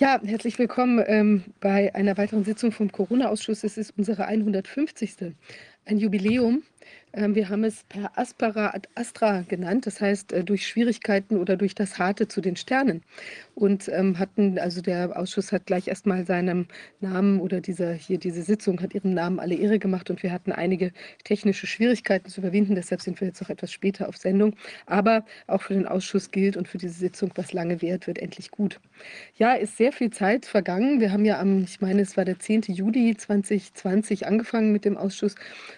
Ja, herzlich willkommen ähm, bei einer weiteren Sitzung vom Corona-Ausschuss. Es ist unsere 150. Ein Jubiläum. Ähm, wir haben es per Aspera ad Astra genannt, das heißt äh, durch Schwierigkeiten oder durch das Harte zu den Sternen. Und ähm, hatten, also der Ausschuss hat gleich erstmal seinem Namen oder dieser hier diese Sitzung hat ihrem Namen alle Ehre gemacht und wir hatten einige technische Schwierigkeiten zu überwinden. Deshalb sind wir jetzt noch etwas später auf Sendung. Aber auch für den Ausschuss gilt und für diese Sitzung, was lange währt, wird endlich gut. Ja, ist sehr viel Zeit vergangen. Wir haben ja am, ich meine, es war der 10. Juli 2020 angefangen mit dem Ausschuss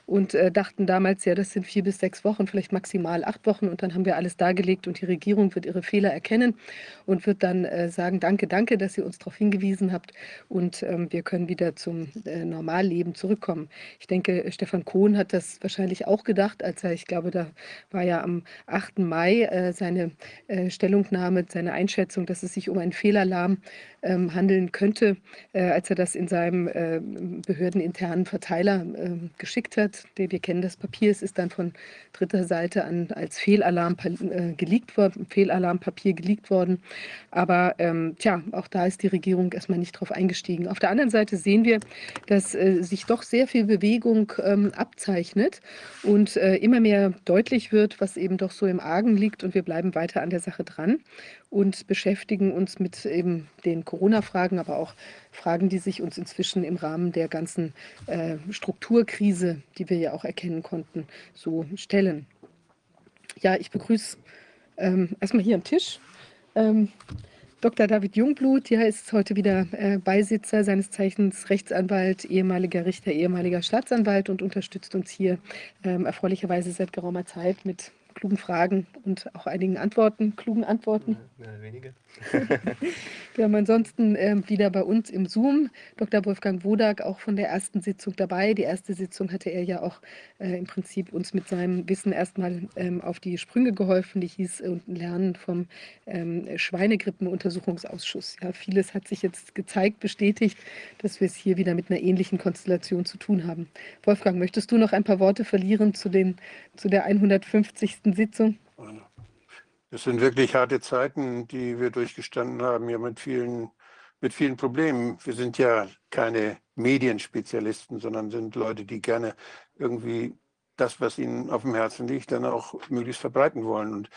und äh, dachten damals, jetzt ja, das sind vier bis sechs Wochen, vielleicht maximal acht Wochen und dann haben wir alles dargelegt und die Regierung wird ihre Fehler erkennen und wird dann äh, sagen, danke, danke, dass ihr uns darauf hingewiesen habt und ähm, wir können wieder zum äh, Normalleben zurückkommen. Ich denke, Stefan Kohn hat das wahrscheinlich auch gedacht, als er, ich glaube, da war ja am 8. Mai äh, seine äh, Stellungnahme, seine Einschätzung, dass es sich um einen Fehlalarm ähm, handeln könnte, äh, als er das in seinem äh, behördeninternen Verteiler geschickt hat. Wir kennen das Papier Papiers ist dann von dritter Seite an als Fehlalarm äh, geleakt worden, Fehlalarmpapier geleakt worden. Aber ähm, tja, auch da ist die Regierung erstmal nicht drauf eingestiegen. Auf der anderen Seite sehen wir, dass äh, sich doch sehr viel Bewegung ähm, abzeichnet und äh, immer mehr deutlich wird, was eben doch so im Argen liegt. Und wir bleiben weiter an der Sache dran und beschäftigen uns mit eben den Corona-Fragen, aber auch Fragen, die sich uns inzwischen im Rahmen der ganzen äh, Strukturkrise, die wir ja auch erkennen konnten, so stellen. Ja, ich begrüße ähm, erstmal hier am Tisch ähm, Dr. David Jungblut. Ja, ist heute wieder äh, Beisitzer seines Zeichens Rechtsanwalt, ehemaliger Richter, ehemaliger Staatsanwalt und unterstützt uns hier ähm, erfreulicherweise seit geraumer Zeit mit klugen Fragen und auch einigen Antworten, klugen Antworten. Ja, wenige. Wir haben ansonsten äh, wieder bei uns im Zoom Dr. Wolfgang Wodak auch von der ersten Sitzung dabei. Die erste Sitzung hatte er ja auch äh, im Prinzip uns mit seinem Wissen erstmal ähm, auf die Sprünge geholfen. Die hieß äh, Lernen vom ähm, Schweinegrippenuntersuchungsausschuss. Ja, vieles hat sich jetzt gezeigt, bestätigt, dass wir es hier wieder mit einer ähnlichen Konstellation zu tun haben. Wolfgang, möchtest du noch ein paar Worte verlieren zu, den, zu der 150. Sitzung? Es sind wirklich harte Zeiten, die wir durchgestanden haben, ja mit vielen, mit vielen Problemen. Wir sind ja keine Medienspezialisten, sondern sind Leute, die gerne irgendwie das, was ihnen auf dem Herzen liegt, dann auch möglichst verbreiten wollen. Und,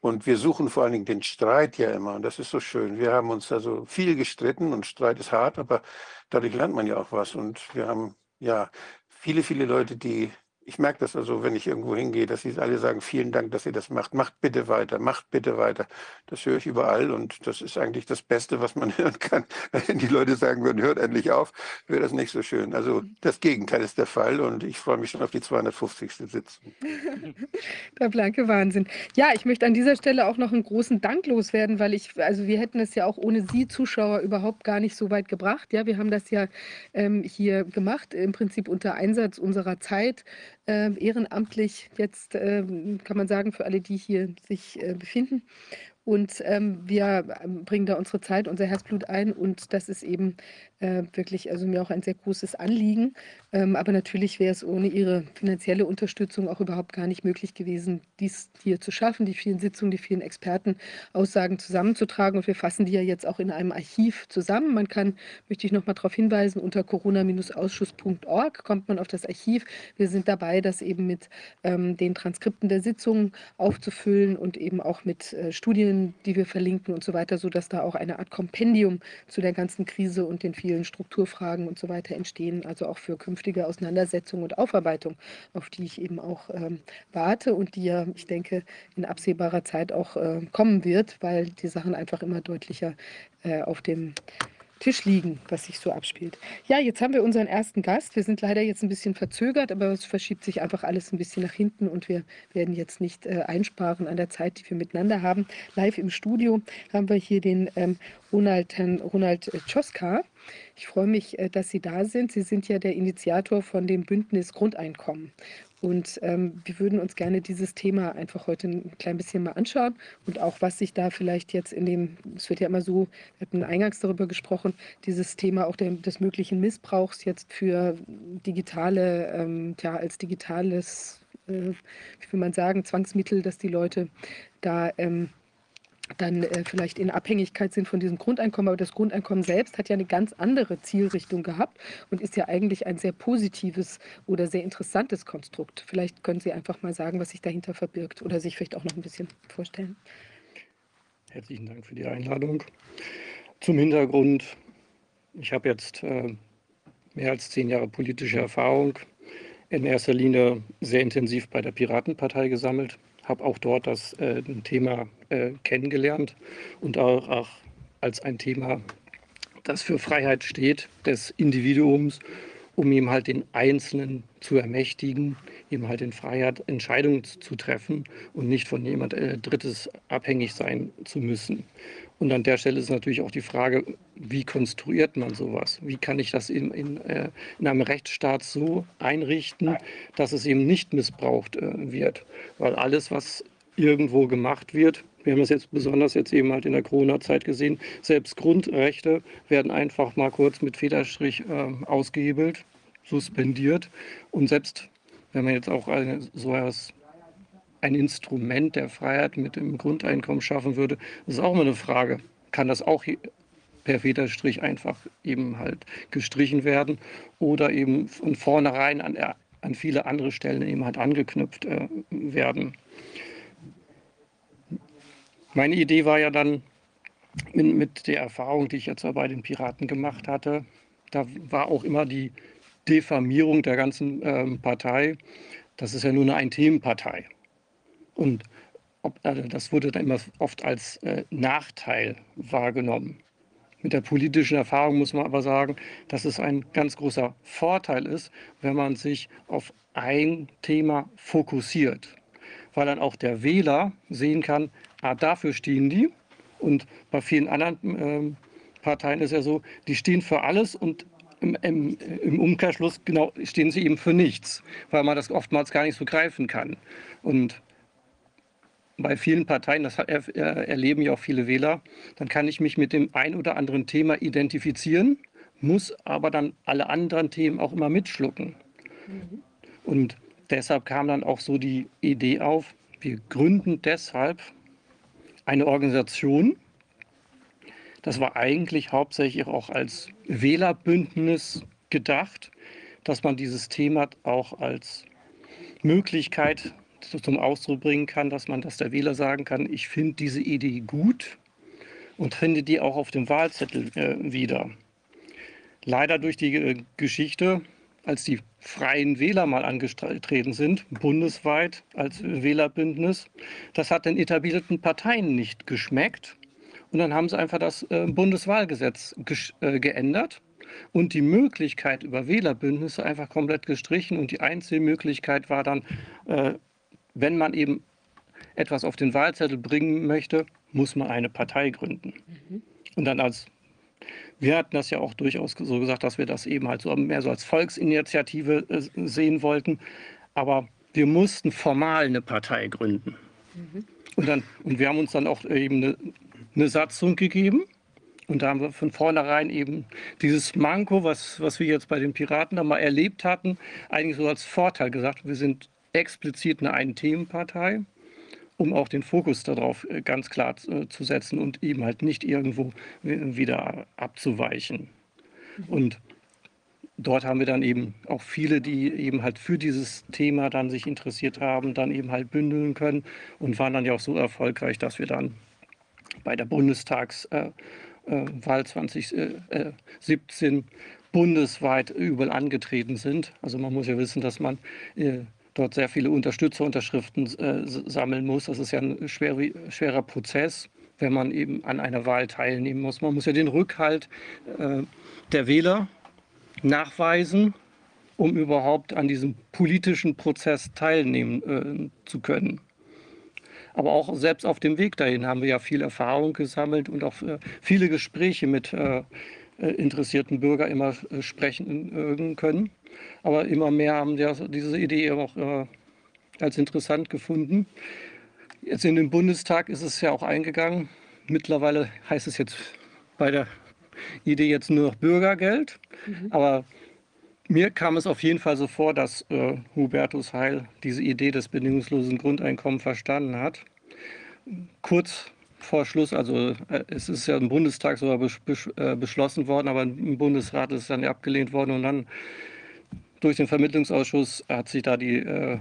und wir suchen vor allen Dingen den Streit ja immer. Und das ist so schön. Wir haben uns also viel gestritten und Streit ist hart, aber dadurch lernt man ja auch was. Und wir haben ja viele, viele Leute, die ich merke das also, wenn ich irgendwo hingehe, dass sie alle sagen, vielen Dank, dass ihr das macht. Macht bitte weiter, macht bitte weiter. Das höre ich überall und das ist eigentlich das Beste, was man hören kann. Wenn die Leute sagen würden, hört endlich auf, wäre das nicht so schön. Also das Gegenteil ist der Fall und ich freue mich schon auf die 250. Sitzung. der blanke Wahnsinn. Ja, ich möchte an dieser Stelle auch noch einen großen Dank loswerden, weil ich, also wir hätten es ja auch ohne Sie Zuschauer überhaupt gar nicht so weit gebracht. Ja, wir haben das ja ähm, hier gemacht, im Prinzip unter Einsatz unserer Zeit äh, ehrenamtlich jetzt, äh, kann man sagen, für alle, die hier sich äh, befinden. Und ähm, wir ähm, bringen da unsere Zeit, unser Herzblut ein. Und das ist eben äh, wirklich, also mir auch ein sehr großes Anliegen. Ähm, aber natürlich wäre es ohne Ihre finanzielle Unterstützung auch überhaupt gar nicht möglich gewesen, dies hier zu schaffen, die vielen Sitzungen, die vielen Expertenaussagen zusammenzutragen. Und wir fassen die ja jetzt auch in einem Archiv zusammen. Man kann, möchte ich noch mal darauf hinweisen, unter corona-ausschuss.org kommt man auf das Archiv. Wir sind dabei, das eben mit ähm, den Transkripten der Sitzungen aufzufüllen und eben auch mit äh, Studien, die wir verlinken und so weiter, sodass da auch eine Art Kompendium zu der ganzen Krise und den vielen vielen Strukturfragen und so weiter entstehen, also auch für künftige Auseinandersetzung und Aufarbeitung, auf die ich eben auch ähm, warte und die ja, ich denke, in absehbarer Zeit auch äh, kommen wird, weil die Sachen einfach immer deutlicher äh, auf dem Tisch liegen, was sich so abspielt. Ja, jetzt haben wir unseren ersten Gast. Wir sind leider jetzt ein bisschen verzögert, aber es verschiebt sich einfach alles ein bisschen nach hinten und wir werden jetzt nicht äh, einsparen an der Zeit, die wir miteinander haben. Live im Studio haben wir hier den ähm, Ronald, Herrn Ronald Czoska. Ich freue mich, äh, dass Sie da sind. Sie sind ja der Initiator von dem Bündnis Grundeinkommen. Und ähm, wir würden uns gerne dieses Thema einfach heute ein klein bisschen mal anschauen und auch, was sich da vielleicht jetzt in dem, es wird ja immer so, wir hatten eingangs darüber gesprochen, dieses Thema auch der, des möglichen Missbrauchs jetzt für digitale, ähm, ja, als digitales, äh, wie will man sagen, Zwangsmittel, dass die Leute da ähm, dann äh, vielleicht in Abhängigkeit sind von diesem Grundeinkommen. Aber das Grundeinkommen selbst hat ja eine ganz andere Zielrichtung gehabt und ist ja eigentlich ein sehr positives oder sehr interessantes Konstrukt. Vielleicht können Sie einfach mal sagen, was sich dahinter verbirgt oder sich vielleicht auch noch ein bisschen vorstellen. Herzlichen Dank für die Einladung. Zum Hintergrund, ich habe jetzt äh, mehr als zehn Jahre politische Erfahrung, in erster Linie sehr intensiv bei der Piratenpartei gesammelt, habe auch dort das äh, Thema äh, kennengelernt und auch, auch als ein Thema, das für Freiheit steht, des Individuums, um ihm halt den Einzelnen zu ermächtigen, ihm halt in Freiheit Entscheidungen zu treffen und nicht von jemand äh, Drittes abhängig sein zu müssen. Und an der Stelle ist natürlich auch die Frage, wie konstruiert man sowas? Wie kann ich das in, in, äh, in einem Rechtsstaat so einrichten, dass es eben nicht missbraucht äh, wird? Weil alles, was irgendwo gemacht wird, wir haben es jetzt besonders jetzt eben halt in der Corona-Zeit gesehen, selbst Grundrechte werden einfach mal kurz mit Federstrich äh, ausgehebelt, suspendiert. Und selbst wenn man jetzt auch eine, so etwas ein Instrument der Freiheit mit dem Grundeinkommen schaffen würde, ist auch mal eine Frage. Kann das auch per Federstrich einfach eben halt gestrichen werden oder eben von vornherein an, an viele andere Stellen eben halt angeknüpft äh, werden? Meine Idee war ja dann mit, mit der Erfahrung, die ich jetzt bei den Piraten gemacht hatte, da war auch immer die Diffamierung der ganzen ähm, Partei. Das ist ja nur eine Ein-Themen-Partei. Und ob, also das wurde dann immer oft als äh, Nachteil wahrgenommen. Mit der politischen Erfahrung muss man aber sagen, dass es ein ganz großer Vorteil ist, wenn man sich auf ein Thema fokussiert. Weil dann auch der Wähler sehen kann, ah, dafür stehen die. Und bei vielen anderen ähm, Parteien ist ja so, die stehen für alles und im, im, im, Umkehrschluss genau stehen sie eben für nichts, weil man das oftmals gar nicht so greifen kann. Und bei vielen Parteien, das erleben ja auch viele Wähler, dann kann ich mich mit dem ein oder anderen Thema identifizieren, muss aber dann alle anderen Themen auch immer mitschlucken. Mhm. Und deshalb kam dann auch so die Idee auf, wir gründen deshalb eine Organisation. Das war eigentlich hauptsächlich auch als Wählerbündnis gedacht, dass man dieses Thema auch als Möglichkeit zum Ausdruck bringen kann, dass man, dass der Wähler sagen kann, ich finde diese Idee gut und finde die auch auf dem Wahlzettel äh, wieder. Leider durch die äh, Geschichte, als die freien Wähler mal angetreten sind, bundesweit als Wählerbündnis, das hat den etablierten Parteien nicht geschmeckt. Und dann haben sie einfach das äh, Bundeswahlgesetz äh, geändert und die Möglichkeit über Wählerbündnisse einfach komplett gestrichen. Und die einzige Möglichkeit war dann äh, wenn man eben etwas auf den Wahlzettel bringen möchte, muss man eine Partei gründen. Mhm. Und dann als, wir hatten das ja auch durchaus so gesagt, dass wir das eben halt so mehr so als Volksinitiative äh, sehen wollten. Aber wir mussten formal eine Partei gründen. Mhm. Und, dann, und wir haben uns dann auch eben eine, eine Satzung gegeben. Und da haben wir von vornherein eben dieses Manko, was, was wir jetzt bei den Piraten da mal erlebt hatten, eigentlich so als Vorteil gesagt. Wir sind explizit eine Ein-Themen-Partei, um auch den Fokus darauf äh, ganz klar äh, zu setzen und eben halt nicht irgendwo wieder abzuweichen. Mhm. Und dort haben wir dann eben auch viele, die eben halt für dieses Thema dann sich interessiert haben, dann eben halt bündeln können und waren dann ja auch so erfolgreich, dass wir dann bei der Bundestagswahl äh, 2017 bundesweit überall angetreten sind. Also man muss ja wissen, dass man dort sehr viele Unterstützerunterschriften äh, sammeln muss. Das ist ja ein schwer, schwerer Prozess, wenn man eben an einer Wahl teilnehmen muss. Man muss ja den Rückhalt äh, der Wähler nachweisen, um überhaupt an diesem politischen Prozess teilnehmen äh, zu können. Aber auch selbst auf dem Weg dahin haben wir ja viel Erfahrung gesammelt und auch äh, viele Gespräche mit äh, äh, interessierten Bürgern immer sprechen können. Aber immer mehr haben ja diese Idee auch äh, als interessant gefunden. Jetzt in den Bundestag ist es ja auch eingegangen. Mittlerweile heißt es jetzt bei der Idee jetzt nur noch Bürgergeld. Mhm. Aber mir kam es auf jeden Fall so vor, dass äh, Hubertus Heil diese Idee des bedingungslosen Grundeinkommens verstanden hat. Kurz vor Schluss, also äh, es ist ja im Bundestag sogar besch besch äh, beschlossen worden, aber im Bundesrat ist es dann abgelehnt worden und dann durch den Vermittlungsausschuss hat sich da die, äh,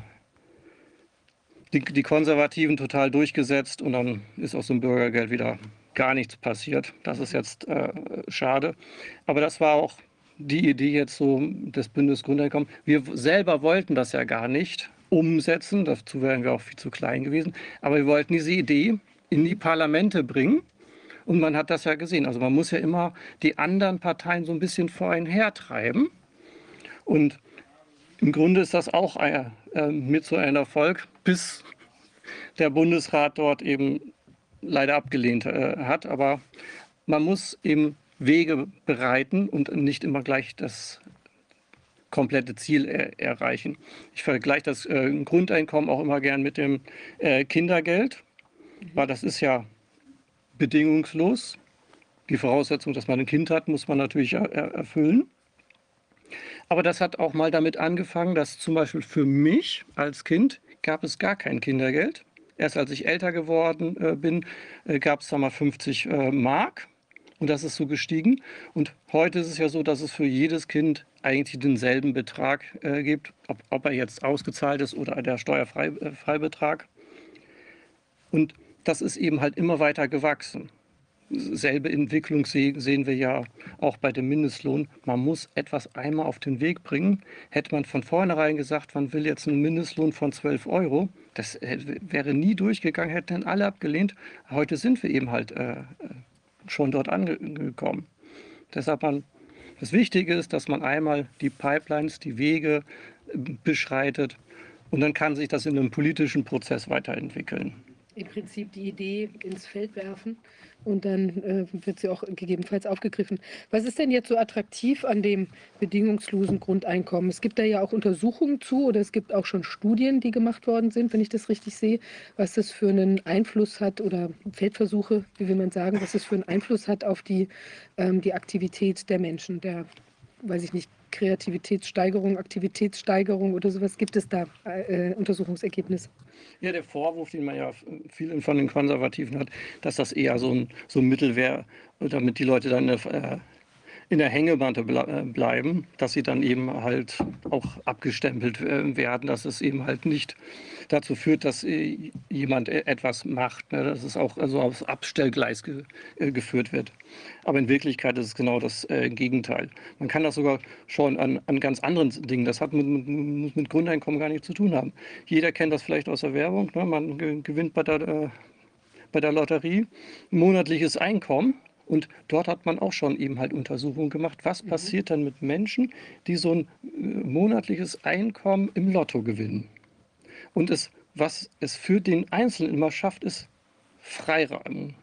die, die, Konservativen total durchgesetzt und dann ist aus dem Bürgergeld wieder gar nichts passiert. Das ist jetzt äh, schade. Aber das war auch die Idee jetzt so des Bundesgrundeinkommens. Wir selber wollten das ja gar nicht umsetzen. Dazu wären wir auch viel zu klein gewesen. Aber wir wollten diese Idee in die Parlamente bringen. Und man hat das ja gesehen. Also man muss ja immer die anderen Parteien so ein bisschen vorhin hertreiben. Und im Grunde ist das auch äh, mit so einem Erfolg, bis der Bundesrat dort eben leider abgelehnt äh, hat. Aber man muss eben Wege bereiten und nicht immer gleich das komplette Ziel er erreichen. Ich vergleiche das äh, Grundeinkommen auch immer gern mit dem Kindergeld, weil das ist ja bedingungslos. Die Voraussetzung, dass man ein Kind hat, muss man natürlich er erfüllen. Aber das hat auch mal damit angefangen, dass zum Beispiel für mich als Kind gab es gar kein Kindergeld. Erst als ich älter geworden äh, bin, äh, gab es da mal 50 äh, Mark. Und das ist so gestiegen. Und heute ist es ja so, dass es für jedes Kind eigentlich denselben Betrag gibt, ob, ob, er jetzt ausgezahlt ist oder der Steuerfreibetrag. Und das ist eben halt immer weiter gewachsen. Selbe Entwicklung sehen wir ja auch bei dem Mindestlohn. Man muss etwas einmal auf den Weg bringen. Hätte man von vornherein gesagt, man will jetzt einen Mindestlohn von 12 Euro, das wäre nie durchgegangen, hätten alle abgelehnt. Heute sind wir eben halt äh, schon dort angekommen. Deshalb man, das Wichtige ist, dass man einmal die Pipelines, die Wege äh, beschreitet und dann kann sich das in einem politischen Prozess weiterentwickeln im Prinzip die Idee ins Feld werfen und dann äh, wird sie auch gegebenenfalls aufgegriffen. Was ist denn jetzt so attraktiv an dem bedingungslosen Grundeinkommen? Es gibt da ja auch Untersuchungen zu oder es gibt auch schon Studien, die gemacht worden sind, wenn ich das richtig sehe, was das für einen Einfluss hat oder Feldversuche, wie will man sagen, was das für einen Einfluss hat auf die, ähm, die Aktivität der Menschen, der weiß ich nicht, Kreativitätssteigerung, Aktivitätssteigerung oder sowas? Gibt es da äh, Untersuchungsergebnisse? Ja, der Vorwurf, den man ja vielen von den Konservativen hat, dass das eher so ein, so ein Mittel wäre, damit die Leute dann äh, in der Hängematte äh, bleiben, dass sie dann eben halt auch abgestempelt äh, werden, dass es eben halt nicht dazu führt, dass äh, jemand etwas macht, ne, dass es auch also aufs Abstellgleis geführt wird. Aber in Wirklichkeit ist es genau das Gegenteil. Man kann das sogar schon an, an ganz anderen Dingen, das hat mit, mit, mit, Grundeinkommen gar nichts zu tun haben. Jeder kennt das vielleicht aus der Werbung, ne? man gewinnt bei der, bei der Lotterie monatliches Einkommen und dort hat man auch schon eben halt Untersuchungen gemacht, was mhm. passiert dann mit Menschen, die so ein äh, monatliches Einkommen im Lotto gewinnen. Und es, was es für den Einzelnen immer schafft, ist Freiraum.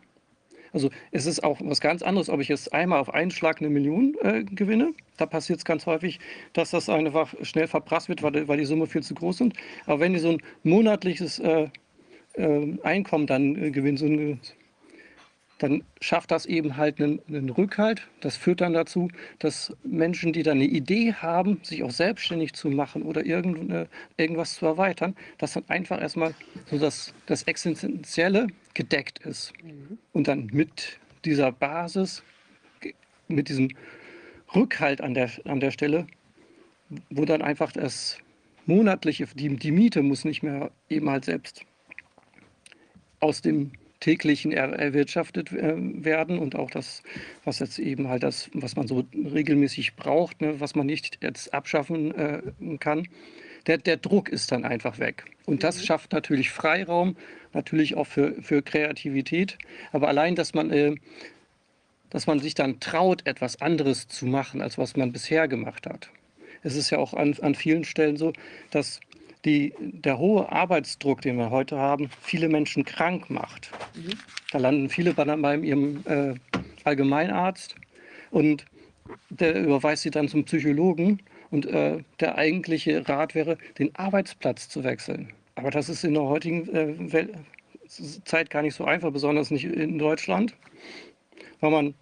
Also es ist auch was ganz anderes, ob ich jetzt einmal auf einen Schlag eine Million äh, gewinne. Da passiert es ganz häufig, dass das einfach schnell verprasst wird, weil, weil die Summe viel zu groß sind. Aber wenn die so ein monatliches äh, äh, Einkommen dann äh, gewinnen, so ein dann schafft das eben halt einen, einen, Rückhalt. Das führt dann dazu, dass Menschen, die dann eine Idee haben, sich auch selbstständig zu machen oder irgendwas zu erweitern, dass dann einfach erstmal so das, das Existenzielle gedeckt ist. Mhm. Und dann mit dieser Basis, mit diesem Rückhalt an der, an der Stelle, wo dann einfach das monatliche, die, die Miete muss nicht mehr eben halt selbst aus dem täglichen er, erwirtschaftet äh, werden und auch das, was jetzt eben halt das, was man so regelmäßig braucht, ne, was man nicht jetzt abschaffen äh, kann. Der, der Druck ist dann einfach weg. Und das mhm. schafft natürlich Freiraum, natürlich auch für, für Kreativität. Aber allein, dass man, äh, dass man sich dann traut, etwas anderes zu machen, als was man bisher gemacht hat. Es ist ja auch an, an vielen Stellen so, dass die, der hohe Arbeitsdruck, den wir heute haben, viele Menschen krank macht. Mhm. Da landen viele bei, bei ihrem äh, Allgemeinarzt und der überweist sie dann zum Psychologen und äh, der eigentliche Rat wäre, den Arbeitsplatz zu wechseln. Aber das ist in der heutigen äh, Welt, Zeit gar nicht so einfach, besonders nicht in Deutschland, weil man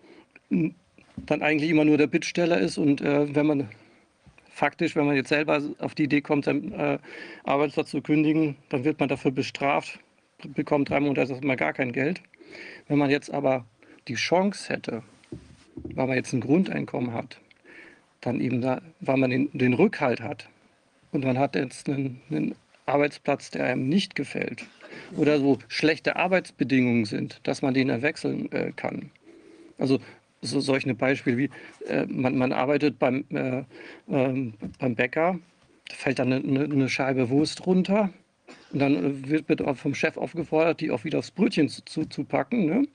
dann eigentlich immer nur der Bittsteller ist und äh, wenn man faktisch, wenn man jetzt selber auf die Idee kommt, seinen äh, Arbeitsplatz zu kündigen, dann wird man dafür bestraft, bekommt drei Monate erstmal gar kein Geld. Wenn man jetzt aber die Chance hätte, weil man jetzt ein Grundeinkommen hat, dann eben da, weil man den, den Rückhalt hat und man hat jetzt einen, einen Arbeitsplatz, der einem nicht gefällt oder so schlechte Arbeitsbedingungen sind, dass man den wechseln äh, kann. Also so solche Beispiele wie äh, man, man, arbeitet beim, äh, äh, beim Bäcker, da fällt dann eine, eine, Scheibe Wurst runter und dann wird, wird vom Chef aufgefordert, die auch wieder aufs Brötchen zu, zu, zu packen. Ne?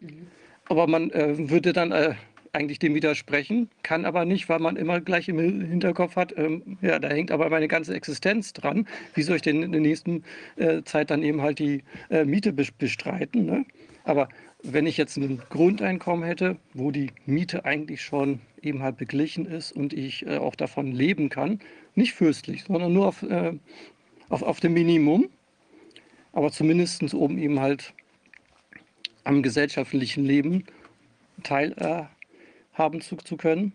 Mhm. Aber man äh, würde dann äh, eigentlich dem widersprechen, kann aber nicht, weil man immer gleich im Hinterkopf hat, ähm, ja, da hängt aber meine ganze Existenz dran. Wie soll ich denn in der nächsten äh, Zeit dann eben halt die äh, Miete bestreiten? Ne? Aber wenn ich jetzt ein Grundeinkommen hätte, wo die Miete eigentlich schon eben halt beglichen ist und ich äh, auch davon leben kann, nicht fürstlich, sondern nur auf, äh, auf, auf dem Minimum, aber zumindest oben eben halt am gesellschaftlichen Leben teilhaben äh, zu, zu können,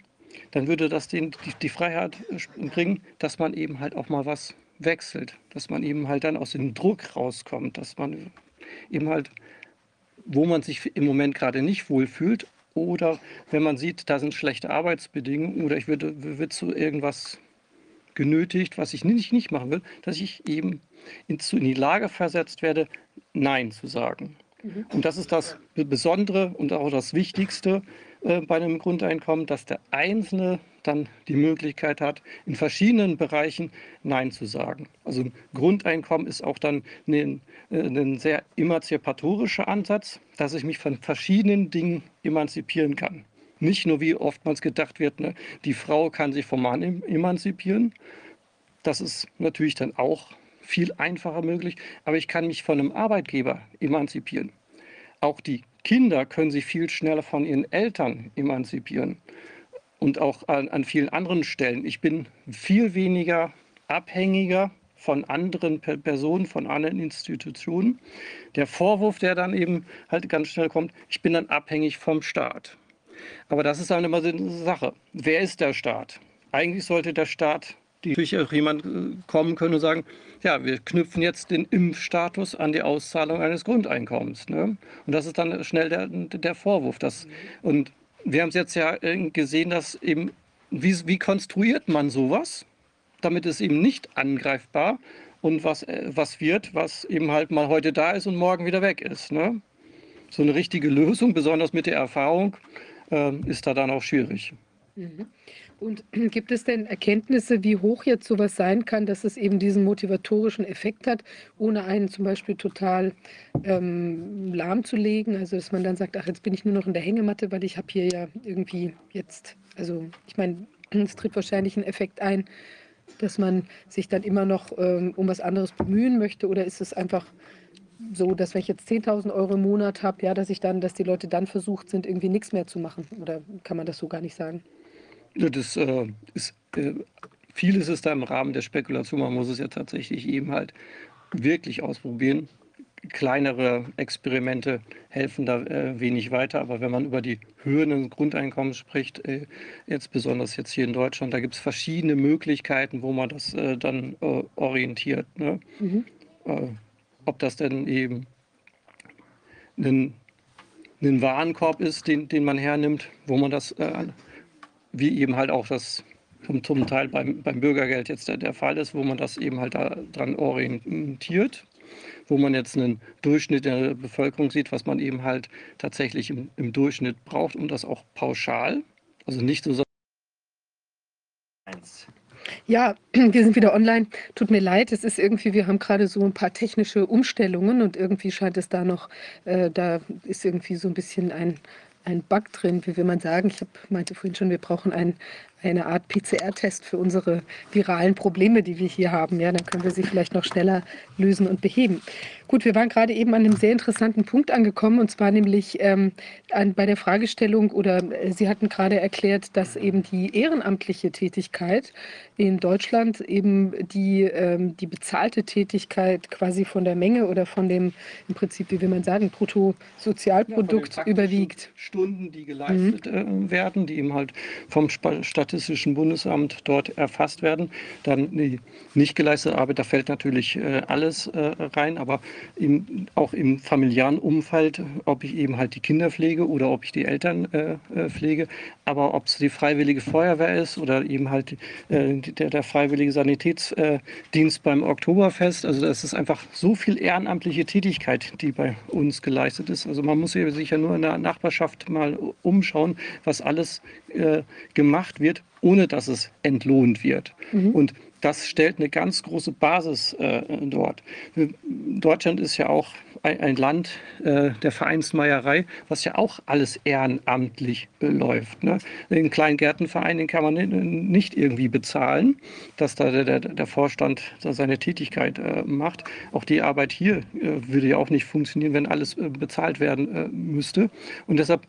dann würde das den, die, die Freiheit äh, bringen, dass man eben halt auch mal was wechselt, dass man eben halt dann aus dem Druck rauskommt, dass man eben halt wo man sich im Moment gerade nicht wohlfühlt oder wenn man sieht, da sind schlechte Arbeitsbedingungen oder ich würde, wird zu irgendwas genötigt, was ich nicht, nicht machen will, dass ich eben in, in die Lage versetzt werde, Nein zu sagen. Mhm. Und das ist das Besondere und auch das Wichtigste äh, bei einem Grundeinkommen, dass der Einzelne dann die Möglichkeit hat, in verschiedenen Bereichen Nein zu sagen. Also ein Grundeinkommen ist auch dann ein, äh, ein sehr emanzipatorischer Ansatz, dass ich mich von verschiedenen Dingen emanzipieren kann. Nicht nur, wie oftmals gedacht wird, ne, die Frau kann sich vom Mann emanzipieren. Das ist natürlich dann auch viel einfacher möglich, aber ich kann mich von einem Arbeitgeber emanzipieren. Auch die Kinder können sich viel schneller von ihren Eltern emanzipieren und auch an, an vielen anderen Stellen. Ich bin viel weniger abhängiger von anderen Personen, von anderen Institutionen. Der Vorwurf, der dann eben halt ganz schnell kommt, ich bin dann abhängig vom Staat. Aber das ist dann immer so eine Sache. Wer ist der Staat? Eigentlich sollte der Staat natürlich auch jemand äh, kommen können und sagen, ja, wir knüpfen jetzt den Impfstatus an die Auszahlung eines Grundeinkommens. Ne? Und das ist dann schnell der, der Vorwurf. Dass, und wir haben es jetzt ja äh, gesehen, dass eben, wie, wie konstruiert man sowas, damit es eben nicht angreifbar und was, äh, was wird, was eben halt mal heute da ist und morgen wieder weg ist. Ne? So eine richtige Lösung, besonders mit der Erfahrung, äh, ist da dann auch schwierig. Mhm. Und gibt es denn Erkenntnisse, wie hoch jetzt sowas sein kann, dass es eben diesen motivatorischen Effekt hat, ohne einen zum Beispiel total ähm, lahmzulegen? Also dass man dann sagt, ach, jetzt bin ich nur noch in der Hängematte, weil ich habe hier ja irgendwie jetzt, also ich meine, es tritt wahrscheinlich ein Effekt ein, dass man sich dann immer noch ähm, um was anderes bemühen möchte? Oder ist es einfach so, dass wenn ich jetzt 10.000 Euro im Monat habe, ja, dass ich dann, dass die Leute dann versucht sind, irgendwie nichts mehr zu machen? Oder kann man das so gar nicht sagen? Das äh, ist, äh, vieles ist da im Rahmen der Spekulation. Man muss es ja tatsächlich eben halt wirklich ausprobieren. Kleinere Experimente helfen da äh, wenig weiter, aber wenn man über die Höhen des Grundeinkommens spricht, äh, jetzt besonders jetzt hier in Deutschland, da gibt es verschiedene Möglichkeiten, wo man das äh, dann äh, orientiert. Ne? Mhm. ob das denn eben ein, ein Warenkorb ist, den, den man hernimmt, wo man das wie eben halt auch das zum, zum Teil beim, beim Bürgergeld jetzt der, der Fall ist, wo man das eben halt daran orientiert, wo man jetzt einen Durchschnitt der Bevölkerung sieht, was man eben halt tatsächlich im, im Durchschnitt braucht und das auch pauschal, also nicht so. Ja, wir sind wieder online. Tut mir leid, es ist irgendwie, wir haben gerade so ein paar technische Umstellungen und irgendwie scheint es da noch, äh, da ist irgendwie so ein bisschen ein, ein Bug drin, wie will man sagen. Ich hab, meinte vorhin schon, wir brauchen ein, eine Art PCR-Test für unsere viralen Probleme, die wir hier haben. Ja, dann können wir sie vielleicht noch schneller lösen und beheben. Gut, wir waren gerade eben an einem sehr interessanten Punkt angekommen, und zwar nämlich ähm, an, bei der Fragestellung, oder äh, Sie hatten gerade erklärt, dass eben die ehrenamtliche Tätigkeit in Deutschland eben die, ähm, die bezahlte Tätigkeit quasi von der Menge oder von dem, im Prinzip, wie will man sagen, Bruttosozialprodukt ja, überwiegt. Stunden, die geleistet mhm. äh, werden, die eben halt vom Statistischen Bundesamt dort erfasst werden. Dann die nicht geleistete Arbeit, da fällt natürlich äh, alles äh, rein, aber im, auch im familiären Umfeld, ob ich eben halt die Kinder pflege oder ob ich die Eltern äh, pflege, aber ob es die freiwillige Feuerwehr ist oder eben halt der, der freiwillige Sanitätsdienst beim Oktoberfest. Also das ist einfach so viel ehrenamtliche Tätigkeit, die bei uns geleistet ist. Also man muss sich ja nur in der Nachbarschaft mal umschauen, was alles äh, gemacht wird, ohne dass es entlohnt wird. Mhm. Und das stellt eine ganz große Basis äh, dort. Deutschland ist ja auch ein, ein Land äh, der Vereinsmeierei, was ja auch alles ehrenamtlich äh, läuft. Ne? Den kleinen Gärtenverein, den kann man nicht irgendwie bezahlen, dass da der, der, der Vorstand seine Tätigkeit äh, macht. Auch die Arbeit hier äh, würde ja auch nicht funktionieren, wenn alles äh, bezahlt werden müsste. Und deshalb,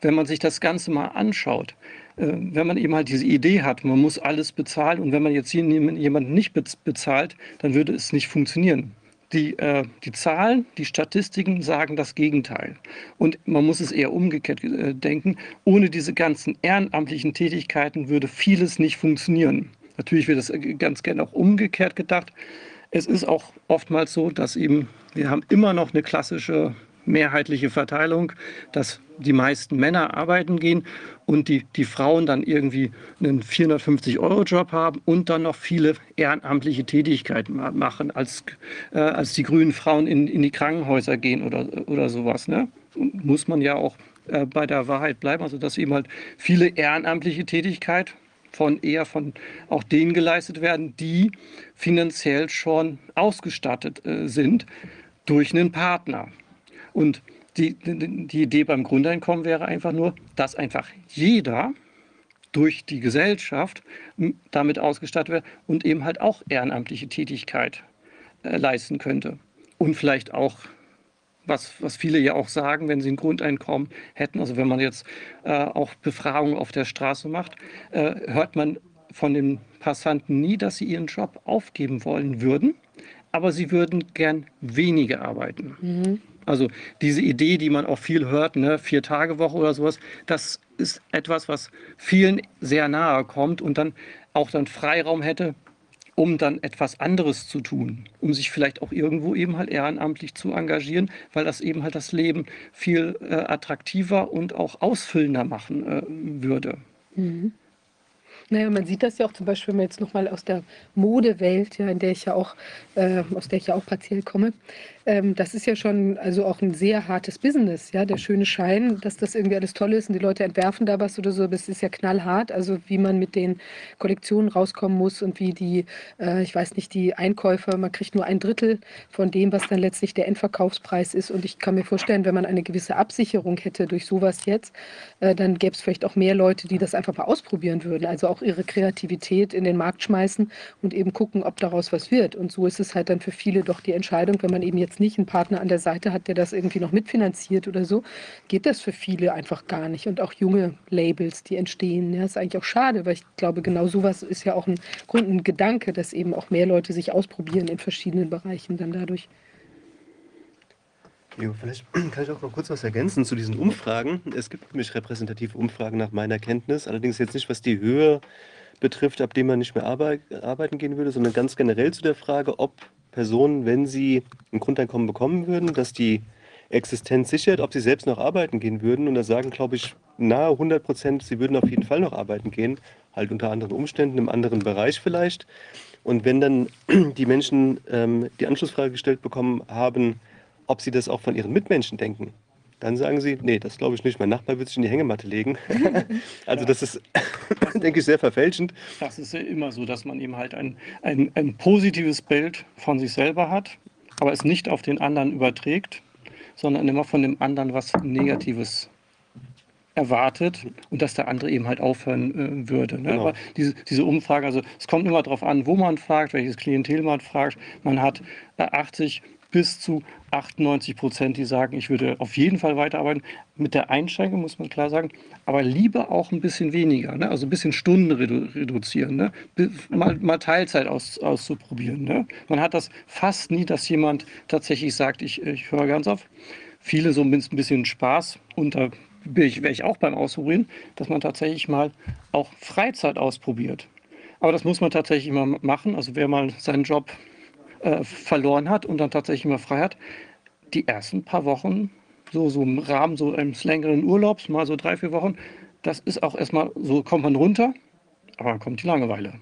wenn man sich das Ganze mal anschaut, äh, wenn man eben halt diese Idee hat, man muss alles bezahlen und wenn man jetzt jemanden nicht bezahlt, dann würde es nicht funktionieren. Die, äh, die Zahlen, die Statistiken sagen das Gegenteil. Und man muss es eher umgekehrt äh, denken. Ohne diese ganzen ehrenamtlichen Tätigkeiten würde vieles nicht funktionieren. Natürlich wird das ganz gerne auch umgekehrt gedacht. Es ist auch oftmals so, dass eben wir haben immer noch eine klassische mehrheitliche Verteilung, dass die meisten Männer arbeiten gehen und die, die Frauen dann irgendwie einen 450-Euro-Job haben und dann noch viele ehrenamtliche Tätigkeiten machen, als, äh, als die grünen Frauen in, in die Krankenhäuser gehen oder, oder sowas. Ne? Muss man ja auch äh, bei der Wahrheit bleiben, also dass eben halt viele ehrenamtliche Tätigkeit von eher von auch denen geleistet werden, die finanziell schon ausgestattet äh, sind durch einen Partner. Und die, die Idee beim Grundeinkommen wäre einfach nur, dass einfach jeder durch die Gesellschaft damit ausgestattet wird und eben halt auch ehrenamtliche Tätigkeit äh, leisten könnte. Und vielleicht auch, was, was viele ja auch sagen, wenn sie ein Grundeinkommen hätten, also wenn man jetzt äh, auch Befragungen auf der Straße macht, äh, hört man von den Passanten nie, dass sie ihren Job aufgeben wollen würden, aber sie würden gern weniger arbeiten. Mhm. Also diese Idee, die man auch viel hört, ne, Vier-Tage-Woche oder sowas, das ist etwas, was vielen sehr nahe kommt und dann auch dann Freiraum hätte, um dann etwas anderes zu tun, um sich vielleicht auch irgendwo eben halt ehrenamtlich zu engagieren, weil das eben halt das Leben viel äh, attraktiver und auch ausfüllender machen äh, würde. Mhm. Naja, man sieht das ja auch zum Beispiel, wenn man jetzt nochmal aus der Modewelt, ja, in der ich ja auch, äh, aus der ich ja auch partiell komme, ähm, das ist ja schon also auch ein sehr hartes Business, ja, der schöne Schein, dass das irgendwie alles toll ist und die Leute entwerfen da was oder so, es ist ja knallhart, also wie man mit den Kollektionen rauskommen muss und wie die, äh, ich weiß nicht, die Einkäufer, man kriegt nur ein Drittel von dem, was dann letztlich der Endverkaufspreis ist und ich kann mir vorstellen, wenn man eine gewisse Absicherung hätte durch sowas jetzt, äh, dann gäbe es vielleicht auch mehr Leute, die das einfach mal ausprobieren würden, also auch ihre Kreativität in den Markt schmeißen und eben gucken, ob daraus was wird und so ist es halt dann für viele doch die Entscheidung, wenn man eben jetzt nicht einen Partner an der Seite hat, der das irgendwie noch mitfinanziert oder so, geht das für viele einfach gar nicht. Und auch junge Labels, die entstehen, ja, ist eigentlich auch schade, weil ich glaube, genau sowas ist ja auch ein Grund, ein Gedanke, dass eben auch mehr Leute sich ausprobieren in verschiedenen Bereichen dann dadurch. Jo, vielleicht kann ich auch noch kurz was ergänzen zu diesen Umfragen. Es gibt nämlich repräsentative Umfragen nach meiner Kenntnis, allerdings jetzt nicht, was die Höhe betrifft, ab dem man nicht mehr arbeiten gehen würde, sondern ganz generell zu der Frage, ob Personen, wenn sie ein Grundeinkommen bekommen würden, dass die Existenz sichert, ob sie selbst noch arbeiten gehen würden. Und da sagen, glaube ich, nahe 100 Prozent, sie würden auf jeden Fall noch arbeiten gehen, halt unter anderen Umständen, im anderen Bereich vielleicht. Und wenn dann die Menschen ähm, die Anschlussfrage gestellt bekommen haben, ob sie das auch von ihren Mitmenschen denken, dann sagen sie, nee, das glaube ich nicht. Mein Nachbar wird sich in die Hängematte legen. also ja. das ist, denke ich, sehr verfälschend. Das ist ja immer so, dass man eben halt ein, ein, ein positives Bild von sich selber hat, aber es nicht auf den anderen überträgt, sondern immer von dem anderen was Negatives erwartet und dass der andere eben halt aufhören äh, würde. Ne? Genau. Aber diese, diese Umfrage, also es kommt immer darauf an, wo man fragt, welches Klientel man fragt. Man hat äh, 80 bis zu 98 Prozent, die sagen, ich würde auf jeden Fall weiterarbeiten. Mit der Einschränkung muss man klar sagen, aber lieber auch ein bisschen weniger, ne? also ein bisschen Stunden redu reduzieren, ne? mal, mal, Teilzeit aus, auszuprobieren. Ne? Man hat das fast nie, dass jemand tatsächlich sagt, ich, ich höre ganz auf. Viele so ein bisschen Spaß unter wäre ich auch beim Ausprobieren, dass man tatsächlich mal auch Freizeit ausprobiert. Aber das muss man tatsächlich immer machen. Also wer mal seinen Job äh, verloren hat und dann tatsächlich mal frei hat, die ersten paar Wochen, so, so im Rahmen so eines längeren Urlaubs, mal so drei, vier Wochen, das ist auch erstmal, so kommt man runter, aber dann kommt die Langeweile.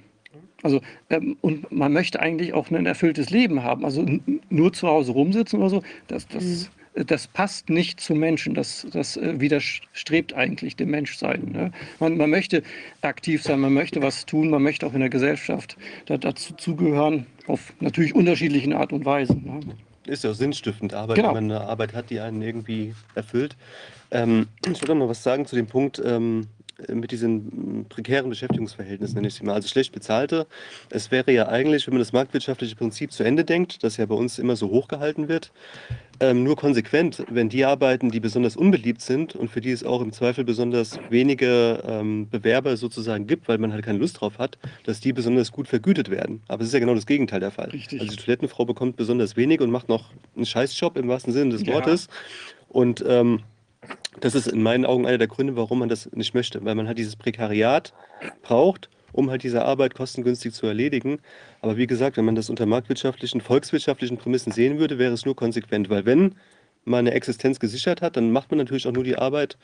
Also, ähm, und man möchte eigentlich auch ein erfülltes Leben haben. Also nur zu Hause rumsitzen oder so, das, das, mhm. das passt nicht zum Menschen. Das, das äh, widerstrebt eigentlich dem Menschsein. Ne? Man, man möchte aktiv sein, man möchte was tun, man möchte auch in der Gesellschaft da, dazu zugehören, auf natürlich unterschiedlichen Art und Weisen. Ne? Ist ja auch sinnstiftend, Arbeit, Genau. wenn man eine Arbeit hat, die einen irgendwie erfüllt. Ähm, ich würde noch mal was sagen zu dem Punkt ähm, mit diesen prekären Beschäftigungsverhältnissen, nenne ich sie mal. Also schlecht bezahlte. Es wäre ja eigentlich, wenn man das marktwirtschaftliche Prinzip zu Ende denkt, das ja bei uns immer so hochgehalten wird, ähm, nur konsequent, wenn die Arbeiten, die besonders unbeliebt sind und für die es auch im Zweifel besonders wenige ähm, Bewerber sozusagen gibt, weil man halt keine Lust drauf hat, dass die besonders gut vergütet werden. Aber es ist ja genau das Gegenteil der Fall. Richtig. Also die Toilettenfrau bekommt besonders wenig und macht noch einen Scheißjob im wahrsten Sinne des Ja. Wortes. Und ähm, das ist in meinen Augen einer der Gründe, warum man das nicht möchte, weil man halt dieses Prekariat braucht, um halt diese Arbeit kostengünstig zu erledigen. Aber wie gesagt, wenn man das unter marktwirtschaftlichen, volkswirtschaftlichen Prämissen sehen würde, wäre es nur konsequent, weil wenn man eine Existenz gesichert hat, dann macht man natürlich auch nur die Arbeit,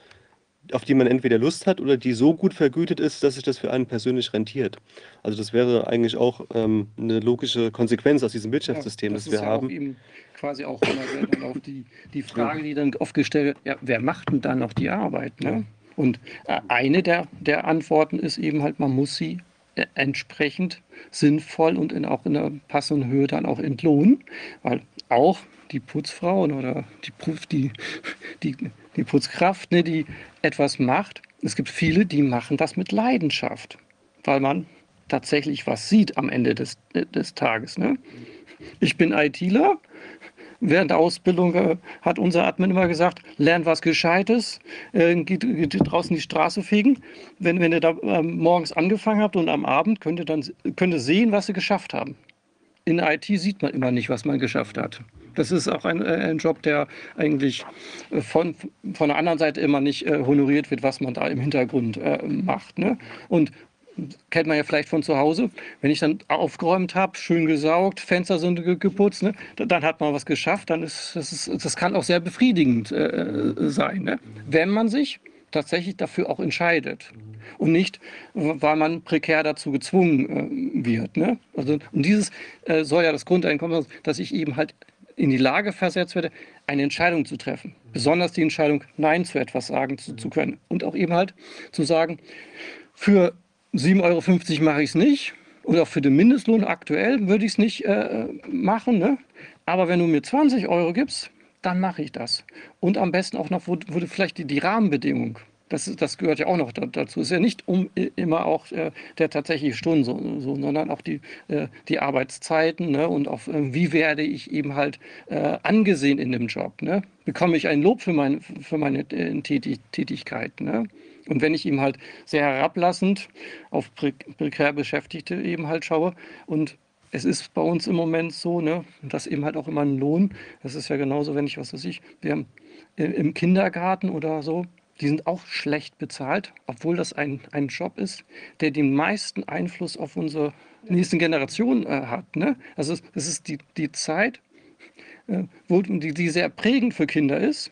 auf die man entweder Lust hat oder die so gut vergütet ist, dass sich das für einen persönlich rentiert. Also das wäre eigentlich auch ähm, eine logische Konsequenz aus diesem Wirtschaftssystem, Ja, das, ist wir ja haben. Auch eben quasi auch immer auch die, die Frage, die dann oft gestellt wird, ja, wer macht denn dann noch die Arbeit? Ne? Und äh, eine der, der Antworten ist eben halt, man muss sie äh, entsprechend sinnvoll und in, auch in einer passenden Höhe dann auch entlohnen, weil auch die Putzfrauen oder die, die, die, die Putzkraft, ne, die etwas macht, es gibt viele, die machen das mit Leidenschaft, weil man tatsächlich was sieht am Ende des, des Tages. Ne? Ich bin ITler. Während der Ausbildung äh, hat unser Admin immer gesagt, lern was Gescheites, äh, geht, geht draußen die Straße fegen. Wenn, wenn ihr da ähm, morgens angefangen habt und am Abend könnt ihr dann könnt ihr sehen, was sie geschafft haben. In IT sieht man immer nicht, was man geschafft hat. Das ist auch ein, äh, ein Job, der eigentlich äh, von, von der anderen Seite immer nicht äh, honoriert wird, was man da im Hintergrund äh, macht. Ne? Und kennt man ja vielleicht von zu Hause, wenn ich dann aufgeräumt habe, schön gesaugt, Fenster sind ge- geputzt, ne, da- dann hat man was geschafft, dann ist das, ist, das kann auch sehr befriedigend äh, sein, ne? wenn man sich tatsächlich dafür auch entscheidet und nicht, weil man prekär dazu gezwungen äh, wird. Ne? Also, und dieses äh, soll ja das Grundeinkommen sein, dass ich eben halt in die Lage versetzt werde, eine Entscheidung zu treffen. Besonders die Entscheidung, Nein zu etwas sagen zu, zu können. Und auch eben halt zu sagen, für 7,50 Euro mache ich es nicht. Oder auch für den Mindestlohn aktuell würde ich es nicht äh, machen. Ne? Aber wenn du mir 20 Euro gibst, dann mache ich das. Und am besten auch noch, du vielleicht die, die Rahmenbedingung. Das, das gehört ja auch noch da, dazu. Es ist ja nicht um, immer auch äh, der tatsächliche Stunden, so, so, sondern auch die, äh, die Arbeitszeiten ne? und auch, äh, wie werde ich eben halt äh, angesehen in dem Job. Ne? Bekomme ich ein Lob für, mein, für meine äh, Tätig Tätigkeit. Ne? Und wenn ich eben halt sehr herablassend auf pre prekär Beschäftigte eben halt schaue und es ist bei uns im Moment so, ne, und das eben halt auch immer ein Lohn. Das ist ja genauso, wenn ich, was weiß ich, wir haben im Kindergarten oder so, die sind auch schlecht bezahlt, obwohl das ein, ein Job ist, der den meisten Einfluss auf unsere nächsten Generationen äh, hat. Ne? Also es es ist die, die Zeit, äh, wo, die, die sehr prägend für Kinder ist.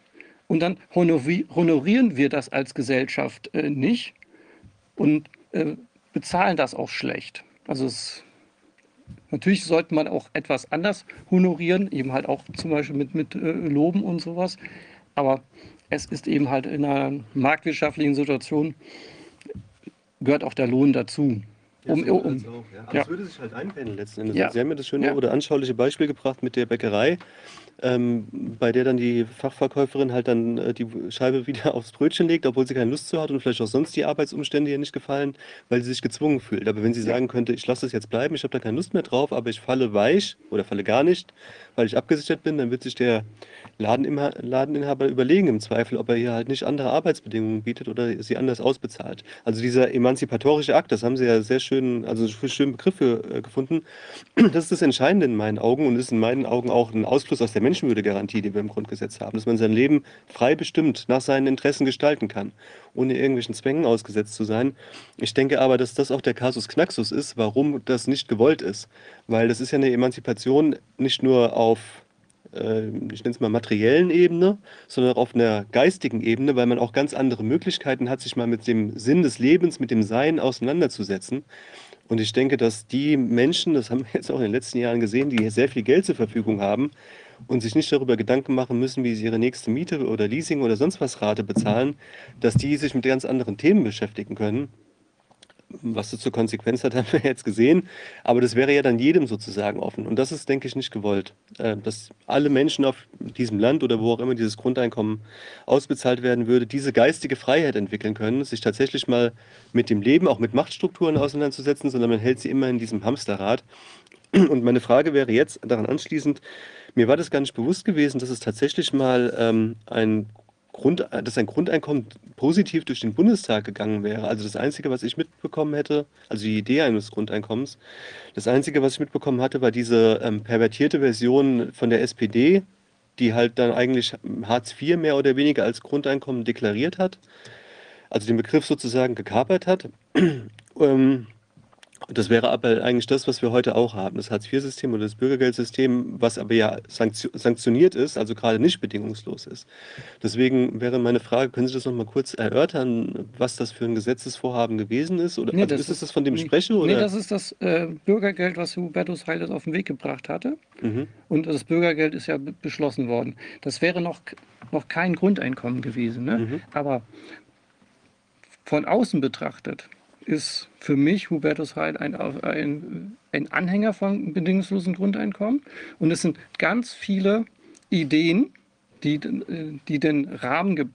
Und dann honori honorieren wir das als Gesellschaft äh, nicht und äh, bezahlen das auch schlecht. Also es, natürlich sollte man auch etwas anders honorieren, eben halt auch zum Beispiel mit, mit äh, Loben und sowas. Aber es ist eben halt in einer marktwirtschaftlichen Situation, gehört auch der Lohn dazu. Ja, Um, sowohl um, auch, ja. Aber ja. es würde sich halt einpendeln letzten Endes. Ja. Sie haben mir das schöne oder anschauliche Beispiel gebracht mit der Bäckerei, ähm, bei der dann die Fachverkäuferin halt dann äh, die Scheibe wieder aufs Brötchen legt, obwohl sie keine Lust zu hat und vielleicht auch sonst die Arbeitsumstände ihr nicht gefallen, weil sie sich gezwungen fühlt. Aber wenn sie sagen könnte, ich lasse es jetzt bleiben, ich habe da keine Lust mehr drauf, aber ich falle weich oder falle gar nicht, weil ich abgesichert bin, dann wird sich der Ladenimha Ladeninhaber überlegen im Zweifel, ob er hier halt nicht andere Arbeitsbedingungen bietet oder sie anders ausbezahlt. Also dieser emanzipatorische Akt, das haben Sie ja sehr schön, also einen schönen Begriff für, äh, gefunden. Das ist das Entscheidende in meinen Augen und ist in meinen Augen auch ein Ausfluss aus der Menschenwürdegarantie, die wir im Grundgesetz haben, dass man sein Leben frei bestimmt nach seinen Interessen gestalten kann, ohne irgendwelchen Zwängen ausgesetzt zu sein. Ich denke aber, dass das auch der Kasus Knaxus ist, warum das nicht gewollt ist. Weil das ist ja eine Emanzipation nicht nur auf äh, ich nenne es mal materiellen Ebene, sondern auch auf einer geistigen Ebene, weil man auch ganz andere Möglichkeiten hat, sich mal mit dem Sinn des Lebens, mit dem Sein auseinanderzusetzen. Und ich denke, dass die Menschen, das haben wir jetzt auch in den letzten Jahren gesehen, die sehr viel Geld zur Verfügung haben und sich nicht darüber Gedanken machen müssen, wie sie ihre nächste Miete oder Leasing oder sonst was Rate bezahlen, dass die sich mit ganz anderen Themen beschäftigen können was das zur Konsequenz hat, haben wir jetzt gesehen. Aber das wäre ja dann jedem sozusagen offen. Und das ist, denke ich, nicht gewollt. Äh, dass alle Menschen auf diesem Land oder wo auch immer dieses Grundeinkommen ausbezahlt werden würde, diese geistige Freiheit entwickeln können, sich tatsächlich mal mit dem Leben, auch mit Machtstrukturen auseinanderzusetzen, sondern man hält sie immer in diesem Hamsterrad. Und meine Frage wäre jetzt daran anschließend, mir war das gar nicht bewusst gewesen, dass es tatsächlich mal ähm, ein Grund, dass ein Grundeinkommen positiv durch den Bundestag gegangen wäre. Also das Einzige, was ich mitbekommen hätte, also die Idee eines Grundeinkommens, das Einzige, was ich mitbekommen hatte, war diese ähm, pervertierte Version von der SPD, die halt dann eigentlich Hartz IV mehr oder weniger als Grundeinkommen deklariert hat, also den Begriff sozusagen gekapert hat. ähm, das wäre aber eigentlich das, was wir heute auch haben, das Hartz-IV-System oder das Bürgergeldsystem, was aber ja sanktioniert ist, also gerade nicht bedingungslos ist. Deswegen wäre meine Frage, können Sie das noch mal kurz erörtern, was das für ein Gesetzesvorhaben gewesen ist? Oder nee, also ist es das, von dem ich spreche? Oder? Nee, das ist das äh, Bürgergeld, was Hubertus Heiles auf den Weg gebracht hatte. Mhm. Und das Bürgergeld ist ja beschlossen worden. Das wäre noch, noch kein Grundeinkommen gewesen. Ne? Mhm. Aber von außen betrachtet ist für mich Hubertus Heil ein, ein, ein Anhänger von bedingungslosen Grundeinkommen. Und es sind ganz viele Ideen, die, die den Rahmen ge,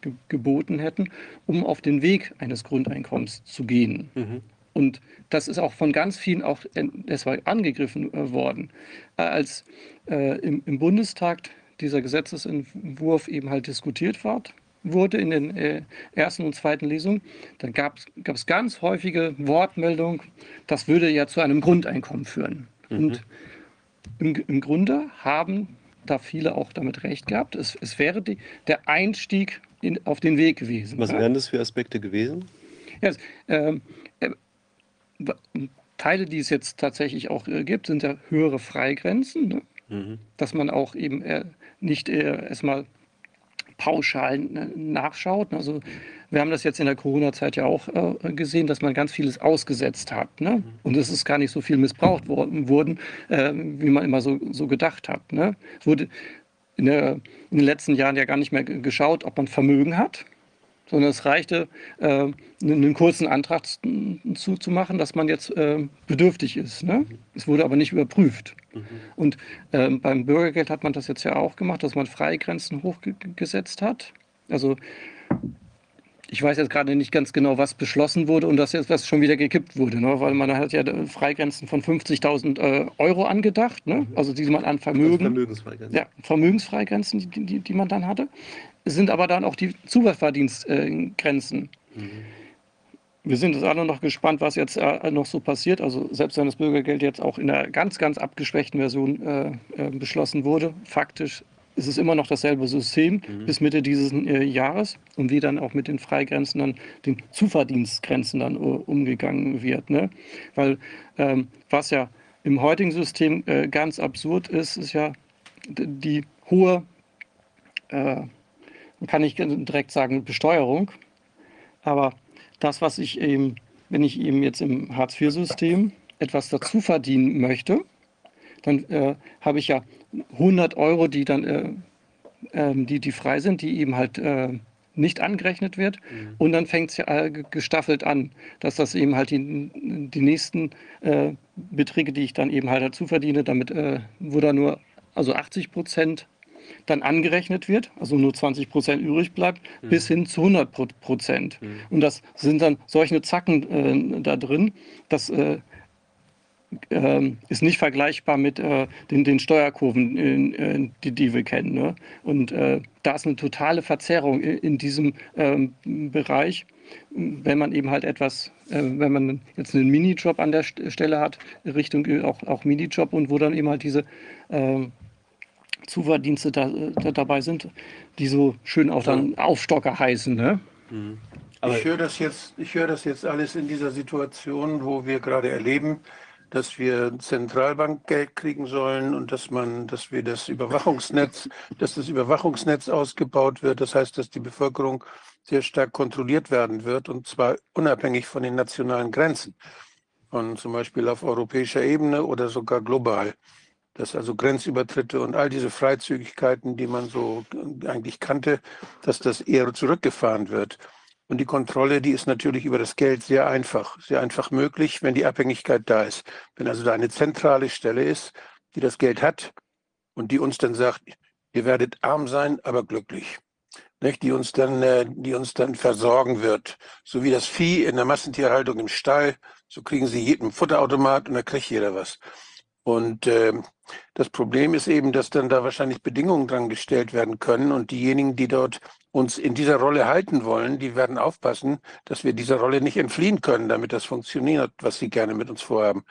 ge, geboten hätten, um auf den Weg eines Grundeinkommens zu gehen. Mhm. Und das ist auch von ganz vielen auch deshalb angegriffen äh, worden. Äh, als äh, im, im Bundestag dieser Gesetzesentwurf eben halt diskutiert wird, wurde in den äh, ersten und zweiten Lesungen, dann gab es ganz häufige Wortmeldungen, das würde ja zu einem Grundeinkommen führen. Mhm. Und im, im, Grunde haben da viele auch damit recht gehabt. Es, es wäre die, der Einstieg in, auf den Weg gewesen. Was wären das für Aspekte gewesen? Ja, äh, äh, Teile, die es jetzt tatsächlich auch äh, gibt, sind ja höhere Freigrenzen. Ne? Mhm. Dass man auch eben äh, nicht äh, erstmal pauschal ne, nachschaut. Also wir haben das jetzt in der Corona-Zeit ja auch äh, gesehen, dass man ganz vieles ausgesetzt hat. Ne? Und es ist gar nicht so viel missbraucht worden, worden äh, wie man immer so, so gedacht hat. Ne? Es wurde in, der, in, den letzten Jahren ja gar nicht mehr geschaut, ob man Vermögen hat, sondern es reichte, äh, einen kurzen Antrag zu, zu machen, dass man jetzt äh, bedürftig ist. Ne? Es wurde aber nicht überprüft. Mhm. Und äh, beim Bürgergeld hat man das jetzt ja auch gemacht, dass man Freigrenzen hochgesetzt hat. Also ich weiß jetzt gerade nicht ganz genau, was beschlossen wurde und dass jetzt was schon wieder gekippt wurde, ne? weil man hat ja Freigrenzen von 50.000 äh, Euro angedacht, ne? Mhm. also die man an Vermögen, also Vermögensfreigrenzen, ja, Vermögensfreigrenzen, die, die, die, man dann hatte sind aber dann auch die Zuverdienstgrenzen. Mhm. Wir sind jetzt alle noch gespannt, was jetzt äh, noch so passiert. Also selbst wenn das Bürgergeld jetzt auch in einer ganz, ganz abgeschwächten Version äh, äh, beschlossen wurde, faktisch ist es immer noch dasselbe System mhm. bis Mitte dieses äh, Jahres und wie dann auch mit den Freigrenzen dann, den Zuverdienstgrenzen dann uh, umgegangen wird. Ne? Weil ähm, was ja im heutigen System äh, ganz absurd ist, ist ja die hohe äh, kann ich direkt sagen Besteuerung. Aber das, was ich eben, wenn ich eben jetzt im Hartz-IV-System etwas dazu verdienen möchte, dann äh, habe ich ja 100 Euro, die dann äh, äh, die, die frei sind, die eben halt äh, nicht angerechnet wird. Mhm. Und dann fängt es ja äh, gestaffelt an, dass das eben halt die, die nächsten äh, Beträge, die ich dann eben halt dazu verdiene, damit, wo da nur also 80 Prozent dann angerechnet wird, also nur 20 Prozent übrig bleibt, mhm. bis hin zu 100 Prozent. Mhm. Und das sind dann solche Zacken äh, da drin, dass äh, ähm, ist nicht vergleichbar mit äh, den, den Steuerkurven, in, in, die, die wir kennen. Ne? Und äh, da ist eine totale Verzerrung in, in diesem ähm, Bereich, wenn man eben halt etwas, äh, wenn man jetzt einen Minijob an der Stelle hat, Richtung äh, auch, auch Minijob und wo dann eben halt diese ähm, Zuverdienste da, da, dabei sind, die so schön auch dann Aufstocker heißen. Ne? Mhm. ich höre das jetzt, ich höre das jetzt alles in dieser Situation, wo wir gerade erleben, dass wir Zentralbankgeld kriegen sollen und dass man, dass wir das Überwachungsnetz, dass das Überwachungsnetz ausgebaut wird. Das heißt, dass die Bevölkerung sehr stark kontrolliert werden wird und zwar unabhängig von den nationalen Grenzen. Und zum Beispiel auf europäischer Ebene oder sogar global. Dass also Grenzübertritte und all diese Freizügigkeiten, die man so eigentlich kannte, dass das eher zurückgefahren wird. Und die Kontrolle, die ist natürlich über das Geld sehr einfach, sehr einfach möglich, wenn die Abhängigkeit da ist. Wenn also da eine zentrale Stelle ist, die das Geld hat und die uns dann sagt, ihr werdet arm sein, aber glücklich. Nicht? Die uns dann, äh, die uns dann versorgen wird. So wie das Vieh in der Massentierhaltung im Stall, so kriegen sie jeden Futterautomat und da kriegt jeder was. Und äh, das Problem ist eben, dass dann da wahrscheinlich Bedingungen dran gestellt werden können und diejenigen, die dort uns in dieser Rolle halten wollen, die werden aufpassen, dass wir dieser Rolle nicht entfliehen können, damit das funktioniert, was sie gerne mit uns vorhaben.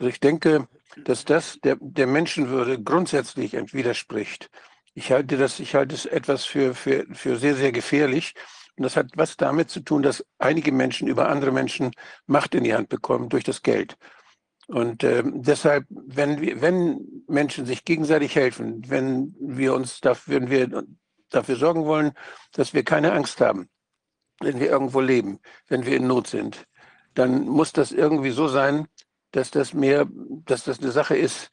Also ich denke, dass das der, der Menschenwürde grundsätzlich widerspricht. Ich halte das, ich halte es etwas für, für, für sehr, sehr gefährlich. Und das hat was damit zu tun, dass einige Menschen über andere Menschen Macht in die Hand bekommen durch das Geld. Und äh, deshalb, wenn wir, wenn Menschen sich gegenseitig helfen, wenn wir uns dafür, wenn wir dafür sorgen wollen, dass wir keine Angst haben, wenn wir irgendwo leben, wenn wir in Not sind, dann muss das irgendwie so sein, dass das mehr, dass das eine Sache ist,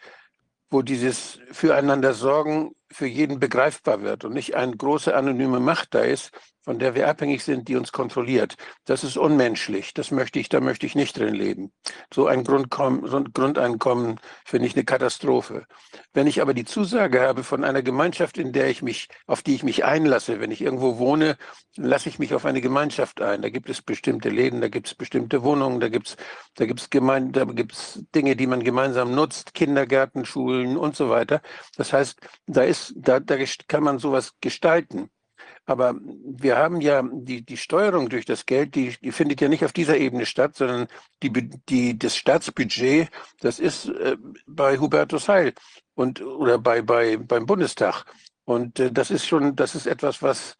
wo dieses Füreinander sorgen für jeden begreifbar wird und nicht eine große anonyme Macht da ist, von der wir abhängig sind, die uns kontrolliert. Das ist unmenschlich. Das möchte ich, da möchte ich nicht drin leben. So ein, Grundeinkommen finde ich eine Katastrophe. Wenn ich aber die Zusage habe von einer Gemeinschaft, in der ich mich, auf die ich mich einlasse, wenn ich irgendwo wohne, lasse ich mich auf eine Gemeinschaft ein. Da gibt es bestimmte Läden, da gibt es bestimmte Wohnungen, da gibt es, da gibt es gemein, da gibt's Dinge, die man gemeinsam nutzt, Kindergärten, Schulen und so weiter. Das heißt, da ist, da, da kann man sowas gestalten. Aber wir haben ja die, die Steuerung durch das Geld, die, die findet ja nicht auf dieser Ebene statt, sondern die, die, das Staatsbudget, das ist äh, bei Hubertus Heil und oder bei, bei, beim Bundestag. Und äh, das ist schon, das ist etwas, was,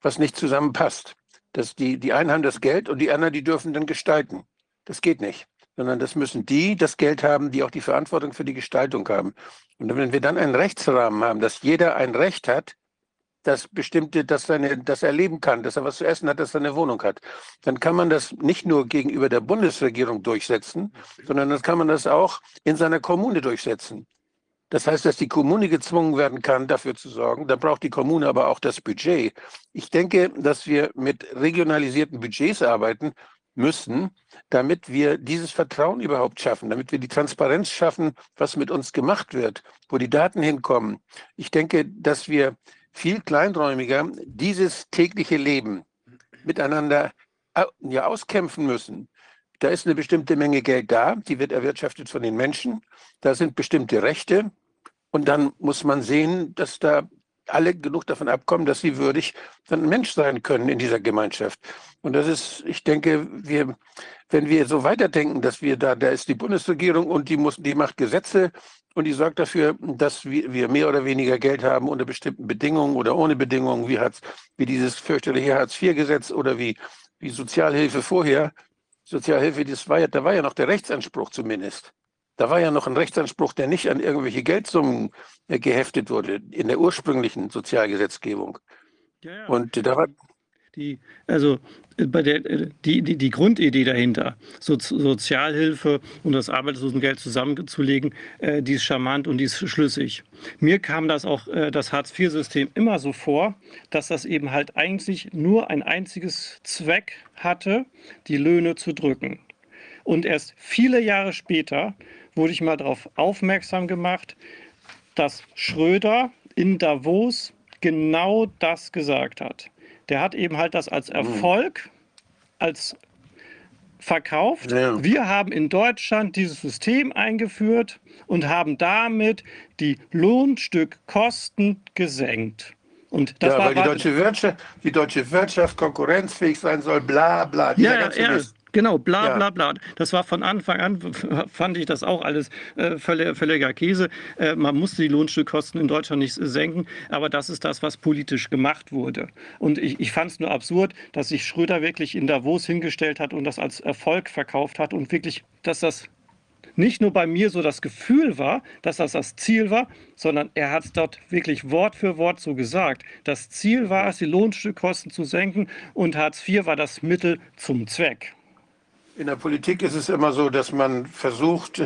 was nicht zusammenpasst. Dass die, die einen haben das Geld und die anderen, die dürfen dann gestalten. Das geht nicht. Sondern das müssen die das Geld haben, die auch die Verantwortung für die Gestaltung haben. Und wenn wir dann einen Rechtsrahmen haben, dass jeder ein Recht hat, dass bestimmte, dass, seine, dass er leben kann, dass er was zu essen hat, dass er eine Wohnung hat, dann kann man das nicht nur gegenüber der Bundesregierung durchsetzen, sondern dann kann man das auch in seiner Kommune durchsetzen. Das heißt, dass die Kommune gezwungen werden kann, dafür zu sorgen. Da braucht die Kommune aber auch das Budget. Ich denke, dass wir mit regionalisierten Budgets arbeiten müssen, damit wir dieses Vertrauen überhaupt schaffen, damit wir die Transparenz schaffen, was mit uns gemacht wird, wo die Daten hinkommen. Ich denke, dass wir viel kleinräumiger dieses tägliche Leben miteinander ja, auskämpfen müssen. Da ist eine bestimmte Menge Geld da, die wird erwirtschaftet von den Menschen. Da sind bestimmte Rechte. Und dann muss man sehen, dass da alle genug davon abkommen, dass sie würdig ein Mensch sein können in dieser Gemeinschaft. Und das ist, ich denke, wir, wenn wir so weiterdenken, dass wir da, da ist die Bundesregierung und die muss, die macht Gesetze und die sorgt dafür, dass wir mehr oder weniger Geld haben unter bestimmten Bedingungen oder ohne Bedingungen, wie, Hartz, wie dieses fürchterliche Hartz-IV-Gesetz oder wie, wie Sozialhilfe vorher. Sozialhilfe, das war ja, da war ja noch der Rechtsanspruch zumindest. Da war ja noch ein Rechtsanspruch, der nicht an irgendwelche Geldsummen äh, geheftet wurde in der ursprünglichen Sozialgesetzgebung. Ja, ja. Und da war, die, also äh, bei der, äh, die, die, die Grundidee dahinter, so, Sozialhilfe und das Arbeitslosengeld zusammenzulegen, äh, die ist charmant und die ist schlüssig. Mir kam das auch, äh, das Hartz-IV-System immer so vor, dass das eben halt eigentlich nur ein einziges Zweck hatte, die Löhne zu drücken. Und erst viele Jahre später wurde ich mal darauf aufmerksam gemacht, dass Schröder in Davos genau das gesagt hat der hat eben halt das als mhm. Erfolg, als verkauft. Ja. Wir haben in Deutschland dieses System eingeführt und haben damit die Lohnstückkosten gesenkt. Und das ja, war weil die deutsche, Wirtschaft, die deutsche Wirtschaft konkurrenzfähig sein soll, bla bla. dieser ja, ja, ganze ja, Mist. Genau, bla bla bla. Das war von Anfang an, fand ich das auch alles äh, völlig, völliger Käse. Äh, man musste die Lohnstückkosten in Deutschland nicht senken, aber das ist das, was politisch gemacht wurde. Und ich, ich fand es nur absurd, dass sich Schröder wirklich in Davos hingestellt hat und das als Erfolg verkauft hat und wirklich, dass das nicht nur bei mir so das Gefühl war, dass das das Ziel war, sondern er hat es dort wirklich Wort für Wort so gesagt. Das Ziel war es, die Lohnstückkosten zu senken und Hartz IV war das Mittel zum Zweck. In der Politik ist es immer so, dass man versucht,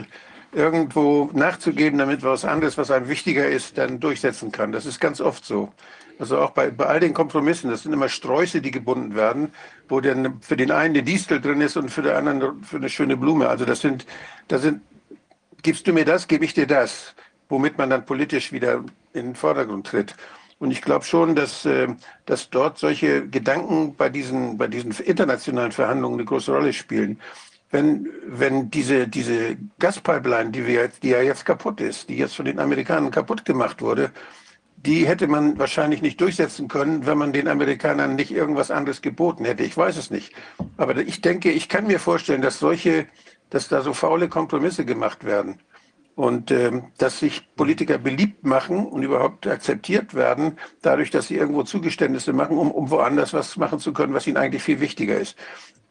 irgendwo nachzugeben, damit was anderes, was einem wichtiger ist, dann durchsetzen kann. Das ist ganz oft so. Also auch bei, bei all den Kompromissen, das sind immer Sträuße, die gebunden werden, wo dann für den einen eine Distel drin ist und für den anderen für eine schöne Blume. Also das sind, das sind, gibst du mir das, gebe ich dir das, womit man dann politisch wieder in den Vordergrund tritt. Und ich glaube schon, dass, äh, dass dort solche Gedanken bei diesen, bei diesen internationalen Verhandlungen eine große Rolle spielen. Wenn, wenn diese, diese Gaspipeline, die, wir die ja jetzt kaputt ist, die jetzt von den Amerikanern kaputt gemacht wurde, die hätte man wahrscheinlich nicht durchsetzen können, wenn man den Amerikanern nicht irgendwas anderes geboten hätte. Ich weiß es nicht. Aber ich denke, ich kann mir vorstellen, dass solche, dass da so faule Kompromisse gemacht werden. Und ähm, dass sich Politiker beliebt machen und überhaupt akzeptiert werden, dadurch, dass sie irgendwo Zugeständnisse machen, um, um woanders was machen zu können, was ihnen eigentlich viel wichtiger ist.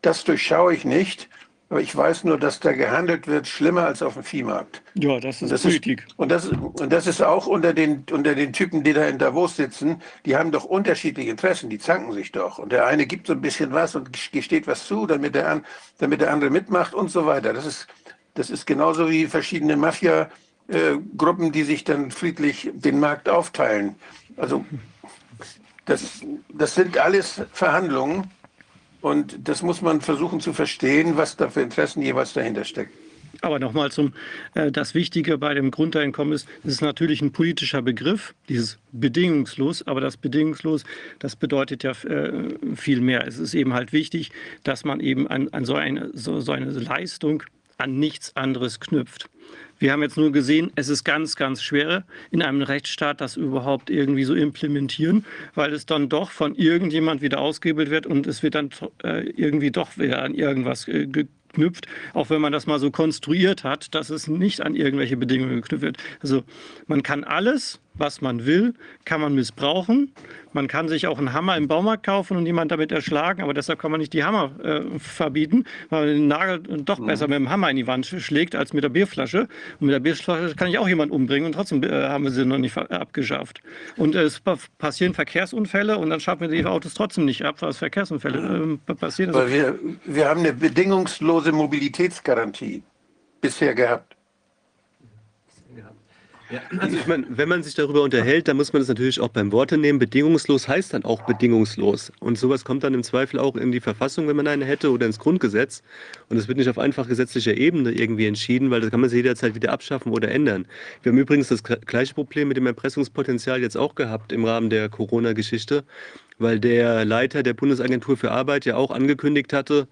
Das durchschaue ich nicht, aber ich weiß nur, dass da gehandelt wird, schlimmer als auf dem Viehmarkt. Ja, das ist Das Politik. Ist, und, das, und das ist auch unter den, unter den Typen, die da in Davos sitzen, die haben doch unterschiedliche Interessen, die zanken sich doch. Und der eine gibt so ein bisschen was und gesteht was zu, damit der, an, damit der andere mitmacht und so weiter. Das ist, das ist genauso wie verschiedene Mafia-Gruppen, die sich dann friedlich den Markt aufteilen. Also das, das sind alles Verhandlungen und das muss man versuchen zu verstehen, was da für Interessen jeweils dahinter steckt. Aber nochmal zum, äh, das Wichtige bei dem Grundeinkommen ist, es ist natürlich ein politischer Begriff, dieses bedingungslos, aber das bedingungslos, das bedeutet ja äh, viel mehr. Es ist eben halt wichtig, dass man eben an, an so, eine, so, so eine Leistung an nichts anderes knüpft. Wir haben jetzt nur gesehen, es ist ganz, ganz schwer, in einem Rechtsstaat das überhaupt irgendwie so implementieren, weil es dann doch von irgendjemand wieder ausgehebelt wird und es wird dann äh, irgendwie doch wieder an irgendwas äh, geknüpft, auch wenn man das mal so konstruiert hat, dass es nicht an irgendwelche Bedingungen geknüpft wird. Also man kann alles, was man will, kann man missbrauchen. Man kann sich auch einen Hammer im Baumarkt kaufen und jemand damit erschlagen, aber deshalb kann man nicht die Hammer äh, verbieten, weil man den Nagel doch Mhm. besser mit dem Hammer in die Wand schlägt als mit der Bierflasche. Und mit der Bierflasche kann ich auch jemanden umbringen und trotzdem äh, haben wir sie noch nicht abgeschafft. Und äh, es pa- passieren Verkehrsunfälle und dann schaffen wir die Autos trotzdem nicht ab, was Verkehrsunfälle ähm, passieren. Weil wir, wir haben eine bedingungslose Mobilitätsgarantie bisher gehabt. Also ich meine, wenn man sich darüber unterhält, dann muss man das natürlich auch beim Worte nehmen. Bedingungslos heißt dann auch bedingungslos. Und sowas kommt dann im Zweifel auch in die Verfassung, wenn man eine hätte, oder ins Grundgesetz. Und es wird nicht auf einfach gesetzlicher Ebene irgendwie entschieden, weil das kann man sich jederzeit wieder abschaffen oder ändern. Wir haben übrigens das gleiche Problem mit dem Erpressungspotenzial jetzt auch gehabt im Rahmen der Corona-Geschichte, weil der Leiter der Bundesagentur für Arbeit ja auch angekündigt hatte,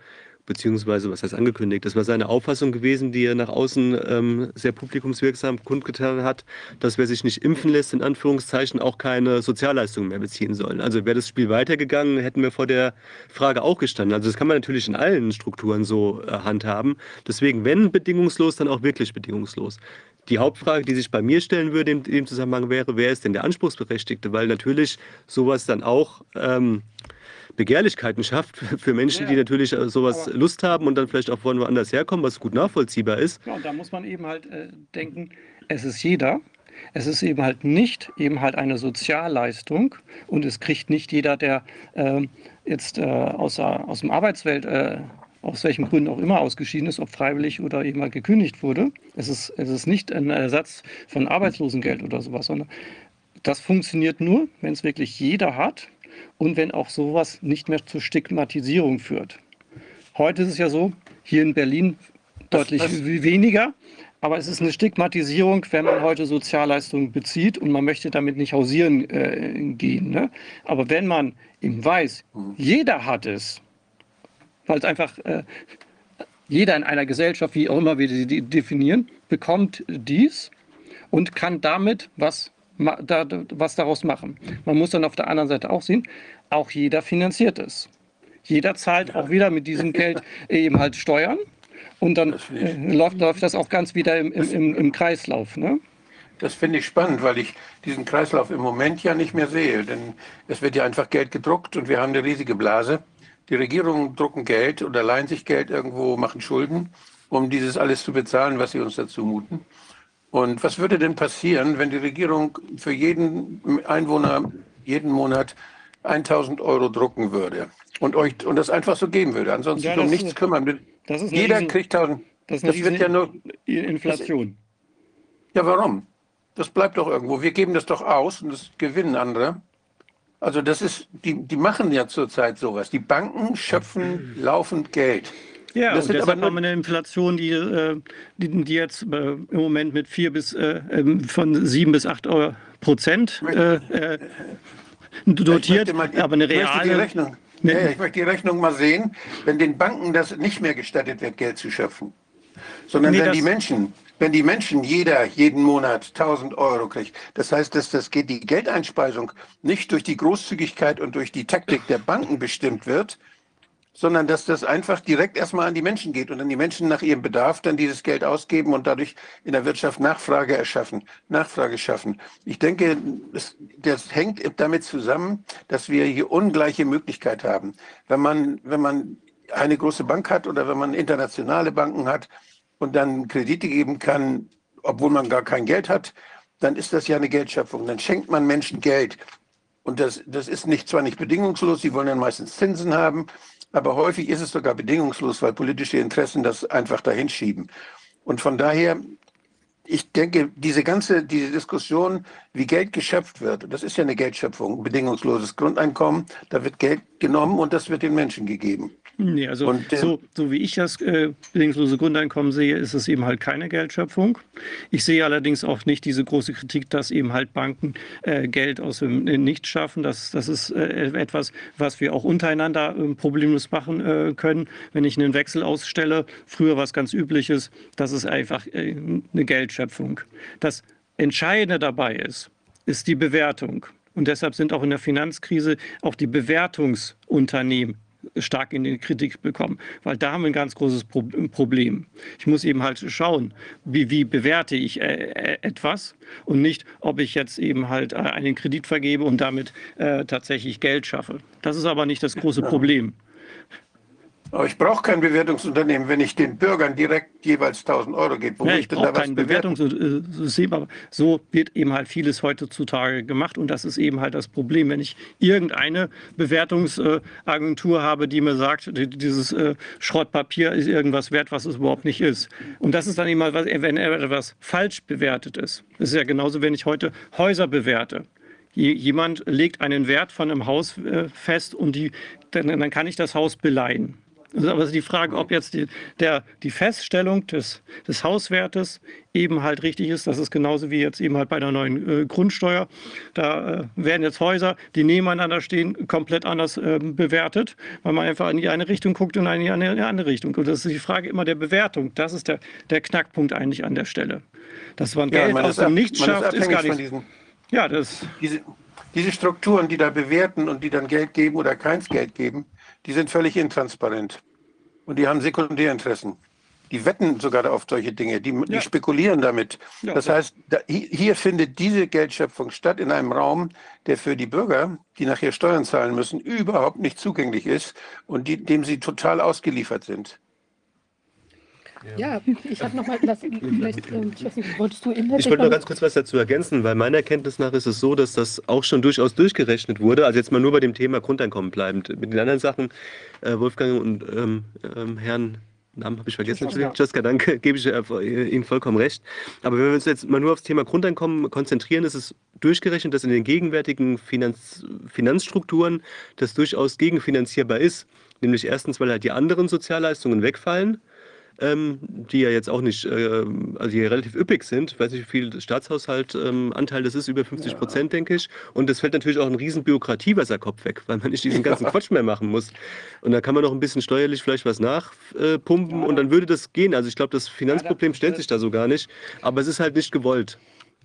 beziehungsweise was heißt angekündigt, das war seine Auffassung gewesen, die er nach außen ähm, sehr publikumswirksam kundgetan hat, dass wer sich nicht impfen lässt, in Anführungszeichen auch keine Sozialleistungen mehr beziehen soll. Also wäre das Spiel weitergegangen, hätten wir vor der Frage auch gestanden. Also das kann man natürlich in allen Strukturen so äh, handhaben. Deswegen, wenn bedingungslos, dann auch wirklich bedingungslos. Die Hauptfrage, die sich bei mir stellen würde in dem Zusammenhang wäre, wer ist denn der Anspruchsberechtigte? Weil natürlich sowas dann auch ähm, Begehrlichkeiten schafft für Menschen, Ja, die natürlich äh, sowas aber- Lust haben und dann vielleicht auch von woanders herkommen, was gut nachvollziehbar ist. Ja, und da muss man eben halt äh, denken, es ist jeder. Es ist eben halt nicht eben halt eine Sozialleistung und es kriegt nicht jeder, der ähm, jetzt äh, aus, der- aus dem Arbeitswelt, äh, aus welchen Gründen auch immer ausgeschieden ist, ob freiwillig oder eben halt gekündigt wurde. Es ist, es ist nicht ein Ersatz von Arbeitslosengeld oder sowas, sondern das funktioniert nur, wenn es wirklich jeder hat und wenn auch sowas nicht mehr zur Stigmatisierung führt. Heute ist es ja so, hier in Berlin deutlich das- weniger, aber es ist eine Stigmatisierung, wenn man heute Sozialleistungen bezieht und man möchte damit nicht hausieren äh, gehen. Ne? Aber wenn man eben weiß, jeder hat es, weil es einfach äh, Jeder in einer Gesellschaft, wie auch immer wir sie definieren, bekommt dies und kann damit was, was daraus machen. Man muss dann auf der anderen Seite auch sehen, auch jeder finanziert es. Jeder zahlt auch wieder mit diesem Geld eben halt Steuern und dann äh, läuft, läuft das auch ganz wieder im, im, im Kreislauf. Ne? Das finde ich spannend, weil ich diesen Kreislauf im Moment ja nicht mehr sehe. Denn es wird ja einfach Geld gedruckt und wir haben eine riesige Blase. Die Regierungen drucken Geld oder leihen sich Geld irgendwo, machen Schulden, um dieses alles zu bezahlen, was sie uns dazu muten. Und was würde denn passieren, wenn die Regierung für jeden Einwohner jeden Monat 1000 Euro drucken würde und euch und das einfach so geben würde? Ansonsten ja, um nichts kümmern. Jeder riesen, kriegt 1000. Das, das wird ja nur Inflation. Das, ja, warum? Das bleibt doch irgendwo. Wir geben das doch aus und das gewinnen andere. Also das ist, die, die machen ja zurzeit sowas. Die Banken schöpfen laufend Geld. Ja, das und deshalb haben wir eine Inflation, die, äh, die, die jetzt äh, im Moment mit vier bis äh, ähm, von sieben bis acht Prozent dotiert, mal, aber eine reale. Rechnung, ne, ja, ich möchte die Rechnung mal sehen, wenn den Banken das nicht mehr gestattet wird, Geld zu schöpfen, sondern nee, wenn die Menschen wenn die Menschen jeder jeden Monat 1000 Euro kriegt, das heißt, dass das geht die Geldeinspeisung nicht durch die Großzügigkeit und durch die Taktik der Banken bestimmt wird, sondern dass das einfach direkt erstmal an die Menschen geht und dann die Menschen nach ihrem Bedarf dann dieses Geld ausgeben und dadurch in der Wirtschaft Nachfrage erschaffen, Nachfrage schaffen. Ich denke, das, das hängt damit zusammen, dass wir hier ungleiche Möglichkeit haben. Wenn man, wenn man eine große Bank hat oder wenn man internationale Banken hat und dann Kredite geben kann, obwohl man gar kein Geld hat, dann ist das ja eine Geldschöpfung. Dann schenkt man Menschen Geld. Und das, das ist nicht, zwar nicht bedingungslos, sie wollen dann meistens Zinsen haben, aber häufig ist es sogar bedingungslos, weil politische Interessen das einfach dahin schieben. Und von daher, ich denke, diese ganze diese Diskussion, wie Geld geschöpft wird, das ist ja eine Geldschöpfung, bedingungsloses Grundeinkommen, da wird Geld genommen und das wird den Menschen gegeben. Nee, also und, äh, so, so wie ich das äh, bedingungslose Grundeinkommen sehe, ist es eben halt keine Geldschöpfung. Ich sehe allerdings auch nicht diese große Kritik, dass eben halt Banken äh, Geld aus dem äh, Nichts schaffen. Das, das ist äh, etwas, was wir auch untereinander äh, problemlos machen äh, können. Wenn ich einen Wechsel ausstelle, früher was ganz übliches, das ist einfach eine Geldschöpfung. Das Entscheidende dabei ist, ist die Bewertung. Und deshalb sind auch in der Finanzkrise auch die Bewertungsunternehmen stark in die Kritik bekommen, weil da haben wir ein ganz großes Problem. Ich muss eben halt schauen, wie, wie bewerte ich äh, äh, etwas und nicht, ob ich jetzt eben halt äh, einen Kredit vergebe und damit äh, tatsächlich Geld schaffe. Das ist aber nicht das große Problem. Aber ich brauche kein Bewertungsunternehmen, wenn ich den Bürgern direkt jeweils 1000 Euro gebe. Ja, ich brauche kein Bewertungssystem, aber so wird eben halt vieles heutzutage gemacht und das ist eben halt das Problem. Wenn ich irgendeine Bewertungsagentur habe, die mir sagt, dieses äh, Schrottpapier ist irgendwas wert, was es überhaupt nicht ist. Und das ist dann eben mal, wenn etwas falsch bewertet ist. Das ist ja genauso, wenn ich heute Häuser bewerte jemand legt einen Wert von einem Haus äh, fest und die, dann, dann, kann ich das Haus beleihen. Aber die Frage, ob jetzt die, der, die Feststellung des, des Hauswertes eben halt richtig ist, das ist genauso wie jetzt eben halt bei der neuen äh, Grundsteuer. Da äh, werden jetzt Häuser, die nebeneinander stehen, komplett anders äh, bewertet, weil man einfach in die eine Richtung guckt und in die andere Richtung. Und das ist die Frage immer der Bewertung. Das ist der, der Knackpunkt eigentlich an der Stelle. Dass man ja, Geld man aus dem Nichts schafft, ist, ist gar nicht. Ja, das. Diese, diese Strukturen, die da bewerten und die dann Geld geben oder keins Geld geben, die sind völlig intransparent. Und die haben Sekundärinteressen. Die wetten sogar auf solche Dinge, die, die spekulieren damit. Ja, das heißt, da, hier findet diese Geldschöpfung statt in einem Raum, der für die Bürger, die nachher Steuern zahlen müssen, überhaupt nicht zugänglich ist und die, dem sie total ausgeliefert sind. Ja, ich habe noch mal, das, vielleicht, ähm, wolltest du. Ich wollte noch ganz kurz was dazu ergänzen, weil meiner Kenntnis nach ist es so, dass das auch schon durchaus durchgerechnet wurde. Also jetzt mal nur bei dem Thema Grundeinkommen bleibend. Mit den anderen Sachen, äh, Wolfgang und ähm, ähm, Herrn Namen habe ich vergessen. Jessica, danke, gebe ich äh, Ihnen vollkommen recht. Aber wenn wir uns jetzt mal nur aufs Thema Grundeinkommen konzentrieren, ist es durchgerechnet, dass in den gegenwärtigen Finanz Finanzstrukturen das durchaus gegenfinanzierbar ist. Nämlich erstens, weil halt die anderen Sozialleistungen wegfallen ähm, die ja jetzt auch nicht, äh, also die relativ üppig sind. Ich weiß nicht, wie viel Staatshaushaltanteil ähm, das ist, über 50 Prozent, ja. denke ich. Und das fällt natürlich auch ein riesen Bürokratiewasserkopf weg, weil man nicht diesen ganzen ja. Quatsch mehr machen muss. Und da kann man noch ein bisschen steuerlich vielleicht was nachpumpen ja. und dann würde das gehen. Also ich glaube, das Finanzproblem stellt sich da so gar nicht. Aber es ist halt nicht gewollt.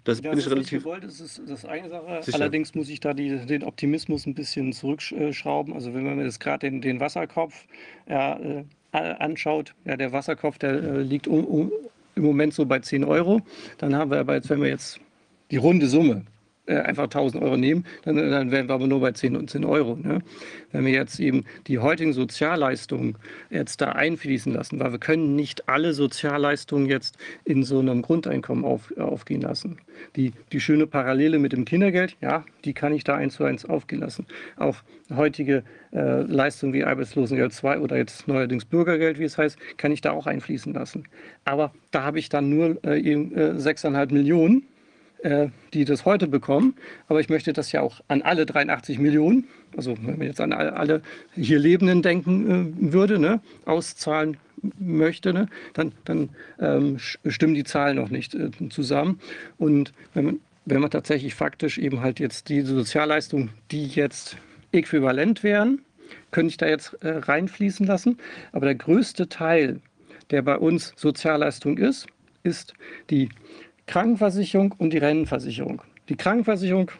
Das ja, bin ich relativ. Gewollt, das ist das eine Sache. Sicher. Allerdings muss ich da die, den Optimismus ein bisschen zurückschrauben. Also wenn man jetzt gerade den, den Wasserkopf ja, äh, anschaut, ja, der Wasserkopf, der äh, liegt um, um, im Moment so bei 10 Euro. Dann haben wir aber jetzt, wenn wir jetzt die runde Summe äh, einfach 1000 Euro nehmen, dann, dann wären wir aber nur bei 10 und 10 Euro. Ne? Wenn wir jetzt eben die heutigen Sozialleistungen jetzt da einfließen lassen, weil wir können nicht alle Sozialleistungen jetzt in so einem Grundeinkommen auf, aufgehen lassen. Die, die schöne Parallele mit dem Kindergeld, ja, die kann ich da eins zu eins aufgehen lassen. Auch heutige äh, Leistungen wie Arbeitslosengeld 2 oder jetzt neuerdings Bürgergeld, wie es heißt, kann ich da auch einfließen lassen. Aber da habe ich dann nur äh, eben, äh, 6,5 Millionen äh, die das heute bekommen. Aber ich möchte das ja auch an alle 83 Millionen, also wenn man jetzt an alle hier Lebenden denken äh, würde, ne, auszahlen möchte, ne, dann, dann ähm, stimmen die Zahlen noch nicht äh, zusammen. Und wenn man, wenn man tatsächlich faktisch eben halt jetzt die Sozialleistungen, die jetzt äquivalent wären, könnte ich da jetzt äh, reinfließen lassen. Aber der größte Teil, der bei uns Sozialleistung ist, ist die Krankenversicherung und die Rentenversicherung. Die Krankenversicherung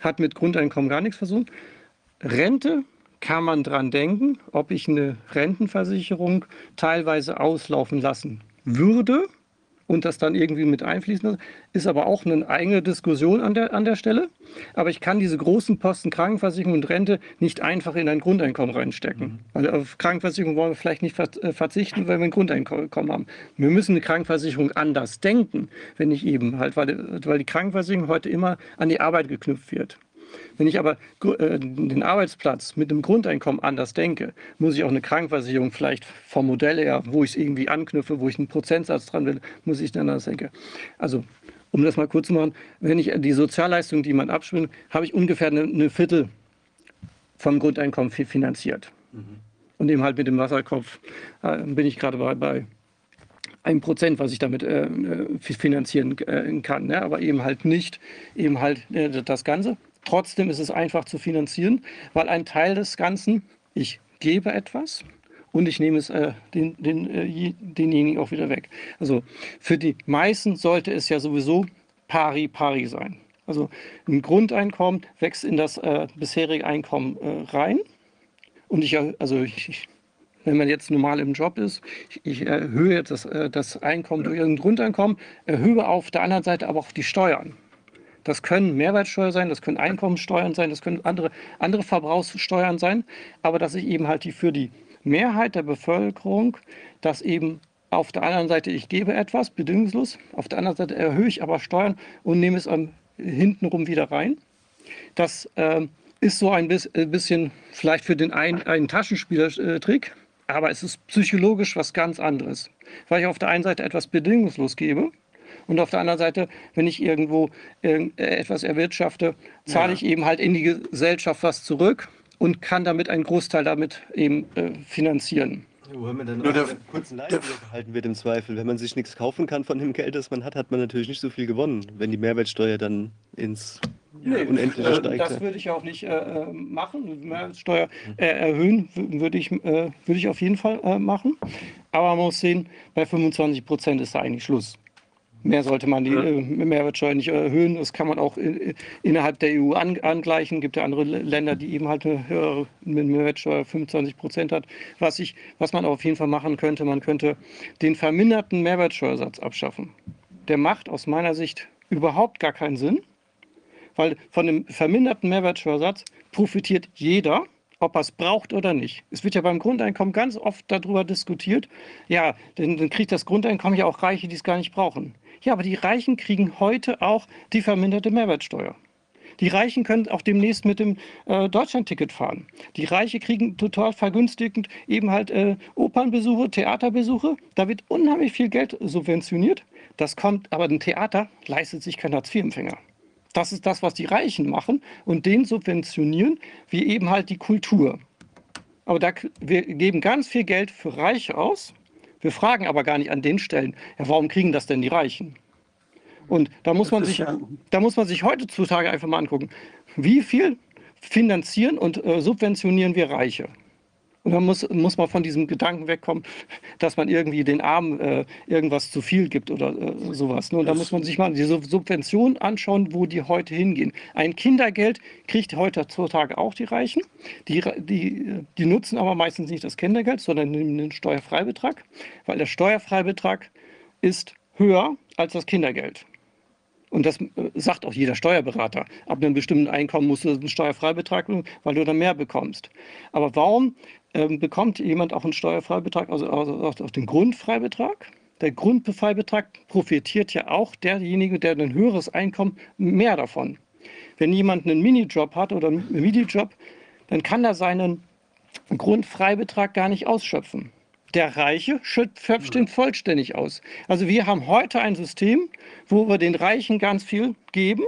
hat mit Grundeinkommen gar nichts versucht. Rente kann man dran denken, ob ich eine Rentenversicherung teilweise auslaufen lassen würde und das dann irgendwie mit einfließen lassen. Ist aber auch eine eigene Diskussion an der, an der Stelle. Aber ich kann diese großen Posten Krankenversicherung und Rente nicht einfach in ein Grundeinkommen reinstecken. Mhm. Weil auf Krankenversicherung wollen wir vielleicht nicht äh, verzichten, weil wir ein Grundeinkommen haben. Wir müssen eine Krankenversicherung anders denken, wenn ich eben halt, weil, weil die Krankenversicherung heute immer an die Arbeit geknüpft wird. Wenn ich aber äh, den Arbeitsplatz mit dem Grundeinkommen anders denke, muss ich auch eine Krankenversicherung vielleicht vom Modell her, wo ich es irgendwie anknüpfe, wo ich einen Prozentsatz dran will, muss ich dann anders denken. Also um das mal kurz zu machen, wenn ich die Sozialleistung, die man abschwingt, habe ich ungefähr eine, eine Viertel vom Grundeinkommen finanziert. Mhm. Und eben halt mit dem Wasserkopf äh, bin ich gerade bei, bei ein Prozent, was ich damit äh, äh finanzieren äh, kann, ne? aber eben halt nicht eben halt äh, das Ganze. Trotzdem ist es einfach zu finanzieren, weil ein Teil des Ganzen, ich gebe etwas und ich nehme es äh, den, den, äh, denjenigen auch wieder weg. Also für die meisten sollte es ja sowieso pari pari sein. Also ein Grundeinkommen wächst in das äh, bisherige Einkommen äh, rein. Und ich, also ich, wenn man jetzt normal im Job ist, ich, ich erhöhe das, äh, das Einkommen durch ein Grundeinkommen, erhöhe auf der anderen Seite aber auch die Steuern. Das können Mehrwertsteuer sein, das können Einkommensteuern sein, das können andere, andere Verbrauchssteuern sein, aber dass ich eben halt die für die Mehrheit der Bevölkerung, dass eben auf der anderen Seite ich gebe etwas bedingungslos, auf der anderen Seite erhöhe ich aber Steuern und nehme es um, hintenrum wieder rein. Das äh, ist so ein äh, bisschen vielleicht für den einen ein Taschenspielertrick, aber es ist psychologisch was ganz anderes, weil ich auf der einen Seite etwas bedingungslos gebe und auf der anderen Seite, wenn ich irgendwo äh, etwas erwirtschafte, zahle ja. ich eben halt in die Gesellschaft was zurück und kann damit einen Großteil damit eben äh, finanzieren. Wo man dann auch einen kurzen Leid gehalten wird im Zweifel. Wenn man sich nichts kaufen kann von dem Geld, das man hat, hat man natürlich nicht so viel gewonnen, wenn die Mehrwertsteuer dann ins nee, Unendliche äh, steigt. Das würde ich auch nicht äh, äh machen. Mehrwertsteuer äh, erhöhen würde ich, äh, würde ich auf jeden Fall äh, machen. Aber man muss sehen, bei 25 Prozent ist da eigentlich Schluss. Mehr sollte man die äh, Mehrwertsteuer nicht erhöhen. Das kann man auch in, innerhalb der EU an, angleichen. Es gibt ja andere Länder, die eben halt eine höhere Mehrwertsteuer 25 Prozent hat. Was, ich, was man auf jeden Fall machen könnte, man könnte den verminderten Mehrwertsteuersatz abschaffen. Der macht aus meiner Sicht überhaupt gar keinen Sinn, weil von dem verminderten Mehrwertsteuersatz profitiert jeder ob er es braucht oder nicht. Es wird ja beim Grundeinkommen ganz oft darüber diskutiert, ja, dann, dann kriegt das Grundeinkommen ja auch Reiche, die es gar nicht brauchen. Ja, aber die Reichen kriegen heute auch die verminderte Mehrwertsteuer. Die Reichen können auch demnächst mit dem äh, Deutschlandticket fahren. Die Reichen kriegen total vergünstigend eben halt äh, Opernbesuche, Theaterbesuche. Da wird unheimlich viel Geld subventioniert. Das kommt, aber ein Theater leistet sich kein Hartz-IV-Empfänger. Das ist das, was die Reichen machen und den subventionieren, wie eben halt die Kultur. Aber da, wir geben ganz viel Geld für Reiche aus Wir fragen aber gar nicht an den Stellen, ja, warum kriegen das denn die Reichen? Und da muss, man sich, da muss man sich heutzutage einfach mal angucken, wie viel finanzieren und äh, subventionieren wir Reiche? Und dann muss, muss man von diesem Gedanken wegkommen, dass man irgendwie den Armen äh, irgendwas zu viel gibt oder äh, sowas. Ne? Und da muss man sich mal diese Subventionen anschauen, wo die heute hingehen. Ein Kindergeld kriegt heutzutage auch die Reichen. Die, die, die nutzen aber meistens nicht das Kindergeld, sondern den Steuerfreibetrag, weil der Steuerfreibetrag ist höher als das Kindergeld. Und das äh, sagt auch jeder Steuerberater. Ab einem bestimmten Einkommen musst du einen Steuerfreibetrag, weil du dann mehr bekommst. Aber warum ähm, bekommt jemand auch einen Steuerfreibetrag, also, also auf den Grundfreibetrag? Der Grundfreibetrag profitiert ja auch derjenige, der ein höheres Einkommen, mehr davon. Wenn jemand einen Minijob hat oder einen Minijob, dann kann er seinen Grundfreibetrag gar nicht ausschöpfen. Der Reiche schöpft den vollständig aus. Also wir haben heute ein System, wo wir den Reichen ganz viel geben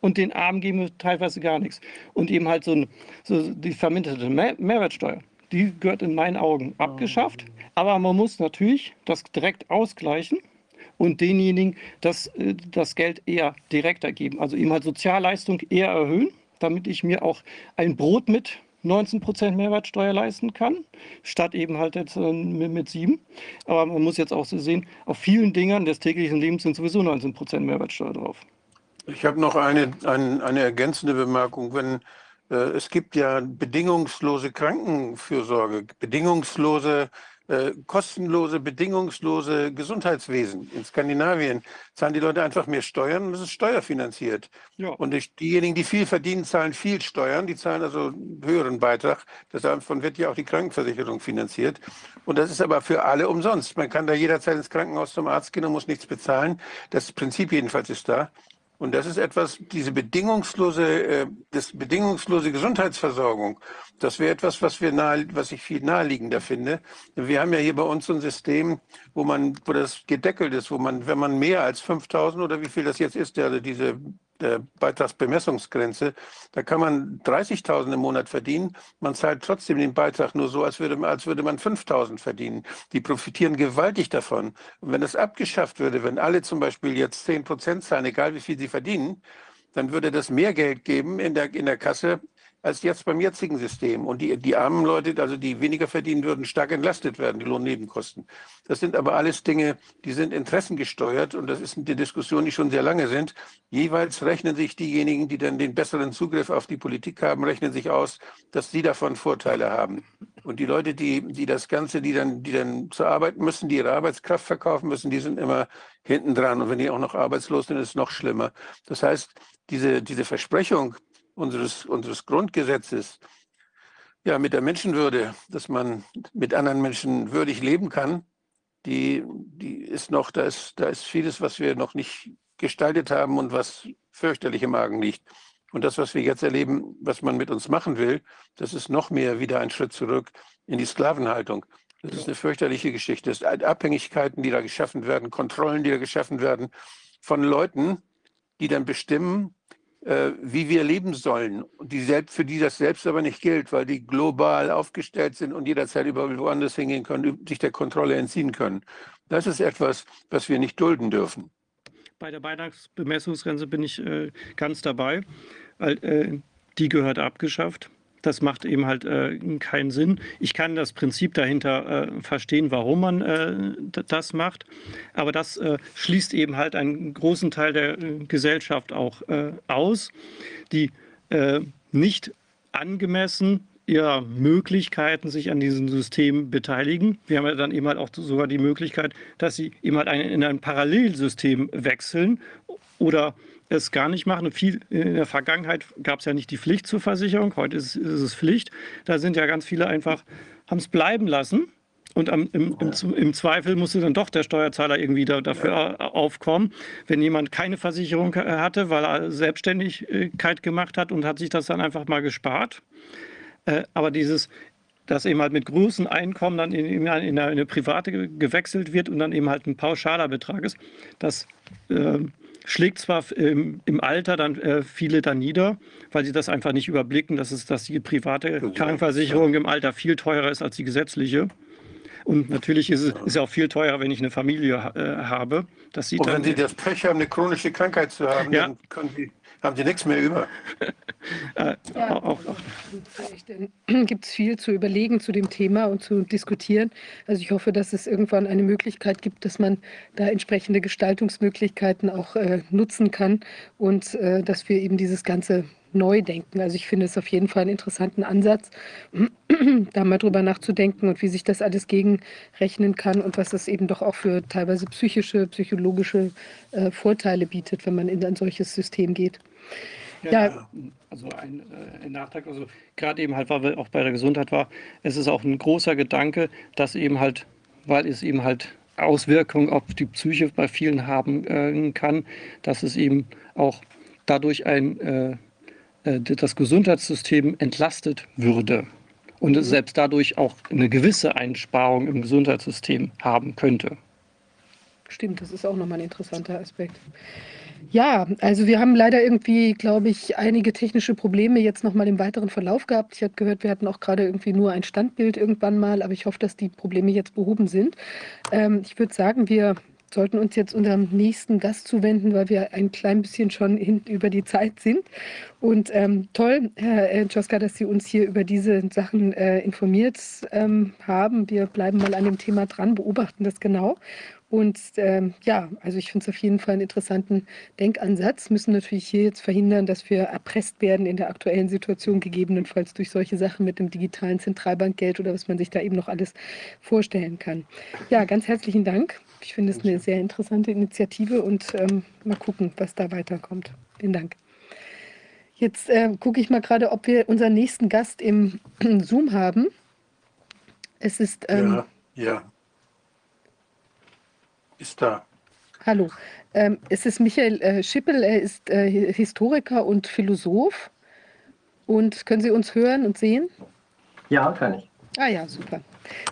und den Armen geben wir teilweise gar nichts. Und eben halt so, ein, so die verminderte Mehr Mehrwertsteuer, die gehört in meinen Augen abgeschafft. Aber man muss natürlich das direkt ausgleichen und denjenigen das, äh, das Geld eher direkter geben. Also eben halt Sozialleistung eher erhöhen, damit ich mir auch ein Brot mit 19% Mehrwertsteuer leisten kann, statt eben halt jetzt äh, mit 7. Aber man muss jetzt auch so sehen, auf vielen Dingen des täglichen Lebens sind sowieso 19% Mehrwertsteuer drauf. Ich habe noch eine, eine, eine ergänzende Bemerkung. Wenn äh, es gibt ja bedingungslose Krankenfürsorge, bedingungslose äh, kostenlose, bedingungslose Gesundheitswesen. In Skandinavien zahlen die Leute einfach mehr Steuern und es ist steuerfinanziert. Ja. Und diejenigen, die viel verdienen, zahlen viel Steuern, die zahlen also einen höheren Beitrag. Davon wird ja auch die Krankenversicherung finanziert. Und das ist aber für alle umsonst. Man kann da jederzeit ins Krankenhaus zum Arzt gehen und muss nichts bezahlen. Das Prinzip jedenfalls ist da. Und das ist etwas, diese bedingungslose, äh, das bedingungslose Gesundheitsversorgung, das wäre etwas, was wir nahe, was ich viel naheliegender finde. Wir haben ja hier bei uns so ein System, wo man, wo das gedeckelt ist, wo man, wenn man mehr als 5000 oder wie viel das jetzt ist, der, diese der Beitragsbemessungsgrenze, da kann man 30.000 im Monat verdienen. Man zahlt trotzdem den Beitrag nur so, als würde, man, als würde man 5.000 verdienen. Die profitieren gewaltig davon. Und wenn das abgeschafft würde, wenn alle zum Beispiel jetzt 10 Prozent zahlen, egal wie viel sie verdienen, dann würde das mehr Geld geben in der, in der Kasse, als jetzt beim jetzigen System. Und die, die armen Leute, also die weniger verdienen, würden stark entlastet werden, die Lohnnebenkosten. Das sind aber alles Dinge, die sind interessengesteuert und das ist eine Diskussion, die schon sehr lange sind. Jeweils rechnen sich diejenigen, die dann den besseren Zugriff auf die Politik haben, rechnen sich aus, dass sie davon Vorteile haben. Und die Leute, die, die das Ganze, die dann, die dann zur Arbeit müssen, die ihre Arbeitskraft verkaufen müssen, die sind immer hinten dran. Und wenn die auch noch arbeitslos sind, ist es noch schlimmer. Das heißt, diese, diese Versprechung, unseres, unseres Grundgesetzes, ja, mit der Menschenwürde, dass man mit anderen Menschen würdig leben kann, die, die ist noch, da ist, da ist vieles, was wir noch nicht gestaltet haben und was fürchterlich im Magen liegt. Und das, was wir jetzt erleben, was man mit uns machen will, das ist noch mehr wieder ein Schritt zurück in die Sklavenhaltung. Das ist eine fürchterliche Geschichte. Das sind Abhängigkeiten, die da geschaffen werden, Kontrollen, die da geschaffen werden von Leuten, die dann bestimmen, wie wir leben sollen. Die selbst, für die das selbst aber nicht gilt, weil die global aufgestellt sind und jederzeit überall woanders hingehen können, sich der Kontrolle entziehen können. Das ist etwas, was wir nicht dulden dürfen. Bei der Beitragsbemessungsgrenze bin ich äh, ganz dabei, äh, die gehört abgeschafft. Das macht eben halt äh, keinen Sinn. Ich kann das Prinzip dahinter äh, verstehen, warum man äh, das macht. Aber das äh, schließt eben halt einen großen Teil der äh, Gesellschaft auch äh, aus, die nicht angemessen ihrer Möglichkeiten sich an diesem System beteiligen. Wir haben ja dann eben halt auch sogar die Möglichkeit, dass sie eben halt ein, in ein Parallelsystem wechseln oder es gar nicht machen. viel, in der Vergangenheit gab es ja nicht die Pflicht zur Versicherung, heute ist, ist es Pflicht. Da sind ja ganz viele einfach, haben es bleiben lassen. Und am, im, im, im, Zweifel musste dann doch der Steuerzahler irgendwie da, dafür aufkommen. Wenn jemand keine Versicherung hatte, weil er Selbstständigkeit gemacht hat und hat sich das dann einfach mal gespart. Äh, aber dieses, dass eben halt mit großen Einkommen dann in, in, eine, in, eine, private gewechselt wird und dann eben halt ein pauschaler Betrag ist, das äh, schlägt zwar im, im Alter dann äh, viele dann nieder, weil sie das einfach nicht überblicken, dass, es, dass die private Krankenversicherung im Alter viel teurer ist als die gesetzliche. Und natürlich ist es ist auch viel teurer, wenn ich eine Familie äh, habe. Das sieht Und dann, wenn Sie das Pech haben, eine chronische Krankheit zu haben, Ja. dann können Sie, haben Sie nichts mehr über. Ja, auch, gibt es viel zu überlegen zu dem Thema und zu diskutieren. Also ich hoffe, dass es irgendwann eine Möglichkeit gibt, dass man da entsprechende Gestaltungsmöglichkeiten auch äh, nutzen kann und äh, dass wir eben dieses ganze neu denken. Also ich finde es auf jeden Fall einen interessanten Ansatz, da mal drüber nachzudenken und wie sich das alles gegenrechnen kann und was es eben doch auch für teilweise psychische, psychologische äh, Vorteile bietet, wenn man in ein solches System geht. Ja. Also ein, äh, ein Nachtrag, also gerade eben halt, weil wir auch bei der Gesundheit war, es ist auch ein großer Gedanke, dass eben halt, weil es eben halt Auswirkungen auf die Psyche bei vielen haben äh, kann, dass es eben auch dadurch ein, äh, das Gesundheitssystem entlastet würde und selbst dadurch auch eine gewisse Einsparung im Gesundheitssystem haben könnte. Stimmt, das ist auch nochmal ein interessanter Aspekt. Ja, also wir haben leider irgendwie, glaube ich, einige technische Probleme jetzt nochmal im weiteren Verlauf gehabt. Ich habe gehört, wir hatten auch gerade irgendwie nur ein Standbild irgendwann mal, aber ich hoffe, dass die Probleme jetzt behoben sind. Ähm, ich würde sagen, wir sollten uns jetzt unserem nächsten Gast zuwenden, weil wir ein klein bisschen schon hin, über die Zeit sind. Und ähm, toll, Herr äh, Joska, dass Sie uns hier über diese Sachen äh, informiert ähm, haben. Wir bleiben mal an dem Thema dran, beobachten das genau. Und ähm, ja, also ich finde es auf jeden Fall einen interessanten Denkansatz. Müssen natürlich hier jetzt verhindern, dass wir erpresst werden in der aktuellen Situation, gegebenenfalls durch solche Sachen mit dem digitalen Zentralbankgeld oder was man sich da eben noch alles vorstellen kann. Ja, ganz herzlichen Dank. Ich finde es eine sehr interessante Initiative und ähm, mal gucken, was da weiterkommt. Vielen Dank. Jetzt äh, gucke ich mal gerade, ob wir unseren nächsten Gast im Zoom haben. Es ist. Ähm, ja, ja. Ist da. Hallo, ähm, es ist Michael äh, Schippel, er ist äh, Historiker und Philosoph. Und können Sie uns hören und sehen? Ja, kann ich. Ah ja, super.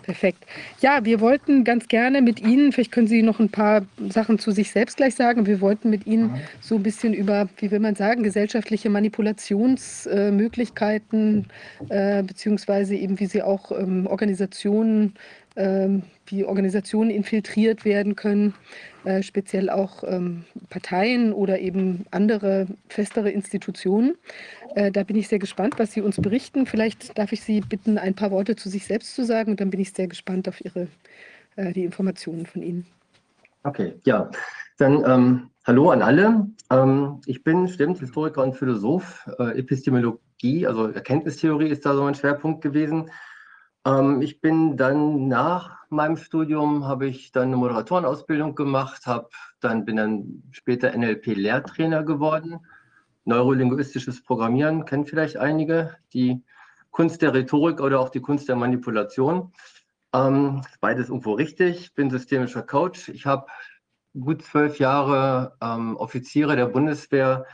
Perfekt. Ja, wir wollten ganz gerne mit Ihnen, vielleicht können Sie noch ein paar Sachen zu sich selbst gleich sagen. Wir wollten mit Ihnen so ein bisschen über, wie will man sagen, gesellschaftliche Manipulationsmöglichkeiten, äh, beziehungsweise eben, wie Sie auch ähm, Organisationen, wie Organisationen infiltriert werden können, äh, speziell auch ähm, Parteien oder eben andere festere Institutionen. Äh, da bin ich sehr gespannt, was Sie uns berichten. Vielleicht darf ich Sie bitten, ein paar Worte zu sich selbst zu sagen und dann bin ich sehr gespannt auf Ihre, äh, die Informationen von Ihnen. Okay, ja. Dann ähm, hallo an alle. Ähm, ich bin, stimmt, Historiker und Philosoph. Äh, Epistemologie, also Erkenntnistheorie ist da so mein Schwerpunkt gewesen. Ähm, ich bin dann nach meinem Studium, habe ich dann eine Moderatorenausbildung gemacht, habe dann, bin dann später NLP-Lehrtrainer geworden. Neurolinguistisches Programmieren kennen vielleicht einige. Die Kunst der Rhetorik oder auch die Kunst der Manipulation. Ähm, beides irgendwo richtig. Bin systemischer Coach. Ich habe gut zwölf Jahre ähm, Offiziere der Bundeswehr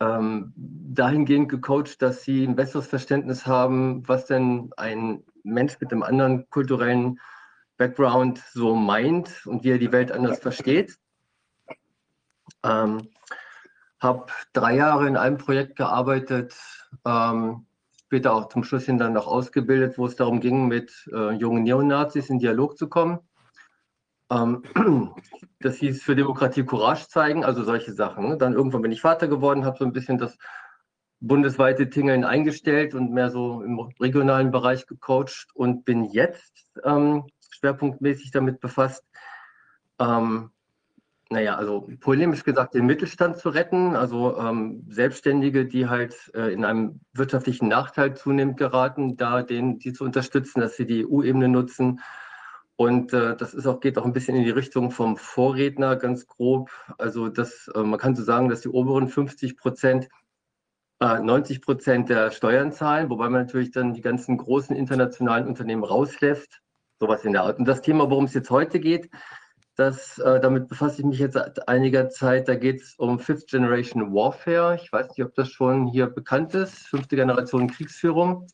ähm, dahingehend gecoacht, dass sie ein besseres Verständnis haben, was denn ein Mensch mit einem anderen kulturellen Background so meint und wie er die Welt anders versteht. Ähm, habe drei Jahre in einem Projekt gearbeitet, ähm, später auch zum Schluss hin dann noch ausgebildet, wo es darum ging, mit äh, jungen Neonazis in Dialog zu kommen. Ähm, das hieß für Demokratie Courage zeigen, also solche Sachen. Ne? Dann irgendwann bin ich Vater geworden, habe so ein bisschen das bundesweite Tingeln eingestellt und mehr so im regionalen Bereich gecoacht und bin jetzt ähm, schwerpunktmäßig damit befasst, ähm, naja, also polemisch gesagt, den Mittelstand zu retten, also ähm, Selbstständige, die halt äh, in einem wirtschaftlichen Nachteil zunehmend geraten, da denen die zu unterstützen, dass sie die EU-Ebene nutzen. Und äh, das ist auch, geht auch ein bisschen in die Richtung vom Vorredner, ganz grob. Also das, äh, man kann so sagen, dass die oberen 50 Prozent 90 Prozent der Steuern zahlen, wobei man natürlich dann die ganzen großen internationalen Unternehmen rauslässt. Sowas in der Art. Und das Thema, worum es jetzt heute geht, das, äh, damit befasse ich mich jetzt seit einiger Zeit. Da geht es um Fifth Generation Warfare. Ich weiß nicht, ob das schon hier bekannt ist. Fünfte Generation Kriegsführung.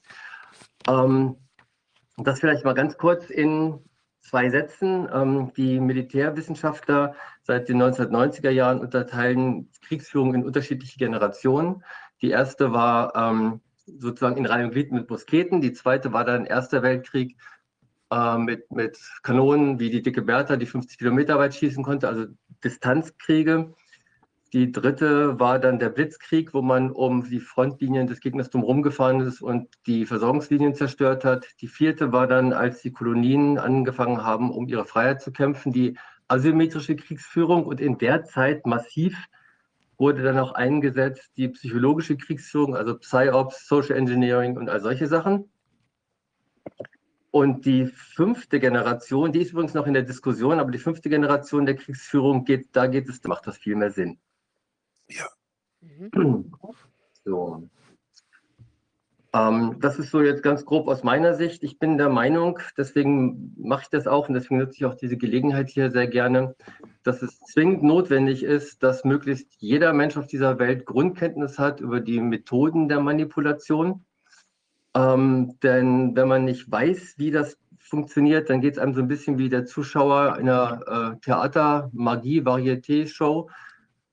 Ähm, das vielleicht mal ganz kurz in zwei Sätzen. Ähm, die Militärwissenschaftler seit den 1990er Jahren unterteilen Kriegsführung in unterschiedliche Generationen. Die erste war ähm, sozusagen in Reihe und Glied mit Musketen. Die zweite war dann Erster Weltkrieg äh, mit, mit Kanonen wie die dicke Bertha, die 50 Kilometer weit schießen konnte, also Distanzkriege. Die dritte war dann der Blitzkrieg, wo man um die Frontlinien des Gegners drumherum gefahren ist und die Versorgungslinien zerstört hat. Die vierte war dann, als die Kolonien angefangen haben, um ihre Freiheit zu kämpfen, die asymmetrische Kriegsführung und in der Zeit massiv wurde dann auch eingesetzt die psychologische Kriegsführung, also PsyOps, Social Engineering und all solche Sachen. Und die fünfte Generation, die ist übrigens noch in der Diskussion, aber die fünfte Generation der Kriegsführung geht, da geht es, macht das viel mehr Sinn. Ja. Mhm. So. Ähm, das ist so jetzt ganz grob aus meiner Sicht. Ich bin der Meinung, deswegen mache ich das auch und deswegen nutze ich auch diese Gelegenheit hier sehr gerne, dass es zwingend notwendig ist, dass möglichst jeder Mensch auf dieser Welt Grundkenntnis hat über die Methoden der Manipulation. Ähm, denn wenn man nicht weiß, wie das funktioniert, dann geht es einem so ein bisschen wie der Zuschauer einer äh, Theater-, Magie-, Varieté-Show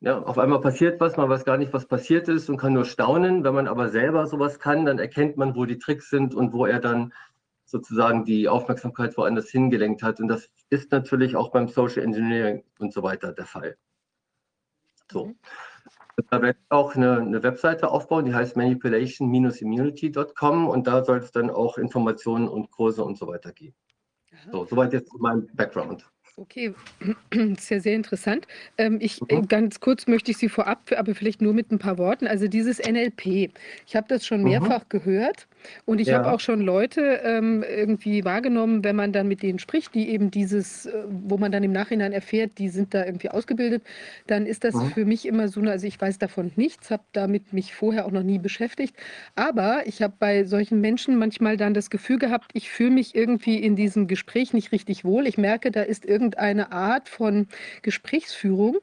ja, auf einmal passiert was, man weiß gar nicht, was passiert ist und kann nur staunen. Wenn man aber selber sowas kann, dann erkennt man, wo die Tricks sind und wo er dann sozusagen die Aufmerksamkeit woanders hingelenkt hat. Und das ist natürlich auch beim Social Engineering und so weiter der Fall. So. Mhm. Da werde ich auch eine, eine Webseite aufbauen, die heißt manipulation-immunity.com und da soll es dann auch Informationen und Kurse und so weiter geben. So, soweit jetzt zu meinem Background. Okay, sehr, sehr interessant. Ähm, ich, äh, ganz kurz möchte ich Sie vorab, aber vielleicht nur mit ein paar Worten. Also dieses NLP, ich habe das schon mehrfach mhm. gehört und ich ja. habe auch schon Leute ähm, irgendwie wahrgenommen, wenn man dann mit denen spricht, die eben dieses, äh, wo man dann im Nachhinein erfährt, die sind da irgendwie ausgebildet, dann ist das mhm. für mich immer so, also ich weiß davon nichts, habe damit mich vorher auch noch nie beschäftigt, aber ich habe bei solchen Menschen manchmal dann das Gefühl gehabt, ich fühle mich irgendwie in diesem Gespräch nicht richtig wohl. Ich merke, da ist irgendwie irgendeine Art von Gesprächsführung,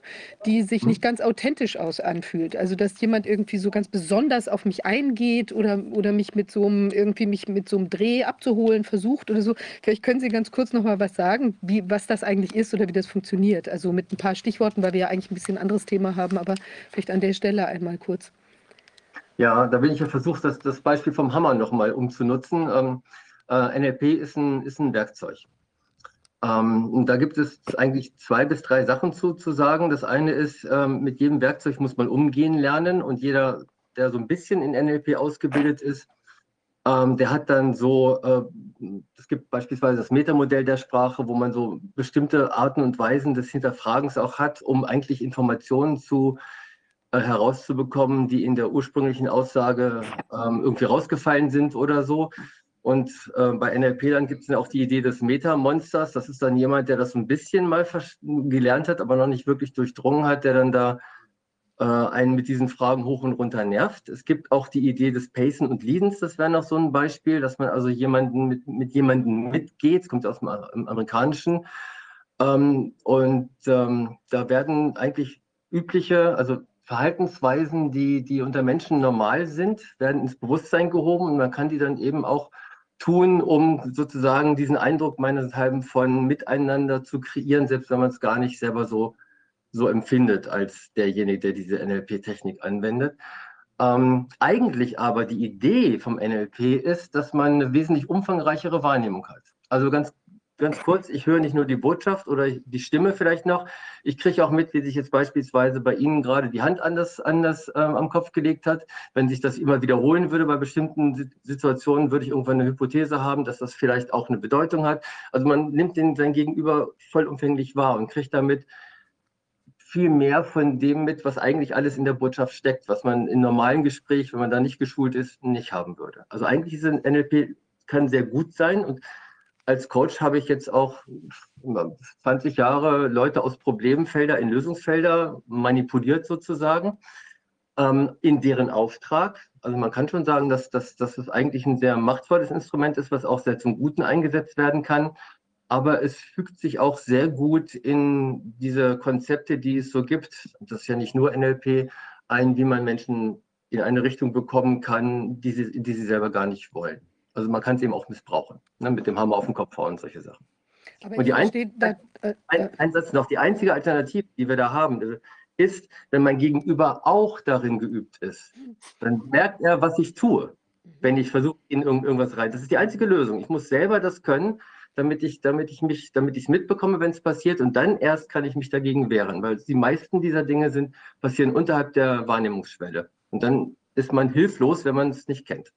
die sich nicht ganz authentisch aus anfühlt. Also dass jemand irgendwie so ganz besonders auf mich eingeht oder, oder mich mit so einem irgendwie mich mit so einem Dreh abzuholen versucht oder so. Vielleicht können Sie ganz kurz noch mal was sagen, wie, was das eigentlich ist oder wie das funktioniert. Also mit ein paar Stichworten, weil wir ja eigentlich ein bisschen anderes Thema haben, aber vielleicht an der Stelle einmal kurz. Ja, da bin ich ja versucht, das, das Beispiel vom Hammer nochmal umzunutzen. Ähm, äh, NLP ist ein, ist ein Werkzeug. Ähm, da gibt es eigentlich zwei bis drei Sachen zu, zu sagen. Das eine ist, ähm, mit jedem Werkzeug muss man umgehen lernen und jeder, der so ein bisschen in NLP ausgebildet ist, ähm, der hat dann so, äh, es gibt beispielsweise das Metamodell der Sprache, wo man so bestimmte Arten und Weisen des Hinterfragens auch hat, um eigentlich Informationen zu äh, herauszubekommen, die in der ursprünglichen Aussage ähm, irgendwie rausgefallen sind oder so. Und äh, bei NLP dann gibt es ja auch die Idee des Meta-Monsters. Das ist dann jemand, der das ein bisschen mal gelernt hat, aber noch nicht wirklich durchdrungen hat, der dann da äh, einen mit diesen Fragen hoch und runter nervt. Es gibt auch die Idee des Pacen und Leadens. Das wäre noch so ein Beispiel, dass man also jemanden mit, mit jemandem mitgeht. Das kommt aus dem, dem Amerikanischen. Ähm, und ähm, da werden eigentlich übliche, also Verhaltensweisen, die, die unter Menschen normal sind, werden ins Bewusstsein gehoben und man kann die dann eben auch tun, um sozusagen diesen Eindruck meineshalben von Miteinander zu kreieren, selbst wenn man es gar nicht selber so, so empfindet als derjenige, der diese NLP-Technik anwendet. Ähm, eigentlich aber die Idee vom NLP ist, dass man eine wesentlich umfangreichere Wahrnehmung hat. Also ganz ganz kurz, ich höre nicht nur die Botschaft oder die Stimme vielleicht noch, ich kriege auch mit, wie sich jetzt beispielsweise bei Ihnen gerade die Hand anders, anders ähm, am Kopf gelegt hat. Wenn sich das immer wiederholen würde bei bestimmten Situationen, würde ich irgendwann eine Hypothese haben, dass das vielleicht auch eine Bedeutung hat. Also man nimmt den sein Gegenüber vollumfänglich wahr und kriegt damit viel mehr von dem mit, was eigentlich alles in der Botschaft steckt, was man im normalen Gespräch, wenn man da nicht geschult ist, nicht haben würde. Also eigentlich ist ein NLP kann sehr gut sein und als Coach habe ich jetzt auch 20 Jahre Leute aus Problemfelder in Lösungsfelder manipuliert sozusagen, ähm, in deren Auftrag. Also man kann schon sagen, dass, dass, dass es eigentlich ein sehr machtvolles Instrument ist, was auch sehr zum Guten eingesetzt werden kann. Aber es fügt sich auch sehr gut in diese Konzepte, die es so gibt. Das ist ja nicht nur NLP, ein, wie man Menschen in eine Richtung bekommen kann, die sie, die sie selber gar nicht wollen. Also man kann es eben auch missbrauchen, ne, mit dem Hammer auf den Kopf hauen und solche Sachen. Aber und die ein, da, äh, ein, äh, ein, Satz noch, die einzige Alternative, die wir da haben, äh, ist, wenn mein Gegenüber auch darin geübt ist, dann merkt er, was ich tue, wenn ich versuche, in irgendwas rein. Das ist die einzige Lösung. Ich muss selber das können, damit ich, damit ich mich, damit ich es mitbekomme, wenn es passiert. Und dann erst kann ich mich dagegen wehren, weil die meisten dieser Dinge sind, passieren unterhalb der Wahrnehmungsschwelle. Und dann ist man hilflos, wenn man es nicht kennt.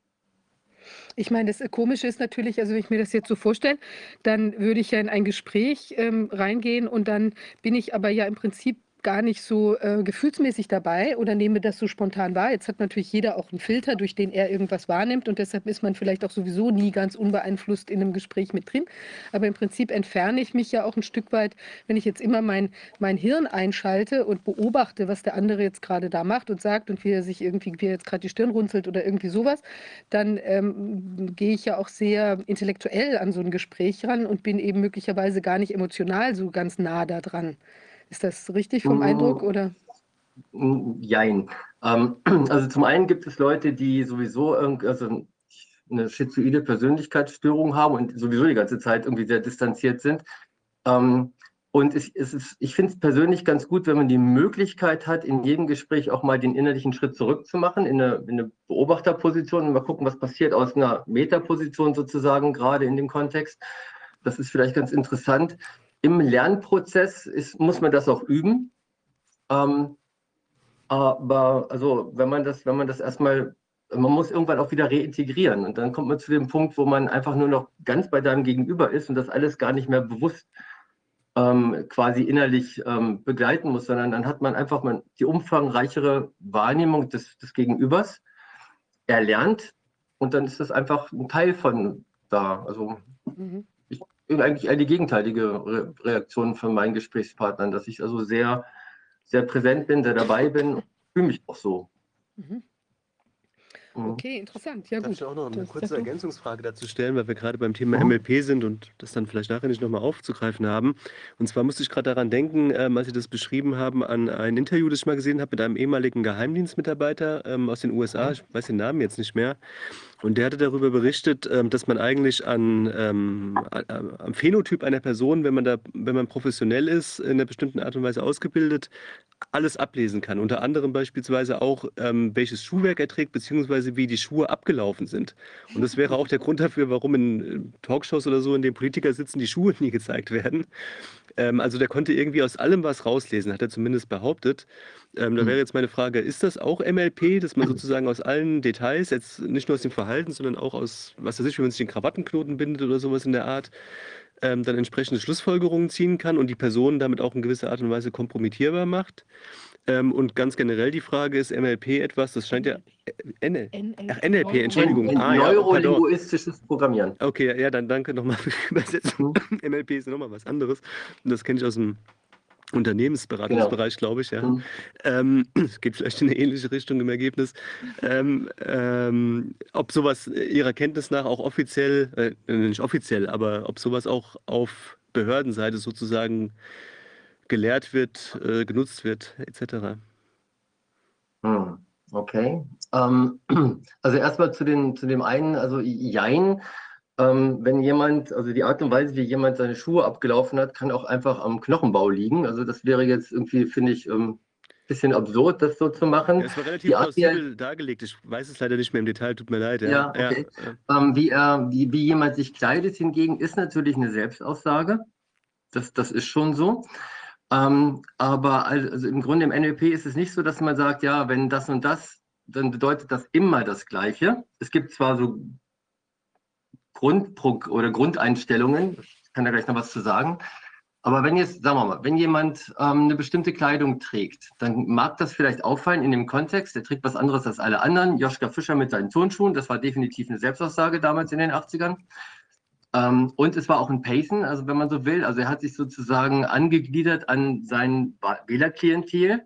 Ich meine, das Komische ist natürlich, also wenn ich mir das jetzt so vorstelle, dann würde ich ja in ein Gespräch ähm, reingehen und dann bin ich aber ja im Prinzip gar nicht so äh, gefühlsmäßig dabei oder nehme das so spontan wahr. Jetzt hat natürlich jeder auch einen Filter, durch den er irgendwas wahrnimmt und deshalb ist man vielleicht auch sowieso nie ganz unbeeinflusst in einem Gespräch mit drin. Aber im Prinzip entferne ich mich ja auch ein Stück weit, wenn ich jetzt immer mein, mein Hirn einschalte und beobachte, was der andere jetzt gerade da macht und sagt und wie er sich irgendwie, wie er jetzt gerade die Stirn runzelt oder irgendwie sowas, dann ähm, gehe ich ja auch sehr intellektuell an so ein Gespräch ran und bin eben möglicherweise gar nicht emotional so ganz nah da dran. Ist das richtig vom Eindruck oder? Jein. Ähm, also zum einen gibt es Leute, die sowieso also eine schizoide Persönlichkeitsstörung haben und sowieso die ganze Zeit irgendwie sehr distanziert sind. Ähm, und es ist, ich finde es persönlich ganz gut, wenn man die Möglichkeit hat, in jedem Gespräch auch mal den innerlichen Schritt zurückzumachen, in eine, in eine Beobachterposition und mal gucken, was passiert aus einer Metaposition sozusagen, gerade in dem Kontext. Das ist vielleicht ganz interessant. Im Lernprozess ist, muss man das auch üben. Ähm, aber also wenn man das, wenn man das erstmal, man muss irgendwann auch wieder reintegrieren und dann kommt man zu dem Punkt, wo man einfach nur noch ganz bei deinem Gegenüber ist und das alles gar nicht mehr bewusst ähm, quasi innerlich ähm, begleiten muss, sondern dann hat man einfach mal die umfangreichere Wahrnehmung des, des Gegenübers erlernt und dann ist das einfach ein Teil von da. Also mhm eigentlich eher die gegenteilige Re Reaktion von meinen Gesprächspartnern, dass ich also sehr, sehr präsent bin, sehr dabei bin und fühle mich auch so. Mhm. Mhm. Okay, interessant. Ja, Darf gut. ich auch noch eine kurze Ergänzungsfrage dazu stellen, weil wir gerade beim Thema MLP sind und das dann vielleicht nachher nicht nochmal aufzugreifen haben. Und zwar musste ich gerade daran denken, ähm, als Sie das beschrieben haben, an ein Interview, das ich mal gesehen habe mit einem ehemaligen Geheimdienstmitarbeiter ähm, aus den USA. Ich weiß den Namen jetzt nicht mehr. Und der hatte darüber berichtet, ähm, dass man eigentlich an, ähm, am Phänotyp einer Person, wenn man da, wenn man professionell ist, in einer bestimmten Art und Weise ausgebildet, alles ablesen kann. Unter anderem beispielsweise auch, ähm, welches Schuhwerk er trägt, beziehungsweise wie die Schuhe abgelaufen sind. Und das wäre auch der Grund dafür, warum in äh, Talkshows oder so, in denen Politiker sitzen, die Schuhe nie gezeigt werden. Ähm, also der konnte irgendwie aus allem was rauslesen, hat er zumindest behauptet. Ähm, da hm. wäre jetzt meine Frage, ist das auch MLP, dass man sozusagen aus allen Details, jetzt nicht nur aus dem Verhalten, sondern auch aus, was weiß ich, wie man sich den Krawattenknoten bindet oder sowas in der Art, ähm, dann entsprechende Schlussfolgerungen ziehen kann und die Person damit auch in gewisser Art und Weise kompromittierbar macht? Ähm, und ganz generell die Frage ist MLP etwas, das scheint ja äh, NL, ach, NLP, Entschuldigung. Ah, Neurolinguistisches Programmieren. Okay, ja, dann danke nochmal für die Übersetzung. MLP ist nochmal was anderes. Und das kenne ich aus dem Unternehmensberatungsbereich, genau. glaube ich, ja. Mhm. Ähm, es geht vielleicht in eine ähnliche Richtung im Ergebnis. Ähm, ähm, ob sowas Ihrer Kenntnis nach auch offiziell, äh, nicht offiziell, aber ob sowas auch auf Behördenseite sozusagen gelehrt wird, äh, genutzt wird, etc. Hm, okay. Ähm, also erstmal zu, zu dem einen, also Jein ähm, wenn jemand, also die Art und Weise, wie jemand seine Schuhe abgelaufen hat, kann auch einfach am Knochenbau liegen. Also das wäre jetzt irgendwie, finde ich, ähm, bisschen absurd, das so zu machen. Es war relativ plausibel dargelegt. Ich weiß es leider nicht mehr im Detail, tut mir leid. Ja, ja okay. Ja. Ähm, wie, er, wie, wie jemand sich kleidet hingegen, ist natürlich eine Selbstaussage. Das, das ist schon so. Ähm, aber also im Grunde im NLP ist es nicht so, dass man sagt, ja, wenn das und das, dann bedeutet das immer das Gleiche. Es gibt zwar so Grund oder Grundeinstellungen. Ich kann da gleich noch was zu sagen. Aber wenn jetzt, sagen wir mal, wenn jemand ähm, eine bestimmte Kleidung trägt, dann mag das vielleicht auffallen in dem Kontext, der trägt was anderes als alle anderen. Joschka Fischer mit seinen Turnschuhen, das war definitiv eine Selbstaussage damals in den 80ern. Ähm, und es war auch ein Payson, also wenn man so will. Also er hat sich sozusagen angegliedert an sein Wählerklientel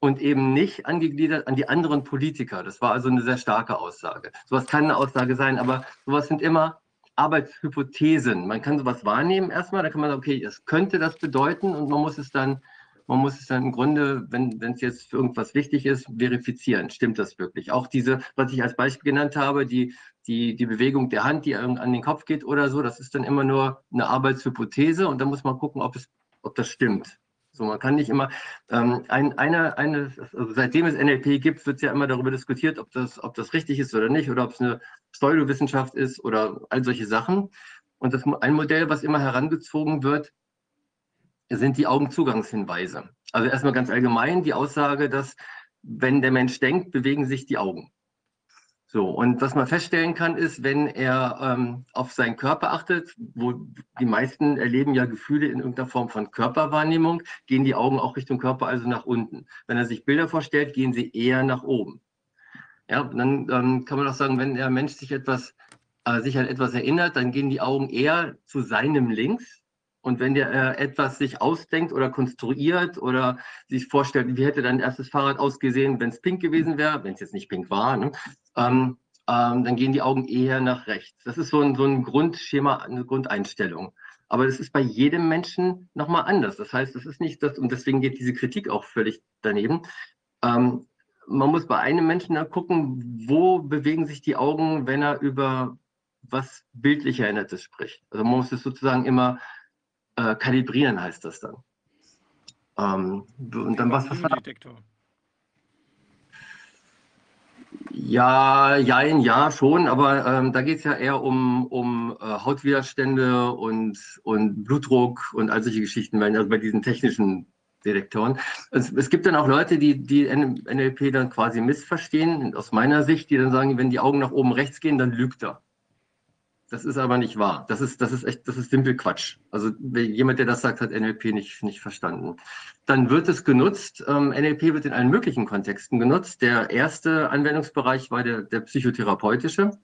und eben nicht angegliedert an die anderen Politiker. Das war also eine sehr starke Aussage. Sowas kann eine Aussage sein, aber sowas sind immer Arbeitshypothesen. Man kann sowas wahrnehmen erstmal, da kann man sagen, okay, das könnte das bedeuten und man muss es dann, man muss es dann im Grunde, wenn es jetzt für irgendwas wichtig ist, verifizieren. Stimmt das wirklich? Auch diese, was ich als Beispiel genannt habe, die, die, die Bewegung der Hand, die an den Kopf geht oder so, das ist dann immer nur eine Arbeitshypothese und da muss man gucken, ob, es, ob das stimmt. So, man kann nicht immer, ähm, ein, eine, eine, also seitdem es NLP gibt, wird ja immer darüber diskutiert, ob das, ob das richtig ist oder nicht, oder ob es eine Pseudowissenschaft ist oder all solche Sachen. Und das, ein Modell, was immer herangezogen wird, sind die Augenzugangshinweise. Also erstmal ganz allgemein die Aussage, dass wenn der Mensch denkt, bewegen sich die Augen. So, und was man feststellen kann, ist, wenn er ähm, auf seinen Körper achtet, wo die meisten erleben ja Gefühle in irgendeiner Form von Körperwahrnehmung, gehen die Augen auch Richtung Körper, also nach unten. Wenn er sich Bilder vorstellt, gehen sie eher nach oben. Ja, dann ähm, kann man auch sagen, wenn der Mensch sich etwas, äh, sich an etwas erinnert, dann gehen die Augen eher zu seinem Links, und wenn der äh, etwas sich ausdenkt oder konstruiert oder sich vorstellt, wie hätte dein erstes Fahrrad ausgesehen, wenn es pink gewesen wäre, wenn es jetzt nicht pink war, ne? Ähm, ähm, dann gehen die Augen eher nach rechts. Das ist so ein, so ein Grundschema, eine Grundeinstellung. Aber das ist bei jedem Menschen nochmal anders. Das heißt, das ist nicht das, und deswegen geht diese Kritik auch völlig daneben. Ähm, man muss bei einem Menschen gucken, wo bewegen sich die Augen, wenn er über was bildlich Erinnertes spricht. Also man muss es sozusagen immer äh, kalibrieren heißt das dann. Ähm, und dann was, was war Ja, ja, ja, schon, aber ähm, da geht es ja eher um, um äh, Hautwiderstände und, und Blutdruck und all solche Geschichten, also bei diesen technischen Detektoren. Es, es, gibt dann auch Leute, die die NLP dann quasi missverstehen, aus meiner Sicht, die dann sagen, wenn die Augen nach oben rechts gehen, dann lügt er. Das ist aber nicht wahr. Das ist, das ist echt, das ist simpel Quatsch. Also jemand, der das sagt, hat NLP nicht, nicht verstanden. Dann wird es genutzt. Ähm, NLP wird in allen möglichen Kontexten genutzt. Der erste Anwendungsbereich war der, der psychotherapeutische.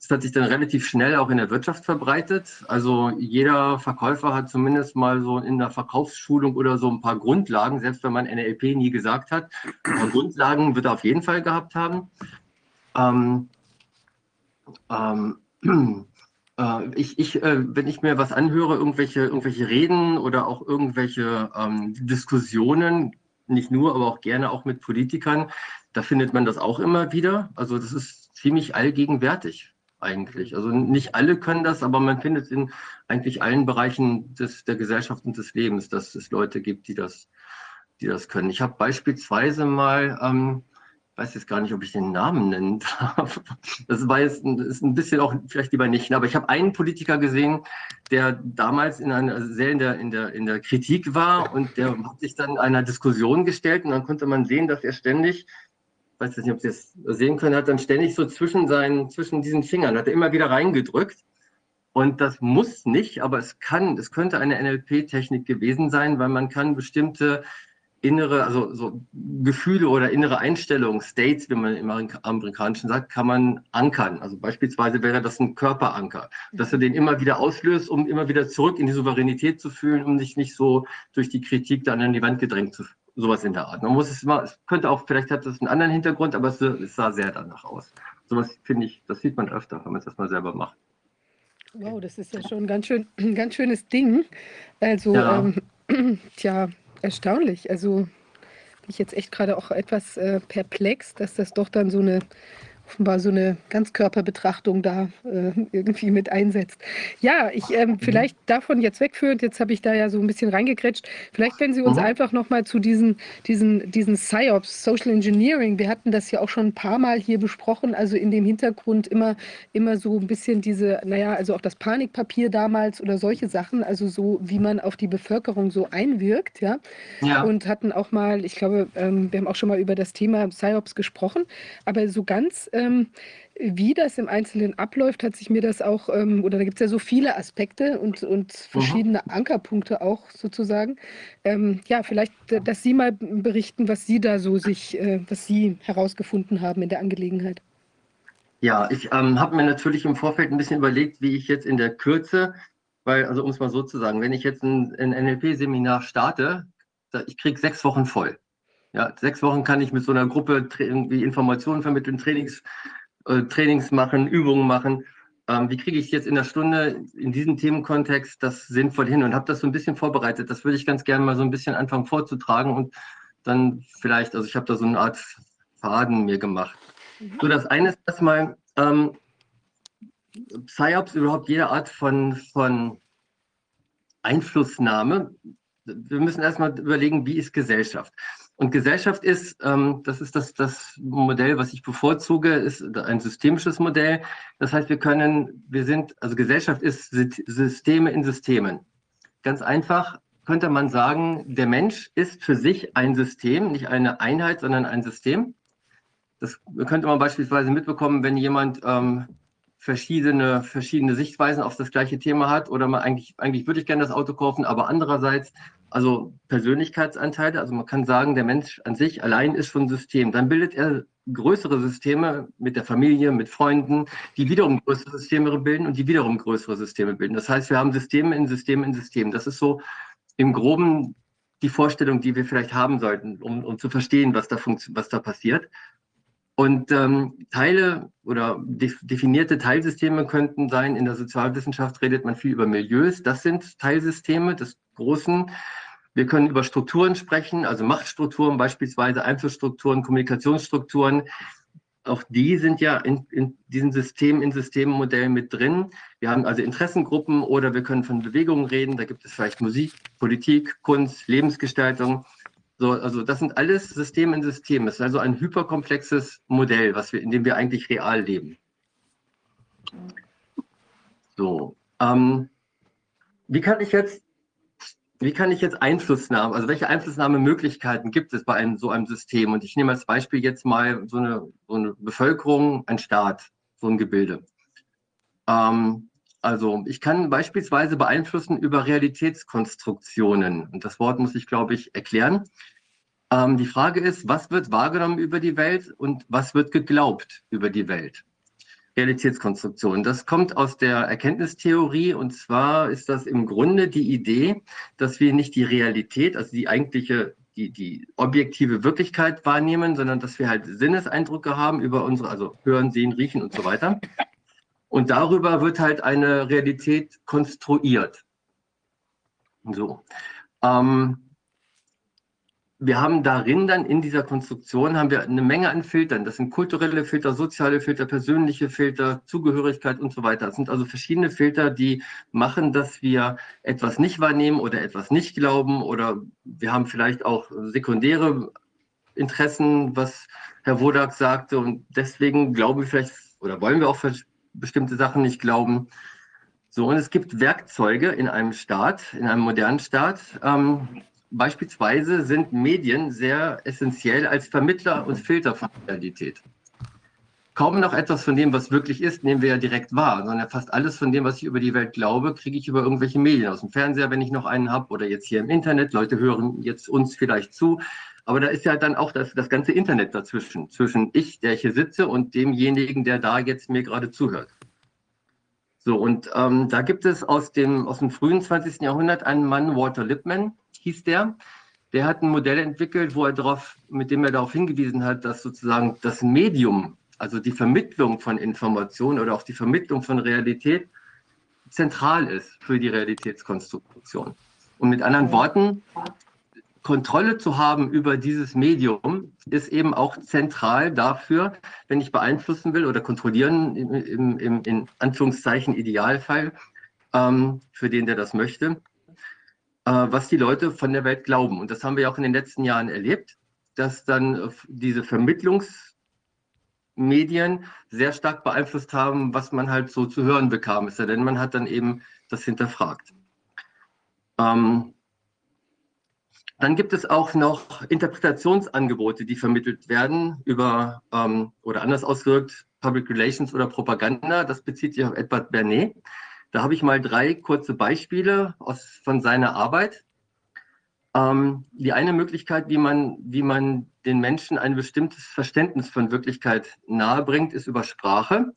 Das hat sich dann relativ schnell auch in der Wirtschaft verbreitet. Also jeder Verkäufer hat zumindest mal so in der Verkaufsschulung oder so ein paar Grundlagen, selbst wenn man NLP nie gesagt hat. Aber Grundlagen wird er auf jeden Fall gehabt haben. Ähm, ähm, äh, ich, ich, äh, wenn ich mir was anhöre, irgendwelche, irgendwelche Reden oder auch irgendwelche ähm, Diskussionen, nicht nur, aber auch gerne auch mit Politikern, da findet man das auch immer wieder. Also das ist ziemlich allgegenwärtig eigentlich. Also nicht alle können das, aber man findet in eigentlich allen Bereichen des, der Gesellschaft und des Lebens, dass es Leute gibt, die das, die das können. Ich habe beispielsweise mal ähm, weiß jetzt gar nicht, ob ich den Namen nennen darf. Das war jetzt ein, ist ein bisschen auch vielleicht lieber nicht. Aber ich habe einen Politiker gesehen, der damals in einer sehr in der, in der, in der Kritik war und der hat sich dann einer Diskussion gestellt und dann konnte man sehen, dass er ständig, weiß jetzt nicht, ob Sie das sehen können, hat dann ständig so zwischen seinen, zwischen diesen Fingern, hat er immer wieder reingedrückt. Und das muss nicht, aber es kann, es könnte eine NLP-Technik gewesen sein, weil man kann bestimmte innere, also so Gefühle oder innere Einstellungen, States, wie man im Amerikanischen sagt, kann man ankern. Also beispielsweise wäre das ein Körperanker, dass er den immer wieder auslöst, um immer wieder zurück in die Souveränität zu fühlen, um sich nicht so durch die Kritik dann an die Wand gedrängt zu sowas in der Art. Man muss es immer, es könnte auch, vielleicht hat das einen anderen Hintergrund, aber es, es sah sehr danach aus. Sowas finde ich, das sieht man öfter, wenn man es das mal selber macht. Wow, das ist ja schon ein ganz, schön, ein ganz schönes Ding. Also, ja. ähm, tja, erstaunlich. Also bin ich jetzt echt gerade auch etwas äh, perplex, dass das doch dann so eine offenbar so eine Ganzkörperbetrachtung da äh, irgendwie mit einsetzt. Ja, ich ähm, mhm. vielleicht davon jetzt wegführend, jetzt habe ich da ja so ein bisschen reingekrätscht, vielleicht wenn Sie uns mhm. einfach nochmal zu diesen, diesen, diesen PsyOps, Social Engineering, wir hatten das ja auch schon ein paar Mal hier besprochen, also in dem Hintergrund immer, immer so ein bisschen diese, naja, also auch das Panikpapier damals oder solche Sachen, also so, wie man auf die Bevölkerung so einwirkt, ja, ja. und hatten auch mal, ich glaube, ähm, wir haben auch schon mal über das Thema PsyOps gesprochen, aber so ganz ähm, wie das im Einzelnen abläuft, hat sich mir das auch, ähm, oder da gibt es ja so viele Aspekte und, und verschiedene mhm. Ankerpunkte auch sozusagen. Ähm, ja, vielleicht, dass Sie mal berichten, was Sie da so sich, äh, was Sie herausgefunden haben in der Angelegenheit. Ja, ich ähm, habe mir natürlich im Vorfeld ein bisschen überlegt, wie ich jetzt in der Kürze, weil, also um es mal so zu sagen, wenn ich jetzt ein, ein NLP-Seminar starte, ich kriege sechs Wochen voll. Ja, sechs Wochen kann ich mit so einer Gruppe irgendwie Informationen vermitteln, Trainings, äh, Trainings machen, Übungen machen. Ähm, wie kriege ich jetzt in der Stunde in diesem Themenkontext das sinnvoll hin und habe das so ein bisschen vorbereitet. Das würde ich ganz gerne mal so ein bisschen anfangen vorzutragen und dann vielleicht, also ich habe da so eine Art Faden mir gemacht. Mhm. So, das eine ist erstmal, ähm, PsyOps überhaupt jede Art von, von Einflussnahme. Wir müssen erstmal überlegen, wie ist Gesellschaft? Und Gesellschaft ist, ähm, das ist das, das Modell, was ich bevorzuge, ist ein systemisches Modell. Das heißt, wir können, wir sind, also Gesellschaft ist Systeme in Systemen. Ganz einfach könnte man sagen, der Mensch ist für sich ein System, nicht eine Einheit, sondern ein System. Das könnte man beispielsweise mitbekommen, wenn jemand ähm, verschiedene, verschiedene Sichtweisen auf das gleiche Thema hat oder man eigentlich, eigentlich würde ich gerne das Auto kaufen, aber andererseits also Persönlichkeitsanteile. Also man kann sagen, der Mensch an sich allein ist schon ein System. Dann bildet er größere Systeme mit der Familie, mit Freunden, die wiederum größere Systeme bilden und die wiederum größere Systeme bilden. Das heißt, wir haben Systeme in Systemen in Systemen. Das ist so im Groben die Vorstellung, die wir vielleicht haben sollten, um, um zu verstehen, was da, was da passiert. Und ähm, Teile oder definierte Teilsysteme könnten sein, in der Sozialwissenschaft redet man viel über Milieus, das sind Teilsysteme des Großen. Wir können über Strukturen sprechen, also Machtstrukturen beispielsweise, Einflussstrukturen, Kommunikationsstrukturen. Auch die sind ja in, in diesen Systemen, in Systemmodellen mit drin. Wir haben also Interessengruppen oder wir können von Bewegungen reden. Da gibt es vielleicht Musik, Politik, Kunst, Lebensgestaltung. So, also das sind alles Systeme in Systemen. Es ist also ein hyperkomplexes Modell, was wir, in dem wir eigentlich real leben. So, ähm, wie kann ich jetzt wie kann ich jetzt Einflussnahme, also welche Einflussnahmemöglichkeiten gibt es bei einem so einem System? Und ich nehme als Beispiel jetzt mal so eine, so eine Bevölkerung, ein Staat, so ein Gebilde. Ähm, also ich kann beispielsweise beeinflussen über Realitätskonstruktionen. Und das Wort muss ich, glaube ich, erklären. Ähm, die Frage ist, was wird wahrgenommen über die Welt und was wird geglaubt über die Welt? Realitätskonstruktion. Das kommt aus der Erkenntnistheorie und zwar ist das im Grunde die Idee, dass wir nicht die Realität, also die eigentliche, die, die objektive Wirklichkeit wahrnehmen, sondern dass wir halt Sinneseindrücke haben über unsere, also hören, sehen, riechen und so weiter. Und darüber wird halt eine Realität konstruiert. So. Ähm, wir haben darin dann in dieser Konstruktion haben wir eine Menge an Filtern. Das sind kulturelle Filter, soziale Filter, persönliche Filter, Zugehörigkeit und so weiter. Das sind also verschiedene Filter, die machen, dass wir etwas nicht wahrnehmen oder etwas nicht glauben oder wir haben vielleicht auch sekundäre Interessen, was Herr Wodak sagte und deswegen glauben wir vielleicht oder wollen wir auch bestimmte Sachen nicht glauben. So, und es gibt Werkzeuge in einem Staat, in einem modernen Staat, ähm, Beispielsweise sind Medien sehr essentiell als Vermittler und Filter von Realität. Kaum noch etwas von dem, was wirklich ist, nehmen wir ja direkt wahr, sondern fast alles von dem, was ich über die Welt glaube, kriege ich über irgendwelche Medien aus dem Fernseher, wenn ich noch einen habe, oder jetzt hier im Internet. Leute hören jetzt uns vielleicht zu. Aber da ist ja dann auch das, das ganze Internet dazwischen, zwischen ich, der hier sitze, und demjenigen, der da jetzt mir gerade zuhört. So, und ähm, da gibt es aus dem, aus dem frühen 20. Jahrhundert einen Mann, Walter Lippmann, hieß der. Der hat ein Modell entwickelt, wo er darauf, mit dem er darauf hingewiesen hat, dass sozusagen das Medium, also die Vermittlung von Informationen oder auch die Vermittlung von Realität zentral ist für die Realitätskonstruktion. Und mit anderen Worten, Kontrolle zu haben über dieses Medium ist eben auch zentral dafür, wenn ich beeinflussen will oder kontrollieren, im, im, in Anführungszeichen Idealfall, ähm, für den, der das möchte, äh, was die Leute von der Welt glauben. Und das haben wir auch in den letzten Jahren erlebt, dass dann äh, diese Vermittlungsmedien sehr stark beeinflusst haben, was man halt so zu hören bekam. Es sei denn, man hat dann eben das hinterfragt. Ähm, dann gibt es auch noch Interpretationsangebote, die vermittelt werden über, ähm, oder anders ausgedrückt, Public Relations oder Propaganda. Das bezieht sich auf Edward Bernet. Da habe ich mal drei kurze Beispiele aus, von seiner Arbeit. Ähm, die eine Möglichkeit, wie man, wie man den Menschen ein bestimmtes Verständnis von Wirklichkeit nahebringt, ist über Sprache.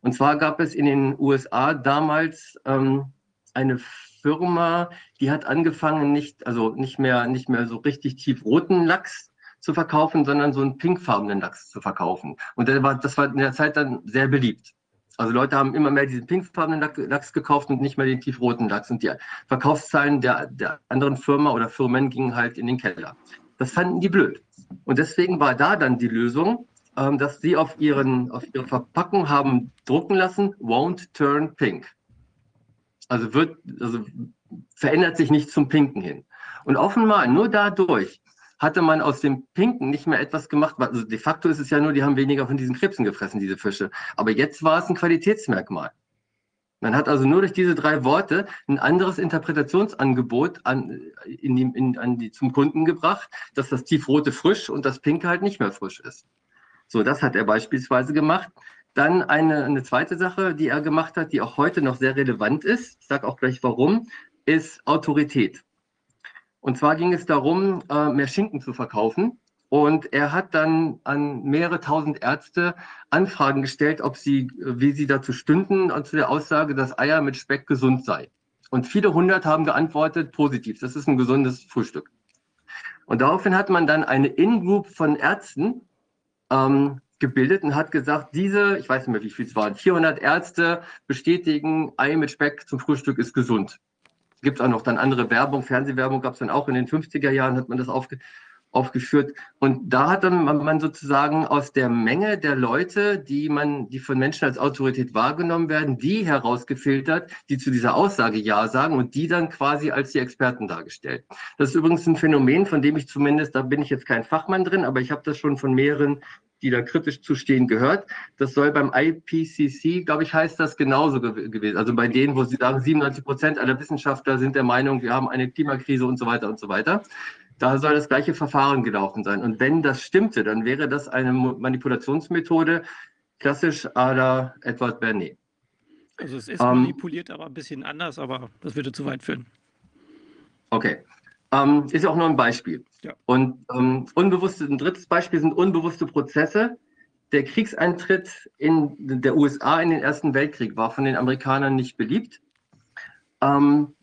Und zwar gab es in den USA damals ähm, eine Firma, die hat angefangen, nicht, also nicht mehr, nicht mehr so richtig tiefroten Lachs zu verkaufen, sondern so einen pinkfarbenen Lachs zu verkaufen. Und der war, das war in der Zeit dann sehr beliebt. Also Leute haben immer mehr diesen pinkfarbenen Lachs gekauft und nicht mehr den tiefroten Lachs. Und die Verkaufszahlen der, der anderen Firma oder Firmen gingen halt in den Keller. Das fanden die blöd. Und deswegen war da dann die Lösung, ähm, dass sie auf, ihren, auf ihre Verpackung haben drucken lassen, won't turn pink. Also wird, also verändert sich nicht zum Pinken hin. Und offenbar nur dadurch, hatte man aus dem Pinken nicht mehr etwas gemacht. Also de facto ist es ja nur, die haben weniger von diesen Krebsen gefressen, diese Fische. Aber jetzt war es ein Qualitätsmerkmal. Man hat also nur durch diese drei Worte ein anderes Interpretationsangebot an, in die, in, an die, zum Kunden gebracht, dass das tiefrote frisch und das pinke halt nicht mehr frisch ist. So, das hat er beispielsweise gemacht. Dann eine, eine zweite Sache, die er gemacht hat, die auch heute noch sehr relevant ist, ich sage auch gleich warum, ist Autorität. Und zwar ging es darum, äh, mehr Schinken zu verkaufen. Und er hat dann an mehrere tausend Ärzte Anfragen gestellt, ob sie, wie sie dazu stünden, zu der Aussage, dass Eier mit Speck gesund sei. Und viele hundert haben geantwortet, positiv, das ist ein gesundes Frühstück. Und daraufhin hat man dann eine In-Group von Ärzten ähm, gebildet und hat gesagt, diese, ich weiß nicht mehr, wie viel es waren, 400 Ärzte bestätigen, Ei mit Speck zum Frühstück ist gesund. Es gibt auch noch dann andere Werbung, Fernsehwerbung gab es dann auch in den 50er Jahren, hat man das aufge aufgeführt. Und da hat dann man sozusagen aus der Menge der Leute, die man, die von Menschen als Autorität wahrgenommen werden, die herausgefiltert, die zu dieser Aussage Ja sagen und die dann quasi als die Experten dargestellt. Das ist übrigens ein Phänomen, von dem ich zumindest, da bin ich jetzt kein Fachmann drin, aber ich habe das schon von mehreren die da kritisch zu stehen, gehört. Das soll beim IPCC, glaube ich, heißt das genauso ge gewesen. Also bei denen, wo sie sagen, 97 Prozent aller Wissenschaftler sind der Meinung, wir haben eine Klimakrise und so weiter und so weiter. Da soll das gleiche Verfahren gelaufen sein. Und wenn das stimmte, dann wäre das eine Manipulationsmethode, klassisch la Edward Bernet. Also es ist ähm, manipuliert, aber ein bisschen anders, aber das würde zu weit führen. Okay. Ähm, ist auch nur ein Beispiel. Ja. Und ähm, unbewusste, ein drittes Beispiel sind unbewusste Prozesse. Der Kriegseintritt in der USA in den Ersten Weltkrieg war von den Amerikanern nicht beliebt. Ähm,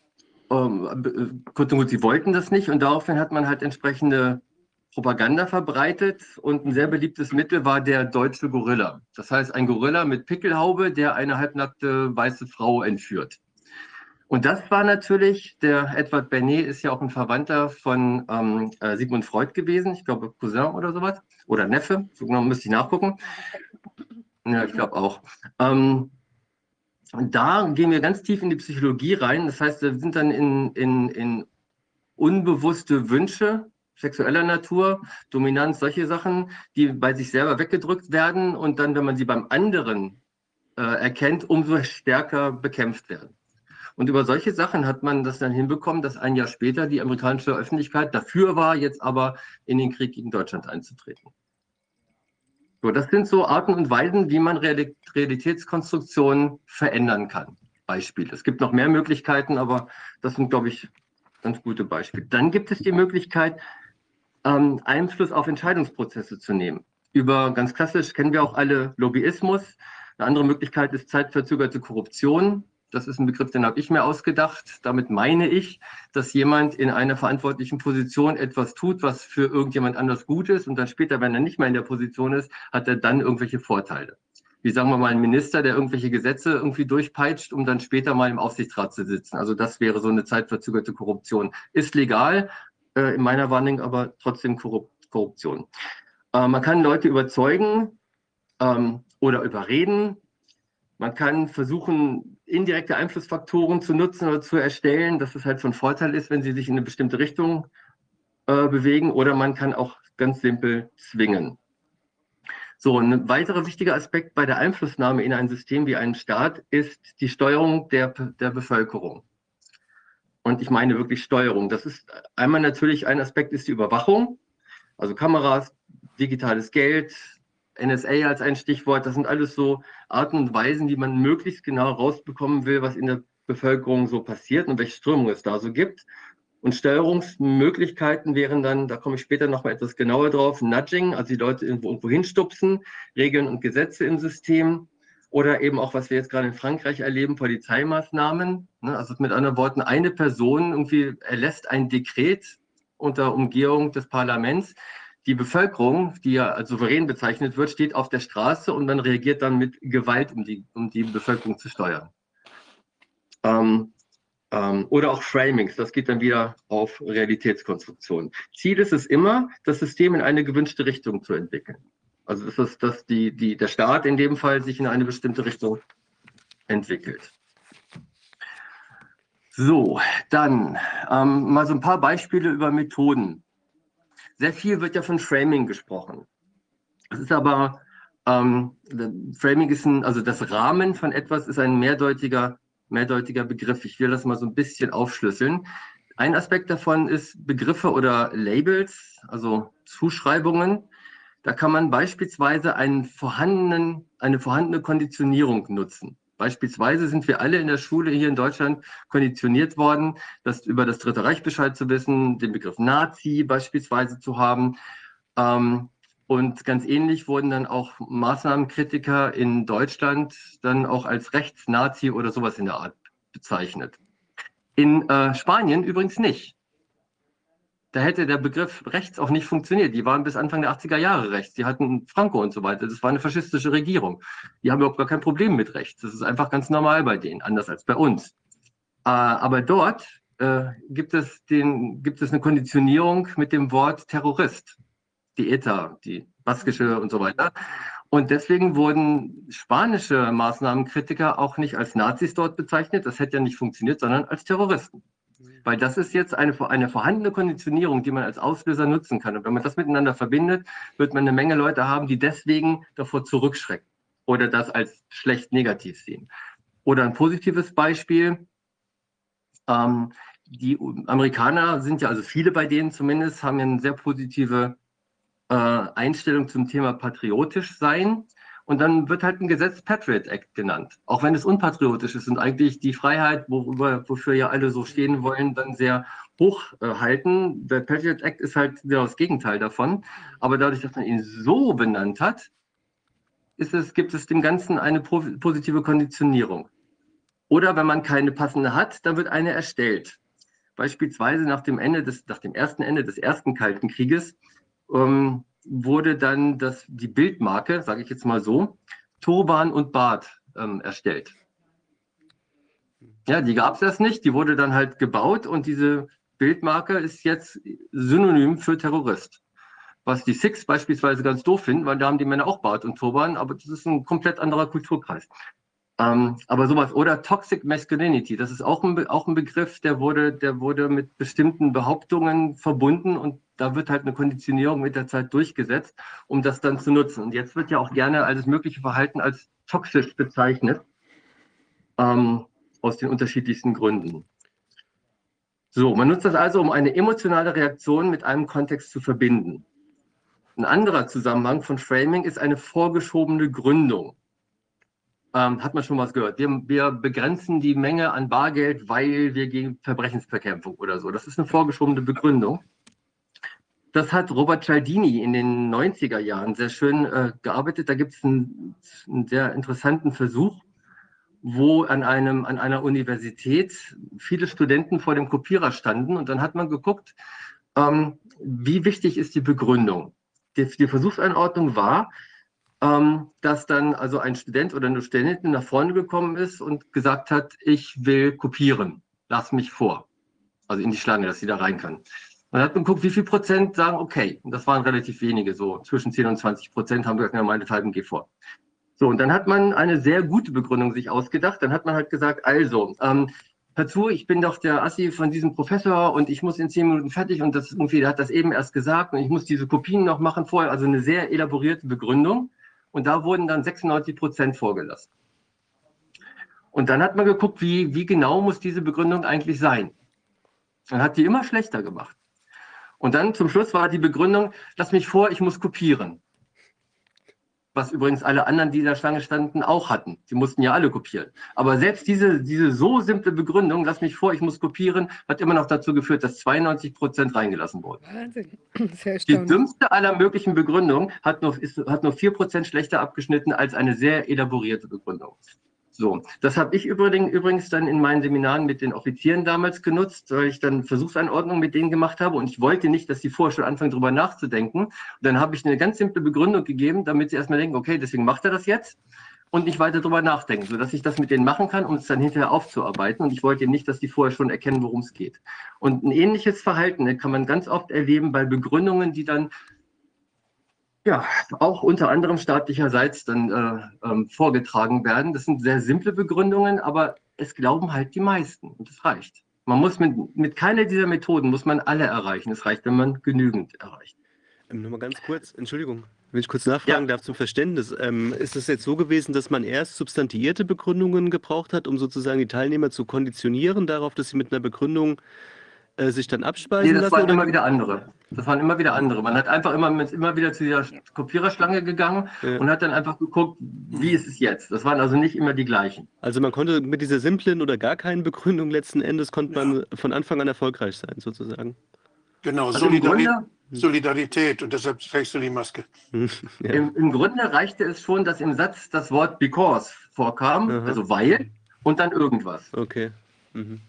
ähm, kurz und gut, sie wollten das nicht und daraufhin hat man halt entsprechende Propaganda verbreitet und ein sehr beliebtes Mittel war der deutsche Gorilla. Das heißt, ein Gorilla mit Pickelhaube, der eine halbnackte weiße Frau entführt. Und das war natürlich, der Edward Bernet ist ja auch ein Verwandter von ähm, äh, Sigmund Freud gewesen, ich glaube Cousin oder sowas, oder Neffe, so genau müsste ich nachgucken. Ja, ich glaube auch. Ähm, und da gehen wir ganz tief in die Psychologie rein. Das heißt, wir sind dann in, in, in unbewusste Wünsche sexueller Natur, Dominanz, solche Sachen, die bei sich selber weggedrückt werden und dann, wenn man sie beim anderen äh, erkennt, umso stärker bekämpft werden. Und über solche Sachen hat man das dann hinbekommen, dass ein Jahr später die amerikanische Öffentlichkeit dafür war, jetzt aber in den Krieg gegen Deutschland einzutreten. So, das sind so Arten und Weisen, wie man Realitätskonstruktionen verändern kann. Beispiel. Es gibt noch mehr Möglichkeiten, aber das sind, glaube ich, ganz gute Beispiele. Dann gibt es die Möglichkeit, ähm, Einfluss auf Entscheidungsprozesse zu nehmen. Über ganz klassisch kennen wir auch alle Lobbyismus. Eine andere Möglichkeit ist zeitverzögerte Korruption. Das ist ein Begriff, den habe ich mir ausgedacht. Damit meine ich, dass jemand in einer verantwortlichen Position etwas tut, was für irgendjemand anders gut ist und dann später, wenn er nicht mehr in der Position ist, hat er dann irgendwelche Vorteile. Wie sagen wir mal ein Minister, der irgendwelche Gesetze irgendwie durchpeitscht, um dann später mal im Aufsichtsrat zu sitzen. Also das wäre so eine zeitverzögerte Korruption. Ist legal, äh, in meiner Warnung aber trotzdem Korruption. Äh, man kann Leute überzeugen ähm, oder überreden. Man kann versuchen, indirekte Einflussfaktoren zu nutzen oder zu erstellen, dass es halt von Vorteil ist, wenn sie sich in eine bestimmte Richtung äh, bewegen. Oder man kann auch ganz simpel zwingen. So, ein weiterer wichtiger Aspekt bei der Einflussnahme in ein System wie einen Staat ist die Steuerung der, der Bevölkerung. Und ich meine wirklich Steuerung. Das ist einmal natürlich ein Aspekt ist die Überwachung, also Kameras, digitales Geld, NSA als ein Stichwort, das sind alles so Arten und Weisen, wie man möglichst genau rausbekommen will, was in der Bevölkerung so passiert und welche Strömung es da so gibt. Und Steuerungsmöglichkeiten wären dann, da komme ich später noch mal etwas genauer drauf, Nudging, also die Leute irgendwo, irgendwo hinstupsen, Regeln und Gesetze im System oder eben auch, was wir jetzt gerade in Frankreich erleben, Polizeimaßnahmen. Ne? Also mit anderen Worten, eine Person irgendwie erlässt ein Dekret unter Umgehung des Parlaments, die Bevölkerung, die ja als souverän bezeichnet wird, steht auf der Straße und man reagiert dann mit Gewalt, um die, um die Bevölkerung zu steuern. Ähm, ähm, oder auch Framings, das geht dann wieder auf Realitätskonstruktion. Ziel ist es immer, das System in eine gewünschte Richtung zu entwickeln. Also ist, dass die, die, der Staat in dem Fall sich in eine bestimmte Richtung entwickelt. So, dann ähm, mal so ein paar Beispiele über Methoden. Sehr viel wird ja von Framing gesprochen. Es ist aber, ähm, Framing ist ein, also das Rahmen von etwas ist ein mehrdeutiger, mehrdeutiger Begriff. Ich will das mal so ein bisschen aufschlüsseln. Ein Aspekt davon ist Begriffe oder Labels, also Zuschreibungen. Da kann man beispielsweise einen vorhandenen, eine vorhandene Konditionierung nutzen. Beispielsweise sind wir alle in der Schule hier in Deutschland konditioniert worden, das über das Dritte Reich Bescheid zu wissen, den Begriff Nazi beispielsweise zu haben. Ähm, und ganz ähnlich wurden dann auch Maßnahmenkritiker in Deutschland dann auch als Rechtsnazi oder sowas in der Art bezeichnet. In äh, Spanien übrigens nicht. Da hätte der Begriff rechts auch nicht funktioniert. Die waren bis Anfang der 80er Jahre rechts. Die hatten Franco und so weiter. Das war eine faschistische Regierung. Die haben überhaupt gar kein Problem mit rechts. Das ist einfach ganz normal bei denen, anders als bei uns. Äh, aber dort äh, gibt, es den, gibt es eine Konditionierung mit dem Wort Terrorist. Die ETA, die baskische und so weiter. Und deswegen wurden spanische Maßnahmenkritiker auch nicht als Nazis dort bezeichnet, das hätte ja nicht funktioniert, sondern als Terroristen. Weil das ist jetzt eine, eine vorhandene Konditionierung, die man als Auslöser nutzen kann. Und wenn man das miteinander verbindet, wird man eine Menge Leute haben, die deswegen davor zurückschrecken oder das als schlecht negativ sehen. Oder ein positives Beispiel. Ähm, die Amerikaner sind ja, also viele bei denen zumindest, haben ja eine sehr positive äh, Einstellung zum Thema patriotisch sein. Und dann wird halt ein Gesetz Patriot Act genannt. Auch wenn es unpatriotisch ist und eigentlich die Freiheit, worüber, wofür ja alle so stehen wollen, dann sehr hoch äh, halten. Der Patriot Act ist halt das Gegenteil davon. Aber dadurch, dass man ihn so benannt hat, es, gibt es dem Ganzen eine positive Konditionierung. Oder wenn man keine passende hat, dann wird eine erstellt. Beispielsweise nach dem Ende des, nach dem ersten Ende des ersten Kalten Krieges ähm, wurde dann das, die Bildmarke, sage ich jetzt mal so, Turban und Bart ähm, erstellt. Ja, die gab es erst nicht, die wurde dann halt gebaut und diese Bildmarke ist jetzt synonym für Terrorist. Was die Six beispielsweise ganz doof finden, weil da haben die Männer auch Bart und Turban, aber das ist ein komplett anderer Kulturkreis. Ähm, aber sowas, oder Toxic Masculinity, das ist auch ein, auch ein Begriff, der wurde, der wurde mit bestimmten Behauptungen verbunden und da wird halt eine Konditionierung mit der Zeit durchgesetzt, um das dann zu nutzen. Und jetzt wird ja auch gerne alles mögliche Verhalten als toxisch bezeichnet, ähm, aus den unterschiedlichsten Gründen. So, man nutzt das also, um eine emotionale Reaktion mit einem Kontext zu verbinden. Ein anderer Zusammenhang von Framing ist eine vorgeschobene Gründung. Ähm, hat man schon was gehört. Wir, wir, begrenzen die Menge an Bargeld, weil wir gegen Verbrechensbekämpfung oder so. Das ist eine vorgeschobene Begründung. Das hat Robert Cialdini in den 90er Jahren sehr schön äh, gearbeitet. Da gibt es einen, einen, sehr interessanten Versuch, wo an, einem, an einer Universität viele Studenten vor dem Kopierer standen und dann hat man geguckt, ähm, wie wichtig ist die Begründung. Die, die Versuchseinordnung war, ähm, dass dann also ein Student oder eine Studentin nach vorne gekommen ist und gesagt hat, ich will kopieren, lass mich vor. Also in die Schlange, dass sie da rein kann. Man hat geguckt, wie viel Prozent sagen, okay, und das waren relativ wenige, so zwischen 10 und 20 Prozent haben gesagt, ja, meinethalben, geh vor. So, und dann hat man eine sehr gute Begründung sich ausgedacht. Dann hat man halt gesagt, also, ähm, hör zu, ich bin doch der Assi von diesem Professor und ich muss in zehn Minuten fertig und das irgendwie, der hat das eben erst gesagt und ich muss diese Kopien noch machen vorher. Also eine sehr elaborierte Begründung. Und da wurden dann 96 Prozent vorgelassen. Und dann hat man geguckt, wie, wie genau muss diese Begründung eigentlich sein. Dann hat die immer schlechter gemacht. Und dann zum Schluss war die Begründung, lass mich vor, ich muss kopieren was übrigens alle anderen, die in der Schlange standen, auch hatten. Sie mussten ja alle kopieren. Aber selbst diese, diese so simple Begründung, lass mich vor, ich muss kopieren, hat immer noch dazu geführt, dass 92 Prozent reingelassen wurden. Wahnsinn. Sehr die dümmste aller möglichen Begründungen hat nur, ist, hat nur 4 Prozent schlechter abgeschnitten als eine sehr elaborierte Begründung. So, das habe ich übrigens, dann in meinen Seminaren mit den Offizieren damals genutzt, weil ich dann Versuchsanordnung mit denen gemacht habe und ich wollte nicht, dass sie vorher schon anfangen, darüber nachzudenken. Und dann habe ich eine ganz simple Begründung gegeben, damit sie erstmal denken, okay, deswegen macht er das jetzt und nicht weiter darüber nachdenken, sodass ich das mit denen machen kann, um es dann hinterher aufzuarbeiten. Und ich wollte nicht, dass die vorher schon erkennen, worum es geht. Und ein ähnliches Verhalten kann man ganz oft erleben bei Begründungen, die dann ja, auch unter anderem staatlicherseits dann äh, ähm, vorgetragen werden. Das sind sehr simple Begründungen, aber es glauben halt die meisten und das reicht. Man muss mit, mit keiner dieser Methoden muss man alle erreichen. Es reicht, wenn man genügend erreicht. Ähm, nur mal ganz kurz, Entschuldigung, wenn ich kurz nachfragen ja. darf zum Verständnis. Ähm, ist es jetzt so gewesen, dass man erst substantiierte Begründungen gebraucht hat, um sozusagen die Teilnehmer zu konditionieren darauf, dass sie mit einer Begründung äh, sich dann abspeisen nee, das lassen? waren oder? immer wieder andere. Das waren immer wieder andere. Man hat einfach immer, immer wieder zu dieser Kopiererschlange gegangen ja. und hat dann einfach geguckt, wie ist es jetzt. Das waren also nicht immer die gleichen. Also man konnte mit dieser simplen oder gar keinen Begründung letzten Endes konnte man ja. von Anfang an erfolgreich sein, sozusagen. Genau, also Solidarität, Grunde, Solidarität und deshalb trägst du die Maske. ja. Im, Im, Grunde reichte es schon, dass im Satz das Wort because vorkam, Aha. also weil und dann irgendwas. Okay. Mhm.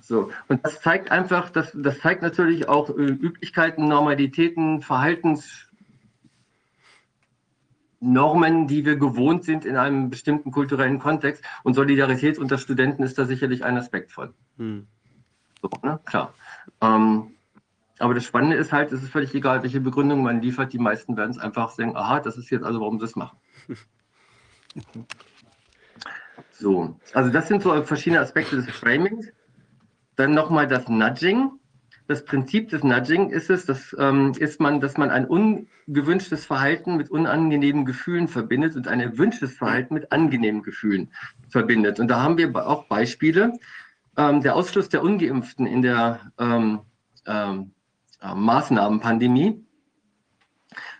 So, und das zeigt einfach, das, das zeigt natürlich auch äh, Üblichkeiten, Normalitäten, Verhaltensnormen, die wir gewohnt sind in einem bestimmten kulturellen Kontext. Und Solidarität unter Studenten ist da sicherlich ein Aspekt von. Hm. So, ne? Klar. Ähm, aber das Spannende ist halt, es ist völlig egal, welche Begründung man liefert. Die meisten werden es einfach sagen, aha, das ist jetzt also, warum sie es machen. so, also das sind so verschiedene Aspekte des Framings. Dann nochmal das Nudging. Das Prinzip des Nudging ist es, dass, ähm, ist man, dass man ein ungewünschtes Verhalten mit unangenehmen Gefühlen verbindet und ein erwünschtes Verhalten mit angenehmen Gefühlen verbindet. Und da haben wir auch Beispiele. Ähm, der Ausschluss der Ungeimpften in der ähm, ähm äh, Maßnahmenpandemie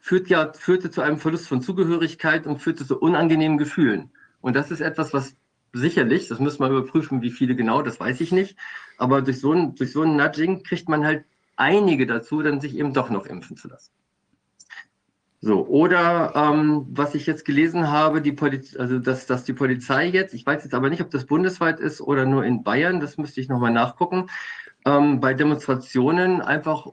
führt ja, führte zu einem Verlust von Zugehörigkeit und führte zu unangenehmen Gefühlen. Und das ist etwas, was sicherlich, das müssen wir überprüfen, wie viele genau, das weiß ich nicht. Aber durch so ein, durch so ein Nudging kriegt man halt einige dazu, dann sich eben doch noch impfen zu lassen. So, oder ähm, was ich jetzt gelesen habe, die Poliz also dass, dass die Polizei jetzt, ich weiß jetzt aber nicht, ob das bundesweit ist oder nur in Bayern, das müsste ich nochmal nachgucken, ähm, bei Demonstrationen einfach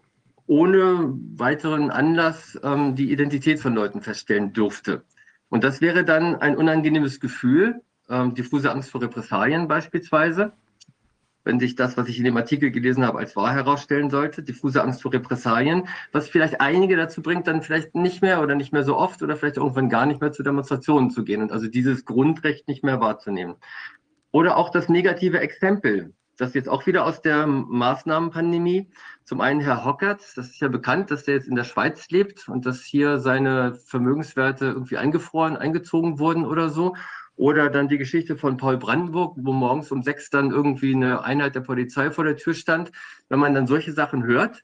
ohne weiteren Anlass ähm, die Identität von Leuten feststellen durfte. Und das wäre dann ein unangenehmes Gefühl, ähm, diffuse Angst vor Repressalien beispielsweise, wenn sich das, was ich in dem Artikel gelesen habe, als wahr herausstellen sollte, diffuse Angst vor Repressalien, was vielleicht einige dazu bringt, dann vielleicht nicht mehr oder nicht mehr so oft oder vielleicht irgendwann gar nicht mehr zu Demonstrationen zu gehen und also dieses Grundrecht nicht mehr wahrzunehmen. Oder auch das negative Exempel, das jetzt auch wieder aus der Maßnahmenpandemie. Zum einen Herr Hockert, das ist ja bekannt, dass der jetzt in der Schweiz lebt und dass hier seine Vermögenswerte irgendwie eingefroren, eingezogen wurden oder so. Oder dann die Geschichte von Paul Brandenburg, wo morgens um sechs dann irgendwie eine Einheit der Polizei vor der Tür stand. Wenn man dann solche Sachen hört,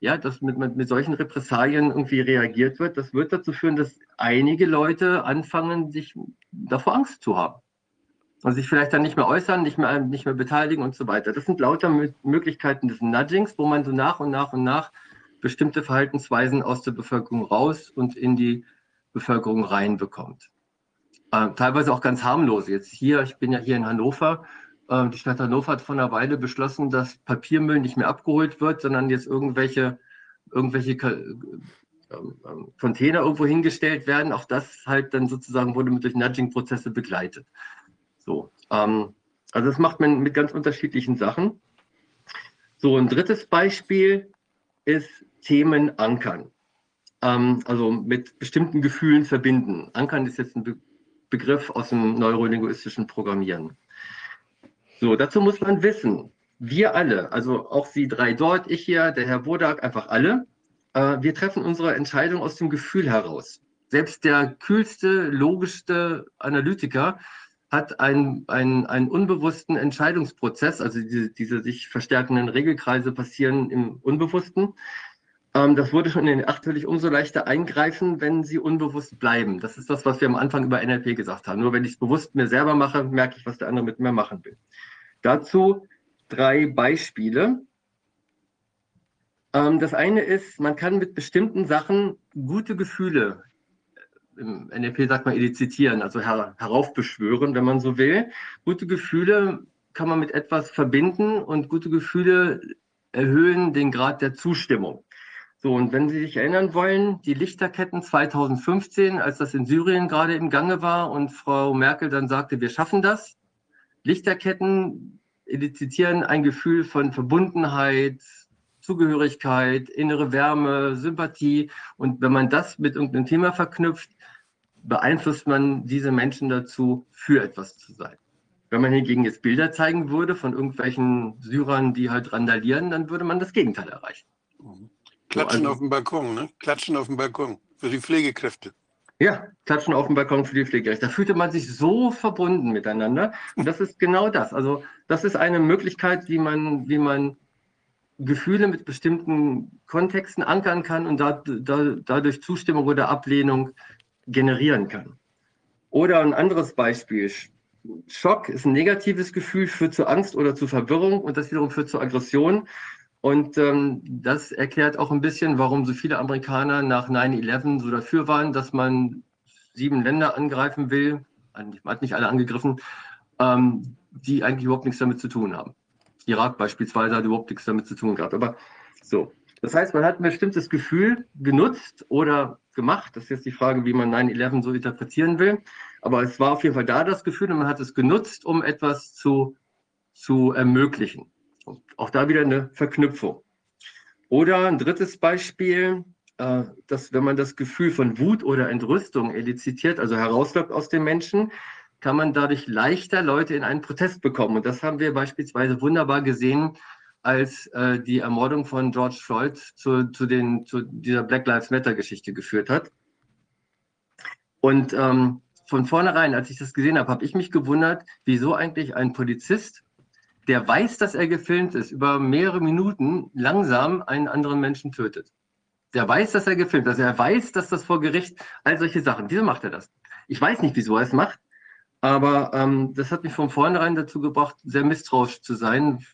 ja, dass mit, mit, mit solchen Repressalien irgendwie reagiert wird, das wird dazu führen, dass einige Leute anfangen, sich davor Angst zu haben. Und sich vielleicht dann nicht mehr äußern, nicht mehr, nicht mehr beteiligen und so weiter. Das sind lauter Möglichkeiten des Nudgings, wo man so nach und nach und nach bestimmte Verhaltensweisen aus der Bevölkerung raus und in die Bevölkerung reinbekommt äh, teilweise auch ganz harmlos. Jetzt hier, ich bin ja hier in Hannover. Äh, die Stadt Hannover hat vor einer Weile beschlossen, dass Papiermüll nicht mehr abgeholt wird, sondern jetzt irgendwelche, irgendwelche äh, ähm, Container irgendwo hingestellt werden. Auch das halt dann sozusagen wurde mit durch Nudging-Prozesse begleitet. So, ähm, also das macht man mit ganz unterschiedlichen Sachen. So, ein drittes Beispiel ist Themen ankern. Ähm, also mit bestimmten Gefühlen verbinden. Ankern ist jetzt ein Begriff aus dem neurolinguistischen Programmieren. So, dazu muss man wissen, wir alle, also auch Sie drei dort, ich hier, der Herr Bodak, einfach alle, äh, wir treffen unsere Entscheidung aus dem Gefühl heraus. Selbst der kühlste, logischste Analytiker hat einen, einen, einen unbewussten Entscheidungsprozess, also diese, diese sich verstärkenden Regelkreise passieren im Unbewussten. Ähm, das wurde schon in den natürlich umso leichter eingreifen, wenn sie unbewusst bleiben. Das ist das, was wir am Anfang über NLP gesagt haben. Nur wenn ich es bewusst mir selber mache, merke ich, was der andere mit mir machen will. Dazu drei Beispiele. Ähm, das eine ist, man kann mit bestimmten Sachen gute Gefühle, im NLP sagt man edizitieren, also her heraufbeschwören, wenn man so will. Gute Gefühle kann man mit etwas verbinden und gute Gefühle erhöhen den Grad der Zustimmung. So, und wenn Sie sich erinnern wollen, die Lichterketten 2015, als das in Syrien gerade im Gange war und Frau Merkel dann sagte, wir schaffen das. Lichterketten elizitieren ein Gefühl von Verbundenheit, Zugehörigkeit, innere Wärme, Sympathie. Und wenn man das mit irgendeinem Thema verknüpft, beeinflusst man diese Menschen dazu, für etwas zu sein. Wenn man hingegen jetzt Bilder zeigen würde von irgendwelchen Syrern, die halt randalieren, dann würde man das Gegenteil erreichen. Klatschen also- auf dem Balkon, ne? Klatschen auf dem Balkon für die Pflegekräfte. Ja, klatschen auf dem Balkon für die Pflegerechte. Da fühlte man sich so verbunden miteinander. Und das ist genau das. Also das ist eine Möglichkeit, wie man, wie man Gefühle mit bestimmten Kontexten ankern kann und da, da, dadurch Zustimmung oder Ablehnung generieren kann. Oder ein anderes Beispiel. Schock ist ein negatives Gefühl, führt zu Angst oder zu Verwirrung und das wiederum führt zu Aggression. Und ähm, das erklärt auch ein bisschen, warum so viele Amerikaner nach 9-11 so dafür waren, dass man sieben Länder angreifen will. Man hat nicht alle angegriffen, ähm, die eigentlich überhaupt nichts damit zu tun haben. Irak beispielsweise hat überhaupt nichts damit zu tun gehabt. Aber so. Das heißt, man hat ein bestimmtes Gefühl genutzt oder gemacht. Das ist jetzt die Frage, wie man 9-11 so interpretieren will. Aber es war auf jeden Fall da das Gefühl und man hat es genutzt, um etwas zu, zu ermöglichen. Auch da wieder eine Verknüpfung. Oder ein drittes Beispiel, äh, dass wenn man das Gefühl von Wut oder Entrüstung elizitiert, also herauslockt aus dem Menschen, kann man dadurch leichter Leute in einen Protest bekommen. Und das haben wir beispielsweise wunderbar gesehen, als äh, die Ermordung von George Floyd zu, zu, den, zu dieser Black Lives Matter-Geschichte geführt hat. Und ähm, von vornherein, als ich das gesehen habe, habe ich mich gewundert, wieso eigentlich ein Polizist, der weiß, dass er gefilmt ist, über mehrere Minuten langsam einen anderen Menschen tötet. Der weiß, dass er gefilmt ist, also er weiß, dass das vor Gericht, all solche Sachen. Wieso macht er das? Ich weiß nicht, wieso er es macht, aber ähm, das hat mich von vornherein dazu gebracht, sehr misstrauisch zu sein.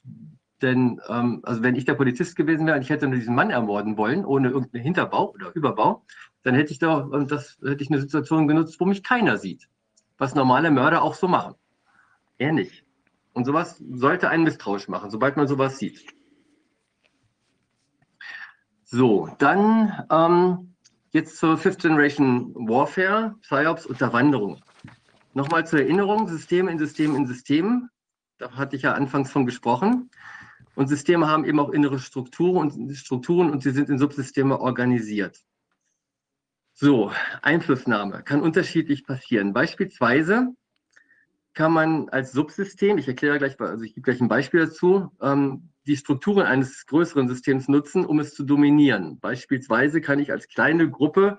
Denn, ähm, also wenn ich der Polizist gewesen wäre und ich hätte nur diesen Mann ermorden wollen, ohne irgendeinen Hinterbau oder Überbau, dann hätte ich da, und das hätte ich eine Situation genutzt, wo mich keiner sieht. Was normale Mörder auch so machen. Er nicht. Und sowas sollte einen misstrauisch machen, sobald man sowas sieht. So, dann ähm, jetzt zur Fifth Generation Warfare, PsyOps, Unterwanderung. Nochmal zur Erinnerung, System in System in System. Da hatte ich ja anfangs von gesprochen. Und Systeme haben eben auch innere Strukturen und, Strukturen und sie sind in Subsysteme organisiert. So, Einflussnahme kann unterschiedlich passieren. Beispielsweise kann man als Subsystem, ich erkläre gleich, also ich gebe gleich ein Beispiel dazu, ähm, die Strukturen eines größeren Systems nutzen, um es zu dominieren. Beispielsweise kann ich als kleine Gruppe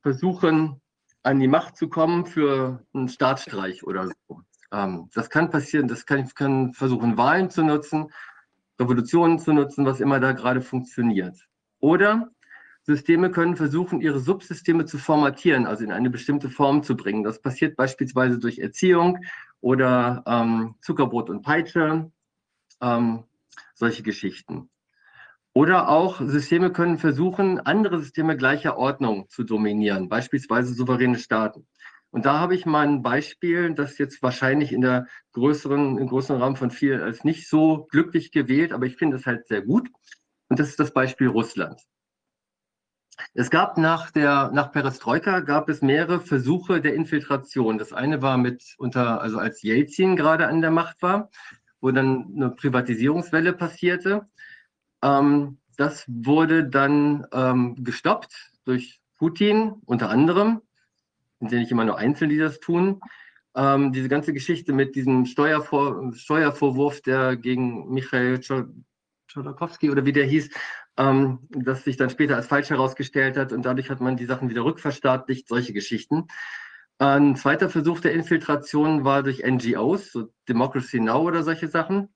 versuchen, an die Macht zu kommen für einen Staatsstreich oder so. Ähm, das kann passieren, das kann, ich kann versuchen, Wahlen zu nutzen, Revolutionen zu nutzen, was immer da gerade funktioniert. Oder Systeme können versuchen, ihre Subsysteme zu formatieren, also in eine bestimmte Form zu bringen. Das passiert beispielsweise durch Erziehung oder ähm, Zuckerbrot und Peitsche, ähm, solche Geschichten. Oder auch Systeme können versuchen, andere Systeme gleicher Ordnung zu dominieren, beispielsweise souveräne Staaten. Und da habe ich mal ein Beispiel, das jetzt wahrscheinlich in der größeren, im größeren Rahmen von vielen als nicht so glücklich gewählt, aber ich finde es halt sehr gut. Und das ist das Beispiel Russland. Es gab nach der, nach Perestroika gab es mehrere Versuche der Infiltration. Das eine war mit unter, also als Jelzin gerade an der Macht war, wo dann eine Privatisierungswelle passierte. Ähm, das wurde dann ähm, gestoppt durch Putin unter anderem, sind ja nicht immer nur Einzelne, die das tun. Ähm, diese ganze Geschichte mit diesem Steuervor Steuervorwurf, der gegen Michael Chodorkowski oder wie der hieß, ähm, das sich dann später als falsch herausgestellt hat und dadurch hat man die Sachen wieder rückverstaatlicht, solche Geschichten. Ein zweiter Versuch der Infiltration war durch NGOs, so Democracy Now oder solche Sachen.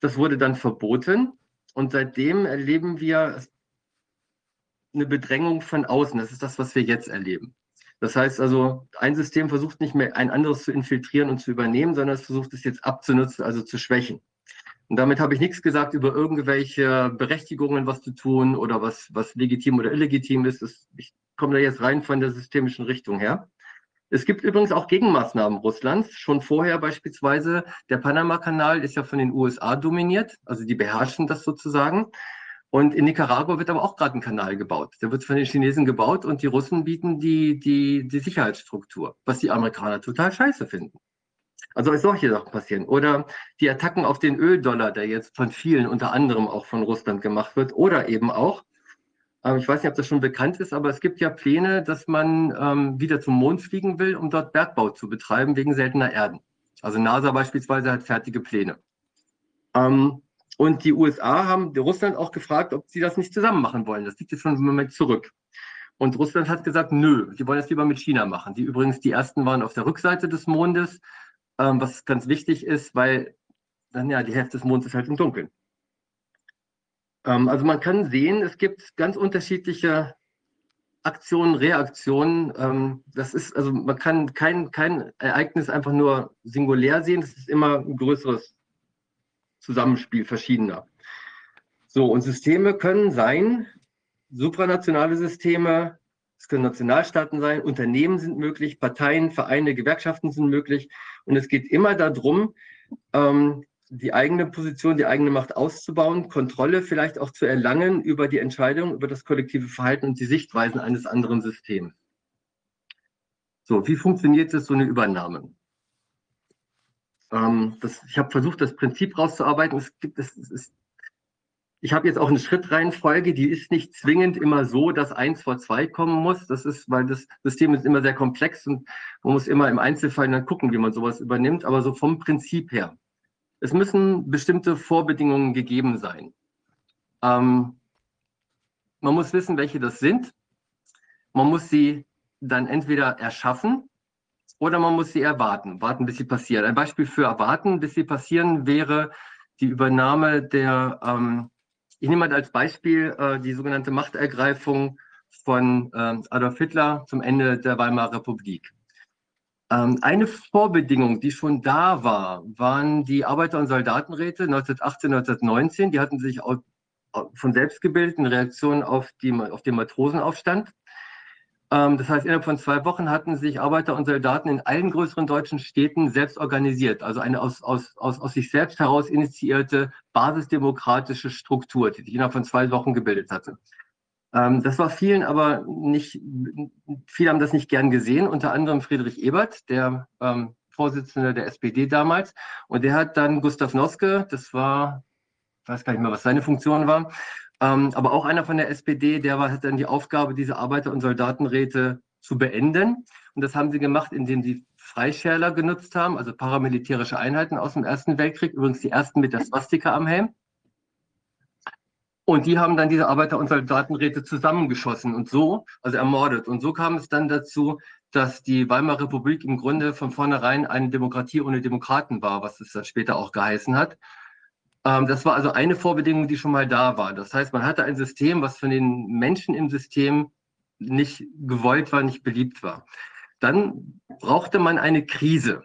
Das wurde dann verboten und seitdem erleben wir eine Bedrängung von außen. Das ist das, was wir jetzt erleben. Das heißt also, ein System versucht nicht mehr ein anderes zu infiltrieren und zu übernehmen, sondern es versucht es jetzt abzunutzen, also zu schwächen. Und damit habe ich nichts gesagt über irgendwelche Berechtigungen, was zu tun oder was, was legitim oder illegitim ist. Das, ich komme da jetzt rein von der systemischen Richtung her. Es gibt übrigens auch Gegenmaßnahmen Russlands. Schon vorher beispielsweise, der Panama-Kanal ist ja von den USA dominiert, also die beherrschen das sozusagen. Und in Nicaragua wird aber auch gerade ein Kanal gebaut. Der wird von den Chinesen gebaut und die Russen bieten die, die, die Sicherheitsstruktur, was die Amerikaner total scheiße finden. Also solche Sachen passieren. Oder die Attacken auf den Öldollar, der jetzt von vielen, unter anderem auch von Russland gemacht wird. Oder eben auch, äh, ich weiß nicht, ob das schon bekannt ist, aber es gibt ja Pläne, dass man ähm, wieder zum Mond fliegen will, um dort Bergbau zu betreiben wegen seltener Erden. Also NASA beispielsweise hat fertige Pläne. Ähm, und die USA haben Russland auch gefragt, ob sie das nicht zusammen machen wollen. Das liegt jetzt schon einen Moment zurück. Und Russland hat gesagt, nö, die wollen das lieber mit China machen. Die übrigens die ersten waren auf der Rückseite des Mondes, ähm, was ganz wichtig ist, weil dann ja die Hälfte des Mondes ist halt im Dunkeln. Ähm, also man kann sehen, es gibt ganz unterschiedliche Aktionen, Reaktionen. Ähm, das ist, also man kann kein, kein Ereignis einfach nur singulär sehen, das ist immer ein größeres Zusammenspiel verschiedener. So, und Systeme können sein, supranationale Systeme, können Nationalstaaten sein, Unternehmen sind möglich, Parteien, Vereine, Gewerkschaften sind möglich. Und es geht immer darum, ähm, die eigene Position, die eigene Macht auszubauen, Kontrolle vielleicht auch zu erlangen über die Entscheidung, über das kollektive Verhalten und die Sichtweisen eines anderen Systems. So, wie funktioniert das, so eine Übernahme? Ähm, das, ich habe versucht, das Prinzip rauszuarbeiten. Es gibt, es, es ich habe jetzt auch eine Schrittreihenfolge, die ist nicht zwingend immer so, dass eins vor zwei kommen muss. Das ist, weil das System ist immer sehr komplex und man muss immer im Einzelfall dann gucken, wie man sowas übernimmt. Aber so vom Prinzip her. Es müssen bestimmte Vorbedingungen gegeben sein. Ähm, man muss wissen, welche das sind. Man muss sie dann entweder erschaffen oder man muss sie erwarten, warten, bis sie passieren. Ein Beispiel für erwarten, bis sie passieren, wäre die Übernahme der, ähm, ich nehme mal als Beispiel äh, die sogenannte Machtergreifung von äh, Adolf Hitler zum Ende der Weimarer Republik. Ähm, eine Vorbedingung, die schon da war, waren die Arbeiter- und Soldatenräte 1918, 1919. Die hatten sich von selbst gebildet in Reaktion auf, die, auf den Matrosenaufstand. Ähm, das heißt, innerhalb von zwei Wochen hatten sich Arbeiter und Soldaten in allen größeren deutschen Städten selbst organisiert. Also eine aus, aus, aus, aus sich selbst heraus initiierte basisdemokratische Struktur, die sich innerhalb von zwei Wochen gebildet hatte. Ähm, das war vielen aber nicht, viele haben das nicht gern gesehen, unter anderem Friedrich Ebert, der ähm, Vorsitzende der SPD damals. Und der hat dann Gustav Noske, das war, ich weiß gar nicht mehr, was seine Funktion war, ähm, aber auch einer von der SPD, der war, hat dann die Aufgabe, diese Arbeiter- und Soldatenräte zu beenden. Und das haben sie gemacht, indem sie Freischärler genutzt haben, also paramilitärische Einheiten aus dem Ersten Weltkrieg, übrigens die ersten mit der Swastika am Helm. Und die haben dann diese Arbeiter- und Soldatenräte zusammengeschossen und so, also ermordet. Und so kam es dann dazu, dass die Weimarer Republik im Grunde von vornherein eine Demokratie ohne Demokraten war, was es dann später auch geheißen hat. Ähm, das war also eine Vorbedingung, die schon mal da war. Das heißt, man hatte ein System, was von den Menschen im System nicht gewollt war, nicht beliebt war. Dann brauchte man eine Krise.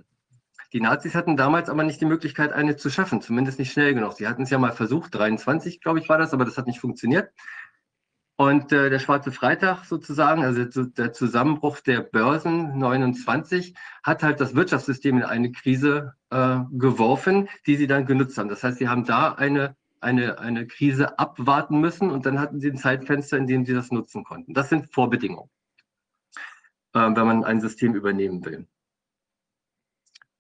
Die Nazis hatten damals aber nicht die Möglichkeit, eine zu schaffen, zumindest nicht schnell genug. Sie hatten es ja mal versucht, 23, glaube ich, war das, aber das hat nicht funktioniert. Und äh, der Schwarze Freitag sozusagen, also der Zusammenbruch der Börsen 29, hat halt das Wirtschaftssystem in eine Krise äh, geworfen, die sie dann genutzt haben. Das heißt, sie haben da eine, eine, eine Krise abwarten müssen und dann hatten sie ein Zeitfenster, in dem sie das nutzen konnten. Das sind Vorbedingungen, äh, wenn man ein System übernehmen will.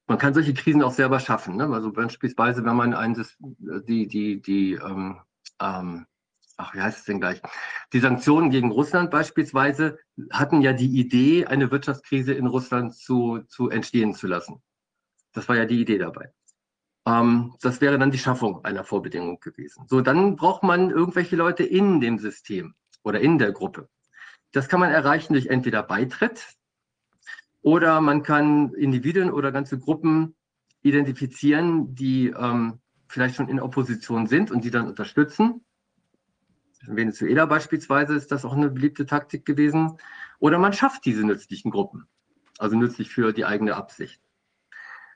Man kann solche Krisen auch selber schaffen. Ne? Also beispielsweise, wenn man ein, die, die, die, ähm, ähm, ach, wie heißt es denn gleich? Die Sanktionen gegen Russland beispielsweise hatten ja die Idee, eine Wirtschaftskrise in Russland zu, zu entstehen zu lassen. Das war ja die Idee dabei. Ähm, das wäre dann die Schaffung einer Vorbedingung gewesen. So, dann braucht man irgendwelche Leute in dem System oder in der Gruppe. Das kann man erreichen durch entweder Beitritt, oder man kann Individuen oder ganze Gruppen identifizieren, die ähm, vielleicht schon in Opposition sind und die dann unterstützen. In Venezuela beispielsweise ist das auch eine beliebte Taktik gewesen. Oder man schafft diese nützlichen Gruppen, also nützlich für die eigene Absicht.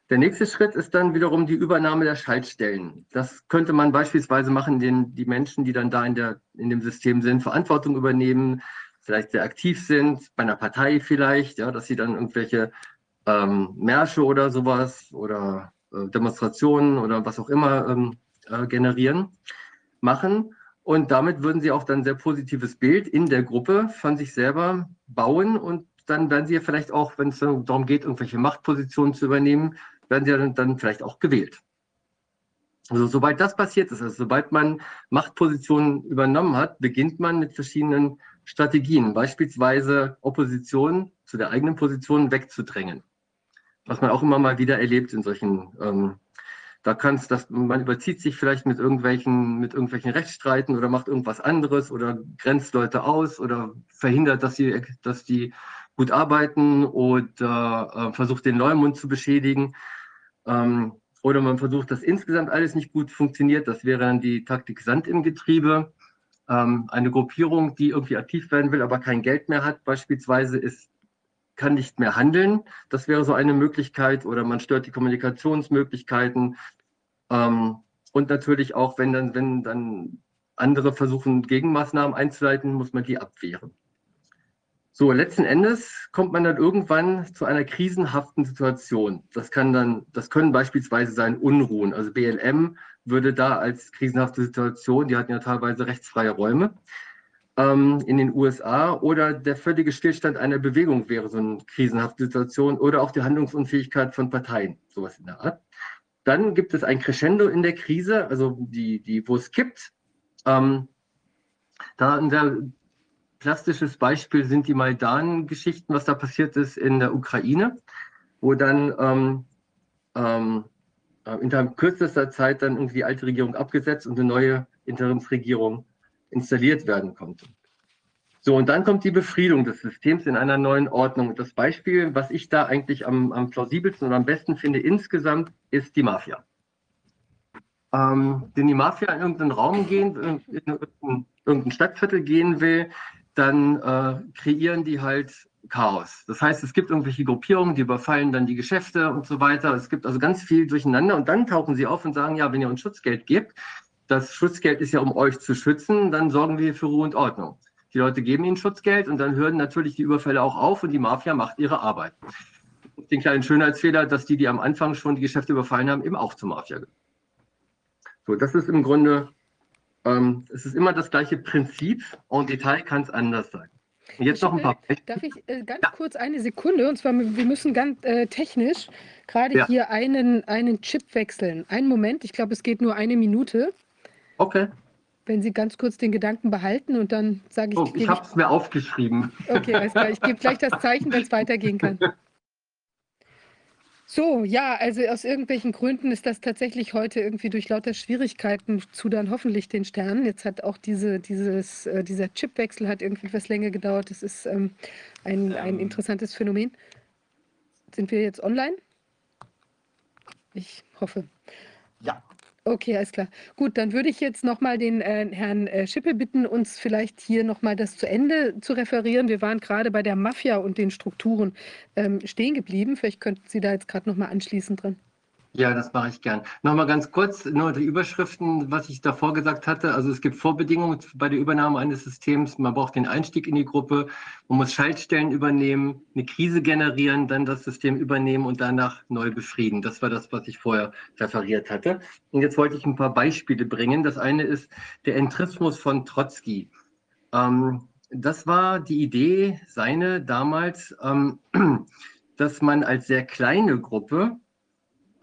Der nächste Schritt ist dann wiederum die Übernahme der Schaltstellen. Das könnte man beispielsweise machen, indem die Menschen, die dann da in, der, in dem System sind, Verantwortung übernehmen, vielleicht sehr aktiv sind, bei einer Partei vielleicht, ja, dass sie dann irgendwelche ähm, Märsche oder sowas oder äh, Demonstrationen oder was auch immer ähm, äh, generieren, machen. Und damit würden sie auch dann sehr positives Bild in der Gruppe von sich selber bauen und dann werden sie ja vielleicht auch, wenn es darum geht, irgendwelche Machtpositionen zu übernehmen, werden sie dann, dann vielleicht auch gewählt. Also sobald das passiert ist, also sobald man Machtpositionen übernommen hat, beginnt man mit verschiedenen Strategien, beispielsweise Opposition zu der eigenen Position wegzudrängen. was man auch immer mal wieder erlebt in solchen, ähm, da kann es, dass man überzieht sich vielleicht mit irgendwelchen, mit irgendwelchen Rechtsstreiten oder macht irgendwas anderes oder grenzt Leute aus oder verhindert, dass sie, dass die gut arbeiten oder äh, versucht den Leumund zu beschädigen. Ähm, oder man versucht, dass insgesamt alles nicht gut funktioniert. Das wäre dann die Taktik Sand im Getriebe. Ähm, eine Gruppierung, die irgendwie aktiv werden will, aber kein Geld mehr hat, beispielsweise, ist, kann nicht mehr handeln. Das wäre so eine Möglichkeit. Oder man stört die Kommunikationsmöglichkeiten. Ähm, und natürlich auch, wenn dann, wenn dann andere versuchen, Gegenmaßnahmen einzuleiten, muss man die abwehren. So, letzten Endes kommt man dann irgendwann zu einer krisenhaften Situation. Das kann dann, das können beispielsweise sein Unruhen. Also BLM würde da als krisenhafte Situation, die hatten ja teilweise rechtsfreie Räume ähm, in den USA, oder der völlige Stillstand einer Bewegung wäre so eine krisenhafte Situation oder auch die Handlungsunfähigkeit von Parteien, sowas in der Art. Dann gibt es ein Crescendo in der Krise, also die, die wo es kippt. Ähm, da in der plastisches Beispiel sind die Maidan-Geschichten, was da passiert ist in der Ukraine, wo dann ähm, ähm, äh, innerhalb kürzester Zeit dann irgendwie die alte Regierung abgesetzt und eine neue Interimsregierung installiert werden konnte. So, und dann kommt die Befriedung des Systems in einer neuen Ordnung. Das Beispiel, was ich da eigentlich am, am plausibelsten und am besten finde insgesamt, ist die Mafia. Ähm, wenn die Mafia in irgendeinen Raum gehen, in, in irgendein Stadtviertel gehen will, dann äh, kreieren die halt Chaos. Das heißt, es gibt irgendwelche Gruppierungen, die überfallen dann die Geschäfte und so weiter. Es gibt also ganz viel durcheinander und dann tauchen sie auf und sagen, ja, wenn ihr uns Schutzgeld gebt, das Schutzgeld ist ja, um euch zu schützen, dann sorgen wir für Ruhe und Ordnung. Die Leute geben ihnen Schutzgeld und dann hören natürlich die Überfälle auch auf und die Mafia macht ihre Arbeit. Den kleinen Schönheitsfehler, dass die, die am Anfang schon die Geschäfte überfallen haben, eben auch zur Mafia gehören. So, das ist im Grunde ähm, es ist immer das gleiche Prinzip und Detail kann es anders sein. Und jetzt noch ein paar. Will, darf ich äh, ganz ja. kurz eine Sekunde? Und zwar, wir müssen ganz äh, technisch gerade ja. hier einen, einen Chip wechseln. Einen Moment, ich glaube, es geht nur eine Minute. Okay. Wenn Sie ganz kurz den Gedanken behalten und dann sage ich. Oh, ich habe es mir aufgeschrieben. Okay, alles klar. Ich gebe gleich das Zeichen, wenn es weitergehen kann. So, ja, also aus irgendwelchen Gründen ist das tatsächlich heute irgendwie durch lauter Schwierigkeiten zu dann hoffentlich den Sternen. Jetzt hat auch diese, dieses, äh, dieser Chipwechsel hat irgendwie etwas länger gedauert. Das ist ähm, ein, ein ähm. interessantes Phänomen. Sind wir jetzt online? Ich hoffe. Okay, alles klar. Gut, dann würde ich jetzt nochmal den äh, Herrn äh, Schippe bitten, uns vielleicht hier nochmal das zu Ende zu referieren. Wir waren gerade bei der Mafia und den Strukturen ähm, stehen geblieben. Vielleicht könnten Sie da jetzt gerade nochmal anschließen dran. Ja, das mache ich gern. Nochmal ganz kurz, nur die Überschriften, was ich davor gesagt hatte. Also es gibt Vorbedingungen bei der Übernahme eines Systems. Man braucht den Einstieg in die Gruppe, man muss Schaltstellen übernehmen, eine Krise generieren, dann das System übernehmen und danach neu befrieden. Das war das, was ich vorher referiert hatte. Und jetzt wollte ich ein paar Beispiele bringen. Das eine ist der Entrismus von Trotzki. Ähm, das war die Idee, seine damals, ähm, dass man als sehr kleine Gruppe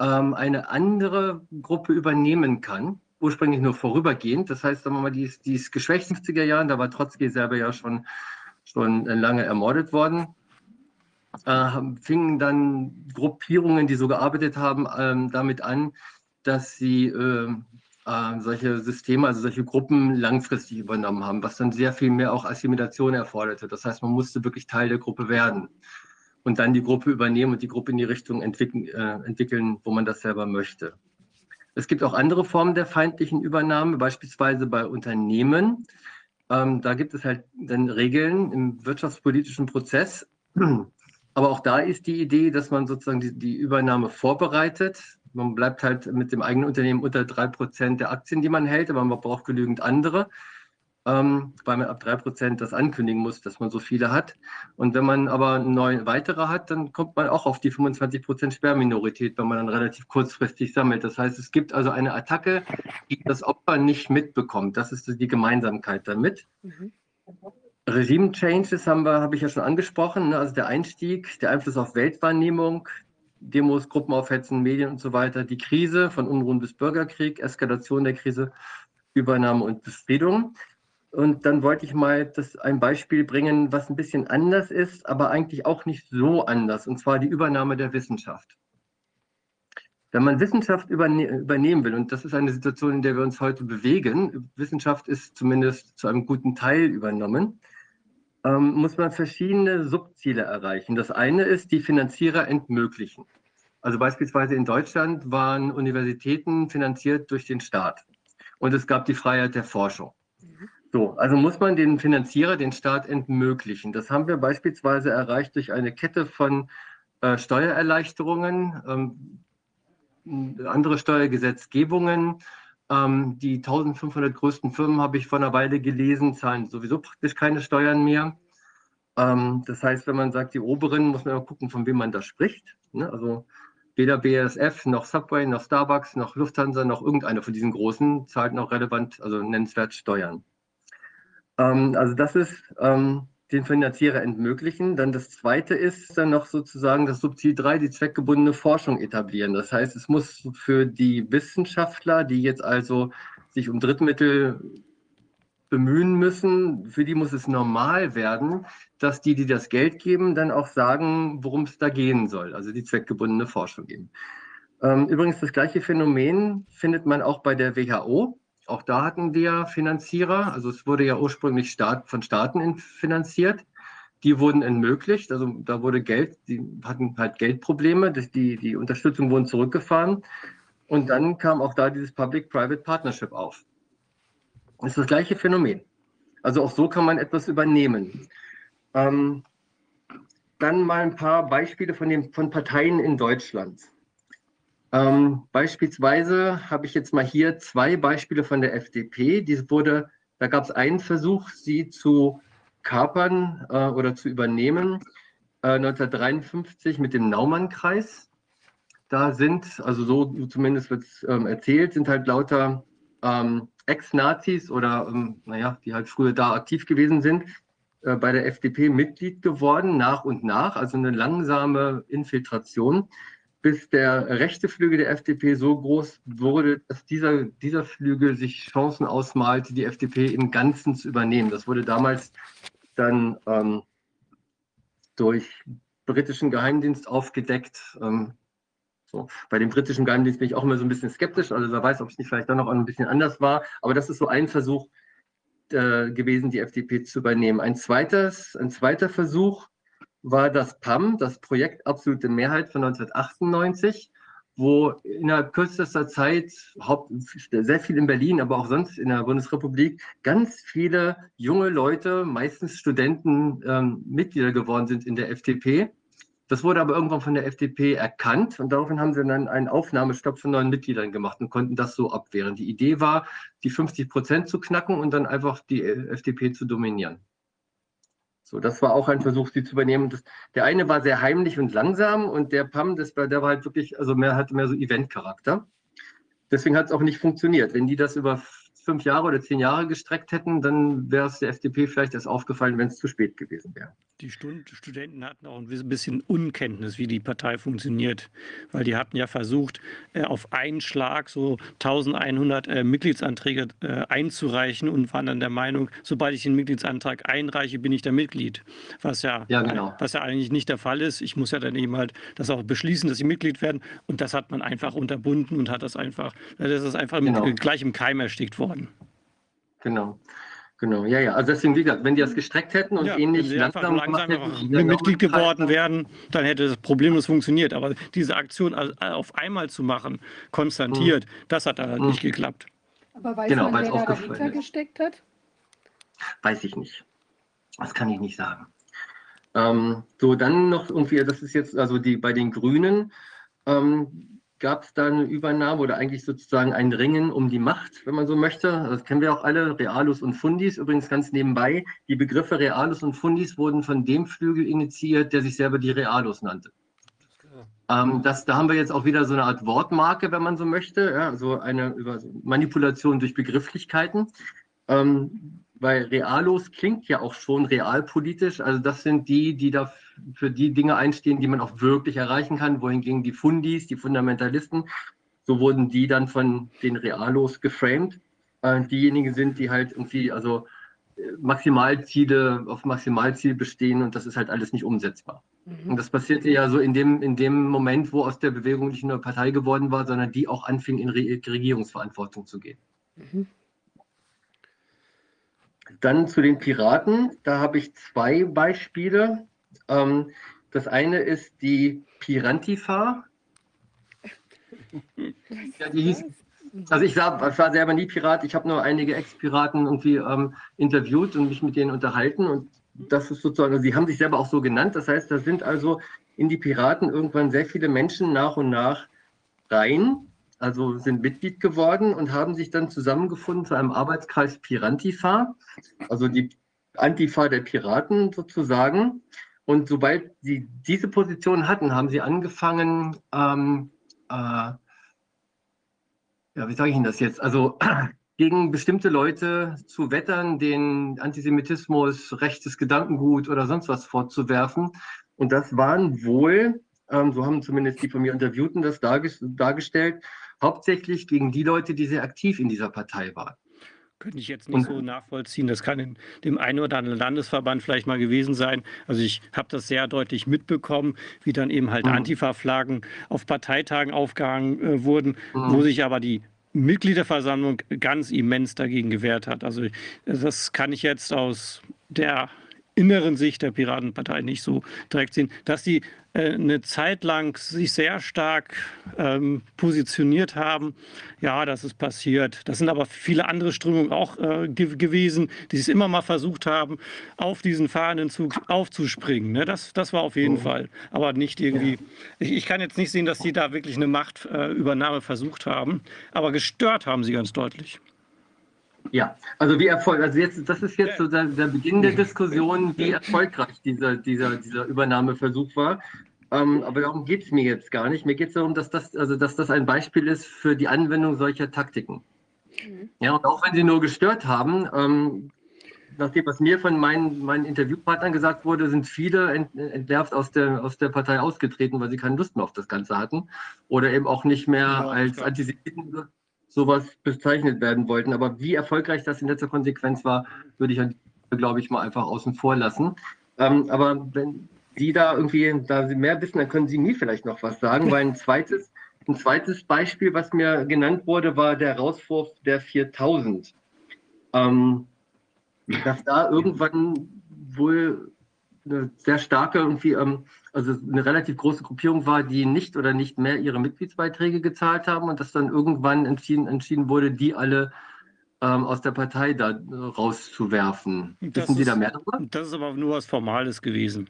ähm, eine andere Gruppe übernehmen kann, ursprünglich nur vorübergehend. Das heißt, sagen wir mal, die ist, die ist geschwächt 50er Jahren, da war Trotzki selber ja schon, schon lange ermordet worden. Äh, fingen dann Gruppierungen, die so gearbeitet haben, ähm, damit an, dass sie äh, äh, solche Systeme, also solche Gruppen langfristig übernommen haben, was dann sehr viel mehr auch Assimilation erforderte. Das heißt, man musste wirklich Teil der Gruppe werden und dann die Gruppe übernehmen und die Gruppe in die Richtung entwickeln, äh, entwickeln, wo man das selber möchte. Es gibt auch andere Formen der feindlichen Übernahme, beispielsweise bei Unternehmen. Ähm, da gibt es halt dann Regeln im wirtschaftspolitischen Prozess. Aber auch da ist die Idee, dass man sozusagen die, die Übernahme vorbereitet. Man bleibt halt mit dem eigenen Unternehmen unter drei Prozent der Aktien, die man hält, aber man braucht genügend andere ähm, weil man ab 3% das ankündigen muss, dass man so viele hat. Und wenn man aber neun weitere hat, dann kommt man auch auf die 25% Sperrminorität, wenn man dann relativ kurzfristig sammelt. Das heißt, es gibt also eine Attacke, die das Opfer nicht mitbekommt. Das ist die Gemeinsamkeit damit. Mhm. Regime-Changes haben wir, habe ich ja schon angesprochen, ne? also der Einstieg, der Einfluss auf Weltwahrnehmung, Demos, Gruppenaufhetzen, Medien und so weiter, die Krise von Unruhen bis Bürgerkrieg, Eskalation der Krise, Übernahme und Befriedung. Und dann wollte ich mal das, ein Beispiel bringen, was ein bisschen anders ist, aber eigentlich auch nicht so anders, und zwar die Übernahme der Wissenschaft. Wenn man Wissenschaft überne übernehmen will, und das ist eine Situation, in der wir uns heute bewegen, Wissenschaft ist zumindest zu einem guten Teil übernommen, ähm, muss man verschiedene Subziele erreichen. Das eine ist, die Finanzierer entmöglichen. Also beispielsweise in Deutschland waren Universitäten finanziert durch den Staat und es gab die Freiheit der Forschung. So, also muss man den Finanzierer, den Staat entmöglichen. Das haben wir beispielsweise erreicht durch eine Kette von äh, Steuererleichterungen, ähm, andere Steuergesetzgebungen. Ähm, die 1500 größten Firmen, habe ich vor einer Weile gelesen, zahlen sowieso praktisch keine Steuern mehr. Ähm, das heißt, wenn man sagt, die oberen, muss man mal gucken, von wem man da spricht. Ne? Also weder BASF noch Subway noch Starbucks noch Lufthansa noch irgendeine von diesen großen zahlt noch relevant, also nennenswert Steuern. Ähm, also das ist ähm, den Finanzierer entmöglichen. Dann das zweite ist dann noch sozusagen das Subziel 3, die zweckgebundene Forschung etablieren. Das heißt, es muss für die Wissenschaftler, die jetzt also sich um Drittmittel bemühen müssen, für die muss es normal werden, dass die, die das Geld geben, dann auch sagen, worum es da gehen soll, also die zweckgebundene Forschung geben. Ähm, übrigens, das gleiche Phänomen findet man auch bei der WHO. Auch da hatten wir Finanzierer. Also es wurde ja ursprünglich Staat, von Staaten finanziert. Die wurden entmöglicht. Also da wurde Geld, die hatten halt Geldprobleme. Die, die Unterstützung wurden zurückgefahren. Und dann kam auch da dieses Public-Private Partnership auf. Das ist das gleiche Phänomen. Also auch so kann man etwas übernehmen. Ähm, dann mal ein paar Beispiele von, den, von Parteien in Deutschland. Ähm, beispielsweise habe ich jetzt mal hier zwei Beispiele von der FDP. Die wurde, da gab es einen Versuch, sie zu kapern äh, oder zu übernehmen. Äh, 1953 mit dem Naumann-Kreis. Da sind, also so zumindest wird es ähm, erzählt, sind halt lauter ähm, Ex-Nazis oder, ähm, naja, die halt früher da aktiv gewesen sind, äh, bei der FDP Mitglied geworden, nach und nach. Also eine langsame Infiltration bis der rechte Flügel der FDP so groß wurde, dass dieser, dieser Flügel sich Chancen ausmalte, die FDP im Ganzen zu übernehmen. Das wurde damals dann ähm, durch britischen Geheimdienst aufgedeckt. Ähm, so. Bei dem britischen Geheimdienst bin ich auch immer so ein bisschen skeptisch, also wer weiß, ob es nicht vielleicht dann noch ein bisschen anders war. Aber das ist so ein Versuch äh, gewesen, die FDP zu übernehmen. Ein, zweites, ein zweiter Versuch war das PAM, das Projekt Absolute Mehrheit von 1998, wo innerhalb kürzester Zeit, sehr viel in Berlin, aber auch sonst in der Bundesrepublik, ganz viele junge Leute, meistens Studenten, ähm, Mitglieder geworden sind in der FDP. Das wurde aber irgendwann von der FDP erkannt und daraufhin haben sie dann einen Aufnahmestopp von neuen Mitgliedern gemacht und konnten das so abwehren. Die Idee war, die 50 Prozent zu knacken und dann einfach die FDP zu dominieren. So, das war auch ein Versuch, sie zu übernehmen. Das, der eine war sehr heimlich und langsam und der PAM, das der war halt wirklich, also mehr hatte mehr so Event-Charakter. Deswegen hat es auch nicht funktioniert. Wenn die das über fünf Jahre oder zehn Jahre gestreckt hätten, dann wäre es der FDP vielleicht erst aufgefallen, wenn es zu spät gewesen wäre. Die Studenten hatten auch ein bisschen Unkenntnis, wie die Partei funktioniert, weil die hatten ja versucht, äh, auf einen Schlag so 1100 äh, Mitgliedsanträge äh, einzureichen und waren dann der Meinung, sobald ich den Mitgliedsantrag einreiche, bin ich der Mitglied. Was ja, ja genau. was ja eigentlich nicht der Fall ist. Ich muss ja dann eben halt das auch beschließen, dass sie Mitglied werden. Und das hat man einfach unterbunden und hat das einfach, das ist einfach genau. mit, gleich im Keim erstickt worden. Genau. Genau, ja, ja. Also deswegen, wie gesagt, wenn die das gestreckt hätten und ja, ähnlich langsam, langsam hätten, Mitglied geworden wären, dann hätte das problemlos funktioniert. Aber diese Aktion auf einmal zu machen, konstantiert, mhm. das hat dann halt mhm. nicht geklappt. Aber weiß genau, man, wer da dahinter gesteckt hat? Weiß ich nicht. Das kann ich nicht sagen. Ähm, so, dann noch irgendwie, das ist jetzt also die bei den Grünen. Ähm, gab es da eine Übernahme oder eigentlich sozusagen ein Ringen um die Macht, wenn man so möchte. Das kennen wir auch alle, Realus und Fundis. Übrigens ganz nebenbei, die Begriffe Realus und Fundis wurden von dem Flügel initiiert, der sich selber die Realus nannte. Ähm, das, da haben wir jetzt auch wieder so eine Art Wortmarke, wenn man so möchte, ja, also eine Manipulation durch Begrifflichkeiten. Ähm, weil Realos klingt ja auch schon realpolitisch. Also das sind die, die da für die Dinge einstehen, die man auch wirklich erreichen kann, wohingegen die Fundis, die Fundamentalisten, so wurden die dann von den Realos geframed. Äh, diejenigen sind, die halt irgendwie, also Maximalziele auf Maximalziel bestehen und das ist halt alles nicht umsetzbar. Mhm. Und das passierte ja so in dem, in dem Moment, wo aus der Bewegung nicht nur Partei geworden war, sondern die auch anfing, in Re Regierungsverantwortung zu gehen. Mhm. Dann zu den Piraten. Da habe ich zwei Beispiele. Ähm, das eine ist die Pirantifa. Ja, die hieß, also ich war, ich war selber nie Pirat. Ich habe nur einige Ex-Piraten irgendwie ähm, interviewt und mich mit denen unterhalten. Und das ist sozusagen, also sie haben sich selber auch so genannt. Das heißt, da sind also in die Piraten irgendwann sehr viele Menschen nach und nach rein, also sind Mitglied geworden und haben sich dann zusammengefunden zu einem Arbeitskreis Pirantifa, also die Antifa der Piraten sozusagen. Und sobald sie diese Position hatten, haben sie angefangen, ähm, äh, ja, wie sage ich Ihnen das jetzt? Also gegen bestimmte Leute zu wettern, den Antisemitismus, rechtes Gedankengut oder sonst was vorzuwerfen. Und das waren wohl, ähm, so haben zumindest die von mir Interviewten das darges dargestellt, hauptsächlich gegen die Leute, die sehr aktiv in dieser Partei waren. Könnte ich jetzt nicht so nachvollziehen. Das kann in dem einen oder anderen Landesverband vielleicht mal gewesen sein. Also ich habe das sehr deutlich mitbekommen, wie dann eben halt Mhm. Antifa-Flaggen auf Parteitagen aufgehangen äh, wurden, Mhm. wo sich aber die Mitgliederversammlung ganz immens dagegen gewehrt hat. Also das kann ich jetzt aus der inneren Sicht der Piratenpartei nicht so direkt sehen, dass die äh, eine Zeit lang sich sehr stark ähm, positioniert haben. Ja, das ist passiert. Das sind aber viele andere Strömungen auch äh, ge gewesen, die es immer mal versucht haben, auf diesen fahrenden Zug aufzuspringen. Ne? Das, das war auf jeden Mhm. Fall. Aber nicht irgendwie. Ich, ich kann jetzt nicht sehen, dass die da wirklich eine Machtübernahme äh, versucht haben. Aber gestört haben sie ganz deutlich. Ja, also wie erfolg, also jetzt, das ist jetzt so der, der Beginn der Diskussion, wie erfolgreich dieser, dieser, dieser Übernahmeversuch war. Ähm, aber darum geht es mir jetzt gar nicht. Mir geht es darum, dass das, also dass das ein Beispiel ist für die Anwendung solcher Taktiken. Mhm. Ja, und auch wenn sie nur gestört haben, ähm, nach dem, was mir von meinen, meinen Interviewpartnern gesagt wurde, sind viele ent, entnervt aus der, aus der Partei ausgetreten, weil sie keine Lust mehr auf das Ganze hatten oder eben auch nicht mehr Ja, als. Antisemiten sowas bezeichnet werden wollten. Aber wie erfolgreich das in letzter Konsequenz war, würde ich, glaube ich, mal einfach außen vor lassen. Ähm, aber wenn Sie da irgendwie, da Sie mehr wissen, dann können Sie mir vielleicht noch was sagen, weil ein zweites, ein zweites Beispiel, was mir genannt wurde, war der Rauswurf der 4000. Ähm, dass da irgendwann wohl eine sehr starke, irgendwie, ähm, also eine relativ große Gruppierung war, die nicht oder nicht mehr ihre Mitgliedsbeiträge gezahlt haben und dass dann irgendwann entschieden, entschieden wurde, die alle ähm, aus der Partei da äh, rauszuwerfen. Das Wissen Sie da mehr darüber? Das ist aber nur was Formales gewesen.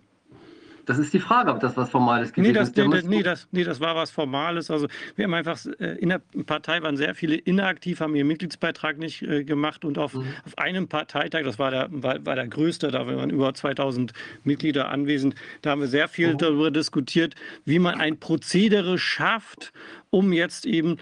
Das ist die Frage, ob das was Formales gewesen Nee das, ist. Nee, nee, das, nee, das war was Formales. Also wir haben einfach, äh, in der Partei waren sehr viele inaktiv, haben ihren Mitgliedsbeitrag nicht äh, gemacht und auf, Mhm. auf einem Parteitag, das war der, war, war der größte, da waren über 2000 Mitglieder anwesend, da haben wir sehr viel Mhm. darüber diskutiert, wie man ein Prozedere schafft, um jetzt eben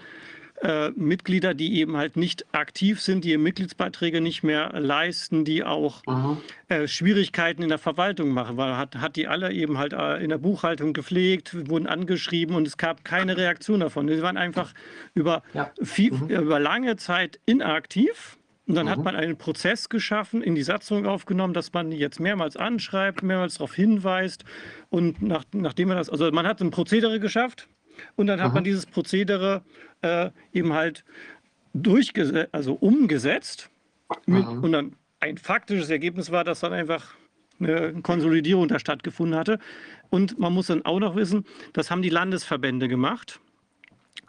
äh, Mitglieder, die eben halt nicht aktiv sind, die ihre Mitgliedsbeiträge nicht mehr leisten, die auch Mhm. äh, Schwierigkeiten in der Verwaltung machen, weil hat, hat die alle eben halt äh, in der Buchhaltung gepflegt, wurden angeschrieben und es gab keine Reaktion davon. Sie waren einfach über, Ja. viel, Mhm. über lange Zeit inaktiv. Und dann hat Mhm. man einen Prozess geschaffen, in die Satzung aufgenommen, dass man die jetzt mehrmals anschreibt, mehrmals darauf hinweist. Und nach, nachdem man das, also man hat ein Prozedere geschafft und dann hat Mhm. man dieses Prozedere äh, eben halt durchgesetzt, also umgesetzt. Mit. Und dann ein faktisches Ergebnis war, dass dann einfach eine Konsolidierung da stattgefunden hatte. Und man muss dann auch noch wissen, das haben die Landesverbände gemacht.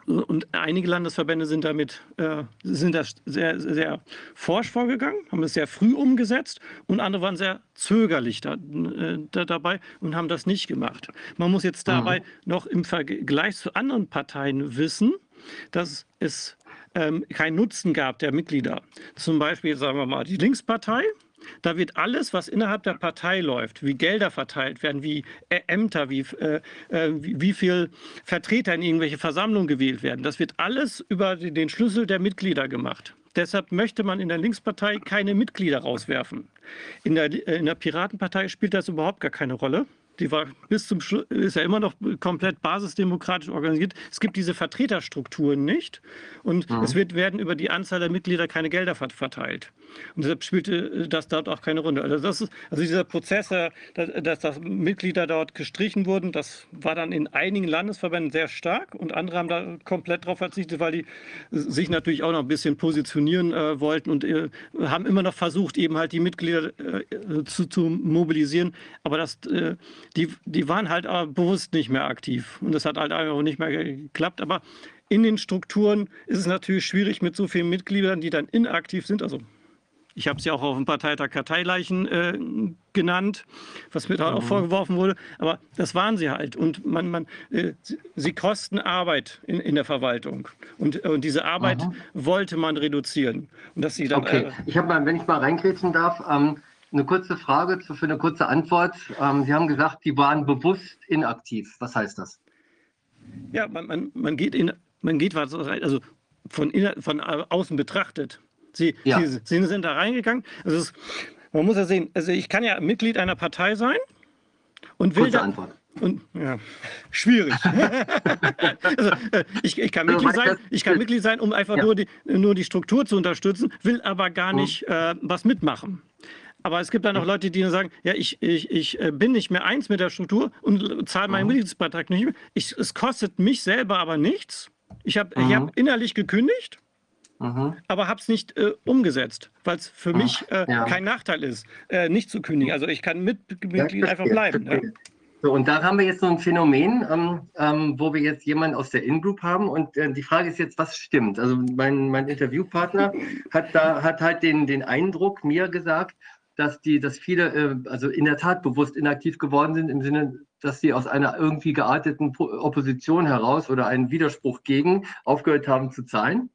Und einige Landesverbände sind damit äh, sind da sehr, sehr forsch vorgegangen, haben es sehr früh umgesetzt und andere waren sehr zögerlich da, äh, da, dabei und haben das nicht gemacht. Man muss jetzt dabei noch im Vergleich zu anderen Parteien wissen, dass es ähm, keinen Nutzen gab der Mitglieder. Zum Beispiel, sagen wir mal, die Linkspartei. Da wird alles, was innerhalb der Partei läuft, wie Gelder verteilt werden, wie Ä- Ämter, wie, äh, äh, wie, wie viel Vertreter in irgendwelche Versammlungen gewählt werden, das wird alles über den Schlüssel der Mitglieder gemacht. Deshalb möchte man in der Linkspartei keine Mitglieder rauswerfen. In der, äh, in der Piratenpartei spielt das überhaupt gar keine Rolle. Die war bis zum Schluss, ist ja immer noch komplett basisdemokratisch organisiert. Es gibt diese Vertreterstrukturen nicht und es wird, werden über die Anzahl der Mitglieder keine Gelder vert- verteilt. Und deshalb spielte äh, das dort auch keine Rolle. Also, das ist, also dieser Prozess, äh, dass, dass, Mitglieder dort gestrichen wurden, das war dann in einigen Landesverbänden sehr stark und andere haben da komplett drauf verzichtet, weil die sich natürlich auch noch ein bisschen positionieren äh, wollten und äh, haben immer noch versucht, eben halt die Mitglieder äh, zu, zu, mobilisieren. Aber das, äh, die, die waren halt bewusst nicht mehr aktiv und das hat halt einfach nicht mehr geklappt. Aber in den Strukturen ist es natürlich schwierig mit so vielen Mitgliedern, die dann inaktiv sind. Also ich habe ja auch auf dem Parteitag Karteileichen äh, genannt, was mir da mhm. auch vorgeworfen wurde. Aber das waren sie halt. Und man, man, äh, sie, sie, kosten Arbeit in, in der Verwaltung. Und, und diese Arbeit mhm. wollte man reduzieren. Und dass sie dann, okay, äh, ich habe mal, wenn ich mal reingrätschen darf, ähm, eine kurze Frage für eine kurze Antwort. Ähm, sie haben gesagt, die waren bewusst inaktiv. Was heißt das? Ja, man, man, man geht in, man geht was, also von, innen, von außen betrachtet. Sie, ja. sie, sie, sind da reingegangen. Also es, man muss ja sehen, also ich kann ja Mitglied einer Partei sein und will Kurze Antwort. Und ja, schwierig. also, äh, ich, ich, kann Mitglied sein, ich kann Mitglied sein, um einfach ja. nur, die, nur die Struktur zu unterstützen, will aber gar mhm. nicht äh, was mitmachen. Aber es gibt dann auch mhm. Leute, die sagen, ja, ich, ich, ich äh, bin nicht mehr eins mit der Struktur und zahle meinen mhm. Mitgliedsbeitrag nicht mehr. Ich, es kostet mich selber aber nichts. Ich habe mhm. hab innerlich gekündigt, mhm. aber habe es nicht äh, umgesetzt, weil es für mich äh, ja. kein Nachteil ist, äh, nicht zu kündigen. Also ich kann mit Mitglied ja, einfach bleiben. Ja. So, und da haben wir jetzt so ein Phänomen, ähm, ähm, wo wir jetzt jemanden aus der In-Group haben und äh, die Frage ist jetzt, was stimmt? Also mein, mein Interviewpartner hat da hat halt den, den Eindruck mir gesagt, dass die, dass viele äh, also in der Tat bewusst inaktiv geworden sind im Sinne, dass sie aus einer irgendwie gearteten Opposition heraus oder einen Widerspruch gegen aufgehört haben zu zahlen.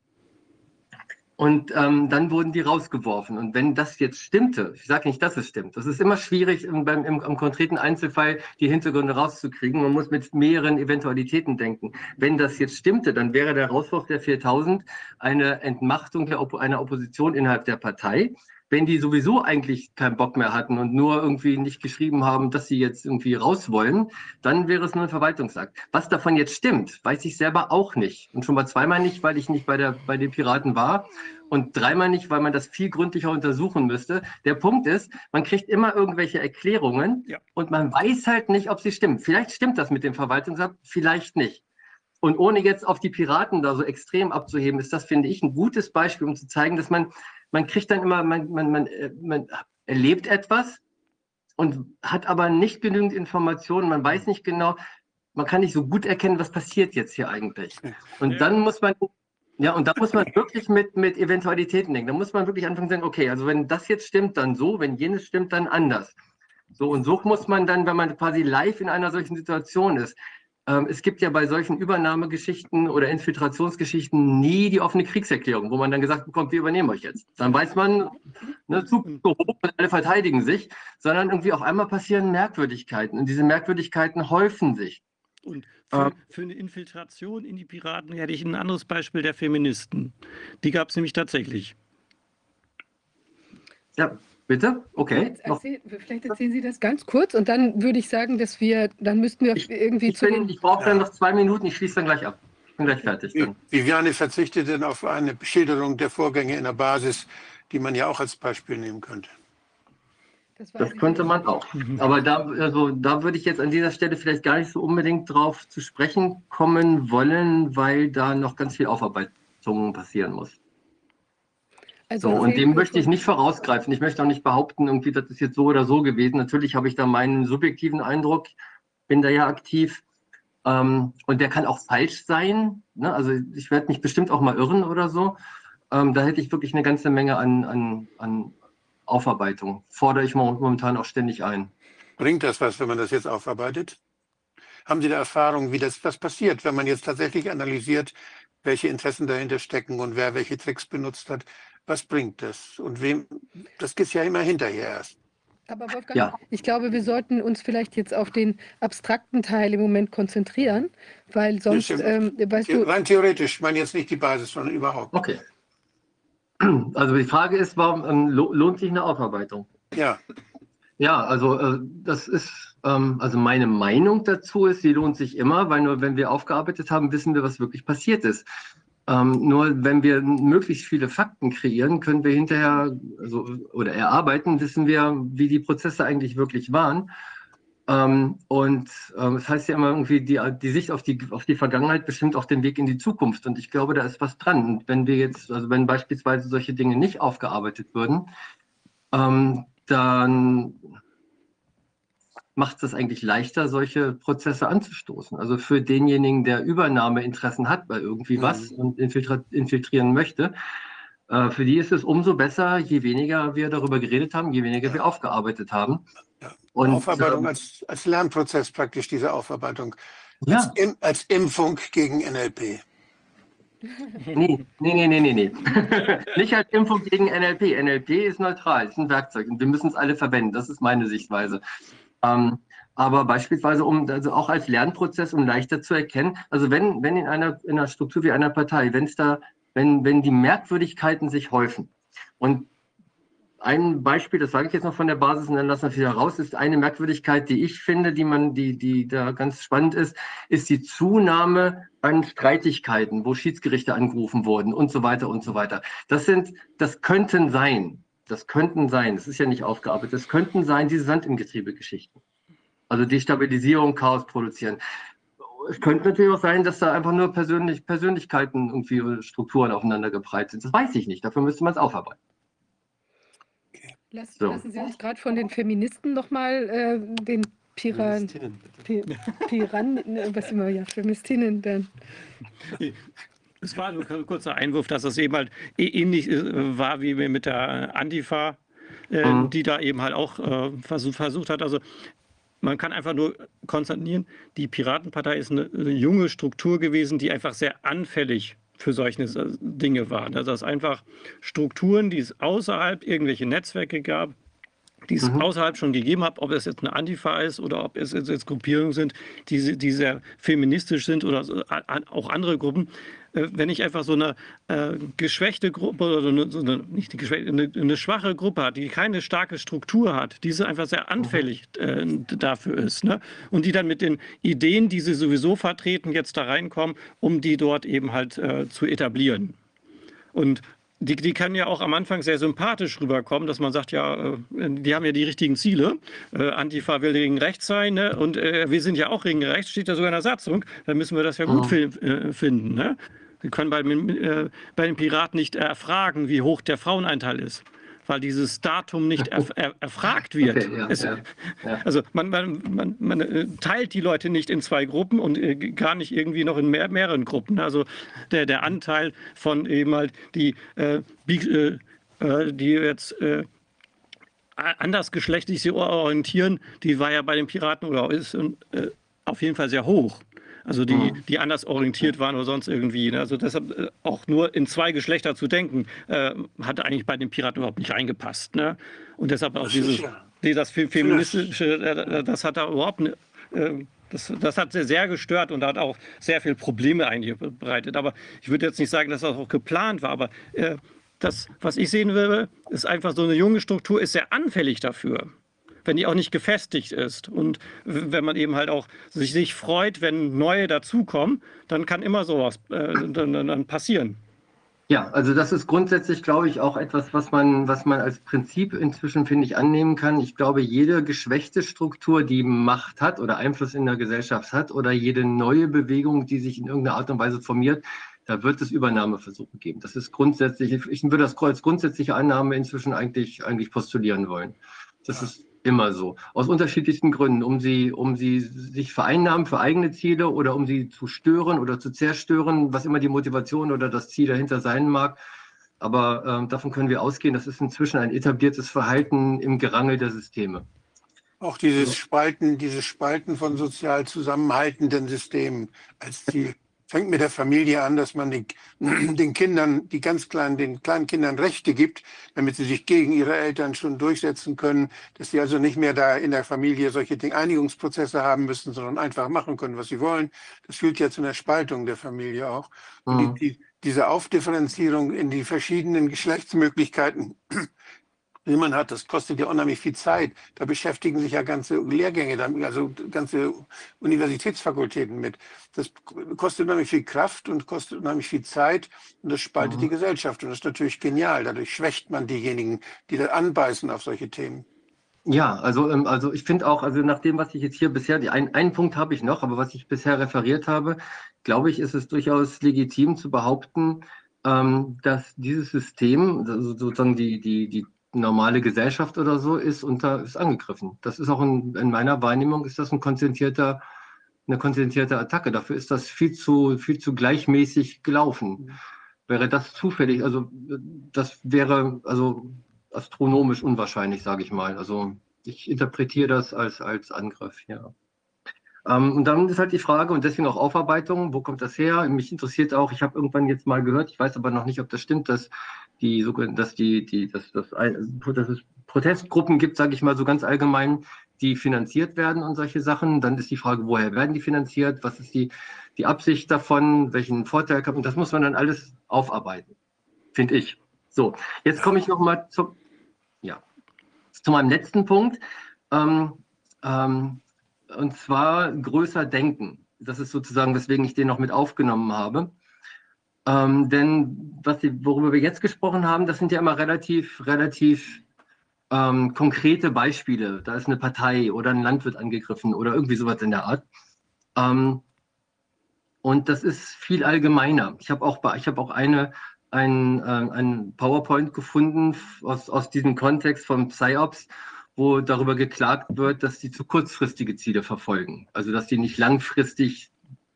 Und ähm, dann wurden die rausgeworfen. Und wenn das jetzt stimmte, ich sage nicht, dass es stimmt, das ist immer schwierig, im, beim, im, im konkreten Einzelfall die Hintergründe rauszukriegen. Man muss mit mehreren Eventualitäten denken. Wenn das jetzt stimmte, dann wäre der Rauswurf der 4000 eine Entmachtung der, einer Opposition innerhalb der Partei wenn die sowieso eigentlich keinen Bock mehr hatten und nur irgendwie nicht geschrieben haben, dass sie jetzt irgendwie raus wollen, dann wäre es nur ein Verwaltungsakt. Was davon jetzt stimmt, weiß ich selber auch nicht. Und schon mal zweimal nicht, weil ich nicht bei, der, bei den Piraten war und dreimal nicht, weil man das viel gründlicher untersuchen müsste. Der Punkt ist, man kriegt immer irgendwelche Erklärungen ja. und man weiß halt nicht, ob sie stimmen. Vielleicht stimmt das mit dem Verwaltungsakt, vielleicht nicht. Und ohne jetzt auf die Piraten da so extrem abzuheben, ist das, finde ich, ein gutes Beispiel, um zu zeigen, dass man man kriegt dann immer, man, man, man, äh, man erlebt etwas und hat aber nicht genügend Informationen, man weiß nicht genau, man kann nicht so gut erkennen, was passiert jetzt hier eigentlich. Und dann muss man, ja, und da muss man wirklich mit, mit Eventualitäten denken. Da muss man wirklich anfangen zu sagen, okay, also wenn das jetzt stimmt, dann so, wenn jenes stimmt, dann anders. So, und so muss man dann, wenn man quasi live in einer solchen Situation ist, es gibt ja bei solchen Übernahmegeschichten oder Infiltrationsgeschichten nie die offene Kriegserklärung, wo man dann gesagt bekommt, wir übernehmen euch jetzt. Dann weiß man, ne, gehoben und alle verteidigen sich, sondern irgendwie auf einmal passieren Merkwürdigkeiten und diese Merkwürdigkeiten häufen sich. Und für, ähm, für, eine Infiltration in die Piraten hätte ich ein anderes Beispiel der Feministen. Die gab es nämlich tatsächlich. Ja, Bitte? Okay. Erzähl, vielleicht erzählen Sie das ganz kurz und dann würde ich sagen, dass wir, dann müssten wir ich, irgendwie ich zu bin, Ich brauche dann noch zwei Minuten, ich schließe dann gleich ab. Ich bin gleich fertig. Dann. Viviane verzichtet denn auf eine Schilderung der Vorgänge in der Basis, die man ja auch als Beispiel nehmen könnte. Das, das könnte man auch. Aber da, also, da würde ich jetzt an dieser Stelle vielleicht gar nicht so unbedingt drauf zu sprechen kommen wollen, weil da noch ganz viel Aufarbeitung passieren muss. Also so, und dem möchte ich nicht vorausgreifen. Ich möchte auch nicht behaupten, irgendwie, das ist jetzt so oder so gewesen. Natürlich habe ich da meinen subjektiven Eindruck, bin da ja aktiv. Ähm, und der kann auch falsch sein. Ne? Also ich werde mich bestimmt auch mal irren oder so. Ähm, da hätte ich wirklich eine ganze Menge an, an, an Aufarbeitung. Fordere ich momentan auch ständig ein. Bringt das was, wenn man das jetzt aufarbeitet? Haben Sie da Erfahrung, wie das was passiert, wenn man jetzt tatsächlich analysiert, welche Interessen dahinter stecken und wer welche Tricks benutzt hat? Was bringt das? Und wem, das geht ja immer hinterher erst. Aber Wolfgang, ja. ich glaube, wir sollten uns vielleicht jetzt auf den abstrakten Teil im Moment konzentrieren, weil sonst, ähm, weißt du... Rein theoretisch, ich meine jetzt nicht die Basis, sondern überhaupt. Okay. Also die Frage ist, warum ähm, lohnt sich eine Aufarbeitung? Ja. Ja, also äh, das ist, ähm, also meine Meinung dazu ist, sie lohnt sich immer, weil nur wenn wir aufgearbeitet haben, wissen wir, was wirklich passiert ist. Ähm, nur wenn wir möglichst viele Fakten kreieren, können wir hinterher also, oder erarbeiten, wissen wir, wie die Prozesse eigentlich wirklich waren. Ähm, und ähm, das heißt ja immer irgendwie, die, die Sicht auf die, auf die Vergangenheit bestimmt auch den Weg in die Zukunft. Und ich glaube, da ist was dran. Und wenn wir jetzt, also wenn beispielsweise solche Dinge nicht aufgearbeitet würden, ähm, dann macht es das eigentlich leichter, solche Prozesse anzustoßen. Also für denjenigen, der Übernahmeinteressen hat bei irgendwie mhm. was und infiltrieren möchte, äh, für die ist es umso besser, je weniger wir darüber geredet haben, je weniger wir aufgearbeitet haben. Ja. Und, Aufarbeitung ähm, als, als Lernprozess praktisch, diese Aufarbeitung. Ja. Als, als Impfung gegen NLP. Nee, nee, nee, nee, nee. Nicht als Impfung gegen NLP. NLP ist neutral, ist ein Werkzeug und wir müssen es alle verwenden. Das ist meine Sichtweise. Ähm, aber beispielsweise, um also auch als Lernprozess, um leichter zu erkennen, also wenn, wenn in einer, in einer Struktur wie einer Partei, wenn es da, wenn, wenn die Merkwürdigkeiten sich häufen und ein Beispiel, das sage ich jetzt noch von der Basis und dann lassen wir wieder raus, ist eine Merkwürdigkeit, die ich finde, die man, die, die da ganz spannend ist, ist die Zunahme an Streitigkeiten, wo Schiedsgerichte angerufen wurden und so weiter und so weiter. Das sind, das könnten sein, das könnten sein, das ist ja nicht aufgearbeitet, das könnten sein diese Sand im Getriebe-Geschichten. Also Destabilisierung, Chaos produzieren. Es könnte natürlich auch sein, dass da einfach nur Persönlich Persönlichkeiten irgendwie Strukturen aufeinander gebreitet sind. Das weiß ich nicht. Dafür müsste man es aufarbeiten. Lass, so. Lassen Sie uns gerade von den Feministen nochmal äh, den Piran, Piran, äh, was immer, ja, Feministinnen dann. Es war nur ein kurzer Einwurf, dass es eben halt ähnlich äh, war wie mit der Antifa, äh, mhm. die da eben halt auch äh, versuch, versucht hat. Also man kann einfach nur konstatieren, die Piratenpartei ist eine, junge Struktur gewesen, die einfach sehr anfällig für solche Dinge waren. Also dass einfach Strukturen, die es außerhalb irgendwelche Netzwerke gab, die es mhm. außerhalb schon gegeben hat, ob es jetzt eine Antifa ist oder ob es jetzt Gruppierungen sind, die, die sehr feministisch sind oder auch andere Gruppen, wenn ich einfach so eine äh, geschwächte Gruppe oder eine, so eine, nicht die geschwächte, eine, eine, schwache Gruppe hat, die keine starke Struktur hat, die einfach sehr anfällig äh, dafür ist. Ne? Und die dann mit den Ideen, die sie sowieso vertreten, jetzt da reinkommen, um die dort eben halt äh, zu etablieren. Und die, die kann ja auch am Anfang sehr sympathisch rüberkommen, dass man sagt, ja, äh, die haben ja die richtigen Ziele. Äh, Antifa will gegen rechts sein ne? und äh, wir sind ja auch gegen rechts, steht da sogar in der Satzung. Dann müssen wir das ja gut oh. finden. Ne? Wir können bei, äh, bei den Piraten nicht erfragen, wie hoch der Fraueneinteil ist weil dieses Datum nicht erf er erfragt wird. Okay, ja, es, ja, ja. Also man, man, man, man, äh, teilt die Leute nicht in zwei Gruppen und äh, gar nicht irgendwie noch in mehr, mehreren Gruppen. Also der, der Anteil von eben halt die, äh, äh, äh die jetzt äh, andersgeschlechtlich sich orientieren, die war ja bei den Piraten oder ist auf jeden Fall sehr hoch also die, mhm. die anders orientiert waren oder sonst irgendwie. Ne? Also deshalb äh, auch nur in zwei Geschlechter zu denken, äh, hat eigentlich bei den Piraten überhaupt nicht reingepasst. Ne? Und deshalb auch dieses, das feministische, äh, das hat da überhaupt ne, äh, das, das, hat sehr, sehr gestört und hat auch sehr viele Probleme eigentlich bereitet. Aber ich würde jetzt nicht sagen, dass das auch geplant war, aber äh, das, was ich sehen will, ist einfach so eine junge Struktur, ist sehr anfällig dafür wenn die auch nicht gefestigt ist. Und wenn man eben halt auch sich, sich freut, wenn neue dazukommen, dann kann immer sowas äh, dann, dann passieren. Ja, also das ist grundsätzlich, glaube ich, auch etwas, was man, was man als Prinzip inzwischen, finde ich, annehmen kann. Ich glaube, jede geschwächte Struktur, die Macht hat oder Einfluss in der Gesellschaft hat oder jede neue Bewegung, die sich in irgendeiner Art und Weise formiert, da wird es Übernahmeversuche geben. Das ist grundsätzlich, ich würde das als grundsätzliche Annahme inzwischen eigentlich, eigentlich postulieren wollen. Das ist immer so. Aus unterschiedlichsten Gründen, um sie, um sie sich vereinnahmen für eigene Ziele oder um sie zu stören oder zu zerstören, was immer die Motivation oder das Ziel dahinter sein mag. Aber äh, davon können wir ausgehen, das ist inzwischen ein etabliertes Verhalten im Gerangel der Systeme. Auch dieses Spalten, dieses Spalten von sozial zusammenhaltenden Systemen als Ziel fängt mit der Familie an, dass man den, den, Kindern, die ganz kleinen, den kleinen Kindern Rechte gibt, damit sie sich gegen ihre Eltern schon durchsetzen können, dass sie also nicht mehr da in der Familie solche Einigungsprozesse haben müssen, sondern einfach machen können, was sie wollen. Das führt ja zu einer Spaltung der Familie auch. Mhm. Die, die, diese Aufdifferenzierung in die verschiedenen Geschlechtsmöglichkeiten Riemann hat, das kostet ja unheimlich viel Zeit. Da beschäftigen sich ja ganze Lehrgänge, also ganze Universitätsfakultäten mit. Das kostet unheimlich viel Kraft und kostet unheimlich viel Zeit und das spaltet mhm. die Gesellschaft. Und das ist natürlich genial. Dadurch schwächt man diejenigen, die da anbeißen auf solche Themen. Ja, also, ähm, also ich finde auch, also nach dem, was ich jetzt hier bisher, die, ein, einen Punkt habe ich noch, aber was ich bisher referiert habe, glaube ich, ist es durchaus legitim zu behaupten, ähm, dass dieses System, also sozusagen die, die, die normale Gesellschaft oder so ist unter ist angegriffen. Das ist auch in, in meiner Wahrnehmung ist das ein konzentrierter eine konzentrierte Attacke. Dafür ist das viel zu viel zu gleichmäßig gelaufen. Wäre das zufällig, also das wäre also astronomisch unwahrscheinlich, sage ich mal. Also ich interpretiere das als als Angriff, ja. Ähm, und dann ist halt die Frage und deswegen auch Aufarbeitung, wo kommt das her? Mich interessiert auch, ich habe irgendwann jetzt mal gehört, ich weiß aber noch nicht, ob das stimmt, dass die, dass die, die, dass, dass, dass es Protestgruppen gibt, sage ich mal so ganz allgemein, die finanziert werden und solche Sachen. Dann ist die Frage, woher werden die finanziert? Was ist die, die Absicht davon? Welchen Vorteil haben? Das muss man dann alles aufarbeiten, finde ich. So, jetzt komme ich noch mal zu, ja, zu meinem letzten Punkt. Ähm, ähm, und zwar größer denken. Das ist sozusagen, weswegen ich den noch mit aufgenommen habe. Ähm, denn was worüber wir jetzt gesprochen haben, das sind ja immer relativ, relativ ähm, konkrete Beispiele. Da ist eine Partei oder ein Land wird angegriffen oder irgendwie sowas in der Art. Ähm, und das ist viel allgemeiner. Ich habe auch, ich hab auch eine, ein, äh, ein PowerPoint gefunden aus, aus diesem Kontext von PsyOps, wo darüber geklagt wird, dass die zu kurzfristige Ziele verfolgen. Also dass die nicht langfristig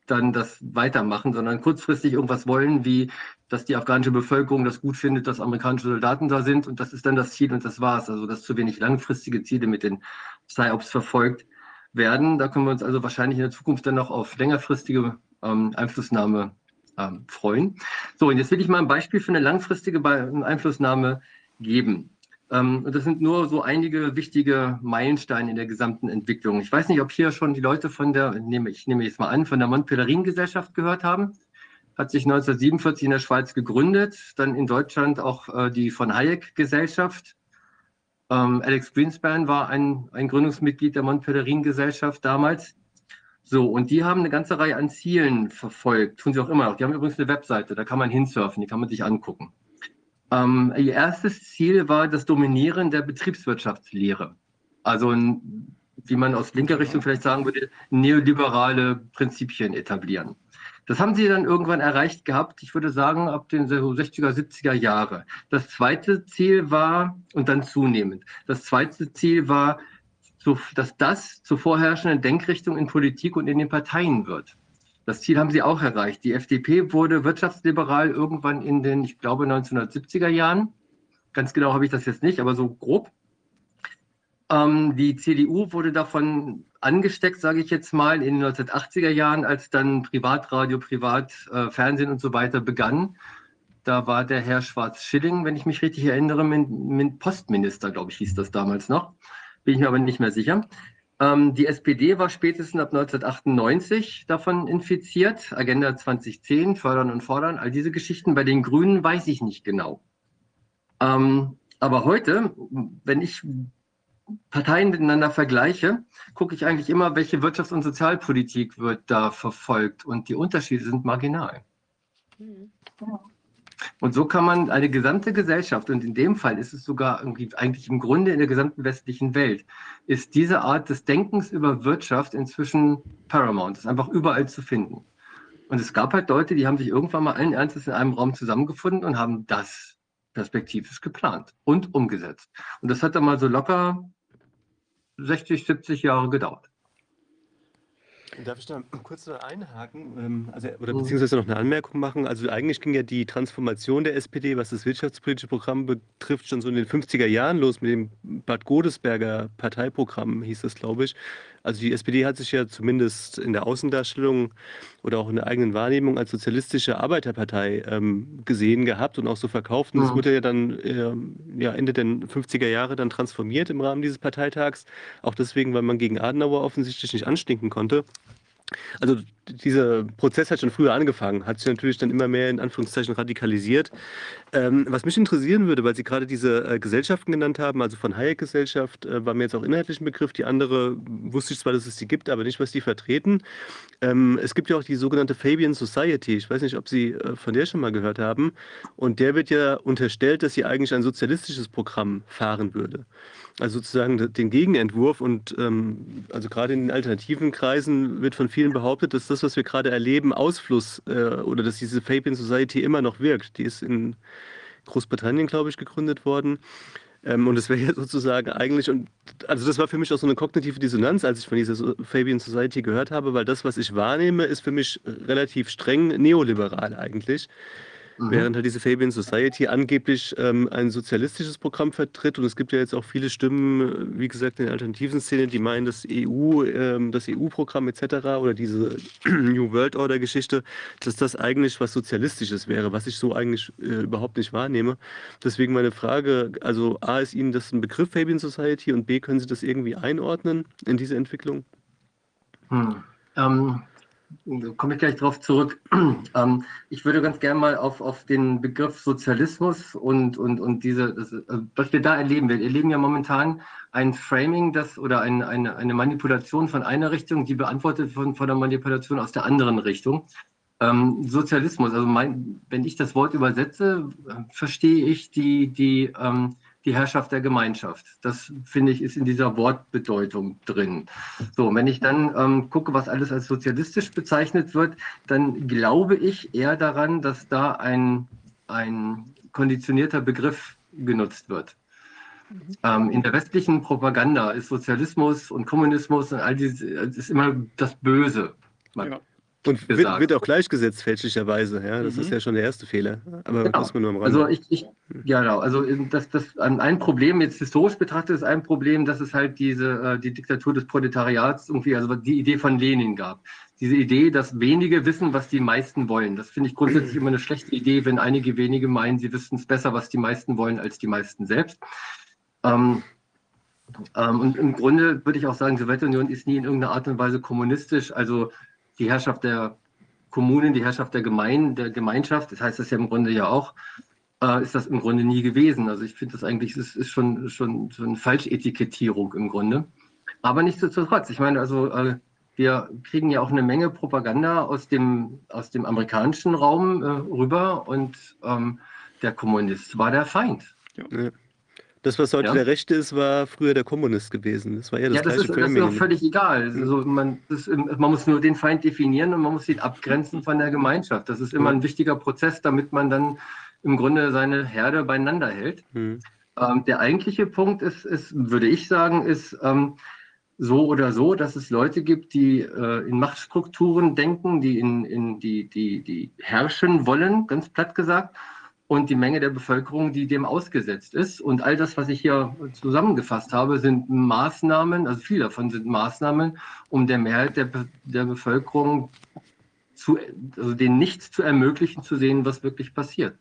dann das weitermachen, sondern kurzfristig irgendwas wollen, wie dass die afghanische Bevölkerung das gut findet, dass amerikanische Soldaten da sind und das ist dann das Ziel und das war's. Also dass zu wenig langfristige Ziele mit den PSYOPs verfolgt werden. Da können wir uns also wahrscheinlich in der Zukunft dann noch auf längerfristige ähm, Einflussnahme ähm, freuen. So, und jetzt will ich mal ein Beispiel für eine langfristige Einflussnahme geben. Ähm, und das sind nur so einige wichtige Meilensteine in der gesamten Entwicklung. Ich weiß nicht, ob hier schon die Leute von der, ich nehme jetzt mal an, von der Montpellerin-Gesellschaft gehört haben. Hat sich 1947 in der Schweiz gegründet, dann in Deutschland auch äh, die von Hayek-Gesellschaft. Ähm, Alex Greenspan war ein, ein Gründungsmitglied der Montpellerin-Gesellschaft damals. So, und die haben eine ganze Reihe an Zielen verfolgt, tun sie auch immer noch. Die haben übrigens eine Webseite, da kann man hinsurfen, die kann man sich angucken. Ähm, ihr erstes Ziel war das Dominieren der Betriebswirtschaftslehre. Also, wie man aus linker Richtung vielleicht sagen würde, neoliberale Prinzipien etablieren. Das haben sie dann irgendwann erreicht gehabt, ich würde sagen, ab den 60er, 70er Jahre. Das zweite Ziel war, und dann zunehmend, das zweite Ziel war, dass das zur vorherrschenden Denkrichtung in Politik und in den Parteien wird. Das Ziel haben sie auch erreicht. Die FDP wurde wirtschaftsliberal irgendwann in den, ich glaube, 1970er Jahren. Ganz genau habe ich das jetzt nicht, aber so grob. Ähm, die CDU wurde davon angesteckt, sage ich jetzt mal, in den 1980er Jahren, als dann Privatradio, Privatfernsehen äh, und so weiter begann. Da war der Herr Schwarz-Schilling, wenn ich mich richtig erinnere, Postminister, glaube ich, hieß das damals noch. Bin ich mir aber nicht mehr sicher. Ähm, die SPD war spätestens ab 1998 davon infiziert. Agenda 2010, fördern und fordern, all diese Geschichten. Bei den Grünen weiß ich nicht genau. Ähm, aber heute, wenn ich Parteien miteinander vergleiche, gucke ich eigentlich immer, welche Wirtschafts- und Sozialpolitik wird da verfolgt. Und die Unterschiede sind marginal. Mhm. Und so kann man eine gesamte Gesellschaft, und in dem Fall ist es sogar irgendwie eigentlich im Grunde in der gesamten westlichen Welt, ist diese Art des Denkens über Wirtschaft inzwischen paramount, ist einfach überall zu finden. Und es gab halt Leute, die haben sich irgendwann mal allen Ernstes in einem Raum zusammengefunden und haben das perspektivisch geplant und umgesetzt. Und das hat dann mal so locker 60, 70 Jahre gedauert. Darf ich da kurz noch einhaken ähm, also, oder mhm. beziehungsweise noch eine Anmerkung machen? Also eigentlich ging ja die Transformation der SPD, was das wirtschaftspolitische Programm betrifft, schon so in den 50er Jahren los mit dem Bad Godesberger Parteiprogramm, hieß das, glaube ich. Also die SPD hat sich ja zumindest in der Außendarstellung oder auch in der eigenen Wahrnehmung als sozialistische Arbeiterpartei ähm, gesehen gehabt und auch so verkauft. Und das mhm. wurde ja dann äh, ja, Ende der 50er Jahre dann transformiert im Rahmen dieses Parteitags. Auch deswegen, weil man gegen Adenauer offensichtlich nicht anstinken konnte. Also dieser Prozess hat schon früher angefangen, hat sich natürlich dann immer mehr in Anführungszeichen radikalisiert. Ähm, was mich interessieren würde, weil Sie gerade diese äh, Gesellschaften genannt haben, also von Hayek-Gesellschaft äh, war mir jetzt auch inhaltlich ein Begriff, die andere wusste ich zwar, dass es die gibt, aber nicht, was die vertreten. Ähm, es gibt ja auch die sogenannte Fabian Society, ich weiß nicht, ob Sie äh, von der schon mal gehört haben, und der wird ja unterstellt, dass sie eigentlich ein sozialistisches Programm fahren würde also sozusagen den Gegenentwurf. Und ähm, also gerade in den alternativen Kreisen wird von vielen behauptet, dass das, was wir gerade erleben, Ausfluss äh, oder dass diese Fabian Society immer noch wirkt. Die ist in Großbritannien, glaube ich, gegründet worden. Ähm, und es wäre ja sozusagen eigentlich, und also das war für mich auch so eine kognitive Dissonanz, als ich von dieser Fabian Society gehört habe, weil das, was ich wahrnehme, ist für mich relativ streng neoliberal eigentlich. Mhm. Während halt diese Fabian Society angeblich ähm, ein sozialistisches Programm vertritt. Und es gibt ja jetzt auch viele Stimmen, wie gesagt, in der alternativen Szene, die meinen, das EU, ähm, das EU-Programm etc. oder diese New World Order-Geschichte, dass das eigentlich was Sozialistisches wäre, was ich so eigentlich äh, überhaupt nicht wahrnehme. Deswegen meine Frage, also A, ist Ihnen das ein Begriff Fabian Society und B, können Sie das irgendwie einordnen in diese Entwicklung? Hm. Ähm, komme ich gleich darauf zurück. ähm, ich würde ganz gerne mal auf, auf den Begriff Sozialismus und, und, und diese, das, äh, was wir da erleben. Wir erleben ja momentan ein Framing das, oder ein, eine, eine Manipulation von einer Richtung, die beantwortet wird von der Manipulation aus der anderen Richtung. Ähm, Sozialismus, also mein, wenn ich das Wort übersetze, äh, verstehe ich die, die ähm, die Herrschaft der Gemeinschaft. Das finde ich ist in dieser Wortbedeutung drin. So, wenn ich dann ähm, gucke, was alles als sozialistisch bezeichnet wird, dann glaube ich eher daran, dass da ein, ein konditionierter Begriff genutzt wird. Mhm. Ähm, in der westlichen Propaganda ist Sozialismus und Kommunismus und all diese ist immer das Böse. Ja. Und wird, wird, auch gleichgesetzt fälschlicherweise, ja. Das mhm. ist ja schon der erste Fehler. Aber genau. muss man nur am Rande. Also ich, ich ja genau. Also das, das ein Problem jetzt historisch betrachtet ist ein Problem, dass es halt diese äh, die Diktatur des Proletariats irgendwie, also die Idee von Lenin gab. Diese Idee, dass wenige wissen, was die meisten wollen. Das finde ich grundsätzlich immer eine schlechte Idee, wenn einige wenige meinen, sie wissen es besser, was die meisten wollen, als die meisten selbst. Ähm, ähm, und im Grunde würde ich auch sagen, die Sowjetunion ist nie in irgendeiner Art und Weise kommunistisch. Also die Herrschaft der Kommunen, die Herrschaft der, Gemein, der Gemeinschaft, das heißt das ja im Grunde ja auch, äh, ist das im Grunde nie gewesen. Also ich finde das eigentlich, ist, ist schon, schon, schon eine Falschetikettierung im Grunde. Aber nichtsdestotrotz, ich meine, also äh, wir kriegen ja auch eine Menge Propaganda aus dem, aus dem amerikanischen Raum äh, rüber und ähm, der Kommunist war der Feind. Ja. Das, was heute ja. der Rechte ist, war früher der Kommunist gewesen. Das war ja das ja, das gleiche ist, Das ist auch völlig egal. Also man, ist, man, muss nur den Feind definieren und man muss ihn abgrenzen von der Gemeinschaft. Das ist immer ein wichtiger Prozess, damit man dann im Grunde seine Herde beieinander hält. Mhm. Ähm, der eigentliche Punkt ist, ist, würde ich sagen, ist ähm, so oder so, dass es Leute gibt, die äh, in Machtstrukturen denken, die, in, in die, die, die herrschen wollen, ganz platt gesagt und die Menge der Bevölkerung, die dem ausgesetzt ist. Und all das, was ich hier zusammengefasst habe, sind Maßnahmen, also viele davon sind Maßnahmen, um der Mehrheit der, der Bevölkerung zu, also denen nichts zu ermöglichen, zu sehen, was wirklich passiert.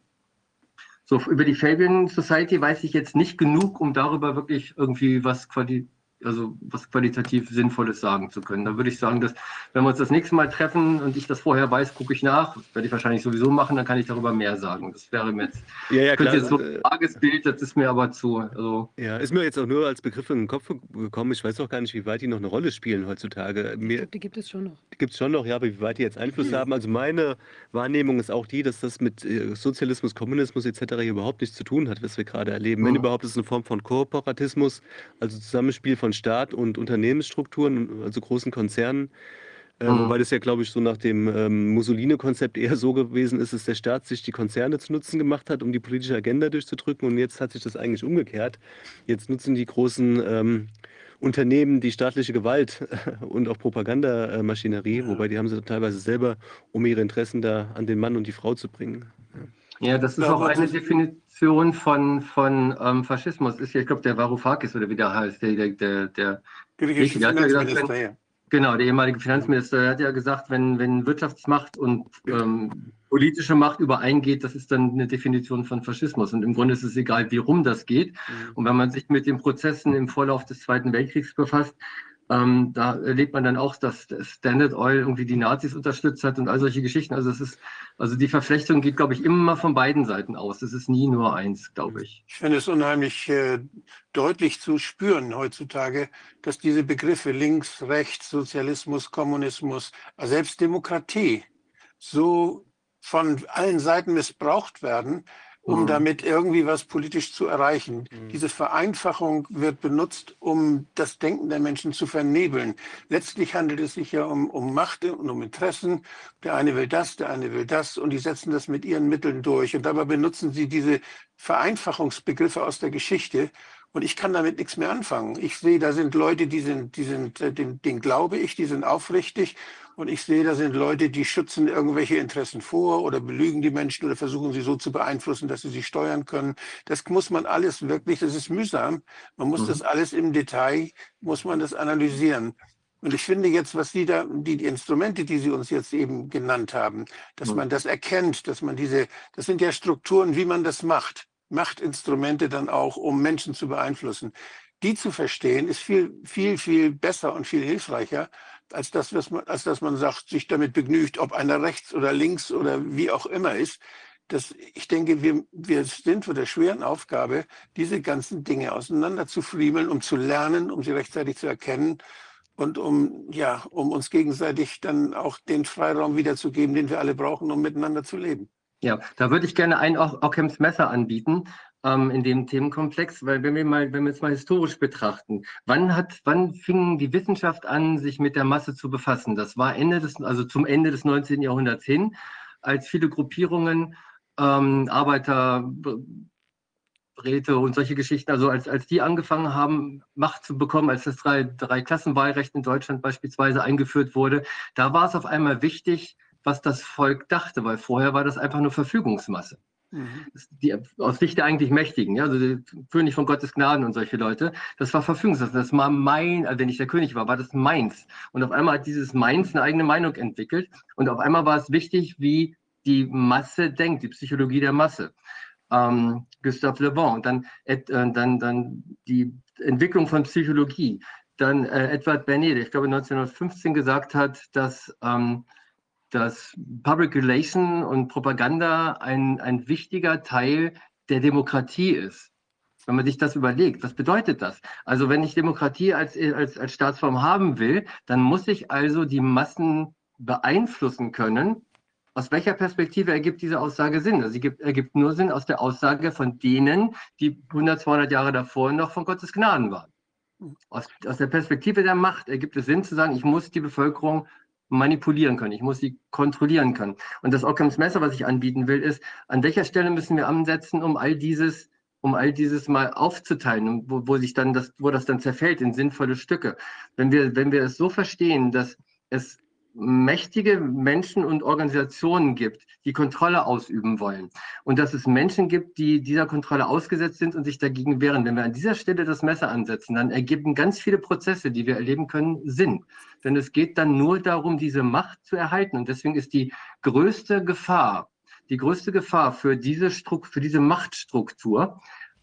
So, über die Fabian Society weiß ich jetzt nicht genug, um darüber wirklich irgendwie was quasi also was qualitativ Sinnvolles sagen zu können. Da würde ich sagen, dass wenn wir uns das nächste Mal treffen und ich das vorher weiß, gucke ich nach. Das werde ich wahrscheinlich sowieso machen, dann kann ich darüber mehr sagen. Das wäre mir jetzt, ja, ja, klar. jetzt so ein Tagesbild, das ist mir aber zu. Also ja, ist mir jetzt auch nur als Begriff in den Kopf gekommen. Ich weiß auch gar nicht, wie weit die noch eine Rolle spielen heutzutage. Mir, glaub, die gibt es schon noch. Die gibt es schon noch, ja, aber wie weit die jetzt Einfluss mhm. haben. Also meine Wahrnehmung ist auch die, dass das mit äh, Sozialismus, Kommunismus etc. überhaupt nichts zu tun hat, was wir gerade erleben. Mhm. Wenn überhaupt, ist es eine Form von Kooperatismus, also Zusammenspiel von Staat und Unternehmensstrukturen, also großen Konzernen. Äh, mhm. Wobei das ja, glaube ich, so nach dem ähm, Mussolini-Konzept eher so gewesen ist, dass der Staat sich die Konzerne zu Nutzen gemacht hat, um die politische Agenda durchzudrücken. Und jetzt hat sich das eigentlich umgekehrt. Jetzt nutzen die großen ähm, Unternehmen die staatliche Gewalt und auch Propagandamaschinerie, ja. wobei die haben sie teilweise selber, um ihre Interessen da an den Mann und die Frau zu bringen. Ja, das ist ja, auch eine Definition von, von ähm, Faschismus. Ist ja, ich glaube, der Varoufakis oder wie der heißt, der, der, der, der griechische Finanzminister, ja. Genau, der ehemalige Finanzminister der hat ja gesagt, wenn, wenn Wirtschaftsmacht und ähm, politische Macht übereingeht, das ist dann eine Definition von Faschismus. Und im Grunde ist es egal, wie rum das geht. Mhm. Und wenn man sich mit den Prozessen im Vorlauf des Zweiten Weltkriegs befasst, Ähm, da erlebt man dann auch, dass Standard Oil irgendwie die Nazis unterstützt hat und all solche Geschichten. Also es ist, also die Verflechtung geht, glaube ich, immer von beiden Seiten aus. Es ist nie nur eins, glaube ich. Ich finde es unheimlich äh, deutlich zu spüren heutzutage, dass diese Begriffe links, rechts, Sozialismus, Kommunismus, selbst Demokratie so von allen Seiten missbraucht werden, um mhm. damit irgendwie was politisch zu erreichen. Mhm. Diese Vereinfachung wird benutzt, um das Denken der Menschen zu vernebeln. Letztlich handelt es sich ja um, um Macht und um Interessen. Der eine will das, der eine will das und die setzen das mit ihren Mitteln durch. Und dabei benutzen sie diese Vereinfachungsbegriffe aus der Geschichte. Und ich kann damit nichts mehr anfangen. Ich sehe, da sind Leute, die sind, die sind, äh, den, den glaube ich, die sind aufrichtig und ich sehe, da sind Leute, die schützen irgendwelche Interessen vor oder belügen die Menschen oder versuchen sie so zu beeinflussen, dass sie sie steuern können. Das muss man alles wirklich, das ist mühsam. Man muss mhm. das alles im Detail, muss man das analysieren. Und ich finde jetzt, was Sie da, die, Instrumente, die Sie uns jetzt eben genannt haben, dass mhm. man das erkennt, dass man diese, das sind ja Strukturen, wie man das macht. Machtinstrumente dann auch, um Menschen zu beeinflussen. Die zu verstehen, ist viel, viel, viel besser und viel hilfreicher, als das, was man, als dass man sagt, sich damit begnügt, ob einer rechts oder links oder wie auch immer ist. Das, ich denke, wir, wir sind vor der schweren Aufgabe, diese ganzen Dinge auseinander zu friemeln, um zu lernen, um sie rechtzeitig zu erkennen und um, ja, um uns gegenseitig dann auch den Freiraum wiederzugeben, den wir alle brauchen, um miteinander zu leben. Ja, da würde ich gerne ein Ockhams Messer anbieten ähm, in dem Themenkomplex, weil wenn wir mal, wenn wir es mal historisch betrachten, wann hat, wann fing die Wissenschaft an, sich mit der Masse zu befassen? Das war Ende des, also zum Ende des 19. Jahrhunderts hin, als viele Gruppierungen, ähm, Arbeiterräte und solche Geschichten, also als, als die angefangen haben, Macht zu bekommen, als das drei, drei in Deutschland beispielsweise eingeführt wurde, da war es auf einmal wichtig, was das Volk dachte, weil vorher war das einfach nur Verfügungsmasse. Mhm. Die, aus Sicht der eigentlich Mächtigen, ja, also der König von Gottes Gnaden und solche Leute, das war Verfügungssache. Das war mein, also wenn ich der König war, war das meins. Und auf einmal hat dieses Meins eine eigene Meinung entwickelt. Und auf einmal war es wichtig, wie die Masse denkt, die Psychologie der Masse. Ähm, Gustave Le Bon, dann, äh, dann, dann die Entwicklung von Psychologie. Dann äh, Edward Bernays, ich glaube 1915 gesagt hat, dass ähm, dass Public Relation und Propaganda ein, ein wichtiger Teil der Demokratie ist. Wenn man sich das überlegt, was bedeutet das? Also wenn ich Demokratie als, als, als Staatsform haben will, dann muss ich also die Massen beeinflussen können. Aus welcher Perspektive ergibt diese Aussage Sinn? Also sie gibt, ergibt nur Sinn aus der Aussage von denen, die 100, 200 Jahre davor noch von Gottes Gnaden waren. Aus, aus der Perspektive der Macht ergibt es Sinn zu sagen, ich muss die Bevölkerung manipulieren können. Ich muss sie kontrollieren können. Und das Occam's Messer, was ich anbieten will, ist, an welcher Stelle müssen wir ansetzen, um all dieses um all dieses mal aufzuteilen, wo, wo sich dann das, wo das dann zerfällt in sinnvolle Stücke. Wenn wir, wenn wir es so verstehen, dass es mächtige Menschen und Organisationen gibt, die Kontrolle ausüben wollen. Und dass es Menschen gibt, die dieser Kontrolle ausgesetzt sind und sich dagegen wehren. Wenn wir an dieser Stelle das Messer ansetzen, dann ergeben ganz viele Prozesse, die wir erleben können, Sinn. Denn es geht dann nur darum, diese Macht zu erhalten. Und deswegen ist die größte Gefahr, die größte Gefahr für diese, Stru für diese Machtstruktur,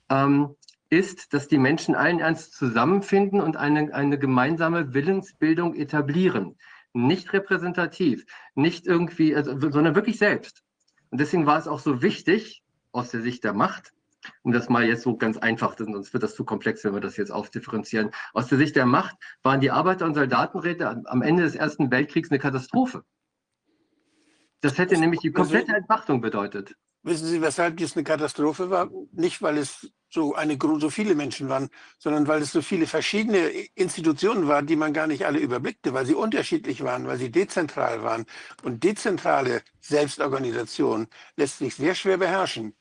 ähm, ist, dass die Menschen allen Ernst zusammenfinden und eine, eine gemeinsame Willensbildung etablieren nicht repräsentativ, nicht irgendwie, also, sondern wirklich selbst. Und deswegen war es auch so wichtig, aus der Sicht der Macht, um das mal jetzt so ganz einfach, sonst wird das zu komplex, wenn wir das jetzt aufdifferenzieren. Aus der Sicht der Macht waren die Arbeiter- und Soldatenräte am Ende des Ersten Weltkriegs eine Katastrophe. Das hätte nämlich die komplette Entmachtung bedeutet. Wissen Sie, weshalb dies eine Katastrophe war? Nicht, weil es so, eine, so viele Menschen waren, sondern weil es so viele verschiedene Institutionen waren, die man gar nicht alle überblickte, weil sie unterschiedlich waren, weil sie dezentral waren. Und dezentrale Selbstorganisation lässt sich sehr schwer beherrschen.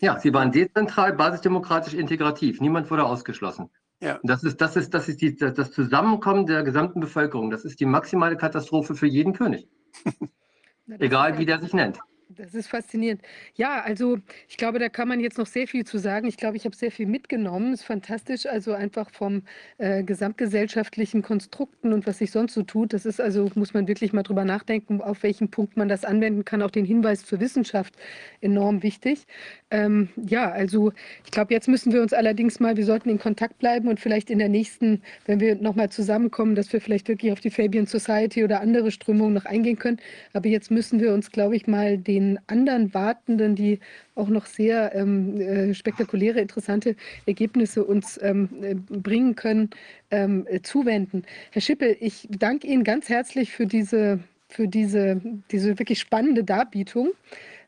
Ja, sie waren dezentral, basisdemokratisch, integrativ. Niemand wurde ausgeschlossen. Ja. Das ist, das ist, das ist die, das Zusammenkommen der gesamten Bevölkerung. Das ist die maximale Katastrophe für jeden König. Egal, wie der sich nennt. Das ist faszinierend. Ja, also ich glaube, da kann man jetzt noch sehr viel zu sagen. Ich glaube, ich habe sehr viel mitgenommen. Ist fantastisch, also einfach vom äh, gesamtgesellschaftlichen Konstrukten und was sich sonst so tut. Das ist also, muss man wirklich mal drüber nachdenken, auf welchen Punkt man das anwenden kann. Auch den Hinweis zur Wissenschaft enorm wichtig. Ähm, ja, also ich glaube, jetzt müssen wir uns allerdings mal, wir sollten in Kontakt bleiben und vielleicht in der nächsten, wenn wir nochmal zusammenkommen, dass wir vielleicht wirklich auf die Fabian Society oder andere Strömungen noch eingehen können. Aber jetzt müssen wir uns, glaube ich, mal den anderen Wartenden, die auch noch sehr ähm, äh, spektakuläre, interessante Ergebnisse uns ähm, äh, bringen können, ähm, äh, zuwenden. Herr Schippel, ich danke Ihnen ganz herzlich für diese, für diese, diese wirklich spannende Darbietung.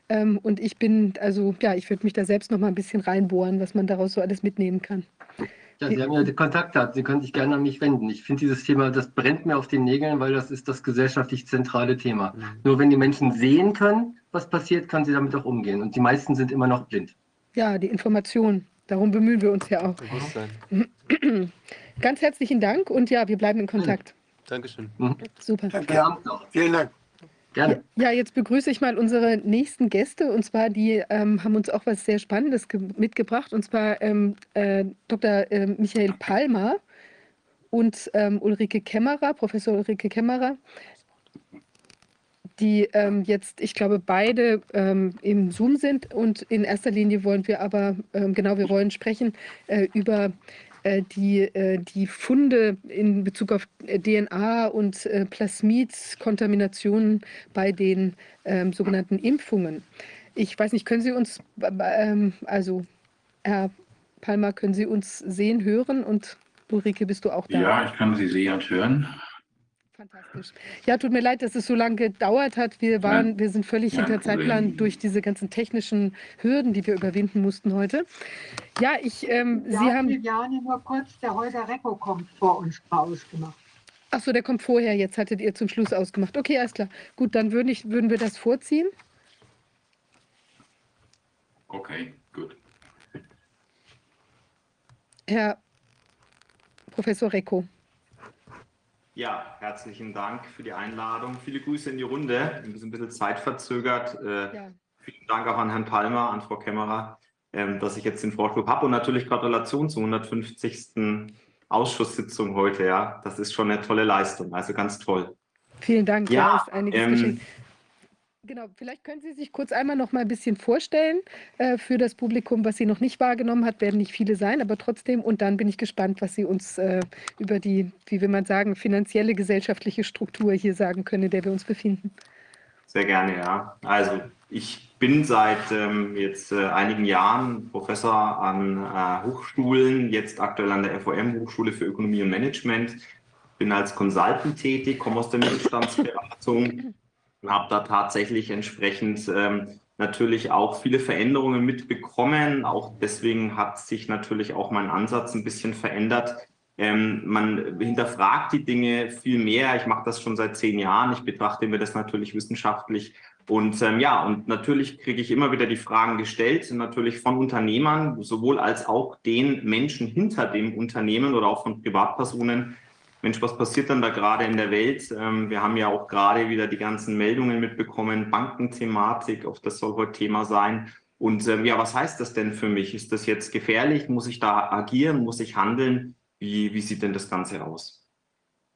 Ähm, und ich bin, also ja, ich würde mich da selbst noch mal ein bisschen reinbohren, was man daraus so alles mitnehmen kann. Ja, Sie haben ja die Kontaktdaten, Sie können sich gerne an mich wenden. Ich finde dieses Thema, das brennt mir auf den Nägeln, weil das ist das gesellschaftlich zentrale Thema. Mhm. Nur wenn die Menschen sehen können, was passiert, kann sie damit auch umgehen. Und die meisten sind immer noch blind. Ja, die Information. Darum bemühen wir uns ja auch. Ganz herzlichen Dank und ja, wir bleiben in Kontakt. Dankeschön. Mhm. Super. Danke. Vielen Dank. Gerne. Ja, jetzt begrüße ich mal unsere nächsten Gäste und zwar die ähm, haben uns auch was sehr Spannendes mitgebracht und zwar ähm, äh, Dr. Äh, Michael Palmer und ähm, Ulrike Kämmerer, Professor Ulrike Kämmerer, die ähm, jetzt, ich glaube, beide ähm, im Zoom sind und in erster Linie wollen wir aber, ähm, genau, wir wollen sprechen äh, über die, äh, die Funde in Bezug auf äh, DNA und Plasmid-Kontaminationen bei den ähm, sogenannten Impfungen. Ich weiß nicht, können Sie uns, ähm, also Herr Palmer, können Sie uns sehen, hören und Ulrike, bist du auch da? Ja, ich kann Sie sehen und hören. Fantastisch. Ja, tut mir leid, dass es so lange gedauert hat. Wir waren, wir sind völlig ja, hinter Zeitplan durch diese ganzen technischen Hürden, die wir überwinden mussten heute. Ja, ich, ähm, ja, Sie haben. Viviane, nur kurz, der Holger Recko kommt vor uns ausgemacht. Ach so, der kommt vorher. Jetzt hattet ihr zum Schluss ausgemacht. Okay, alles klar. Gut, dann würden, ich, würden wir das vorziehen. Okay, gut. Herr Professor Recko. Ja, herzlichen Dank für die Einladung. Viele Grüße in die Runde. Wir sind ein bisschen zeitverzögert. Äh, ja. Vielen Dank auch an Herrn Palmer, an Frau Kämmerer, ähm, dass ich jetzt den Vorschlag habe. Und natürlich Gratulation zur 150. Ausschusssitzung heute. Ja, das ist schon eine tolle Leistung. Also ganz toll. Vielen Dank. Ja, da ist einiges ähm, geschehen. Genau, vielleicht können Sie sich kurz einmal noch mal ein bisschen vorstellen äh, für das Publikum, was Sie noch nicht wahrgenommen hat, werden nicht viele sein, aber trotzdem. Und dann bin ich gespannt, was Sie uns äh, über die, wie will man sagen, finanzielle gesellschaftliche Struktur hier sagen können, in der wir uns befinden. Sehr gerne, ja. Also ich bin seit ähm, jetzt äh, einigen Jahren Professor an äh, Hochschulen, jetzt aktuell an der FOM Hochschule für Ökonomie und Management, bin als Consultant tätig, komme aus der Mittelstandsberatung habe da tatsächlich entsprechend ähm, natürlich auch viele Veränderungen mitbekommen. Auch deswegen hat sich natürlich auch mein Ansatz ein bisschen verändert. Ähm, man hinterfragt die Dinge viel mehr. Ich mache das schon seit zehn Jahren. Ich betrachte mir das natürlich wissenschaftlich. Und ähm, ja, und natürlich kriege ich immer wieder die Fragen gestellt, natürlich von Unternehmern, sowohl als auch den Menschen hinter dem Unternehmen oder auch von Privatpersonen, Mensch, was passiert dann da gerade in der Welt? Ähm, wir haben ja auch gerade wieder die ganzen Meldungen mitbekommen, Bankenthematik, auch das soll heute Thema sein. Und ähm, ja, was heißt das denn für mich? Ist das jetzt gefährlich? Muss ich da agieren? Muss ich handeln? Wie, wie sieht denn das Ganze aus?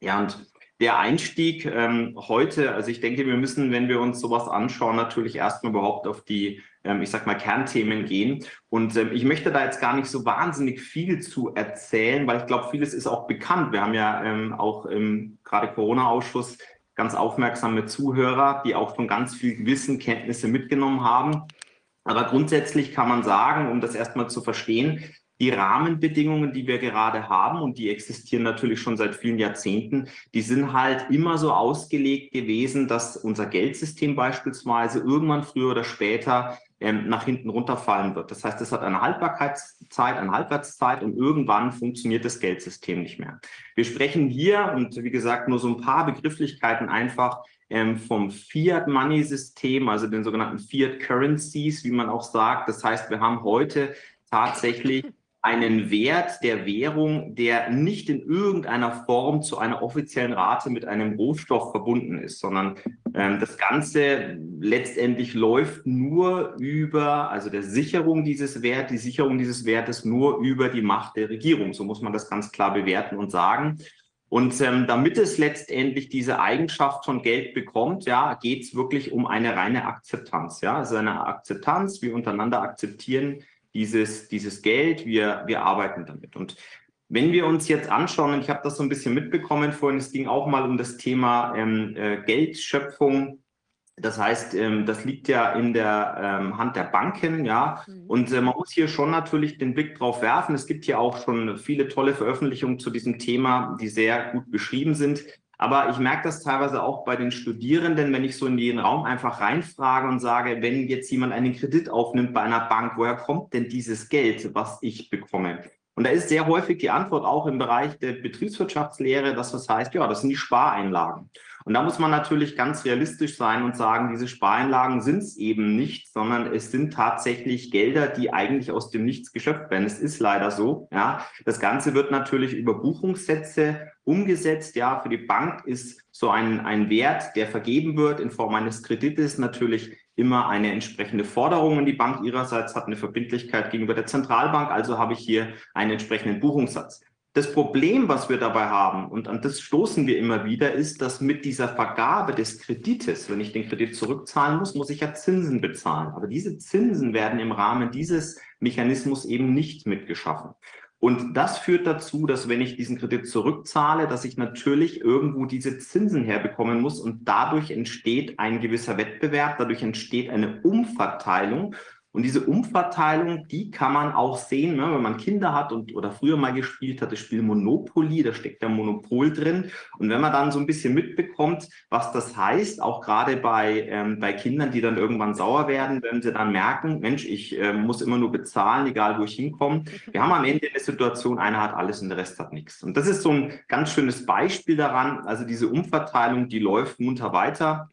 Ja, und der Einstieg ähm, heute, also ich denke, wir müssen, wenn wir uns sowas anschauen, natürlich erstmal überhaupt auf die ähm, ich sag mal, Kernthemen gehen. Und ähm, ich möchte da jetzt gar nicht so wahnsinnig viel zu erzählen, weil ich glaube, vieles ist auch bekannt. Wir haben ja ähm, auch im gerade Corona-Ausschuss ganz aufmerksame Zuhörer, die auch schon ganz viel Wissen, Kenntnisse mitgenommen haben. Aber grundsätzlich kann man sagen, um das erstmal zu verstehen, die Rahmenbedingungen, die wir gerade haben, und die existieren natürlich schon seit vielen Jahrzehnten, die sind halt immer so ausgelegt gewesen, dass unser Geldsystem beispielsweise irgendwann früher oder später ähm, nach hinten runterfallen wird. Das heißt, es hat eine Haltbarkeitszeit, eine Halbwertszeit und irgendwann funktioniert das Geldsystem nicht mehr. Wir sprechen hier, und wie gesagt, nur so ein paar Begrifflichkeiten einfach ähm, vom Fiat-Money-System, also den sogenannten Fiat-Currencies, wie man auch sagt. Das heißt, wir haben heute tatsächlich einen Wert der Währung, der nicht in irgendeiner Form zu einer offiziellen Rate mit einem Rohstoff verbunden ist, sondern ähm, das Ganze letztendlich läuft nur über, also der Sicherung dieses Wertes, die Sicherung dieses Wertes nur über die Macht der Regierung. So muss man das ganz klar bewerten und sagen. Und ähm, damit es letztendlich diese Eigenschaft von Geld bekommt, ja, geht es wirklich um eine reine Akzeptanz. Ja, also eine Akzeptanz, wir untereinander akzeptieren dieses, dieses Geld, wir, wir arbeiten damit. Und wenn wir uns jetzt anschauen, und ich habe das so ein bisschen mitbekommen vorhin, es ging auch mal um das Thema ähm, äh, Geldschöpfung das heißt, ähm, das liegt ja in der ähm, Hand der Banken, ja. Mhm. Und äh, man muss hier schon natürlich den Blick drauf werfen. Es gibt hier auch schon viele tolle Veröffentlichungen zu diesem Thema, die sehr gut beschrieben sind. Aber ich merke das teilweise auch bei den Studierenden, wenn ich so in den Raum einfach reinfrage und sage, wenn jetzt jemand einen Kredit aufnimmt bei einer Bank, woher kommt denn dieses Geld, was ich bekomme? Und da ist sehr häufig die Antwort auch im Bereich der Betriebswirtschaftslehre, dass das heißt, ja, das sind die Spareinlagen. Und da muss man natürlich ganz realistisch sein und sagen, diese Spareinlagen sind es eben nicht, sondern es sind tatsächlich Gelder, die eigentlich aus dem Nichts geschöpft werden. Es ist leider so. Ja, das Ganze wird natürlich über Buchungssätze umgesetzt. Ja, für die Bank ist so ein, ein Wert, der vergeben wird in Form eines Kredites, natürlich immer eine entsprechende Forderung. Und die Bank ihrerseits hat eine Verbindlichkeit gegenüber der Zentralbank. Also habe ich hier einen entsprechenden Buchungssatz. Das Problem, was wir dabei haben, und an das stoßen wir immer wieder, ist, dass mit dieser Vergabe des Kredites, wenn ich den Kredit zurückzahlen muss, muss ich ja Zinsen bezahlen. Aber diese Zinsen werden im Rahmen dieses Mechanismus eben nicht mitgeschaffen. Und das führt dazu, dass wenn ich diesen Kredit zurückzahle, dass ich natürlich irgendwo diese Zinsen herbekommen muss und dadurch entsteht ein gewisser Wettbewerb, dadurch entsteht eine Umverteilung und diese Umverteilung, die kann man auch sehen, ne, wenn man Kinder hat und oder früher mal gespielt hat, das Spiel Monopoly, da steckt der Monopol drin. Und wenn man dann so ein bisschen mitbekommt, was das heißt, auch gerade bei, ähm, bei Kindern, die dann irgendwann sauer werden, wenn sie dann merken, Mensch, ich äh, muss immer nur bezahlen, egal wo ich hinkomme. Wir haben am Ende eine Situation, einer hat alles und der Rest hat nichts. Und das ist so ein ganz schönes Beispiel daran. Also diese Umverteilung, die läuft munter weiter.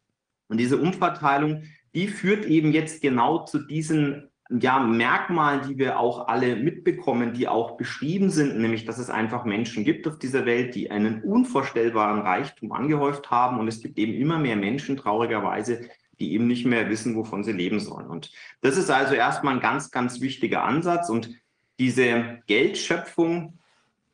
Und diese Umverteilung, die führt eben jetzt genau zu diesen ja, Merkmalen, die wir auch alle mitbekommen, die auch beschrieben sind, nämlich dass es einfach Menschen gibt auf dieser Welt, die einen unvorstellbaren Reichtum angehäuft haben und es gibt eben immer mehr Menschen, traurigerweise, die eben nicht mehr wissen, wovon sie leben sollen. Und das ist also erstmal ein ganz, ganz wichtiger Ansatz und diese Geldschöpfung,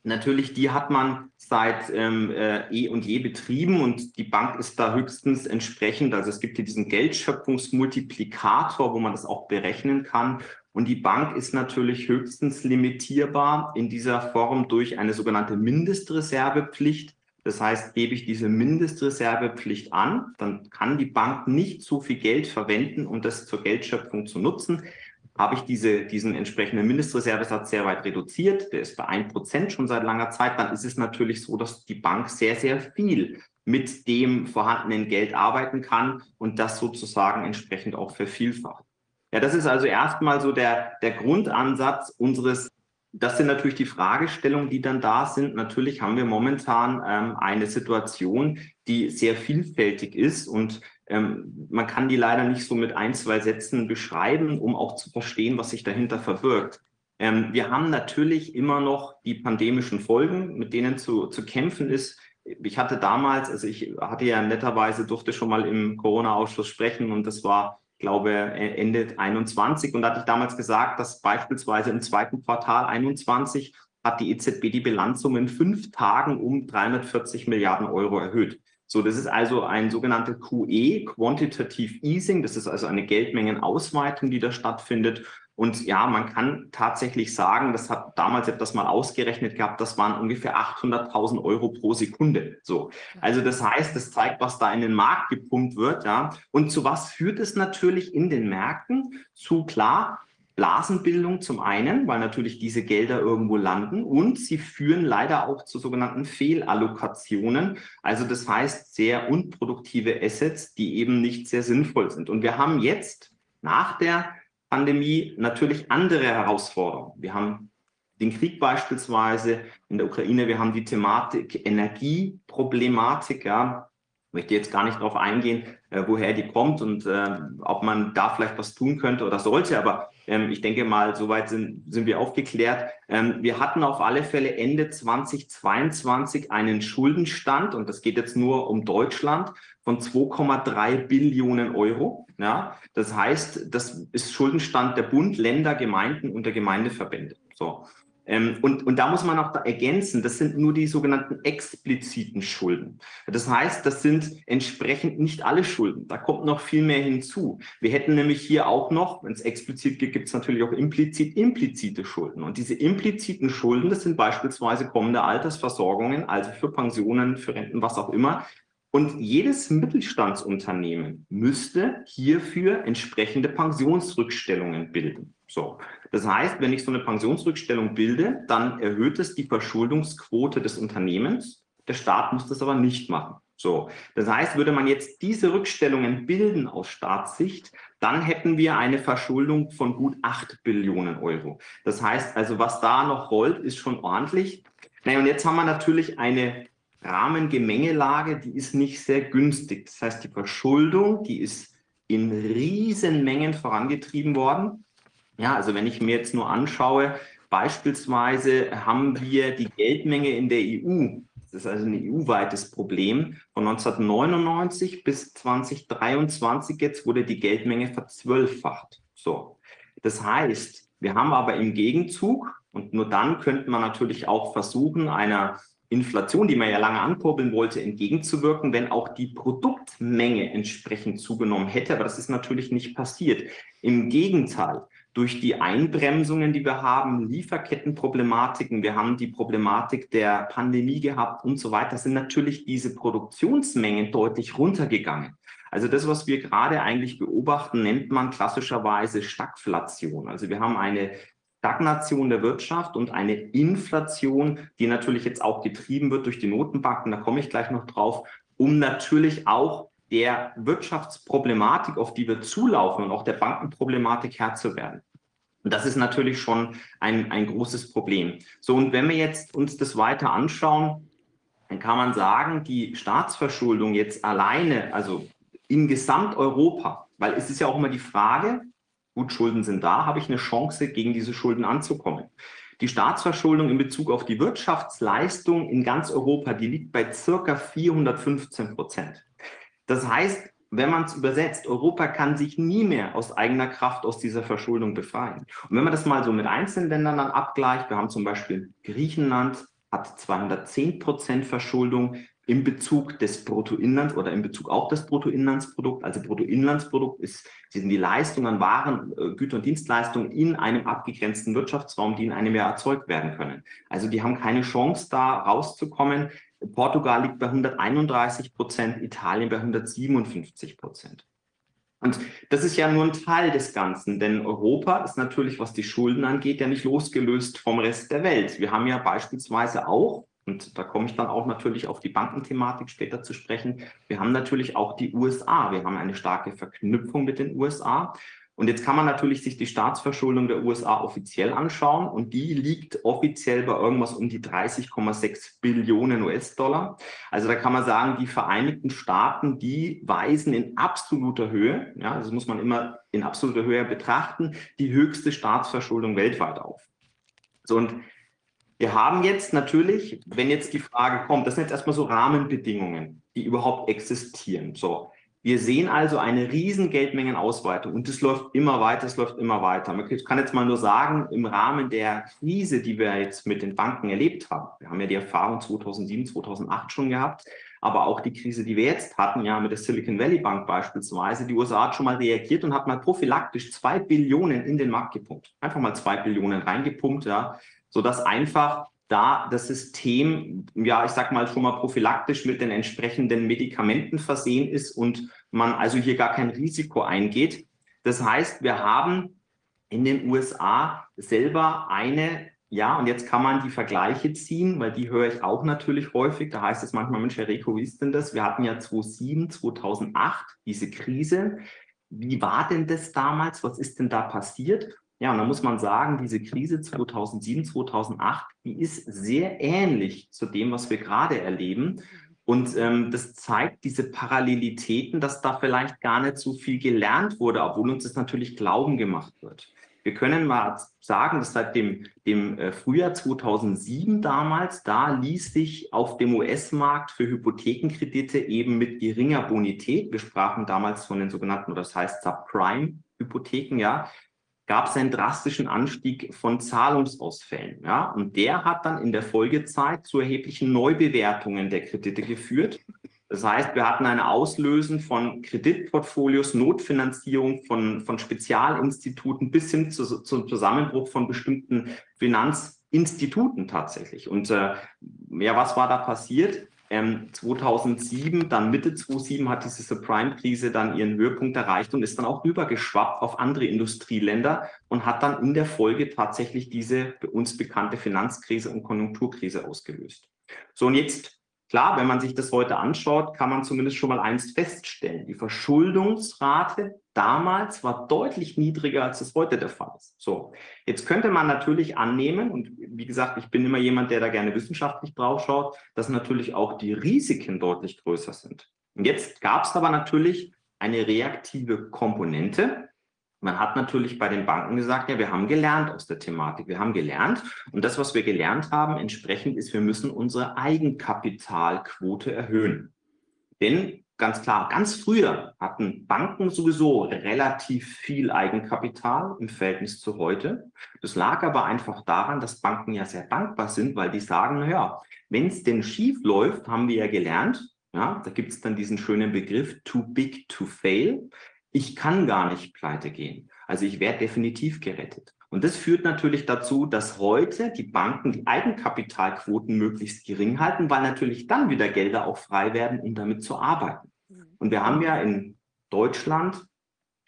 Natürlich, die hat man seit ähm, äh, eh und je betrieben und die Bank ist da höchstens entsprechend. Also es gibt hier diesen Geldschöpfungsmultiplikator, wo man das auch berechnen kann. Und die Bank ist natürlich höchstens limitierbar in dieser Form durch eine sogenannte Mindestreservepflicht. Das heißt, gebe ich diese Mindestreservepflicht an, dann kann die Bank nicht so viel Geld verwenden, um das zur Geldschöpfung zu nutzen habe ich diese, diesen entsprechenden Mindestreservesatz sehr weit reduziert. Der ist bei 1% schon seit langer Zeit. Dann ist es natürlich so, dass die Bank sehr, sehr viel mit dem vorhandenen Geld arbeiten kann und das sozusagen entsprechend auch vervielfacht. Ja, das ist also erstmal so der, der Grundansatz unseres das sind natürlich die Fragestellungen, die dann da sind. Natürlich haben wir momentan ähm, eine Situation, die sehr vielfältig ist und ähm, man kann die leider nicht so mit ein, zwei Sätzen beschreiben, um auch zu verstehen, was sich dahinter verbirgt. Ähm, wir haben natürlich immer noch die pandemischen Folgen, mit denen zu, zu kämpfen ist. Ich hatte damals, also ich hatte ja netterweise, durfte schon mal im Corona-Ausschuss sprechen und das war, glaube Ende 21 und da hatte ich damals gesagt, dass beispielsweise im zweiten Quartal 21 hat die EZB die Bilanzsumme in fünf Tagen um 340 Milliarden Euro erhöht. So, das ist also ein sogenannter QE, Quantitative Easing. Das ist also eine Geldmengenausweitung, die da stattfindet. Und ja, man kann tatsächlich sagen, das hat damals, das mal ausgerechnet gehabt, das waren ungefähr 800.000 Euro pro Sekunde. So, also das heißt, das zeigt, was da in den Markt gepumpt wird, ja. Und zu was führt es natürlich in den Märkten? Zu klar, Blasenbildung zum einen, weil natürlich diese Gelder irgendwo landen und sie führen leider auch zu sogenannten Fehlallokationen. Also das heißt sehr unproduktive Assets, die eben nicht sehr sinnvoll sind. Und wir haben jetzt nach der Pandemie natürlich andere Herausforderungen. Wir haben den Krieg beispielsweise in der Ukraine, wir haben die Thematik Energieproblematik, ja, möchte jetzt gar nicht darauf eingehen, äh, woher die kommt und äh, ob man da vielleicht was tun könnte oder sollte. Aber ähm, ich denke mal, soweit sind, sind wir aufgeklärt. Ähm, wir hatten auf alle Fälle Ende 2022 einen Schuldenstand, und das geht jetzt nur um Deutschland, von 2,3 Billionen Euro. Ja, das heißt, das ist Schuldenstand der Bund, Länder, Gemeinden und der Gemeindeverbände. So. Ähm, und, und da muss man auch da ergänzen, das sind nur die sogenannten expliziten Schulden. Das heißt, das sind entsprechend nicht alle Schulden. Da kommt noch viel mehr hinzu. Wir hätten nämlich hier auch noch, wenn es explizit gibt, gibt es natürlich auch implizit implizite Schulden. Und diese impliziten Schulden, das sind beispielsweise kommende Altersversorgungen, also für Pensionen, für Renten, was auch immer, und jedes Mittelstandsunternehmen müsste hierfür entsprechende Pensionsrückstellungen bilden. So. Das heißt, wenn ich so eine Pensionsrückstellung bilde, dann erhöht es die Verschuldungsquote des Unternehmens. Der Staat muss das aber nicht machen. So. Das heißt, würde man jetzt diese Rückstellungen bilden aus Staatssicht, dann hätten wir eine Verschuldung von gut 8 Billionen Euro. Das heißt also, was da noch rollt, ist schon ordentlich. Naja, und jetzt haben wir natürlich eine Rahmengemengelage, die ist nicht sehr günstig. Das heißt, die Verschuldung, die ist in Riesenmengen vorangetrieben worden. Ja, also wenn ich mir jetzt nur anschaue, beispielsweise haben wir die Geldmenge in der EU, das ist also ein EU-weites Problem, von 1999 bis 2023 jetzt wurde die Geldmenge verzwölffacht. So, das heißt, wir haben aber im Gegenzug, und nur dann könnte man natürlich auch versuchen, einer Inflation, die man ja lange ankurbeln wollte, entgegenzuwirken, wenn auch die Produktmenge entsprechend zugenommen hätte. Aber das ist natürlich nicht passiert. Im Gegenteil, durch die Einbremsungen, die wir haben, Lieferkettenproblematiken, wir haben die Problematik der Pandemie gehabt und so weiter, sind natürlich diese Produktionsmengen deutlich runtergegangen. Also das, was wir gerade eigentlich beobachten, nennt man klassischerweise Stagflation. Also wir haben eine Stagnation der Wirtschaft und eine Inflation, die natürlich jetzt auch getrieben wird durch die Notenbanken, da komme ich gleich noch drauf, um natürlich auch der Wirtschaftsproblematik, auf die wir zulaufen und auch der Bankenproblematik Herr zu werden. Und das ist natürlich schon ein, ein großes Problem. So, und wenn wir jetzt uns das weiter anschauen, dann kann man sagen, die Staatsverschuldung jetzt alleine, also in Gesamteuropa, weil es ist ja auch immer die Frage, gut, Schulden sind da, habe ich eine Chance, gegen diese Schulden anzukommen. Die Staatsverschuldung in Bezug auf die Wirtschaftsleistung in ganz Europa, die liegt bei circa 415 Prozent. Das heißt, wenn man es übersetzt, Europa kann sich nie mehr aus eigener Kraft aus dieser Verschuldung befreien. Und wenn man das mal so mit einzelnen Ländern dann abgleicht, wir haben zum Beispiel Griechenland, hat 210 Prozent Verschuldung, in Bezug des Bruttoinlands oder in Bezug auf das Bruttoinlandsprodukt. Also Bruttoinlandsprodukt ist, sind die Leistungen an Waren, äh, Güter und Dienstleistungen in einem abgegrenzten Wirtschaftsraum, die in einem Jahr erzeugt werden können. Also die haben keine Chance, da rauszukommen. Portugal liegt bei 131 Prozent, Italien bei 157 Prozent. Und das ist ja nur ein Teil des Ganzen, denn Europa ist natürlich, was die Schulden angeht, ja nicht losgelöst vom Rest der Welt. Wir haben ja beispielsweise auch und da komme ich dann auch natürlich auf die Bankenthematik später zu sprechen. Wir haben natürlich auch die USA. Wir haben eine starke Verknüpfung mit den USA. Und jetzt kann man natürlich sich die Staatsverschuldung der USA offiziell anschauen und die liegt offiziell bei irgendwas um die 30,6 Billionen US-Dollar. Also da kann man sagen, die Vereinigten Staaten, die weisen in absoluter Höhe, ja, das muss man immer in absoluter Höhe betrachten, die höchste Staatsverschuldung weltweit auf. So und wir haben jetzt natürlich, wenn jetzt die Frage kommt, das sind jetzt erstmal so Rahmenbedingungen, die überhaupt existieren. So, wir sehen also eine riesen Geldmengenausweitung und es läuft immer weiter, es läuft immer weiter. Man kann jetzt mal nur sagen, im Rahmen der Krise, die wir jetzt mit den Banken erlebt haben, wir haben ja die Erfahrung 2007, 2008 schon gehabt, aber auch die Krise, die wir jetzt hatten, ja mit der Silicon Valley Bank beispielsweise, die USA hat schon mal reagiert und hat mal prophylaktisch zwei Billionen in den Markt gepumpt. Einfach mal zwei Billionen reingepumpt, ja, sodass einfach da das System, ja, ich sag mal schon mal prophylaktisch mit den entsprechenden Medikamenten versehen ist und man also hier gar kein Risiko eingeht. Das heißt, wir haben in den USA selber eine, ja, und jetzt kann man die Vergleiche ziehen, weil die höre ich auch natürlich häufig. Da heißt es manchmal, Mensch, Herr Rico, wie ist denn das? Wir hatten ja 2007, 2008 diese Krise. Wie war denn das damals? Was ist denn da passiert? Ja, und da muss man sagen, diese Krise 2007, 2008, die ist sehr ähnlich zu dem, was wir gerade erleben. Und ähm, das zeigt diese Parallelitäten, dass da vielleicht gar nicht so viel gelernt wurde, obwohl uns das natürlich Glauben gemacht wird. Wir können mal sagen, dass seit dem, dem äh, Frühjahr 2007 damals, da ließ sich auf dem US-Markt für Hypothekenkredite eben mit geringer Bonität, wir sprachen damals von den sogenannten, oder das heißt Subprime-Hypotheken, ja, gab es einen drastischen Anstieg von Zahlungsausfällen. Ja? Und der hat dann in der Folgezeit zu erheblichen Neubewertungen der Kredite geführt. Das heißt, wir hatten eine Auslösen von Kreditportfolios, Notfinanzierung von, von Spezialinstituten bis hin zu, zum Zusammenbruch von bestimmten Finanzinstituten tatsächlich. Und äh, ja, was war da passiert? Ähm, 2007, dann Mitte 2007 hat diese Subprime-Krise dann ihren Höhepunkt erreicht und ist dann auch rübergeschwappt auf andere Industrieländer und hat dann in der Folge tatsächlich diese uns bekannte Finanzkrise und Konjunkturkrise ausgelöst. So, und jetzt Klar, wenn man sich das heute anschaut, kann man zumindest schon mal eins feststellen. Die Verschuldungsrate damals war deutlich niedriger, als es heute der Fall ist. So, jetzt könnte man natürlich annehmen, und wie gesagt, ich bin immer jemand, der da gerne wissenschaftlich drauf schaut, dass natürlich auch die Risiken deutlich größer sind. Und jetzt gab es aber natürlich eine reaktive Komponente, man hat natürlich bei den Banken gesagt, ja, wir haben gelernt aus der Thematik. Wir haben gelernt und das, was wir gelernt haben, entsprechend ist, wir müssen unsere Eigenkapitalquote erhöhen. Denn ganz klar, ganz früher hatten Banken sowieso relativ viel Eigenkapital im Verhältnis zu heute. Das lag aber einfach daran, dass Banken ja sehr dankbar sind, weil die sagen, naja, wenn es denn schief läuft, haben wir ja gelernt, ja, da gibt es dann diesen schönen Begriff too big to fail ich kann gar nicht pleite gehen. Also ich werde definitiv gerettet. Und das führt natürlich dazu, dass heute die Banken die Eigenkapitalquoten möglichst gering halten, weil natürlich dann wieder Gelder auch frei werden, um damit zu arbeiten. Mhm. Und wir haben ja in Deutschland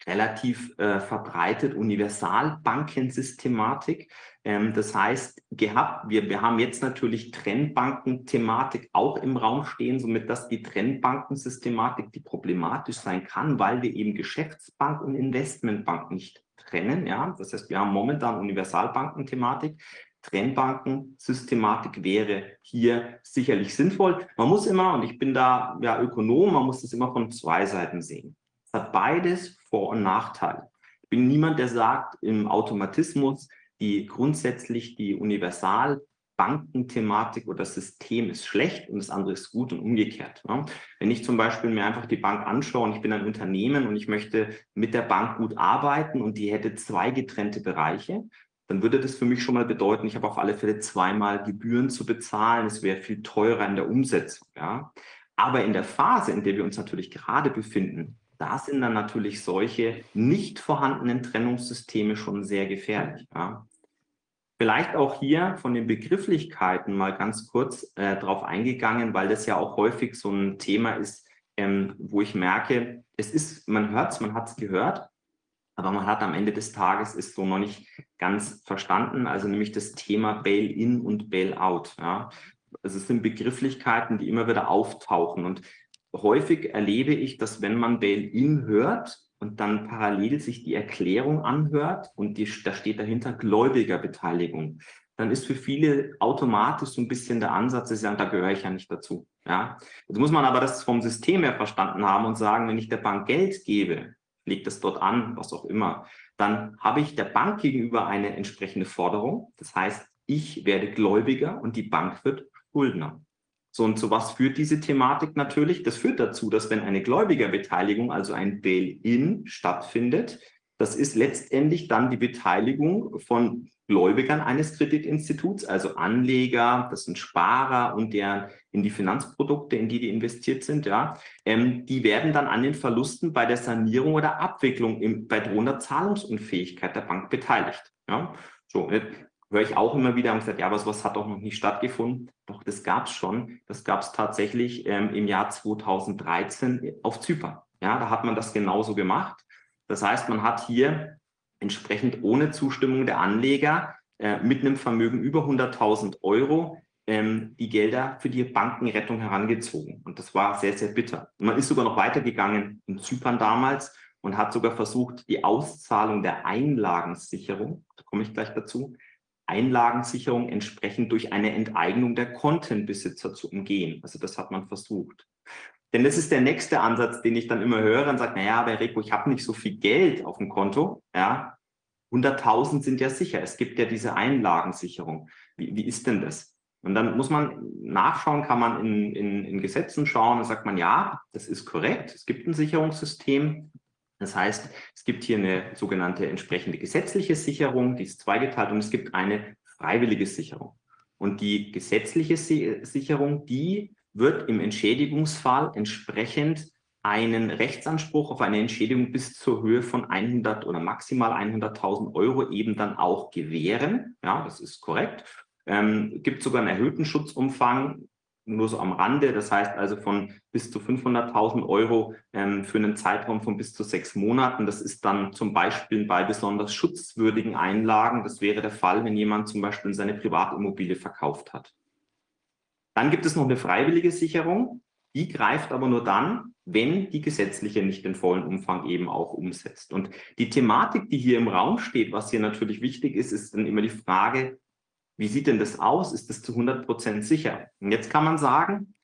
relativ äh, verbreitet Universalbankensystematik. Ähm, das heißt, gehabt, wir, wir haben jetzt natürlich Trennbanken-Thematik auch im Raum stehen, somit dass die Trennbankensystematik, die problematisch sein kann, weil wir eben Geschäftsbank und Investmentbank nicht trennen. Ja? Das heißt, wir haben momentan Universalbanken-Thematik. Trennbankensystematik wäre hier sicherlich sinnvoll. Man muss immer, und ich bin da ja Ökonom, man muss das immer von zwei Seiten sehen. Es hat beides Vor- und Nachteile. Ich bin niemand, der sagt, im Automatismus, die grundsätzlich die Universalbankenthematik oder das System ist schlecht und das andere ist gut und umgekehrt. Ne? Wenn ich zum Beispiel mir einfach die Bank anschaue und ich bin ein Unternehmen und ich möchte mit der Bank gut arbeiten und die hätte zwei getrennte Bereiche, dann würde das für mich schon mal bedeuten, ich habe auf alle Fälle zweimal Gebühren zu bezahlen. Es wäre viel teurer in der Umsetzung. Ja? Aber in der Phase, in der wir uns natürlich gerade befinden, da sind dann natürlich solche nicht vorhandenen Trennungssysteme schon sehr gefährlich. Ja. Vielleicht auch hier von den Begrifflichkeiten mal ganz kurz äh, drauf eingegangen, weil das ja auch häufig so ein Thema ist, ähm, wo ich merke, es ist, man hört es, man hat es gehört, aber man hat am Ende des Tages ist so noch nicht ganz verstanden, also nämlich das Thema Bail-in und Bail-out. Ja. Also es sind Begrifflichkeiten, die immer wieder auftauchen und häufig erlebe ich, dass wenn man Bail-in hört und dann parallel sich die Erklärung anhört und die, da steht dahinter Gläubigerbeteiligung, dann ist für viele automatisch so ein bisschen der Ansatz, sie sagen, da gehöre ich ja nicht dazu. Ja? Jetzt muss man aber das vom System her verstanden haben und sagen, wenn ich der Bank Geld gebe, legt es dort an, was auch immer, dann habe ich der Bank gegenüber eine entsprechende Forderung. Das heißt, ich werde Gläubiger und die Bank wird Schuldner. So, und zu was führt diese Thematik natürlich? Das führt dazu, dass wenn eine Gläubigerbeteiligung, also ein Bail-in stattfindet, das ist letztendlich dann die Beteiligung von Gläubigern eines Kreditinstituts, also Anleger, das sind Sparer und der in die Finanzprodukte, in die die investiert sind, ja, ähm, die werden dann an den Verlusten bei der Sanierung oder Abwicklung im, bei drohender Zahlungsunfähigkeit der Bank beteiligt. Ja. So, höre ich auch immer wieder und gesagt, ja, aber sowas hat doch noch nicht stattgefunden. Doch, das gab es schon. Das gab es tatsächlich ähm, im Jahr 2013 auf Zypern. Ja, da hat man das genauso gemacht. Das heißt, man hat hier entsprechend ohne Zustimmung der Anleger äh, mit einem Vermögen über 100.000 Euro ähm, die Gelder für die Bankenrettung herangezogen. Und das war sehr, sehr bitter. Und man ist sogar noch weitergegangen in Zypern damals und hat sogar versucht, die Auszahlung der Einlagensicherung, da komme ich gleich dazu, Einlagensicherung entsprechend durch eine Enteignung der Kontenbesitzer zu umgehen. Also das hat man versucht. Denn das ist der nächste Ansatz, den ich dann immer höre und sage, naja, aber Rico, ich habe nicht so viel Geld auf dem Konto. Ja, 100.000 sind ja sicher. Es gibt ja diese Einlagensicherung. Wie, wie ist denn das? Und dann muss man nachschauen, kann man in, in, in Gesetzen schauen und sagt man, ja, das ist korrekt. Es gibt ein Sicherungssystem. Das heißt, es gibt hier eine sogenannte entsprechende gesetzliche Sicherung, die ist zweigeteilt und es gibt eine freiwillige Sicherung. Und die gesetzliche Sicherung, die wird im Entschädigungsfall entsprechend einen Rechtsanspruch auf eine Entschädigung bis zur Höhe von 100 oder maximal 100.000 Euro eben dann auch gewähren. Ja, das ist korrekt. Ähm, gibt sogar einen erhöhten Schutzumfang, nur so am Rande. Das heißt also von bis zu 500.000 Euro ähm, für einen Zeitraum von bis zu sechs Monaten. Das ist dann zum Beispiel bei besonders schutzwürdigen Einlagen. Das wäre der Fall, wenn jemand zum Beispiel seine Privatimmobilie verkauft hat. Dann gibt es noch eine freiwillige Sicherung. Die greift aber nur dann, wenn die gesetzliche nicht den vollen Umfang eben auch umsetzt. Und die Thematik, die hier im Raum steht, was hier natürlich wichtig ist, ist dann immer die Frage, wie sieht denn das aus? Ist das zu 100 Prozent sicher? Und jetzt kann man sagen,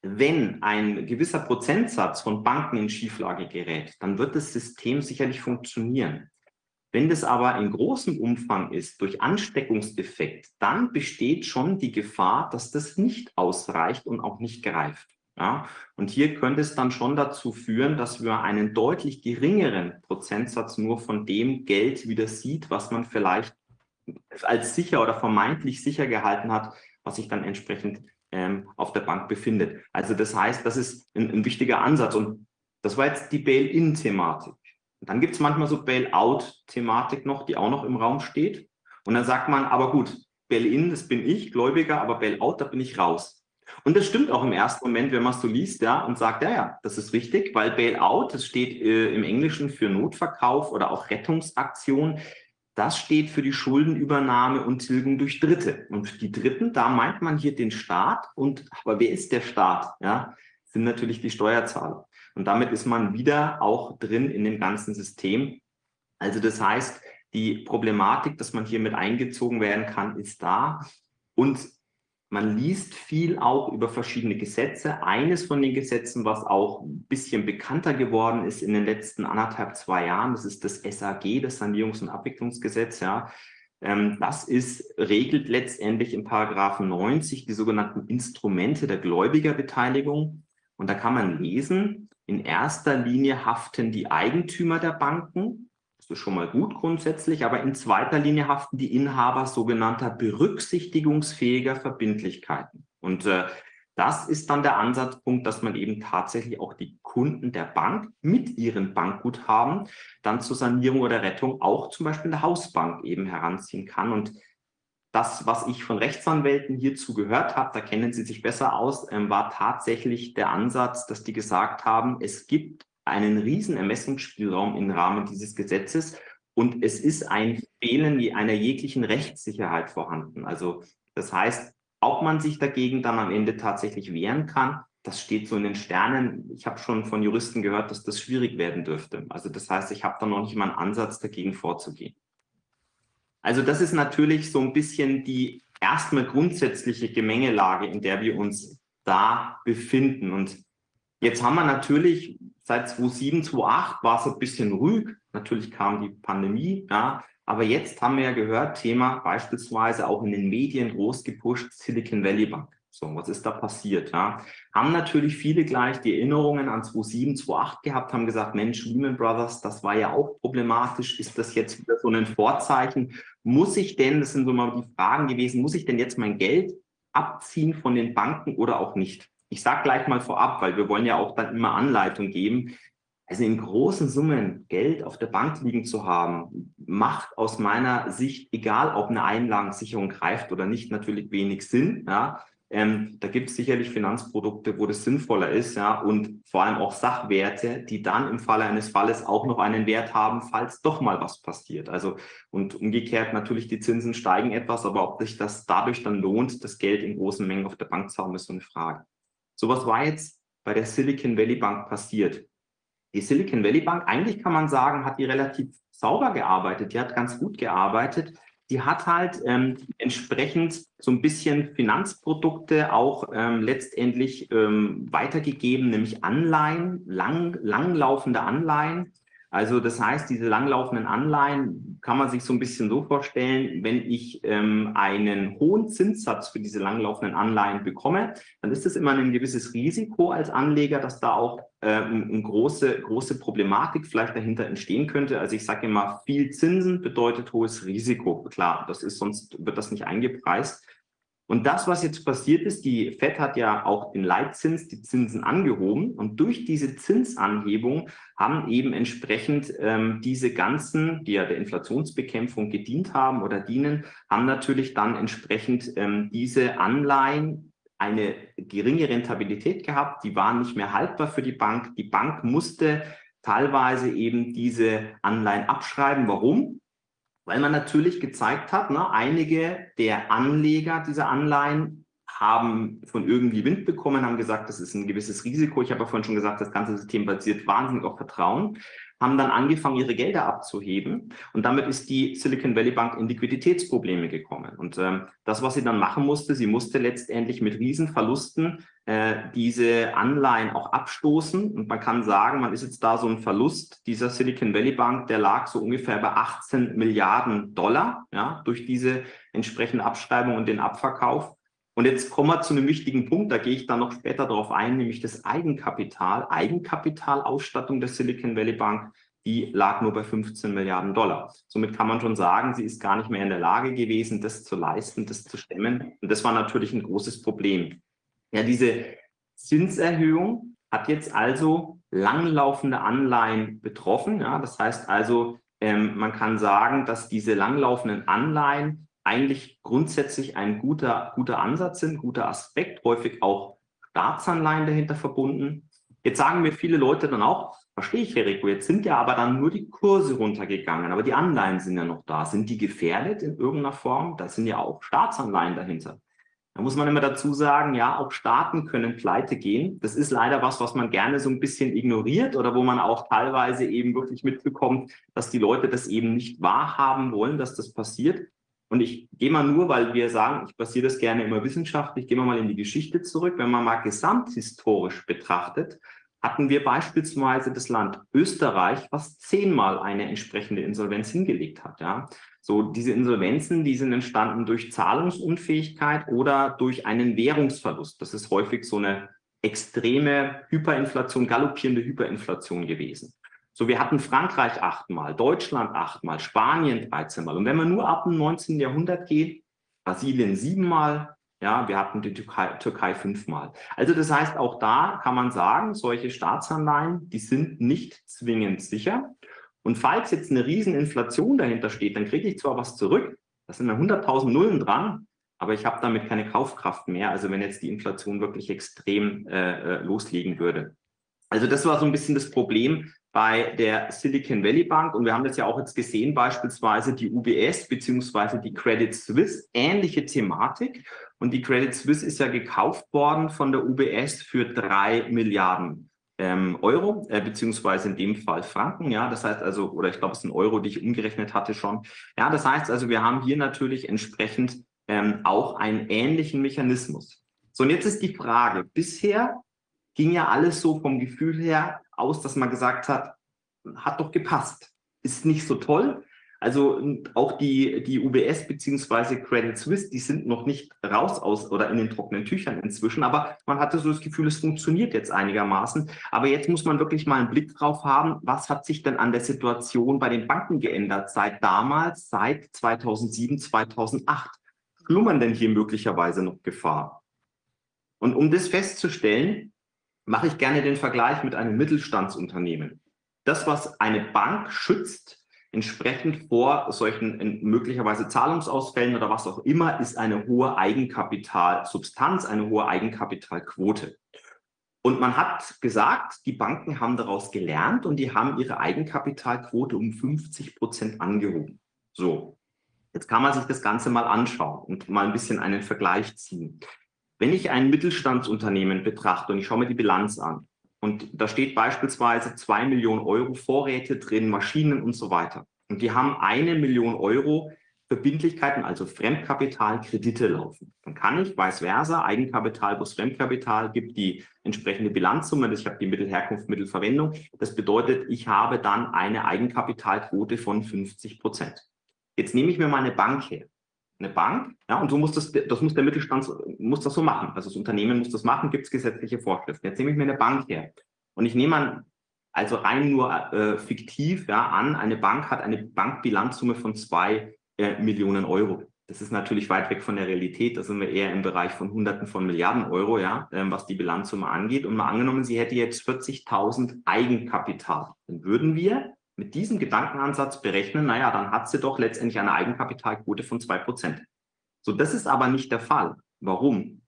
wenn ein gewisser Prozentsatz von Banken in Schieflage gerät, dann wird das System sicherlich funktionieren. Wenn das aber in großem Umfang ist, durch Ansteckungseffekt, dann besteht schon die Gefahr, dass das nicht ausreicht und auch nicht greift. Ja, und hier könnte es dann schon dazu führen, dass wir einen deutlich geringeren Prozentsatz nur von dem Geld wieder sieht, was man vielleicht als sicher oder vermeintlich sicher gehalten hat, was sich dann entsprechend ähm, auf der Bank befindet. Also das heißt, das ist ein, ein wichtiger Ansatz. Und das war jetzt die Bail-in-Thematik. Dann gibt es manchmal so Bail-out-Thematik noch, die auch noch im Raum steht. Und dann sagt man, aber gut, Bail-in, das bin ich, Gläubiger, aber Bail-out, da bin ich raus. Und das stimmt auch im ersten Moment, wenn man es so liest, ja, und sagt, ja, ja, das ist richtig, weil Bail-out, das steht äh, im Englischen für Notverkauf oder auch Rettungsaktion. Das steht für die Schuldenübernahme und Tilgung durch Dritte. Und die Dritten, da meint man hier den Staat. Und aber wer ist der Staat? Ja, sind natürlich die Steuerzahler. Und damit ist man wieder auch drin in dem ganzen System. Also das heißt, die Problematik, dass man hier mit eingezogen werden kann, ist da. Und man liest viel auch über verschiedene Gesetze. Eines von den Gesetzen, was auch ein bisschen bekannter geworden ist in den letzten anderthalb, zwei Jahren, das ist das SAG, das Sanierungs- und Abwicklungsgesetz. Ja. Ähm, das ist, regelt letztendlich in Paragraphen 90 die sogenannten Instrumente der Gläubigerbeteiligung. Und da kann man lesen, in erster Linie haften die Eigentümer der Banken, das ist schon mal gut grundsätzlich, aber in zweiter Linie haften die Inhaber sogenannter berücksichtigungsfähiger Verbindlichkeiten. Und äh, das ist dann der Ansatzpunkt, dass man eben tatsächlich auch die Kunden der Bank mit ihren Bankguthaben dann zur Sanierung oder Rettung auch zum Beispiel in der Hausbank eben heranziehen kann. Und das, was ich von Rechtsanwälten hierzu gehört habe, da kennen Sie sich besser aus, ähm, war tatsächlich der Ansatz, dass die gesagt haben, es gibt einen riesen Ermessungsspielraum im Rahmen dieses Gesetzes und es ist ein Fehlen einer jeglichen Rechtssicherheit vorhanden. Also das heißt, ob man sich dagegen dann am Ende tatsächlich wehren kann, das steht so in den Sternen. Ich habe schon von Juristen gehört, dass das schwierig werden dürfte. Also das heißt, ich habe da noch nicht mal einen Ansatz dagegen vorzugehen. Also das ist natürlich so ein bisschen die erstmal grundsätzliche Gemengelage, in der wir uns da befinden. Und jetzt haben wir natürlich Seit 2007, 2008 war es ein bisschen ruhig. Natürlich kam die Pandemie, ja. Aber jetzt haben wir ja gehört, Thema beispielsweise auch in den Medien groß gepusht, Silicon Valley Bank. So, was ist da passiert? Ja? Haben natürlich viele gleich die Erinnerungen an 2007, 2008 gehabt, haben gesagt, Mensch, Lehman Brothers, das war ja auch problematisch. Ist das jetzt wieder so ein Vorzeichen? Muss ich denn, das sind so mal die Fragen gewesen, muss ich denn jetzt mein Geld abziehen von den Banken oder auch nicht? Ich sage gleich mal vorab, weil wir wollen ja auch dann immer Anleitung geben. Also in großen Summen Geld auf der Bank liegen zu haben, macht aus meiner Sicht, egal ob eine Einlagensicherung greift oder nicht, natürlich wenig Sinn. Ja. Ähm, da gibt es sicherlich Finanzprodukte, wo das sinnvoller ist, ja, und vor allem auch Sachwerte, die dann im Falle eines Falles auch noch einen Wert haben, falls doch mal was passiert. Also und umgekehrt natürlich die Zinsen steigen etwas, aber ob sich das dadurch dann lohnt, das Geld in großen Mengen auf der Bank zu haben, ist so eine Frage. Sowas war jetzt bei der Silicon Valley Bank passiert. Die Silicon Valley Bank, eigentlich kann man sagen, hat die relativ sauber gearbeitet, die hat ganz gut gearbeitet. Die hat halt ähm, entsprechend so ein bisschen Finanzprodukte auch ähm, letztendlich ähm, weitergegeben, nämlich Anleihen, lang, langlaufende Anleihen. Also das heißt, diese langlaufenden Anleihen kann man sich so ein bisschen so vorstellen, wenn ich ähm, einen hohen Zinssatz für diese langlaufenden Anleihen bekomme, dann ist das immer ein gewisses Risiko als Anleger, dass da auch ähm, eine große, große Problematik vielleicht dahinter entstehen könnte. Also ich sage immer, viel Zinsen bedeutet hohes Risiko. Klar, das ist sonst wird das nicht eingepreist. Und das, was jetzt passiert ist, die FED hat ja auch den Leitzins, die Zinsen angehoben. Und durch diese Zinsanhebung haben eben entsprechend ähm, diese ganzen, die ja der Inflationsbekämpfung gedient haben oder dienen, haben natürlich dann entsprechend ähm, diese Anleihen eine geringe Rentabilität gehabt. Die waren nicht mehr haltbar für die Bank. Die Bank musste teilweise eben diese Anleihen abschreiben. Warum? Weil man natürlich gezeigt hat, ne, einige der Anleger dieser Anleihen haben von irgendwie Wind bekommen, haben gesagt, das ist ein gewisses Risiko. Ich habe ja vorhin schon gesagt, das ganze System basiert wahnsinnig auf Vertrauen haben dann angefangen, ihre Gelder abzuheben. Und damit ist die Silicon Valley Bank in Liquiditätsprobleme gekommen. Und ähm, das, was sie dann machen musste, sie musste letztendlich mit Riesenverlusten äh, diese Anleihen auch abstoßen. Und man kann sagen, man ist jetzt da so ein Verlust dieser Silicon Valley Bank, der lag so ungefähr bei 18 Milliarden Dollar, ja, durch diese entsprechende Abschreibung und den Abverkauf. Und jetzt kommen wir zu einem wichtigen Punkt, da gehe ich dann noch später darauf ein, nämlich das Eigenkapital. Eigenkapitalausstattung der Silicon Valley Bank, die lag nur bei 15 Milliarden Dollar. Somit kann man schon sagen, sie ist gar nicht mehr in der Lage gewesen, das zu leisten, das zu stemmen. Und das war natürlich ein großes Problem. Ja, diese Zinserhöhung hat jetzt also langlaufende Anleihen betroffen. Ja, das heißt also, ähm, man kann sagen, dass diese langlaufenden Anleihen eigentlich grundsätzlich ein guter, guter Ansatz sind, guter Aspekt, häufig auch Staatsanleihen dahinter verbunden. Jetzt sagen mir viele Leute dann auch, verstehe ich, Herr Rico, jetzt sind ja aber dann nur die Kurse runtergegangen, aber die Anleihen sind ja noch da. Sind die gefährdet in irgendeiner Form? Da sind ja auch Staatsanleihen dahinter. Da muss man immer dazu sagen, ja, auch Staaten können pleite gehen. Das ist leider was, was man gerne so ein bisschen ignoriert oder wo man auch teilweise eben wirklich mitbekommt, dass die Leute das eben nicht wahrhaben wollen, dass das passiert. Und ich gehe mal nur, weil wir sagen, ich basiere das gerne immer wissenschaftlich, gehen wir mal in die Geschichte zurück. Wenn man mal gesamthistorisch betrachtet, hatten wir beispielsweise das Land Österreich, was zehnmal eine entsprechende Insolvenz hingelegt hat. Ja. So diese Insolvenzen, die sind entstanden durch Zahlungsunfähigkeit oder durch einen Währungsverlust. Das ist häufig so eine extreme Hyperinflation, galoppierende Hyperinflation gewesen. So, wir hatten Frankreich achtmal, Deutschland achtmal, Spanien 13 Mal. Und wenn man nur ab dem 19. Jahrhundert geht, Brasilien siebenmal, ja, wir hatten die Türkei, Türkei fünfmal. Also das heißt, auch da kann man sagen, solche Staatsanleihen, die sind nicht zwingend sicher. Und falls jetzt eine Rieseninflation dahinter steht, dann kriege ich zwar was zurück, das sind 100.000 Nullen dran, aber ich habe damit keine Kaufkraft mehr. Also wenn jetzt die Inflation wirklich extrem äh, äh loslegen würde. Also das war so ein bisschen das Problem, bei der Silicon Valley Bank und wir haben das ja auch jetzt gesehen, beispielsweise die UBS beziehungsweise die Credit Suisse, ähnliche Thematik. Und die Credit Suisse ist ja gekauft worden von der UBS für drei Milliarden ähm, Euro, äh, beziehungsweise in dem Fall Franken. Ja, das heißt also, oder ich glaube, es sind Euro, die ich umgerechnet hatte schon. Ja, das heißt also, wir haben hier natürlich entsprechend ähm, auch einen ähnlichen Mechanismus. So, und jetzt ist die Frage, bisher ging ja alles so vom Gefühl her aus, dass man gesagt hat, hat doch gepasst. Ist nicht so toll. Also auch die, die UBS beziehungsweise Credit Suisse, die sind noch nicht raus aus oder in den trockenen Tüchern inzwischen, aber man hatte so das Gefühl, es funktioniert jetzt einigermaßen. Aber jetzt muss man wirklich mal einen Blick drauf haben, was hat sich denn an der Situation bei den Banken geändert seit damals, seit 2007, 2008? Schlummern denn hier möglicherweise noch Gefahr? Und um das festzustellen, mache ich gerne den Vergleich mit einem Mittelstandsunternehmen. Das, was eine Bank schützt, entsprechend vor solchen möglicherweise Zahlungsausfällen oder was auch immer, ist eine hohe Eigenkapitalsubstanz, eine hohe Eigenkapitalquote. Und man hat gesagt, die Banken haben daraus gelernt und die haben ihre Eigenkapitalquote um 50 Prozent angehoben. So, jetzt kann man sich das Ganze mal anschauen und mal ein bisschen einen Vergleich ziehen. Wenn ich ein Mittelstandsunternehmen betrachte und ich schaue mir die Bilanz an und da steht beispielsweise zwei Millionen Euro Vorräte drin, Maschinen und so weiter. Und die haben eine Million Euro Verbindlichkeiten, also Fremdkapital, Kredite laufen. Dann kann ich vice versa, Eigenkapital plus Fremdkapital gibt die entsprechende Bilanzsumme. Ich habe die Mittelherkunft, Mittelverwendung. Das bedeutet, ich habe dann eine Eigenkapitalquote von 50 Prozent. Jetzt nehme ich mir mal eine Bank her. Eine Bank, ja, und so muss das, das muss der Mittelstand, muss das so machen. Also das Unternehmen muss das machen, gibt es gesetzliche Vorschriften. Jetzt nehme ich mir eine Bank her. Und ich nehme an, also rein nur äh, fiktiv ja, an, eine Bank hat eine Bankbilanzsumme von zwei äh, Millionen Euro. Das ist natürlich weit weg von der Realität. Da sind wir eher im Bereich von Hunderten von Milliarden Euro, ja, ähm, was die Bilanzsumme angeht. Und mal angenommen, sie hätte jetzt 40.000 Eigenkapital. Dann würden wir mit diesem Gedankenansatz berechnen, naja, dann hat sie doch letztendlich eine Eigenkapitalquote von zwei Prozent. So, das ist aber nicht der Fall. Warum?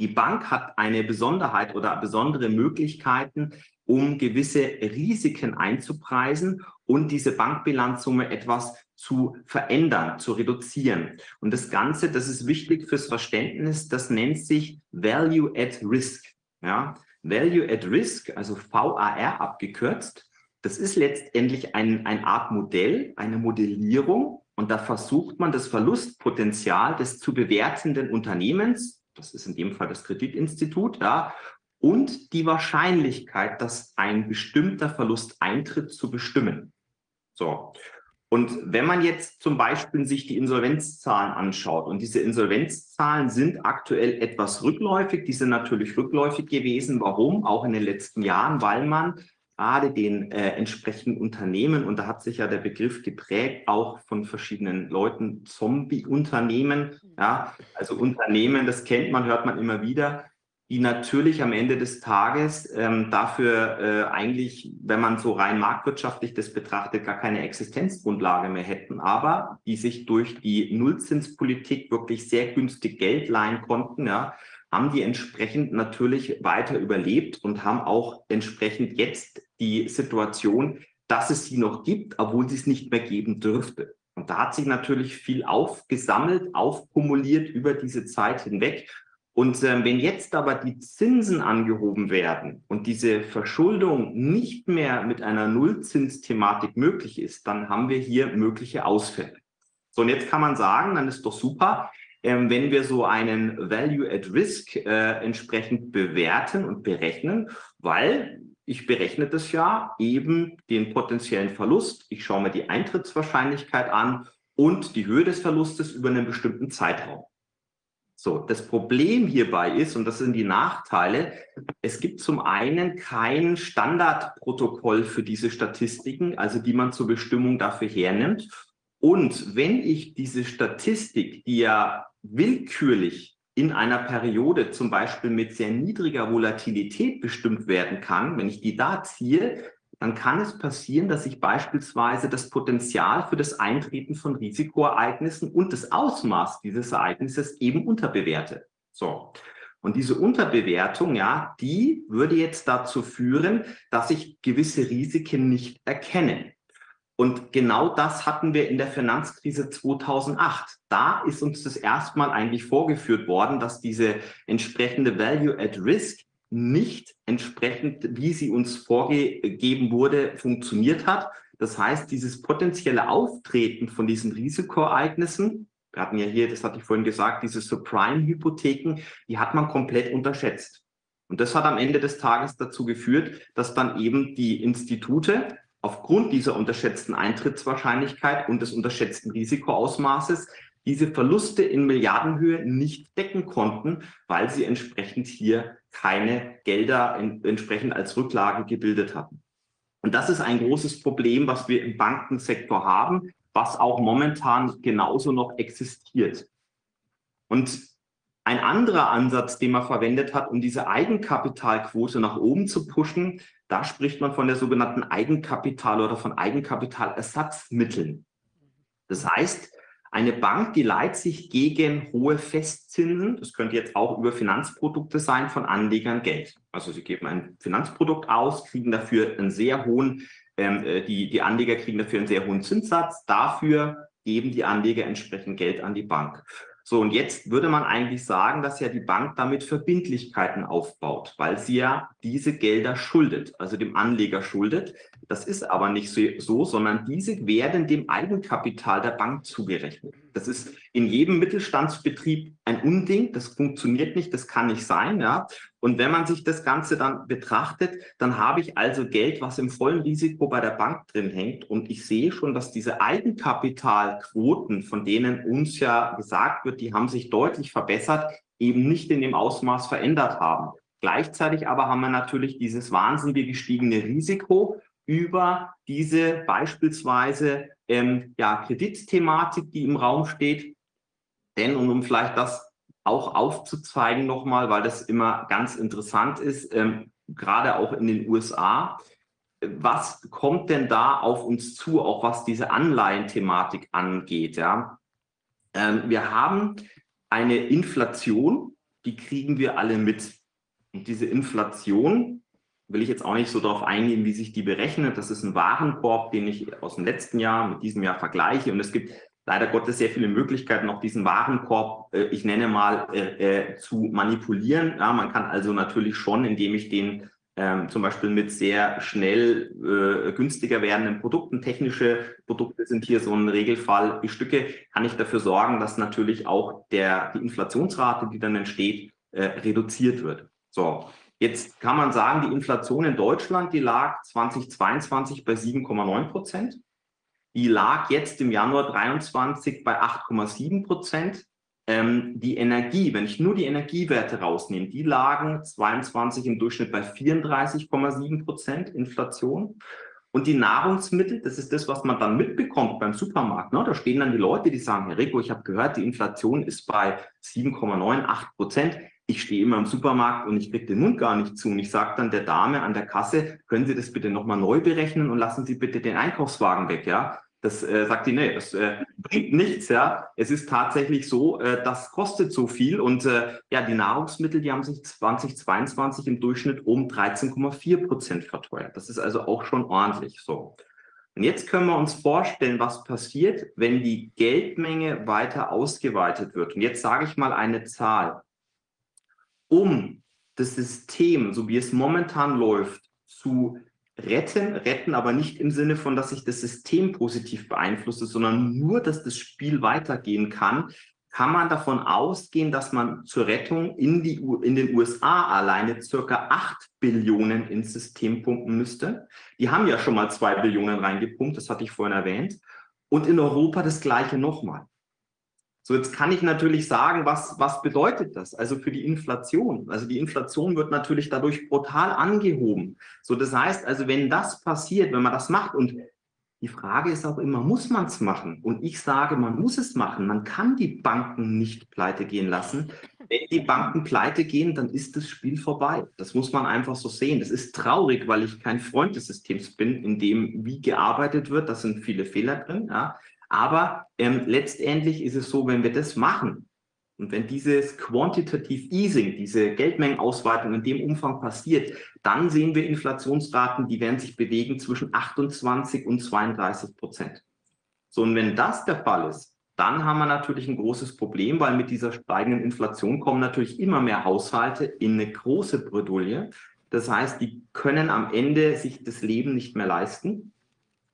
Die Bank hat eine Besonderheit oder besondere Möglichkeiten, um gewisse Risiken einzupreisen und diese Bankbilanzsumme etwas zu verändern, zu reduzieren. Und das Ganze, das ist wichtig fürs Verständnis, das nennt sich Value at Risk. Ja? Value at Risk, also VAR abgekürzt, das ist letztendlich ein, eine Art Modell, eine Modellierung. Und da versucht man das Verlustpotenzial des zu bewertenden Unternehmens, das ist in dem Fall das Kreditinstitut, ja, und die Wahrscheinlichkeit, dass ein bestimmter Verlust eintritt, zu bestimmen. So. Und wenn man jetzt zum Beispiel sich die Insolvenzzahlen anschaut und diese Insolvenzzahlen sind aktuell etwas rückläufig, die sind natürlich rückläufig gewesen. Warum? Auch in den letzten Jahren, weil man gerade den äh, entsprechenden Unternehmen, und da hat sich ja der Begriff geprägt, auch von verschiedenen Leuten, Zombie-Unternehmen, ja, also Unternehmen, das kennt man, hört man immer wieder, die natürlich am Ende des Tages ähm, dafür äh, eigentlich, wenn man so rein marktwirtschaftlich das betrachtet, gar keine Existenzgrundlage mehr hätten, aber die sich durch die Nullzinspolitik wirklich sehr günstig Geld leihen konnten, ja, haben die entsprechend natürlich weiter überlebt und haben auch entsprechend jetzt die Situation, dass es sie noch gibt, obwohl sie es nicht mehr geben dürfte. Und da hat sich natürlich viel aufgesammelt, aufkumuliert über diese Zeit hinweg. Und äh, wenn jetzt aber die Zinsen angehoben werden und diese Verschuldung nicht mehr mit einer Nullzinsthematik möglich ist, dann haben wir hier mögliche Ausfälle. So, und jetzt kann man sagen, dann ist doch super, ähm, wenn wir so einen Value at Risk äh, entsprechend bewerten und berechnen, weil ich berechne das ja eben den potenziellen Verlust. Ich schaue mir die Eintrittswahrscheinlichkeit an und die Höhe des Verlustes über einen bestimmten Zeitraum. So, das Problem hierbei ist, und das sind die Nachteile, es gibt zum einen kein Standardprotokoll für diese Statistiken, also die man zur Bestimmung dafür hernimmt. Und wenn ich diese Statistik, die ja willkürlich in einer Periode zum Beispiel mit sehr niedriger Volatilität bestimmt werden kann, wenn ich die da ziehe, dann kann es passieren, dass ich beispielsweise das Potenzial für das Eintreten von Risikoereignissen und das Ausmaß dieses Ereignisses eben unterbewerte. So. Und diese Unterbewertung, ja, die würde jetzt dazu führen, dass ich gewisse Risiken nicht erkenne. Und genau das hatten wir in der Finanzkrise 2008. Da ist uns das erstmal eigentlich vorgeführt worden, dass diese entsprechende Value at Risk nicht entsprechend, wie sie uns vorgegeben wurde, funktioniert hat. Das heißt, dieses potenzielle Auftreten von diesen Risikoereignissen, wir hatten ja hier, das hatte ich vorhin gesagt, diese Subprime-Hypotheken, die hat man komplett unterschätzt. Und das hat am Ende des Tages dazu geführt, dass dann eben die Institute aufgrund dieser unterschätzten Eintrittswahrscheinlichkeit und des unterschätzten Risikoausmaßes diese Verluste in Milliardenhöhe nicht decken konnten, weil sie entsprechend hier keine Gelder in, entsprechend als Rücklage gebildet hatten. Und das ist ein großes Problem, was wir im Bankensektor haben, was auch momentan genauso noch existiert. Und ein anderer Ansatz, den man verwendet hat, um diese Eigenkapitalquote nach oben zu pushen, da spricht man von der sogenannten Eigenkapital- oder von Eigenkapitalersatzmitteln. Das heißt, eine Bank, die leiht sich gegen hohe Festzinsen, das könnte jetzt auch über Finanzprodukte sein, von Anlegern Geld. Also sie geben ein Finanzprodukt aus, kriegen dafür einen sehr hohen, ähm, äh, die, die Anleger kriegen dafür einen sehr hohen Zinssatz. Dafür geben die Anleger entsprechend Geld an die Bank. So, und jetzt würde man eigentlich sagen, dass ja die Bank damit Verbindlichkeiten aufbaut, weil sie ja diese Gelder schuldet, also dem Anleger schuldet. Das ist aber nicht so, sondern diese werden dem Eigenkapital der Bank zugerechnet. Das ist in jedem Mittelstandsbetrieb ein Unding. Das funktioniert nicht, das kann nicht sein. Ja? Und wenn man sich das Ganze dann betrachtet, dann habe ich also Geld, was im vollen Risiko bei der Bank drin hängt. Und ich sehe schon, dass diese Eigenkapitalquoten, von denen uns ja gesagt wird, die haben sich deutlich verbessert, eben nicht in dem Ausmaß verändert haben. Gleichzeitig aber haben wir natürlich dieses wahnsinnig gestiegene Risiko über diese beispielsweise ähm, ja, Kreditthematik, die im Raum steht. Denn, und um vielleicht das auch aufzuzeigen nochmal, weil das immer ganz interessant ist, ähm, gerade auch in den USA, was kommt denn da auf uns zu, auch was diese Anleihenthematik angeht? Ja? Ähm, wir haben eine Inflation, die kriegen wir alle mit. Und diese Inflation, will ich jetzt auch nicht so darauf eingehen, wie sich die berechnet. Das ist ein Warenkorb, den ich aus dem letzten Jahr mit diesem Jahr vergleiche. Und es gibt leider Gottes sehr viele Möglichkeiten, auch diesen Warenkorb, äh, ich nenne mal, äh, äh, zu manipulieren. Ja, man kann also natürlich schon, indem ich den ähm, zum Beispiel mit sehr schnell äh, günstiger werdenden Produkten, technische Produkte sind hier so ein Regelfall, die Stücke, kann ich dafür sorgen, dass natürlich auch der, die Inflationsrate, die dann entsteht, äh, reduziert wird. So, Jetzt kann man sagen, die Inflation in Deutschland, die lag 2022 bei 7,9 Prozent. Die lag jetzt im Januar 23 bei 8,7 Prozent. Ähm, die Energie, wenn ich nur die Energiewerte rausnehme, die lagen 22 im Durchschnitt bei 34,7 Prozent Inflation. Und die Nahrungsmittel, das ist das, was man dann mitbekommt beim Supermarkt. Ne? Da stehen dann die Leute, die sagen, Herr Rico, ich habe gehört, die Inflation ist bei 7,98 Prozent ich stehe immer im Supermarkt und ich kriege den Mund gar nicht zu. Und ich sage dann der Dame an der Kasse, können Sie das bitte nochmal neu berechnen und lassen Sie bitte den Einkaufswagen weg, ja. Das äh, sagt die, nee, das äh, bringt nichts, ja. Es ist tatsächlich so, äh, das kostet so viel. Und äh, ja, die Nahrungsmittel, die haben sich 2022 im Durchschnitt um 13,4 Prozent verteuert. Das ist also auch schon ordentlich so. Und jetzt können wir uns vorstellen, was passiert, wenn die Geldmenge weiter ausgeweitet wird. Und jetzt sage ich mal eine Zahl um das System, so wie es momentan läuft, zu retten, retten aber nicht im Sinne von, dass ich das System positiv beeinflusse, sondern nur, dass das Spiel weitergehen kann, kann man davon ausgehen, dass man zur Rettung in, die, in den USA alleine circa 8 Billionen ins System pumpen müsste. Die haben ja schon mal 2 Billionen reingepumpt, das hatte ich vorhin erwähnt. Und in Europa das gleiche nochmal. So, jetzt kann ich natürlich sagen, was, was bedeutet das? Also für die Inflation. Also die Inflation wird natürlich dadurch brutal angehoben. So, das heißt also, wenn das passiert, wenn man das macht und die Frage ist auch immer, muss man es machen? Und ich sage, man muss es machen. Man kann die Banken nicht pleite gehen lassen. Wenn die Banken pleite gehen, dann ist das Spiel vorbei. Das muss man einfach so sehen. Das ist traurig, weil ich kein Freund des Systems bin, in dem wie gearbeitet wird. Da sind viele Fehler drin. Ja. Aber ähm, letztendlich ist es so, wenn wir das machen und wenn dieses Quantitative Easing, diese Geldmengenausweitung in dem Umfang passiert, dann sehen wir Inflationsraten, die werden sich bewegen zwischen 28 und 32 Prozent. So, und wenn das der Fall ist, dann haben wir natürlich ein großes Problem, weil mit dieser steigenden Inflation kommen natürlich immer mehr Haushalte in eine große Bredouille. Das heißt, die können am Ende sich das Leben nicht mehr leisten.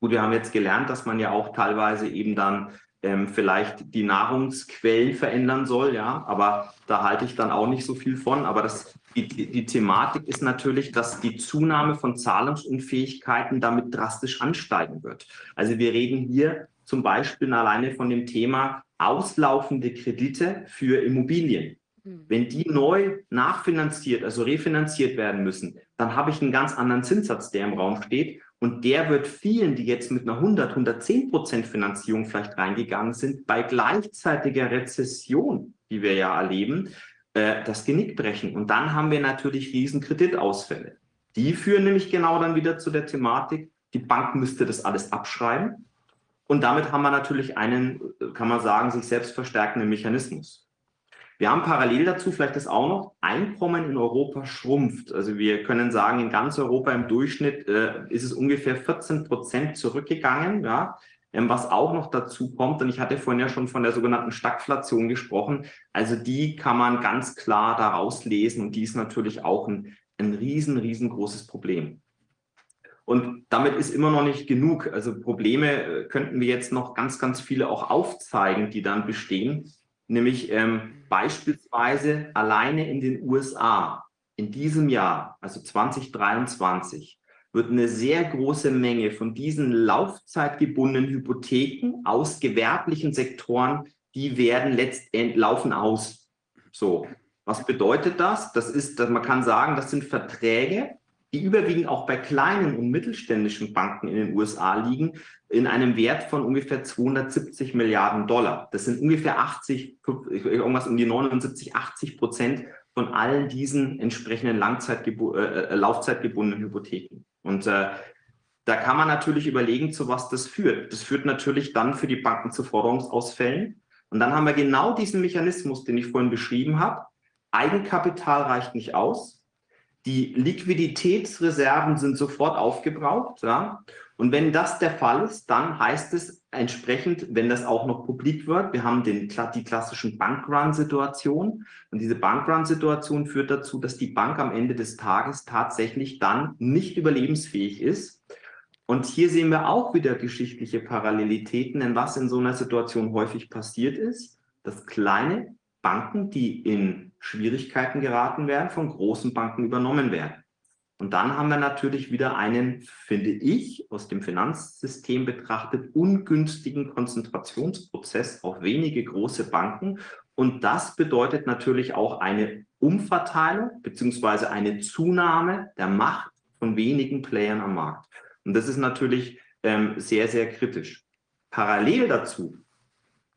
Gut, wir haben jetzt gelernt, dass man ja auch teilweise eben dann ähm, vielleicht die Nahrungsquellen verändern soll, ja, aber da halte ich dann auch nicht so viel von. Aber das, die, die Thematik ist natürlich, dass die Zunahme von Zahlungsunfähigkeiten damit drastisch ansteigen wird. Also wir reden hier zum Beispiel alleine von dem Thema auslaufende Kredite für Immobilien. Hm. Wenn die neu nachfinanziert, also refinanziert werden müssen, dann habe ich einen ganz anderen Zinssatz, der im Raum steht. Und der wird vielen, die jetzt mit einer 100, 110 Prozent Finanzierung vielleicht reingegangen sind, bei gleichzeitiger Rezession, die wir ja erleben, äh, das Genick brechen. Und dann haben wir natürlich riesen Kreditausfälle. Die führen nämlich genau dann wieder zu der Thematik, die Bank müsste das alles abschreiben. Und damit haben wir natürlich einen, kann man sagen, sich selbst verstärkenden Mechanismus. Wir haben parallel dazu vielleicht das auch noch, Einkommen in Europa schrumpft. Also wir können sagen, in ganz Europa im Durchschnitt äh, ist es ungefähr 14 Prozent zurückgegangen, ja. Ähm, was auch noch dazu kommt, und ich hatte vorhin ja schon von der sogenannten Stagflation gesprochen, also die kann man ganz klar daraus lesen und die ist natürlich auch ein, ein riesen, riesengroßes Problem. Und damit ist immer noch nicht genug. Also Probleme äh, könnten wir jetzt noch ganz, ganz viele auch aufzeigen, die dann bestehen. Nämlich ähm, beispielsweise alleine in den USA in diesem Jahr, also 2023, wird eine sehr große Menge von diesen laufzeitgebundenen Hypotheken aus gewerblichen Sektoren, die werden letztendlich laufen aus. So, was bedeutet das? Das ist, dass man kann sagen, das sind Verträge, die überwiegend auch bei kleinen und mittelständischen Banken in den USA liegen, in einem Wert von ungefähr 270 Milliarden Dollar. Das sind ungefähr 80, irgendwas um die 79, 80 Prozent von all diesen entsprechenden Langzeitgebu äh, äh, laufzeitgebundenen Hypotheken. Und äh, da kann man natürlich überlegen, zu was das führt. Das führt natürlich dann für die Banken zu Forderungsausfällen. Und dann haben wir genau diesen Mechanismus, den ich vorhin beschrieben habe. Eigenkapital reicht nicht aus. Die Liquiditätsreserven sind sofort aufgebraucht. Ja? Und wenn das der Fall ist, dann heißt es entsprechend, wenn das auch noch publik wird, wir haben den, die klassischen Bankrun-Situationen. Und diese Bankrun-Situation führt dazu, dass die Bank am Ende des Tages tatsächlich dann nicht überlebensfähig ist. Und hier sehen wir auch wieder geschichtliche Parallelitäten, denn was in so einer Situation häufig passiert ist, dass kleine Banken, die in Schwierigkeiten geraten werden, von großen Banken übernommen werden. Und dann haben wir natürlich wieder einen, finde ich, aus dem Finanzsystem betrachtet, ungünstigen Konzentrationsprozess auf wenige große Banken. Und das bedeutet natürlich auch eine Umverteilung beziehungsweise eine Zunahme der Macht von wenigen Playern am Markt. Und das ist natürlich ähm, sehr, sehr kritisch. Parallel dazu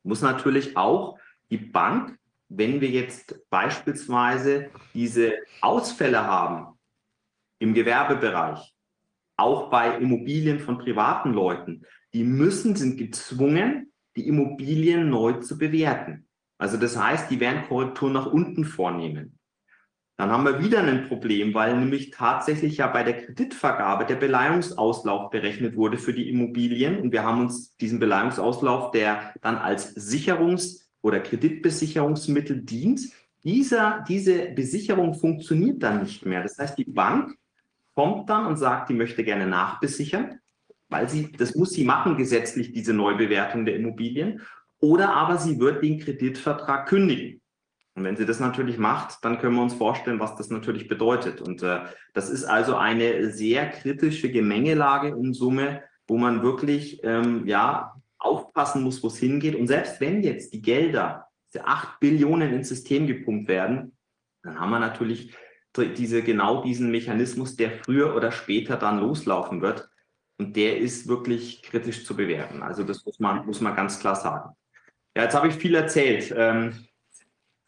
muss natürlich auch die Bank, wenn wir jetzt beispielsweise diese Ausfälle haben, im Gewerbebereich, auch bei Immobilien von privaten Leuten, die müssen, sind gezwungen, die Immobilien neu zu bewerten. Also das heißt, die werden Korrekturen nach unten vornehmen. Dann haben wir wieder ein Problem, weil nämlich tatsächlich ja bei der Kreditvergabe der Beleihungsauslauf berechnet wurde für die Immobilien. Und wir haben uns diesen Beleihungsauslauf, der dann als Sicherungs- oder Kreditbesicherungsmittel dient, dieser, diese Besicherung funktioniert dann nicht mehr. Das heißt, die Bank kommt dann und sagt, die möchte gerne nachbesichern, weil sie, das muss sie machen gesetzlich, diese Neubewertung der Immobilien. Oder aber sie wird den Kreditvertrag kündigen. Und wenn sie das natürlich macht, dann können wir uns vorstellen, was das natürlich bedeutet. Und äh, das ist also eine sehr kritische Gemengelage in Summe, wo man wirklich ähm, ja, aufpassen muss, wo es hingeht. Und selbst wenn jetzt die Gelder, diese 8 Billionen ins System gepumpt werden, dann haben wir natürlich diese, genau diesen Mechanismus, der früher oder später dann loslaufen wird. Und der ist wirklich kritisch zu bewerten. Also das muss man, muss man ganz klar sagen. Ja, jetzt habe ich viel erzählt. Ähm,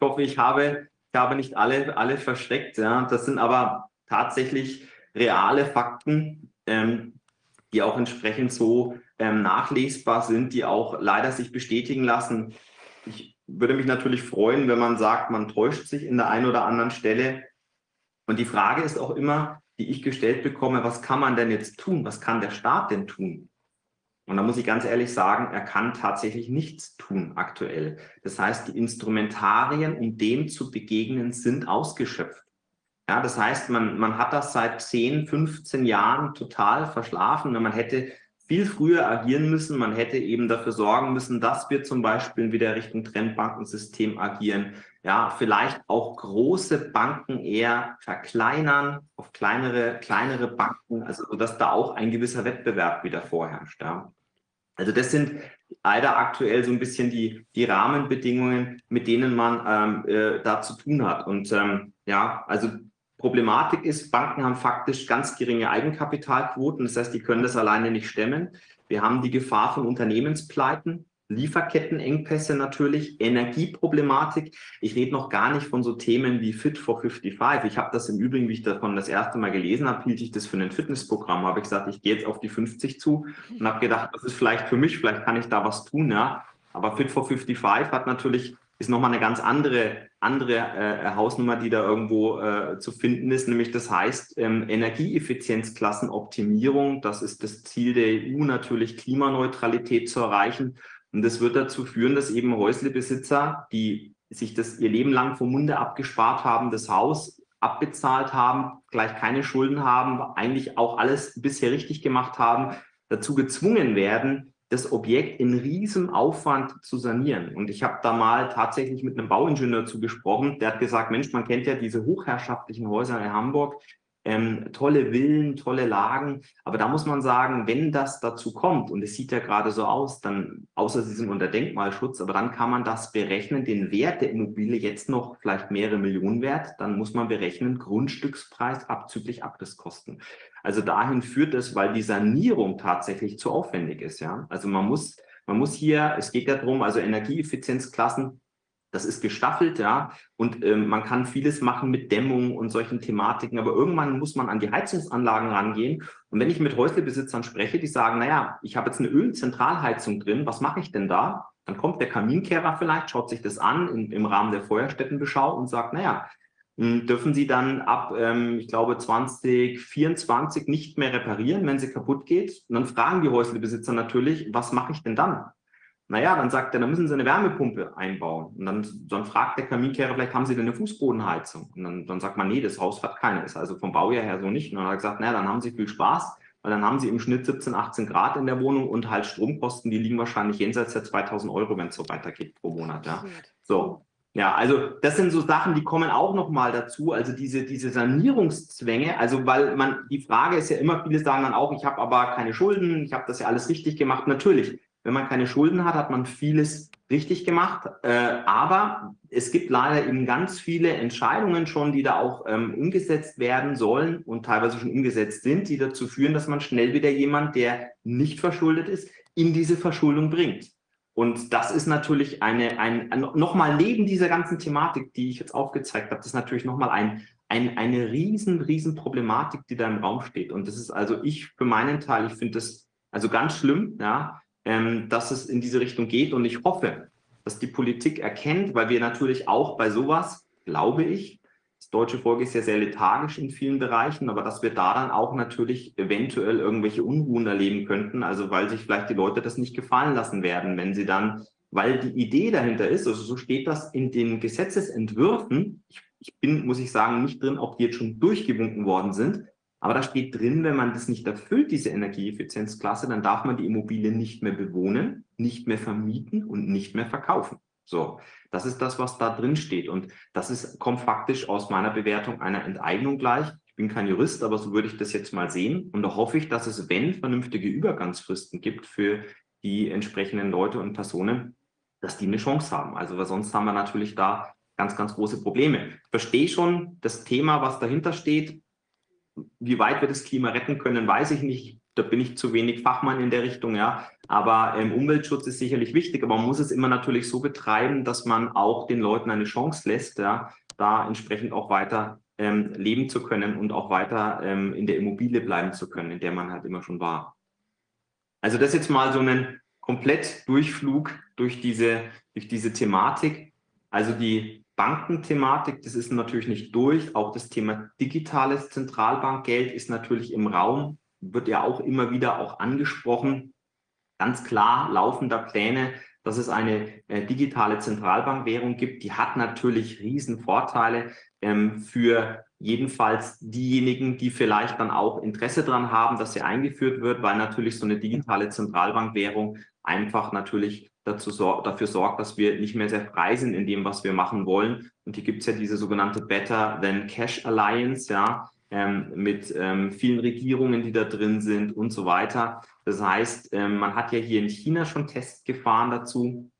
ich hoffe, ich habe, ich habe nicht alle, alle verschreckt. Ja. Das sind aber tatsächlich reale Fakten, ähm, die auch entsprechend so ähm, nachlesbar sind, die auch leider sich bestätigen lassen. Ich würde mich natürlich freuen, wenn man sagt, man täuscht sich in der einen oder anderen Stelle. Und die Frage ist auch immer, die ich gestellt bekomme, was kann man denn jetzt tun? Was kann der Staat denn tun? Und da muss ich ganz ehrlich sagen, er kann tatsächlich nichts tun aktuell. Das heißt, die Instrumentarien, um dem zu begegnen, sind ausgeschöpft. Ja, das heißt, man, man hat das seit 10, 15 Jahren total verschlafen. Man hätte viel früher agieren müssen. Man hätte eben dafür sorgen müssen, dass wir zum Beispiel wieder Richtung Trendbankensystem agieren. Ja, vielleicht auch große Banken eher verkleinern auf kleinere, kleinere Banken, also dass da auch ein gewisser Wettbewerb wieder vorherrscht. Ja. Also das sind leider aktuell so ein bisschen die, die Rahmenbedingungen, mit denen man ähm, äh, da zu tun hat. Und ähm, ja, also Problematik ist, Banken haben faktisch ganz geringe Eigenkapitalquoten. Das heißt, die können das alleine nicht stemmen. Wir haben die Gefahr von Unternehmenspleiten, Lieferkettenengpässe natürlich, Energieproblematik. Ich rede noch gar nicht von so Themen wie Fit for 55. Ich habe das im Übrigen, wie ich davon das erste Mal gelesen habe, hielt ich das für ein Fitnessprogramm. Habe ich gesagt, ich gehe jetzt auf die 50 zu und habe gedacht, das ist vielleicht für mich, vielleicht kann ich da was tun. Ja. Aber Fit for 55 hat natürlich ist nochmal eine ganz andere, andere äh, Hausnummer, die da irgendwo äh, zu finden ist, nämlich das heißt ähm, Energieeffizienzklassenoptimierung. Das ist das Ziel der EU natürlich, Klimaneutralität zu erreichen. Und das wird dazu führen, dass eben Häuslebesitzer, die sich das ihr Leben lang vom Munde abgespart haben, das Haus abbezahlt haben, gleich keine Schulden haben, eigentlich auch alles bisher richtig gemacht haben, dazu gezwungen werden, das Objekt in riesem Aufwand zu sanieren. Und ich habe da mal tatsächlich mit einem Bauingenieur zugesprochen, der hat gesagt, Mensch, man kennt ja diese hochherrschaftlichen Häuser in Hamburg, ähm, tolle Villen, tolle Lagen. Aber da muss man sagen, wenn das dazu kommt, und es sieht ja gerade so aus, dann, außer sie sind unter Denkmalschutz, aber dann kann man das berechnen, den Wert der Immobilie jetzt noch vielleicht mehrere Millionen wert, dann muss man berechnen, Grundstückspreis abzüglich Abrisskosten. Also dahin führt es, weil die Sanierung tatsächlich zu aufwendig ist. Ja, also man muss, man muss hier, es geht ja darum, also Energieeffizienzklassen das ist gestaffelt, ja, und ähm, man kann vieles machen mit Dämmung und solchen Thematiken, aber irgendwann muss man an die Heizungsanlagen rangehen. Und wenn ich mit Häuslebesitzern spreche, die sagen, naja, ich habe jetzt eine Ölzentralheizung drin, was mache ich denn da? Dann kommt der Kaminkehrer vielleicht, schaut sich das an in, im Rahmen der Feuerstättenbeschau und sagt, naja, hm, dürfen Sie dann ab, ähm, ich glaube, 2024 nicht mehr reparieren, wenn sie kaputt geht. Und dann fragen die Häuslebesitzer natürlich, was mache ich denn dann? Naja, dann sagt er, dann müssen Sie eine Wärmepumpe einbauen. Und dann, dann fragt der Kaminkehrer, vielleicht haben Sie denn eine Fußbodenheizung? Und dann, dann sagt man, nee, das Haus hat keine. Ist also vom Baujahr her so nicht. Und dann hat er gesagt, naja, dann haben Sie viel Spaß, weil dann haben Sie im Schnitt 17, 18 Grad in der Wohnung und halt Stromkosten, die liegen wahrscheinlich jenseits der 2000 Euro, wenn es so weitergeht pro Monat. Ja. So. Ja, also das sind so Sachen, die kommen auch nochmal dazu. Also diese, diese Sanierungszwänge, also weil man, die Frage ist ja immer, viele sagen dann auch, ich habe aber keine Schulden, ich habe das ja alles richtig gemacht. Natürlich, wenn man keine Schulden hat, hat man vieles richtig gemacht. Äh, aber es gibt leider eben ganz viele Entscheidungen schon, die da auch ähm, umgesetzt werden sollen und teilweise schon umgesetzt sind, die dazu führen, dass man schnell wieder jemand, der nicht verschuldet ist, in diese Verschuldung bringt. Und das ist natürlich eine, ein, ein nochmal neben dieser ganzen Thematik, die ich jetzt aufgezeigt habe, das ist natürlich nochmal ein, ein, eine riesen, riesen Problematik, die da im Raum steht. Und das ist also ich für meinen Teil, ich finde das also ganz schlimm, ja, ähm, dass es in diese Richtung geht. Und ich hoffe, dass die Politik erkennt, weil wir natürlich auch bei sowas, glaube ich, das deutsche Volk ist ja sehr lethargisch in vielen Bereichen, aber dass wir da dann auch natürlich eventuell irgendwelche Unruhen erleben könnten, also weil sich vielleicht die Leute das nicht gefallen lassen werden, wenn sie dann, weil die Idee dahinter ist, also so steht das in den Gesetzesentwürfen, ich, ich bin, muss ich sagen, nicht drin, ob die jetzt schon durchgewunken worden sind, aber da steht drin, wenn man das nicht erfüllt, diese Energieeffizienzklasse, dann darf man die Immobilie nicht mehr bewohnen, nicht mehr vermieten und nicht mehr verkaufen. So, das ist das, was da drin steht. Und das ist, kommt faktisch aus meiner Bewertung einer Enteignung gleich. Ich bin kein Jurist, aber so würde ich das jetzt mal sehen. Und da hoffe ich, dass es, wenn vernünftige Übergangsfristen gibt für die entsprechenden Leute und Personen, dass die eine Chance haben. Also, weil sonst haben wir natürlich da ganz, ganz große Probleme. Ich verstehe schon das Thema, was dahinter steht. Wie weit wir das Klima retten können, weiß ich nicht. Da bin ich zu wenig Fachmann in der Richtung, ja. Aber ähm, Umweltschutz ist sicherlich wichtig, aber man muss es immer natürlich so betreiben, dass man auch den Leuten eine Chance lässt, ja, da entsprechend auch weiter ähm, leben zu können und auch weiter ähm, in der Immobilie bleiben zu können, in der man halt immer schon war. Also das jetzt mal so ein komplett Durchflug durch diese, durch diese Thematik. Also die Bankenthematik, das ist natürlich nicht durch. Auch das Thema digitales Zentralbankgeld ist natürlich im Raum, wird ja auch immer wieder auch angesprochen. Ganz klar laufender Pläne, dass es eine äh, digitale Zentralbankwährung gibt. Die hat natürlich Riesenvorteile ähm, für jedenfalls diejenigen, die vielleicht dann auch Interesse daran haben, dass sie eingeführt wird, weil natürlich so eine digitale Zentralbankwährung einfach natürlich dazu dafür sorgt, dass wir nicht mehr sehr frei sind in dem, was wir machen wollen. Und hier gibt es ja diese sogenannte Better Than Cash Alliance, ja, ähm, mit ähm, vielen Regierungen, die da drin sind und so weiter. Das heißt, ähm, man hat ja hier in China schon Tests gefahren dazu.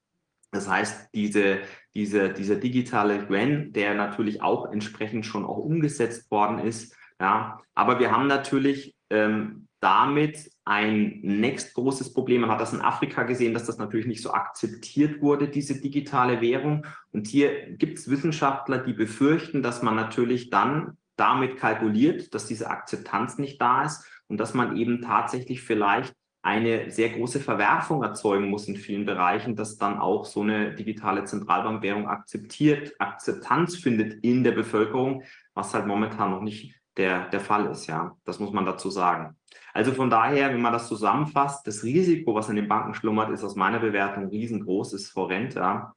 Das heißt, diese, diese, dieser digitale Yuan, der natürlich auch entsprechend schon auch umgesetzt worden ist. Ja, aber wir haben natürlich ähm, damit ein nächst großes Problem. Man hat das in Afrika gesehen, dass das natürlich nicht so akzeptiert wurde, diese digitale Währung. Und hier gibt es Wissenschaftler, die befürchten, dass man natürlich dann damit kalkuliert, dass diese Akzeptanz nicht da ist und dass man eben tatsächlich vielleicht eine sehr große Verwerfung erzeugen muss in vielen Bereichen, dass dann auch so eine digitale Zentralbankwährung akzeptiert, Akzeptanz findet in der Bevölkerung, was halt momentan noch nicht der, der Fall ist. Ja, das muss man dazu sagen. Also von daher, wenn man das zusammenfasst, das Risiko, was in den Banken schlummert, ist aus meiner Bewertung riesengroß, ist horrend. Ja.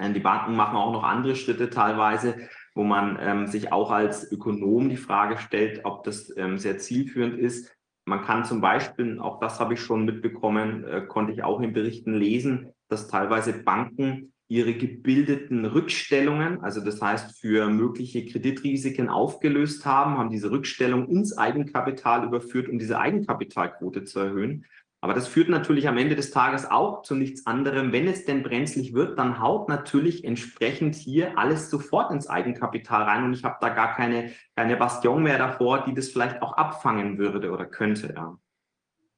Die Banken machen auch noch andere Schritte teilweise. wo man ähm, sich auch als Ökonom die Frage stellt, ob das ähm, sehr zielführend ist. Man kann zum Beispiel, auch das habe ich schon mitbekommen, äh, konnte ich auch in Berichten lesen, dass teilweise Banken ihre gebildeten Rückstellungen, also das heißt für mögliche Kreditrisiken aufgelöst haben, haben diese Rückstellung ins Eigenkapital überführt, um diese Eigenkapitalquote zu erhöhen. Aber das führt natürlich am Ende des Tages auch zu nichts anderem. Wenn es denn brenzlig wird, dann haut natürlich entsprechend hier alles sofort ins Eigenkapital rein und ich habe da gar keine, keine Bastion mehr davor, die das vielleicht auch abfangen würde oder könnte. Ja.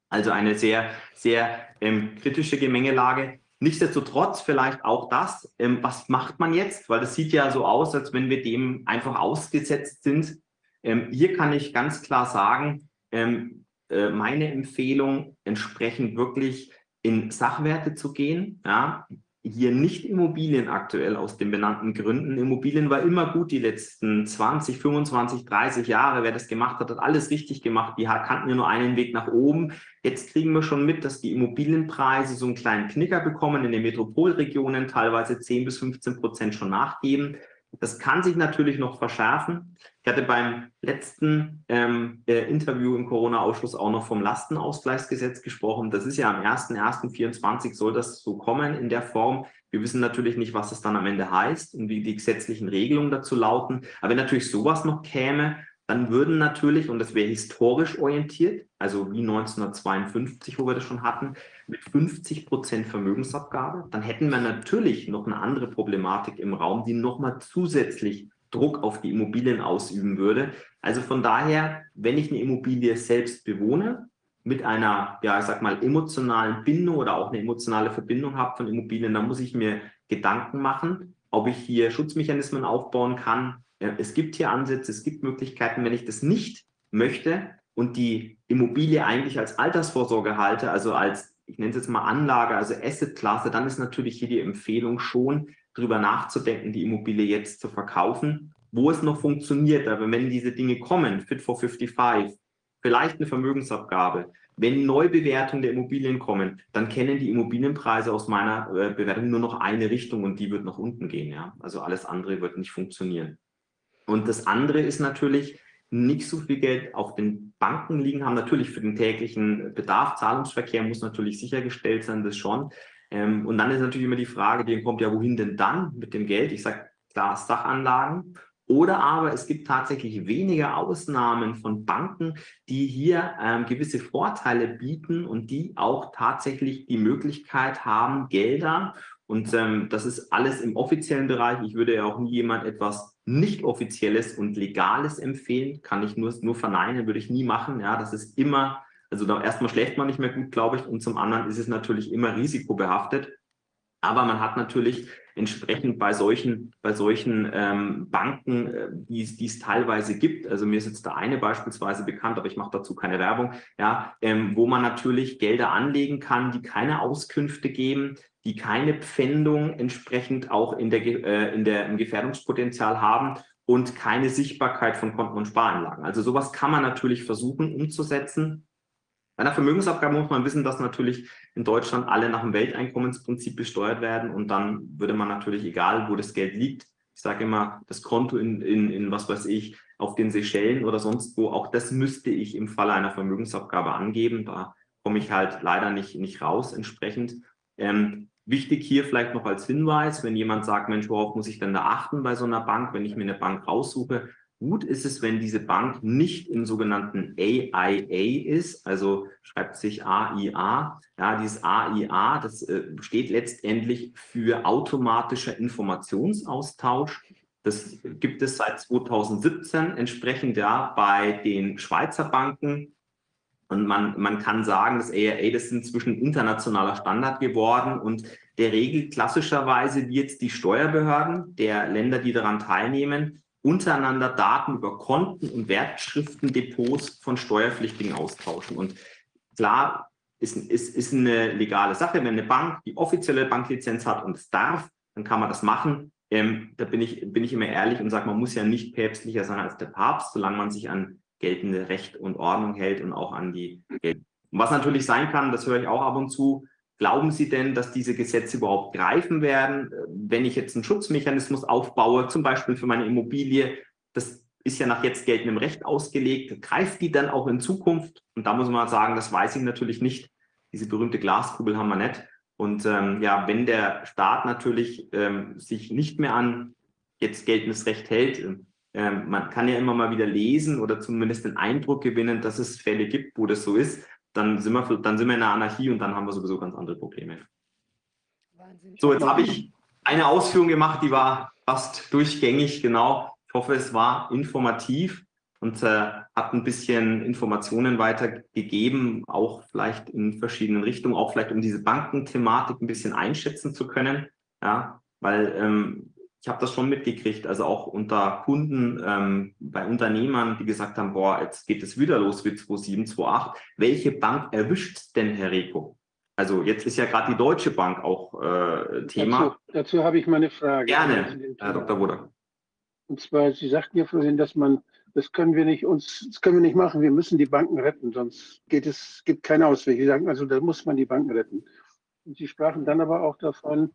Also eine sehr, sehr ähm, kritische Gemengelage. Nichtsdestotrotz vielleicht auch das, ähm, was macht man jetzt? Weil das sieht ja so aus, als wenn wir dem einfach ausgesetzt sind. Ähm, hier kann ich ganz klar sagen, ähm, äh, meine Empfehlung, entsprechend wirklich in Sachwerte zu gehen. Ja, hier nicht Immobilien aktuell aus den benannten Gründen. Immobilien war immer gut die letzten 20, 25, 30 Jahre. Wer das gemacht hat, hat alles richtig gemacht. Die kannten ja nur einen Weg nach oben. Jetzt kriegen wir schon mit, dass die Immobilienpreise so einen kleinen Knicker bekommen in den Metropolregionen, teilweise 10 bis 15 Prozent schon nachgeben. Das kann sich natürlich noch verschärfen. Ich hatte beim letzten ähm, äh, Interview im Corona-Ausschuss auch noch vom Lastenausgleichsgesetz gesprochen. Das ist ja am 1.1.24 soll das so kommen in der Form. Wir wissen natürlich nicht, was das dann am Ende heißt und wie die gesetzlichen Regelungen dazu lauten. Aber wenn natürlich sowas noch käme, dann würden natürlich, und das wäre historisch orientiert, also wie 1952, wo wir das schon hatten, mit 50 Prozent Vermögensabgabe, dann hätten wir natürlich noch eine andere Problematik im Raum, die nochmal zusätzlich Druck auf die Immobilien ausüben würde. Also von daher, wenn ich eine Immobilie selbst bewohne, mit einer, ja, ich sag mal, emotionalen Bindung oder auch eine emotionale Verbindung habe von Immobilien, dann muss ich mir Gedanken machen, ob ich hier Schutzmechanismen aufbauen kann, es gibt hier Ansätze, es gibt Möglichkeiten, wenn ich das nicht möchte und die Immobilie eigentlich als Altersvorsorge halte, also als, ich nenne es jetzt mal Anlage, also Assetklasse, dann ist natürlich hier die Empfehlung schon, darüber nachzudenken, die Immobilie jetzt zu verkaufen, wo es noch funktioniert. Aber wenn diese Dinge kommen, Fit for 55, vielleicht eine Vermögensabgabe, wenn Neubewertungen der Immobilien kommen, dann kennen die Immobilienpreise aus meiner äh, Bewertung nur noch eine Richtung und die wird nach unten gehen. Ja? Also alles andere wird nicht funktionieren. Und das andere ist natürlich, nicht so viel Geld auf den Banken liegen haben. Natürlich für den täglichen Bedarf, Zahlungsverkehr muss natürlich sichergestellt sein, das schon. Ähm, und dann ist natürlich immer die Frage, die kommt ja, wohin denn dann mit dem Geld? Ich sage klar, Sachanlagen. Oder aber es gibt tatsächlich wenige Ausnahmen von Banken, die hier ähm, gewisse Vorteile bieten und die auch tatsächlich die Möglichkeit haben, Gelder und ähm, das ist alles im offiziellen Bereich. Ich würde ja auch nie jemand etwas nicht offizielles und legales empfehlen. Kann ich nur, nur verneinen, würde ich nie machen. Ja, das ist immer, also erstmal schläft man nicht mehr gut, glaube ich. Und zum anderen ist es natürlich immer risikobehaftet. Aber man hat natürlich entsprechend bei solchen, bei solchen ähm, Banken, äh, die, die es teilweise gibt, also mir ist jetzt da eine beispielsweise bekannt, aber ich mache dazu keine Werbung, ja, ähm, wo man natürlich Gelder anlegen kann, die keine Auskünfte geben, die keine Pfändung entsprechend auch in der, äh, in der, im Gefährdungspotenzial haben und keine Sichtbarkeit von Konten und Sparanlagen. Also sowas kann man natürlich versuchen umzusetzen. Bei einer Vermögensabgabe muss man wissen, dass natürlich in Deutschland alle nach dem Welteinkommensprinzip besteuert werden und dann würde man natürlich, egal wo das Geld liegt, ich sage immer, das Konto in, in, in was weiß ich, auf den Seychellen oder sonst wo, auch das müsste ich im Falle einer Vermögensabgabe angeben. Da komme ich halt leider nicht, nicht raus entsprechend. Ähm, wichtig hier vielleicht noch als Hinweis, wenn jemand sagt, Mensch, worauf muss ich denn da achten bei so einer Bank, wenn ich mir eine Bank raussuche? Gut ist es, wenn diese Bank nicht im sogenannten AIA ist, also schreibt sich AIA. Ja, dieses AIA, das äh, steht letztendlich für automatischer Informationsaustausch. Das gibt es seit 2017 entsprechend ja bei den Schweizer Banken und man, man kann sagen, das AIA, das ist inzwischen internationaler Standard geworden und der regelt klassischerweise, wie jetzt die Steuerbehörden der Länder, die daran teilnehmen, untereinander Daten über Konten und Wertschriftendepots von Steuerpflichtigen austauschen. Und klar, ist, ist, ist eine legale Sache. Wenn eine Bank die offizielle Banklizenz hat und es darf, dann kann man das machen. Ähm, da bin ich, bin ich immer ehrlich und sage, man muss ja nicht päpstlicher sein als der Papst, solange man sich an geltende Recht und Ordnung hält und auch an die Geld. Was natürlich sein kann, das höre ich auch ab und zu, glauben Sie denn, dass diese Gesetze überhaupt greifen werden? Wenn ich jetzt einen Schutzmechanismus aufbaue, zum Beispiel für meine Immobilie, das ist ja nach jetzt geltendem Recht ausgelegt, greift die dann auch in Zukunft? Und da muss man sagen, das weiß ich natürlich nicht. Diese berühmte Glaskugel haben wir nicht. Und ähm, ja, wenn der Staat natürlich ähm, sich nicht mehr an jetzt geltendes Recht hält, ähm, man kann ja immer mal wieder lesen oder zumindest den Eindruck gewinnen, dass es Fälle gibt, wo das so ist, dann sind wir, dann sind wir in der Anarchie und dann haben wir sowieso ganz andere Probleme. Wahnsinn. So, jetzt habe ich eine Ausführung gemacht, die war fast durchgängig, genau. Ich hoffe, es war informativ und äh, hat ein bisschen Informationen weitergegeben, auch vielleicht in verschiedenen Richtungen, auch vielleicht um diese Bankenthematik ein bisschen einschätzen zu können. Ja, weil ähm, ich habe das schon mitgekriegt, also auch unter Kunden, ähm, bei Unternehmern, die gesagt haben, boah, jetzt geht es wieder los mit 27, 28. Welche Bank erwischt denn, Herr Reko? Also jetzt ist ja gerade die Deutsche Bank auch äh, Thema. Dazu, dazu habe ich mal eine Frage. Gerne, Herr Dr. Wodak. Und zwar, Sie sagten ja vorhin, dass man, das können wir nicht uns, das können wir nicht machen, wir müssen die Banken retten, sonst geht es, gibt keinen Ausweg. Sie sagen also, da muss man die Banken retten. Und Sie sprachen dann aber auch davon,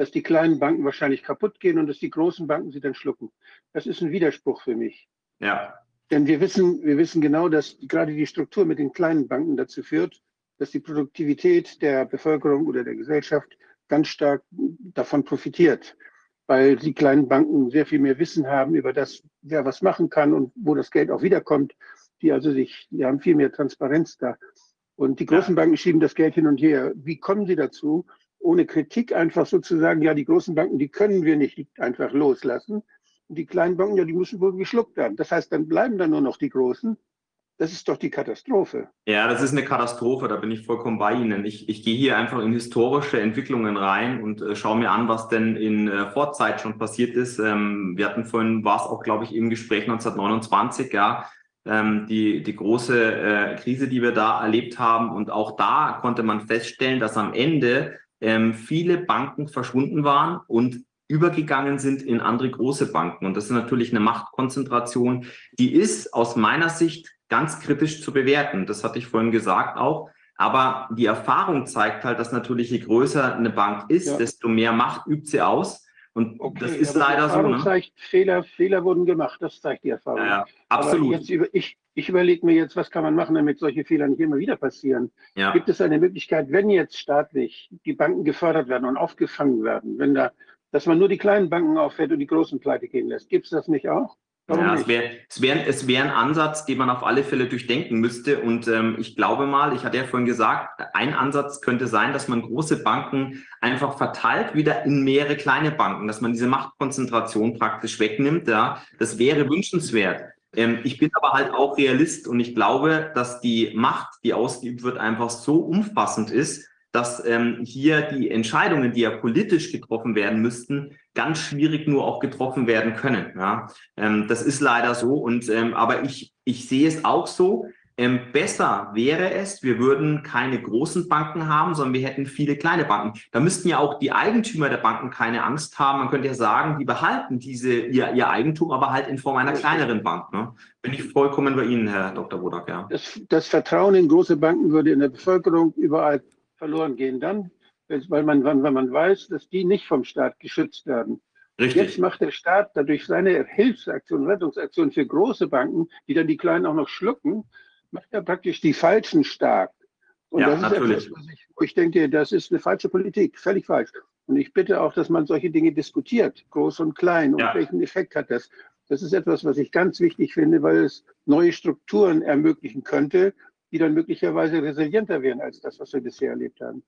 dass die kleinen Banken wahrscheinlich kaputt gehen und dass die großen Banken sie dann schlucken. Das ist ein Widerspruch für mich. Ja. Denn wir wissen, wir wissen genau, dass gerade die Struktur mit den kleinen Banken dazu führt, dass die Produktivität der Bevölkerung oder der Gesellschaft ganz stark davon profitiert, weil die kleinen Banken sehr viel mehr Wissen haben über das, wer was machen kann und wo das Geld auch wiederkommt. Die also sich, die haben viel mehr Transparenz da. Und die großen Banken schieben das Geld hin und her. Wie kommen sie dazu? Ohne Kritik einfach sozusagen, ja, die großen Banken, die können wir nicht einfach loslassen. Und die kleinen Banken, ja, die müssen wohl geschluckt werden. Das heißt, dann bleiben dann nur noch die großen. Das ist doch die Katastrophe. Ja, das ist eine Katastrophe, da bin ich vollkommen bei Ihnen. Ich, ich gehe hier einfach in historische Entwicklungen rein und äh, schaue mir an, was denn in äh, Vorzeit schon passiert ist. Ähm, wir hatten vorhin, war es auch, glaube ich, im Gespräch 1929, ja, ähm, die, die große äh, Krise, die wir da erlebt haben. Und auch da konnte man feststellen, dass am Ende ähm, viele Banken verschwunden waren und übergegangen sind in andere große Banken. Und das ist natürlich eine Machtkonzentration, die ist aus meiner Sicht ganz kritisch zu bewerten. Das hatte ich vorhin gesagt auch. Aber die Erfahrung zeigt halt, dass natürlich je größer eine Bank ist, ja. desto mehr Macht übt sie aus. Und okay, das ist leider so. Ne? Zeigt, Fehler, Fehler wurden gemacht, das zeigt die Erfahrung. Ja, absolut. jetzt über, ich, ich überlege mir jetzt, was kann man machen, damit solche Fehler nicht immer wieder passieren. Ja. Gibt es eine Möglichkeit, wenn jetzt staatlich die Banken gefördert werden und aufgefangen werden, wenn da, dass man nur die kleinen Banken auffällt und die großen pleite gehen lässt? Gibt es das nicht auch? Ja, es wäre es wär, es wär ein Ansatz, den man auf alle Fälle durchdenken müsste. Und ähm, ich glaube mal, ich hatte ja vorhin gesagt, ein Ansatz könnte sein, dass man große Banken einfach verteilt wieder in mehrere kleine Banken, dass man diese Machtkonzentration praktisch wegnimmt. Ja, das wäre wünschenswert. Ähm, ich bin aber halt auch Realist und ich glaube, dass die Macht, die ausgeübt wird, einfach so umfassend ist, dass ähm, hier die Entscheidungen, die ja politisch getroffen werden müssten, ganz schwierig nur auch getroffen werden können. Ja? Ähm, das ist leider so. Und ähm, aber ich, ich sehe es auch so. Ähm, besser wäre es, wir würden keine großen Banken haben, sondern wir hätten viele kleine Banken. Da müssten ja auch die Eigentümer der Banken keine Angst haben. Man könnte ja sagen, die behalten diese, ihr, ihr Eigentum, aber halt in Form einer kleineren Bank. Ne? Bin ich vollkommen bei Ihnen, Herr Dr. Wodak. Ja. Das, das Vertrauen in große Banken würde in der Bevölkerung überall verloren gehen dann, weil man, wenn man weiß, dass die nicht vom Staat geschützt werden. Richtig. Jetzt macht der Staat dadurch seine Hilfsaktion, Rettungsaktion für große Banken, die dann die Kleinen auch noch schlucken, macht er praktisch die Falschen stark. Und ja, das ist natürlich. etwas, ich, wo ich denke, das ist eine falsche Politik, völlig falsch. Und ich bitte auch, dass man solche Dinge diskutiert, groß und klein, und ja. welchen Effekt hat das. Das ist etwas, was ich ganz wichtig finde, weil es neue Strukturen ermöglichen könnte, die dann möglicherweise resilienter wären als das, was wir bisher erlebt haben.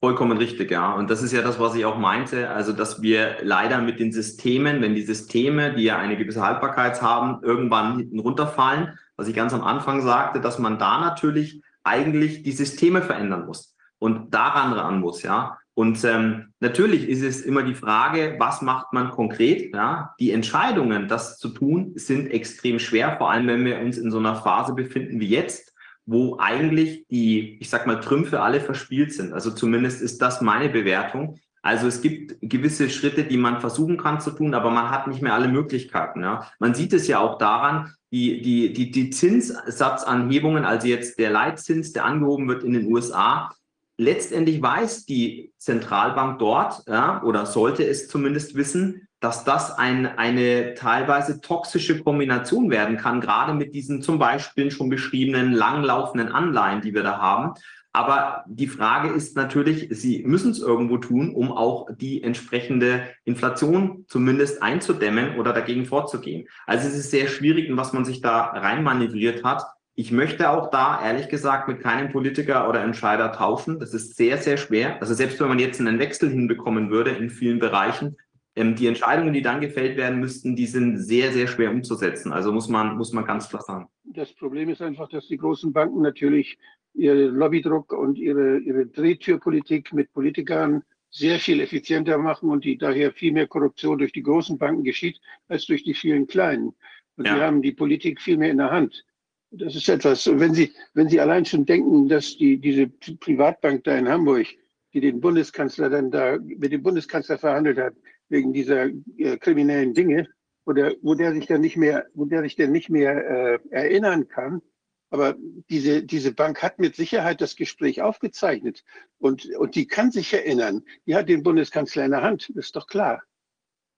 Vollkommen richtig, ja. Und das ist ja das, was ich auch meinte. Also, dass wir leider mit den Systemen, wenn die Systeme, die ja eine gewisse Haltbarkeit haben, irgendwann hinten runterfallen, was ich ganz am Anfang sagte, dass man da natürlich eigentlich die Systeme verändern muss und daran ran muss, ja. Und ähm, natürlich ist es immer die Frage, was macht man konkret? Ja? Die Entscheidungen, das zu tun, sind extrem schwer, vor allem wenn wir uns in so einer Phase befinden wie jetzt, wo eigentlich die, ich sag mal, Trümpfe alle verspielt sind. Also zumindest ist das meine Bewertung. Also es gibt gewisse Schritte, die man versuchen kann zu tun, aber man hat nicht mehr alle Möglichkeiten. Ja. Man sieht es ja auch daran, die, die, die, die Zinssatzanhebungen, also jetzt der Leitzins, der angehoben wird in den USA, letztendlich weiß die Zentralbank dort ja, oder sollte es zumindest wissen, dass das ein, eine teilweise toxische Kombination werden kann, gerade mit diesen zum Beispiel schon beschriebenen langlaufenden Anleihen, die wir da haben. Aber die Frage ist natürlich, Sie müssen es irgendwo tun, um auch die entsprechende Inflation zumindest einzudämmen oder dagegen vorzugehen. Also es ist sehr schwierig, was man sich da reinmanövriert hat. Ich möchte auch da, ehrlich gesagt, mit keinem Politiker oder Entscheider tauschen. Das ist sehr, sehr schwer. Also selbst wenn man jetzt einen Wechsel hinbekommen würde in vielen Bereichen, ähm, die Entscheidungen, die dann gefällt werden müssten, die sind sehr, sehr schwer umzusetzen. Also muss man, muss man ganz klar sagen. Das Problem ist einfach, dass die großen Banken natürlich ihren Lobbydruck und ihre, ihre Drehtürpolitik mit Politikern sehr viel effizienter machen und die daher viel mehr Korruption durch die großen Banken geschieht als durch die vielen kleinen. Und ja. die haben die Politik viel mehr in der Hand. Das ist etwas, wenn Sie, wenn Sie allein schon denken, dass die, diese Privatbank da in Hamburg, die den Bundeskanzler dann da mit dem Bundeskanzler verhandelt hat, wegen dieser äh, kriminellen Dinge, wo der, wo der sich dann nicht mehr, wo der sich dann nicht mehr äh, erinnern kann. Aber diese, diese Bank hat mit Sicherheit das Gespräch aufgezeichnet und, und die kann sich erinnern. Die hat den Bundeskanzler in der Hand, das ist doch klar.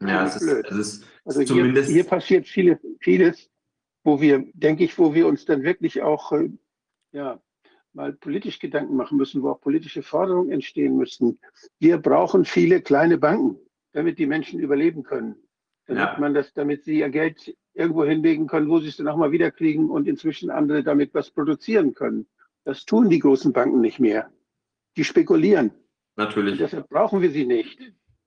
Ja, es ist, es ist also hier, hier passiert viele, vieles, wo wir, denke ich, wo wir uns dann wirklich auch äh, ja, mal politisch Gedanken machen müssen, wo auch politische Forderungen entstehen müssen. Wir brauchen viele kleine Banken, damit die Menschen überleben können. Damit ja. man das, damit sie ihr Geld irgendwo hinlegen können, wo sie es dann auch mal wiederkriegen und inzwischen andere damit was produzieren können. Das tun die großen Banken nicht mehr. Die spekulieren. Natürlich. Und deshalb brauchen wir sie nicht.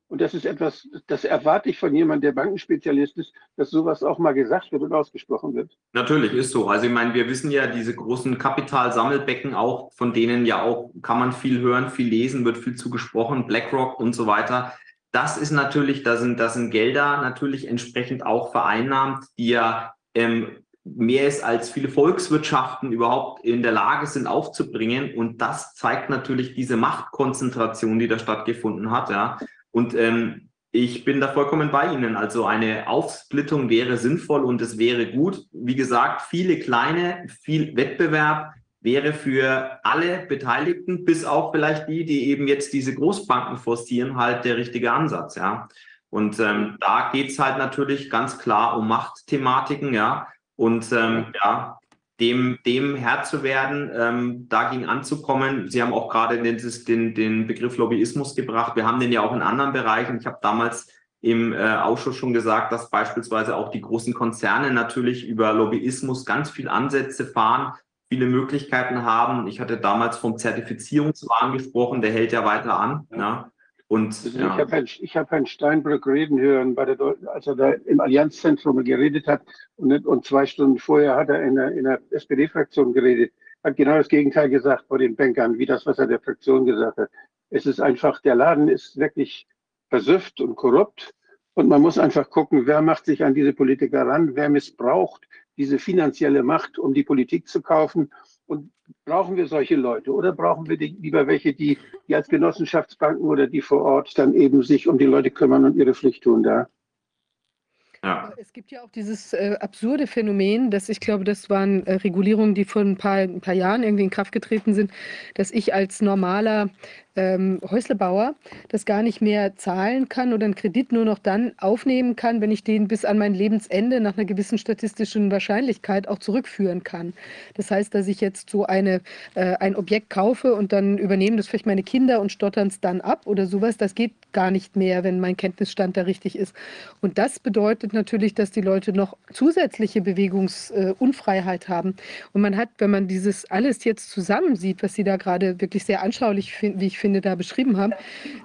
Und das ist etwas, das erwarte ich von jemandem, der Bankenspezialist ist, dass sowas auch mal gesagt wird und ausgesprochen wird. Natürlich ist so. Also ich meine, wir wissen ja, diese großen Kapitalsammelbecken auch, von denen ja auch kann man viel hören, viel lesen, wird viel zugesprochen, BlackRock und so weiter. Das ist natürlich, da sind, da sind Gelder natürlich entsprechend auch vereinnahmt, die ja ähm, mehr ist, als viele Volkswirtschaften überhaupt in der Lage sind aufzubringen. Und das zeigt natürlich diese Machtkonzentration, die da stattgefunden hat. Ja. Und ähm, ich bin da vollkommen bei Ihnen. Also eine Aufsplittung wäre sinnvoll und es wäre gut. Wie gesagt, viele kleine, viel Wettbewerb wäre für alle Beteiligten, bis auch vielleicht die, die eben jetzt diese Großbanken forcieren, halt der richtige Ansatz. Ja. Und ähm, da geht's halt natürlich ganz klar um Machtthematiken, ja. Und ähm, ja, dem, dem Herr zu werden, ähm, dagegen anzukommen. Sie haben auch gerade den, den, den Begriff Lobbyismus gebracht. Wir haben den ja auch in anderen Bereichen. Ich habe damals im äh, Ausschuss schon gesagt, dass beispielsweise auch die großen Konzerne natürlich über Lobbyismus ganz viel Ansätze fahren, viele Möglichkeiten haben. Ich hatte damals vom Zertifizierungswahn gesprochen, der hält ja weiter an. Ja. ja. Und, also ja. Ich habe Herrn, hab Herrn Steinbrück reden hören, bei der, als er da im Allianzzentrum geredet hat. Und, und zwei Stunden vorher hat er in der, in der SPD-Fraktion geredet. Hat genau das Gegenteil gesagt vor den Bankern, wie das, was er der Fraktion gesagt hat. Es ist einfach, der Laden ist wirklich versüfft und korrupt. Und man muss einfach gucken, wer macht sich an diese Politiker ran, wer missbraucht diese finanzielle Macht, um die Politik zu kaufen und brauchen wir solche Leute oder brauchen wir die, lieber welche, die, die als Genossenschaftsbanken oder die vor Ort dann eben sich um die Leute kümmern und ihre Pflicht tun da? Ja. Es gibt ja auch dieses äh, absurde Phänomen, dass ich glaube, das waren äh, Regulierungen, die vor ein paar, ein paar Jahren irgendwie in Kraft getreten sind, dass ich als normaler ähm, Häuslebauer das gar nicht mehr zahlen kann oder einen Kredit nur noch dann aufnehmen kann, wenn ich den bis an mein Lebensende nach einer gewissen statistischen Wahrscheinlichkeit auch zurückführen kann. Das heißt, dass ich jetzt so eine, äh, ein Objekt kaufe und dann übernehmen das vielleicht meine Kinder und stottern es dann ab oder sowas, das geht gar nicht mehr, wenn mein Kenntnisstand da richtig ist. Und das bedeutet natürlich, dass die Leute noch zusätzliche Bewegungsunfreiheit äh, haben. Und man hat, wenn man dieses alles jetzt zusammensieht, was Sie da gerade wirklich sehr anschaulich, wie ich finde, da beschrieben haben,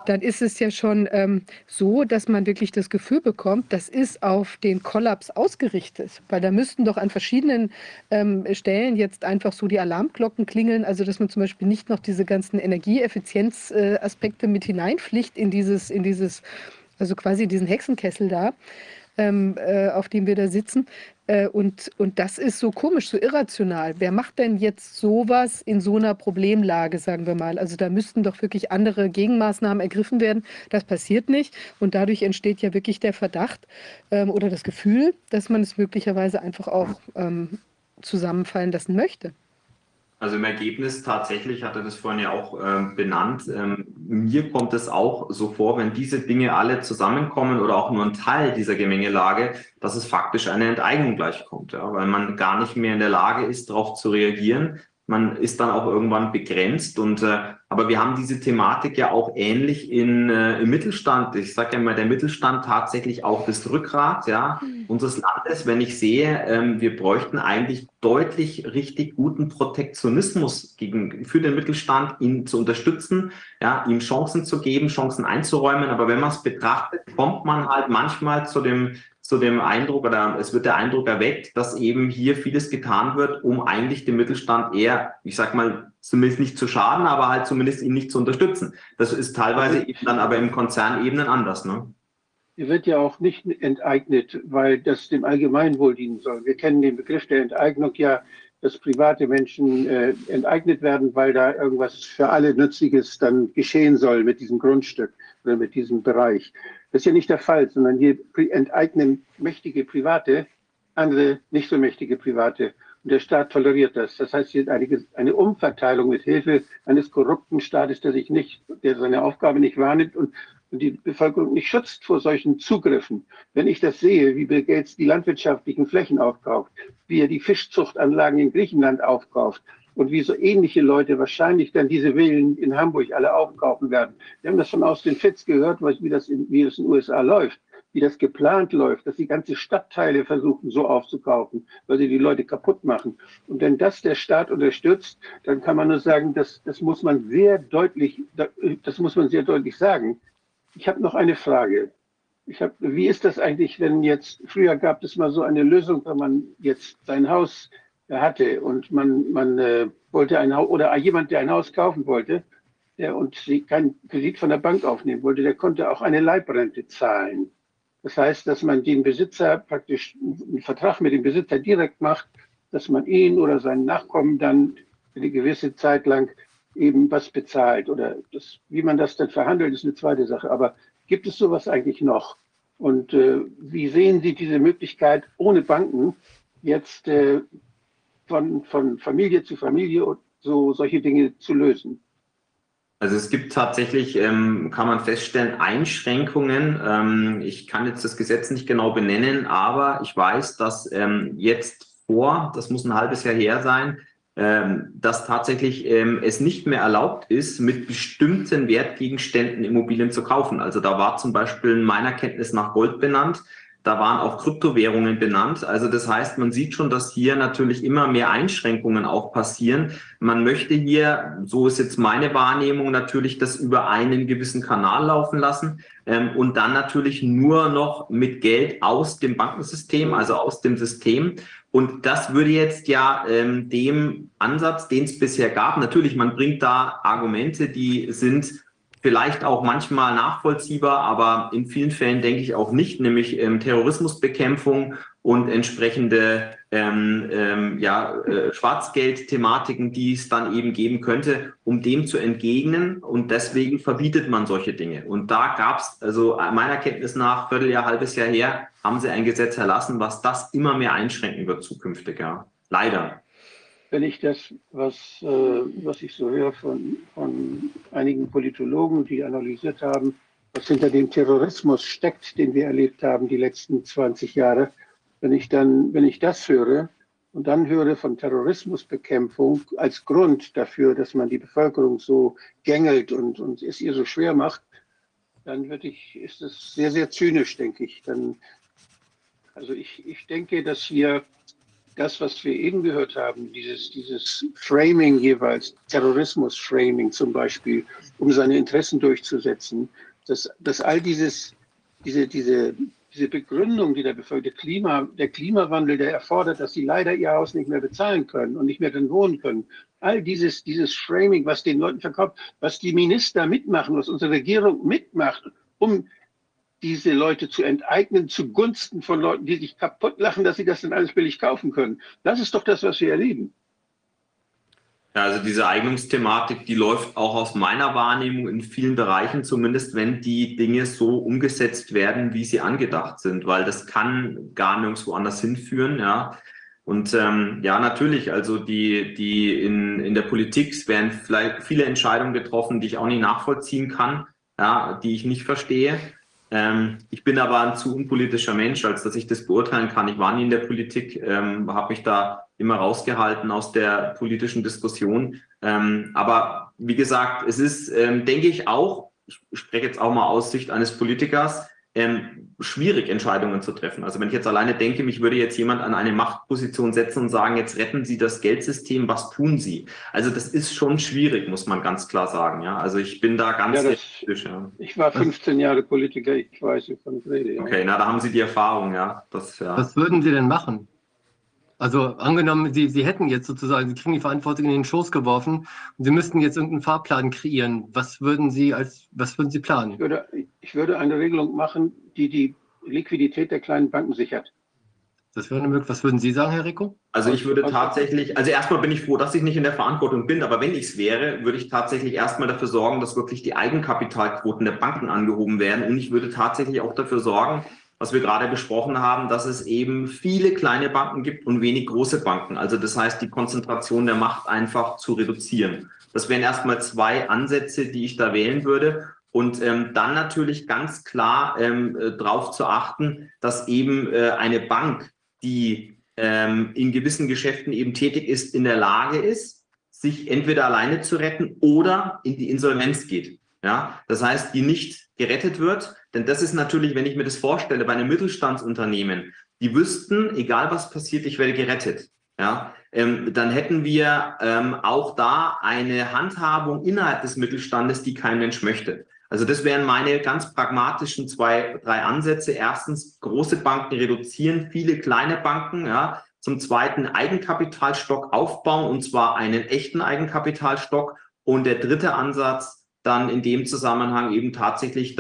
dann ist es ja schon ähm, so, dass man wirklich das Gefühl bekommt, das ist auf den Kollaps ausgerichtet. Weil da müssten doch an verschiedenen ähm, Stellen jetzt einfach so die Alarmglocken klingeln. Also dass man zum Beispiel nicht noch diese ganzen Energieeffizienzaspekte mit hineinpflicht in dieses, in dieses, also quasi diesen Hexenkessel da ähm, äh, auf dem wir da sitzen. Äh, und, und das ist so komisch, so irrational. Wer macht denn jetzt sowas in so einer Problemlage, sagen wir mal? Also da müssten doch wirklich andere Gegenmaßnahmen ergriffen werden. Das passiert nicht. Und dadurch entsteht ja wirklich der Verdacht ähm, oder das Gefühl, dass man es möglicherweise einfach auch ähm, zusammenfallen lassen möchte. Also im Ergebnis tatsächlich hat er das vorhin ja auch ähm, benannt. Ähm, mir kommt es auch so vor, wenn diese Dinge alle zusammenkommen oder auch nur ein Teil dieser Gemengelage, dass es faktisch eine Enteignung gleichkommt, ja, weil man gar nicht mehr in der Lage ist, darauf zu reagieren, man ist dann auch irgendwann begrenzt. Und äh, aber wir haben diese Thematik ja auch ähnlich in, äh, im Mittelstand. Ich sage ja immer, der Mittelstand tatsächlich auch das Rückgrat ja, mhm. unseres Landes. Wenn ich sehe, ähm, wir bräuchten eigentlich deutlich richtig guten Protektionismus gegen, für den Mittelstand, ihn zu unterstützen, ja, ihm Chancen zu geben, Chancen einzuräumen. Aber wenn man es betrachtet, kommt man halt manchmal zu dem zu dem Eindruck oder es wird der Eindruck erweckt, dass eben hier vieles getan wird, um eigentlich den Mittelstand eher, ich sag mal, zumindest nicht zu schaden, aber halt zumindest ihn nicht zu unterstützen. Das ist teilweise eben dann aber im Konzernebenen anders, ne? Er wird ja auch nicht enteignet, weil das dem Allgemeinwohl dienen soll. Wir kennen den Begriff der Enteignung ja, dass private Menschen äh, enteignet werden, weil da irgendwas für alle Nützliches dann geschehen soll mit diesem Grundstück oder mit diesem Bereich. Das ist ja nicht der Fall, sondern hier enteignen mächtige Private andere nicht so mächtige Private. Und der Staat toleriert das. Das heißt, hier eine, eine Umverteilung mit Hilfe eines korrupten Staates, der sich nicht, der seine Aufgabe nicht wahrnimmt und, und die Bevölkerung nicht schützt vor solchen Zugriffen. Wenn ich das sehe, wie Bill Gates die landwirtschaftlichen Flächen aufkauft, wie er die Fischzuchtanlagen in Griechenland aufkauft, und wie so ähnliche Leute wahrscheinlich dann diese Villen in Hamburg alle aufkaufen werden. Wir haben das schon aus den Fits gehört, wie das in, wie das in den USA läuft, wie das geplant läuft, dass sie ganze Stadtteile versuchen so aufzukaufen, weil sie die Leute kaputt machen. Und wenn das der Staat unterstützt, dann kann man nur sagen, das, das muss man sehr deutlich, das muss man sehr deutlich sagen. Ich habe noch eine Frage. Ich hab, wie ist das eigentlich, wenn jetzt, früher gab es mal so eine Lösung, wenn man jetzt sein Haus hatte und man, man äh, wollte ein Haus oder jemand, der ein Haus kaufen wollte der, und keinen Kredit von der Bank aufnehmen wollte, der konnte auch eine Leibrente zahlen. Das heißt, dass man den Besitzer praktisch einen Vertrag mit dem Besitzer direkt macht, dass man ihn oder seinen Nachkommen dann eine gewisse Zeit lang eben was bezahlt. Oder das, wie man das dann verhandelt, ist eine zweite Sache. Aber gibt es sowas eigentlich noch? Und äh, wie sehen Sie diese Möglichkeit, ohne Banken jetzt äh, von, von Familie zu Familie so solche Dinge zu lösen? Also es gibt tatsächlich, ähm, kann man feststellen, Einschränkungen. Ähm, ich kann jetzt das Gesetz nicht genau benennen, aber ich weiß, dass ähm, jetzt vor, das muss ein halbes Jahr her sein, ähm, dass tatsächlich ähm, es nicht mehr erlaubt ist, mit bestimmten Wertgegenständen Immobilien zu kaufen. Also da war zum Beispiel in meiner Kenntnis nach Gold benannt. Da waren auch Kryptowährungen benannt. Also das heißt, man sieht schon, dass hier natürlich immer mehr Einschränkungen auch passieren. Man möchte hier, so ist jetzt meine Wahrnehmung, natürlich das über einen gewissen Kanal laufen lassen ähm, und dann natürlich nur noch mit Geld aus dem Bankensystem, also aus dem System. Und das würde jetzt ja ähm, dem Ansatz, den es bisher gab, natürlich, man bringt da Argumente, die sind vielleicht auch manchmal nachvollziehbar, aber in vielen Fällen denke ich auch nicht, nämlich ähm, Terrorismusbekämpfung und entsprechende ähm, ähm, ja, äh, Schwarzgeld-Thematiken, die es dann eben geben könnte, um dem zu entgegnen. Und deswegen verbietet man solche Dinge. Und da gab es, also meiner Kenntnis nach, Vierteljahr, halbes Jahr her, haben sie ein Gesetz erlassen, was das immer mehr einschränken wird zukünftig. Ja. Leider wenn ich das, was, äh, was ich so höre von, von einigen Politologen, die analysiert haben, was hinter dem Terrorismus steckt, den wir erlebt haben die letzten 20 Jahre, wenn ich dann, wenn ich das höre und dann höre von Terrorismusbekämpfung als Grund dafür, dass man die Bevölkerung so gängelt und, und es ihr so schwer macht, dann würde ich, ist es sehr, sehr zynisch, denke ich. Dann, also ich, ich denke, dass hier das, was wir eben gehört haben, dieses, dieses Framing jeweils, Terrorismus-Framing zum Beispiel, um seine Interessen durchzusetzen, dass, dass all dieses, diese, diese, diese Begründung, die der Bevölkerung, Klima, der Klimawandel, der erfordert, dass sie leider ihr Haus nicht mehr bezahlen können und nicht mehr drin wohnen können. All dieses, dieses Framing, was den Leuten verkauft, was die Minister mitmachen, was unsere Regierung mitmacht, um diese Leute zu enteignen zugunsten von Leuten, die sich kaputt lachen, dass sie das dann alles billig kaufen können. Das ist doch das, was wir erleben. Ja, also diese Eignungsthematik, die läuft auch aus meiner Wahrnehmung in vielen Bereichen, zumindest wenn die Dinge so umgesetzt werden, wie sie angedacht sind, weil das kann gar nirgendwo anders hinführen. Ja. Und ähm, ja, natürlich, also die, die in, in der Politik werden vielleicht viele Entscheidungen getroffen, die ich auch nicht nachvollziehen kann, ja, die ich nicht verstehe. Ähm, ich bin aber ein zu unpolitischer Mensch, als dass ich das beurteilen kann. Ich war nie in der Politik, ähm, habe mich da immer rausgehalten aus der politischen Diskussion. Ähm, aber wie gesagt, es ist, ähm, denke ich, auch, ich spreche jetzt auch mal aus Sicht eines Politikers, ähm, schwierig, Entscheidungen zu treffen. Also wenn ich jetzt alleine denke, mich würde jetzt jemand an eine Machtposition setzen und sagen, jetzt retten Sie das Geldsystem, was tun Sie? Also das ist schon schwierig, muss man ganz klar sagen. Ja, also ich bin da ganz ja, das, ja. Ich war 15 Jahre Politiker, ich weiß, wovon ich rede. Ja. Okay, na, da haben Sie die Erfahrung, ja. Das, ja. Was würden Sie denn machen? Also angenommen, Sie, Sie hätten jetzt sozusagen, Sie kriegen die Verantwortung in den Schoß geworfen und Sie müssten jetzt irgendeinen Fahrplan kreieren. Was würden Sie als, was würden Sie planen? Ich würde, ich würde eine Regelung machen, die die Liquidität der kleinen Banken sichert. Das wäre eine Was würden Sie sagen, Herr Rico? Also ich würde tatsächlich, also erstmal bin ich froh, dass ich nicht in der Verantwortung bin, aber wenn ich es wäre, würde ich tatsächlich erstmal dafür sorgen, dass wirklich die Eigenkapitalquoten der Banken angehoben werden und ich würde tatsächlich auch dafür sorgen, was wir gerade besprochen haben, dass es eben viele kleine Banken gibt und wenig große Banken. Also das heißt, die Konzentration der Macht einfach zu reduzieren. Das wären erstmal zwei Ansätze, die ich da wählen würde. Und ähm, dann natürlich ganz klar ähm, äh, darauf zu achten, dass eben äh, eine Bank, die ähm, in gewissen Geschäften eben tätig ist, in der Lage ist, sich entweder alleine zu retten oder in die Insolvenz geht. Ja, das heißt, die nicht gerettet wird, denn das ist natürlich, wenn ich mir das vorstelle, bei einem Mittelstandsunternehmen, die wüssten, egal was passiert, ich werde gerettet. Ja, ähm, dann hätten wir ähm, auch da eine Handhabung innerhalb des Mittelstandes, die kein Mensch möchte. Also das wären meine ganz pragmatischen zwei, drei Ansätze. Erstens, große Banken reduzieren, viele kleine Banken. Ja. Zum Zweiten, Eigenkapitalstock aufbauen, und zwar einen echten Eigenkapitalstock. Und der dritte Ansatz, dann in dem Zusammenhang eben tatsächlich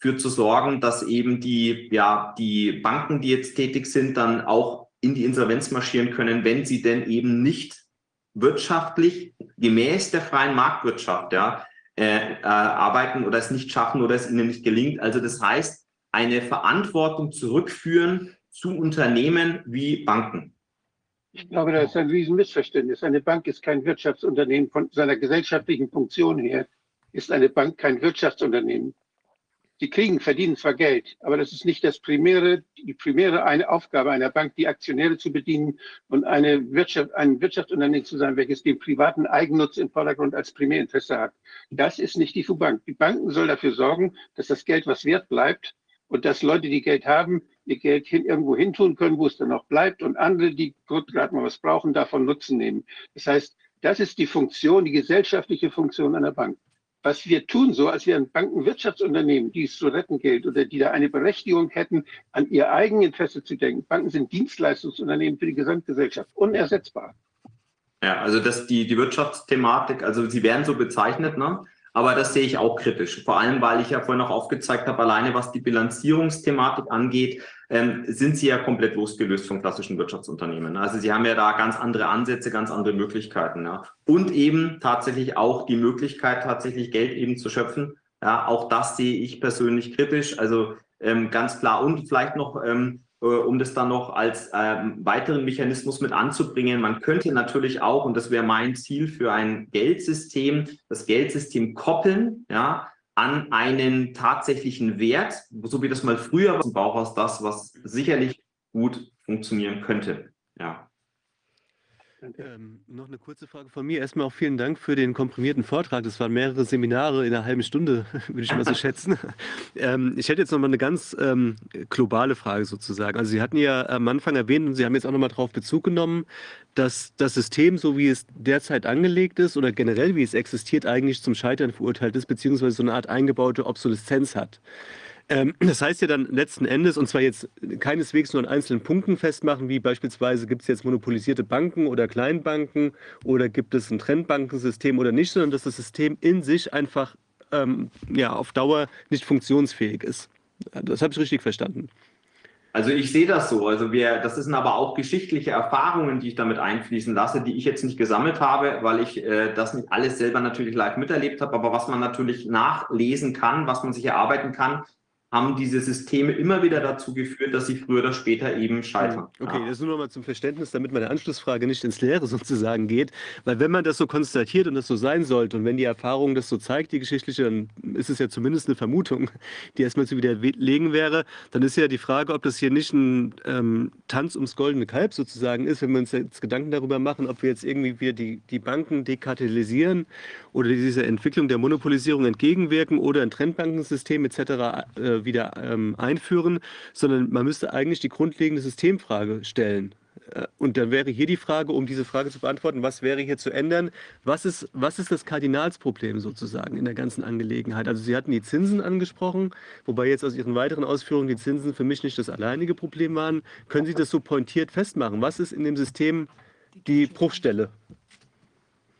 dafür zu sorgen, dass eben die, ja, die Banken, die jetzt tätig sind, dann auch in die Insolvenz marschieren können, wenn sie denn eben nicht wirtschaftlich gemäß der freien Marktwirtschaft ja, äh, äh, arbeiten oder es nicht schaffen oder es ihnen nicht gelingt. Also das heißt, eine Verantwortung zurückführen zu Unternehmen wie Banken. Ich glaube, das ist ein Riesenmissverständnis. Eine Bank ist kein Wirtschaftsunternehmen von seiner gesellschaftlichen Funktion her ist eine Bank kein Wirtschaftsunternehmen. Sie kriegen, verdienen zwar Geld, aber das ist nicht das primäre, die primäre eine Aufgabe einer Bank, die Aktionäre zu bedienen und eine Wirtschaft, ein Wirtschaftsunternehmen zu sein, welches den privaten Eigennutz im Vordergrund als Primärinteresse hat. Das ist nicht die Bank. Die Banken soll dafür sorgen, dass das Geld was wert bleibt und dass Leute, die Geld haben, ihr Geld hin, irgendwo hin tun können, wo es dann auch bleibt und andere, die gerade mal was brauchen, davon Nutzen nehmen. Das heißt, das ist die Funktion, die gesellschaftliche Funktion einer Bank was wir tun, so als wären Banken Wirtschaftsunternehmen, die es zu retten gilt oder die da eine Berechtigung hätten, an ihr Eigeninteresse zu denken. Banken sind Dienstleistungsunternehmen für die Gesamtgesellschaft, unersetzbar. Ja, also das die, die Wirtschaftsthematik, also sie werden so bezeichnet, ne? Aber das sehe ich auch kritisch. Vor allem, weil ich ja vorhin noch aufgezeigt habe, alleine was die Bilanzierungsthematik angeht, ähm, sind sie ja komplett losgelöst von klassischen Wirtschaftsunternehmen. Also sie haben ja da ganz andere Ansätze, ganz andere Möglichkeiten. Ja. Und eben tatsächlich auch die Möglichkeit, tatsächlich Geld eben zu schöpfen. Ja, auch das sehe ich persönlich kritisch. Also ähm, ganz klar. Und vielleicht noch ähm, äh, um das dann noch als ähm, weiteren Mechanismus mit anzubringen. Man könnte natürlich auch, und das wäre mein Ziel für ein Geldsystem, das Geldsystem koppeln, ja, an einen tatsächlichen Wert, so wie das mal früher war im Bauhaus, das, was sicherlich gut funktionieren könnte. Ja. Ähm, noch eine kurze Frage von mir. Erstmal auch vielen Dank für den komprimierten Vortrag. Das waren mehrere Seminare in einer halben Stunde, würde ich mal so schätzen. Ähm, ich hätte jetzt noch mal eine ganz ähm, globale Frage sozusagen. Also Sie hatten ja am Anfang erwähnt und Sie haben jetzt auch noch mal darauf Bezug genommen, dass das System, so wie es derzeit angelegt ist oder generell wie es existiert, eigentlich zum Scheitern verurteilt ist, beziehungsweise so eine Art eingebaute Obsoleszenz hat. Ähm, das heißt ja dann letzten Endes, und zwar jetzt keineswegs nur an einzelnen Punkten festmachen, wie beispielsweise gibt es jetzt monopolisierte Banken oder Kleinbanken oder gibt es ein Trendbankensystem oder nicht, sondern dass das System in sich einfach ähm, ja, auf Dauer nicht funktionsfähig ist. Das habe ich richtig verstanden. Also ich sehe das so. Also wir, das sind aber auch geschichtliche Erfahrungen, die ich damit einfließen lasse, die ich jetzt nicht gesammelt habe, weil ich äh, das nicht alles selber natürlich live miterlebt habe, aber was man natürlich nachlesen kann, was man sich erarbeiten kann, haben diese Systeme immer wieder dazu geführt, dass sie früher oder später eben scheitern. Hm, okay, das nur noch mal zum Verständnis, damit meine Anschlussfrage nicht ins Leere sozusagen geht. Weil wenn man das so konstatiert und das so sein sollte und wenn die Erfahrung das so zeigt, die geschichtliche, dann ist es ja zumindest eine Vermutung, die erstmal zu widerlegen wäre. Dann ist ja die Frage, ob das hier nicht ein ähm, Tanz ums goldene Kalb sozusagen ist, wenn wir uns jetzt Gedanken darüber machen, ob wir jetzt irgendwie wieder die, die Banken dekatalisieren oder dieser Entwicklung der Monopolisierung entgegenwirken oder ein Trendbankensystem etc. Äh, wieder ähm, einführen, sondern man müsste eigentlich die grundlegende Systemfrage stellen. Äh, und dann wäre hier die Frage, um diese Frage zu beantworten, was wäre hier zu ändern? Was ist, was ist das Kardinalsproblem sozusagen in der ganzen Angelegenheit? Also Sie hatten die Zinsen angesprochen, wobei jetzt aus Ihren weiteren Ausführungen die Zinsen für mich nicht das alleinige Problem waren. Können Sie das so pointiert festmachen? Was ist in dem System die Bruchstelle?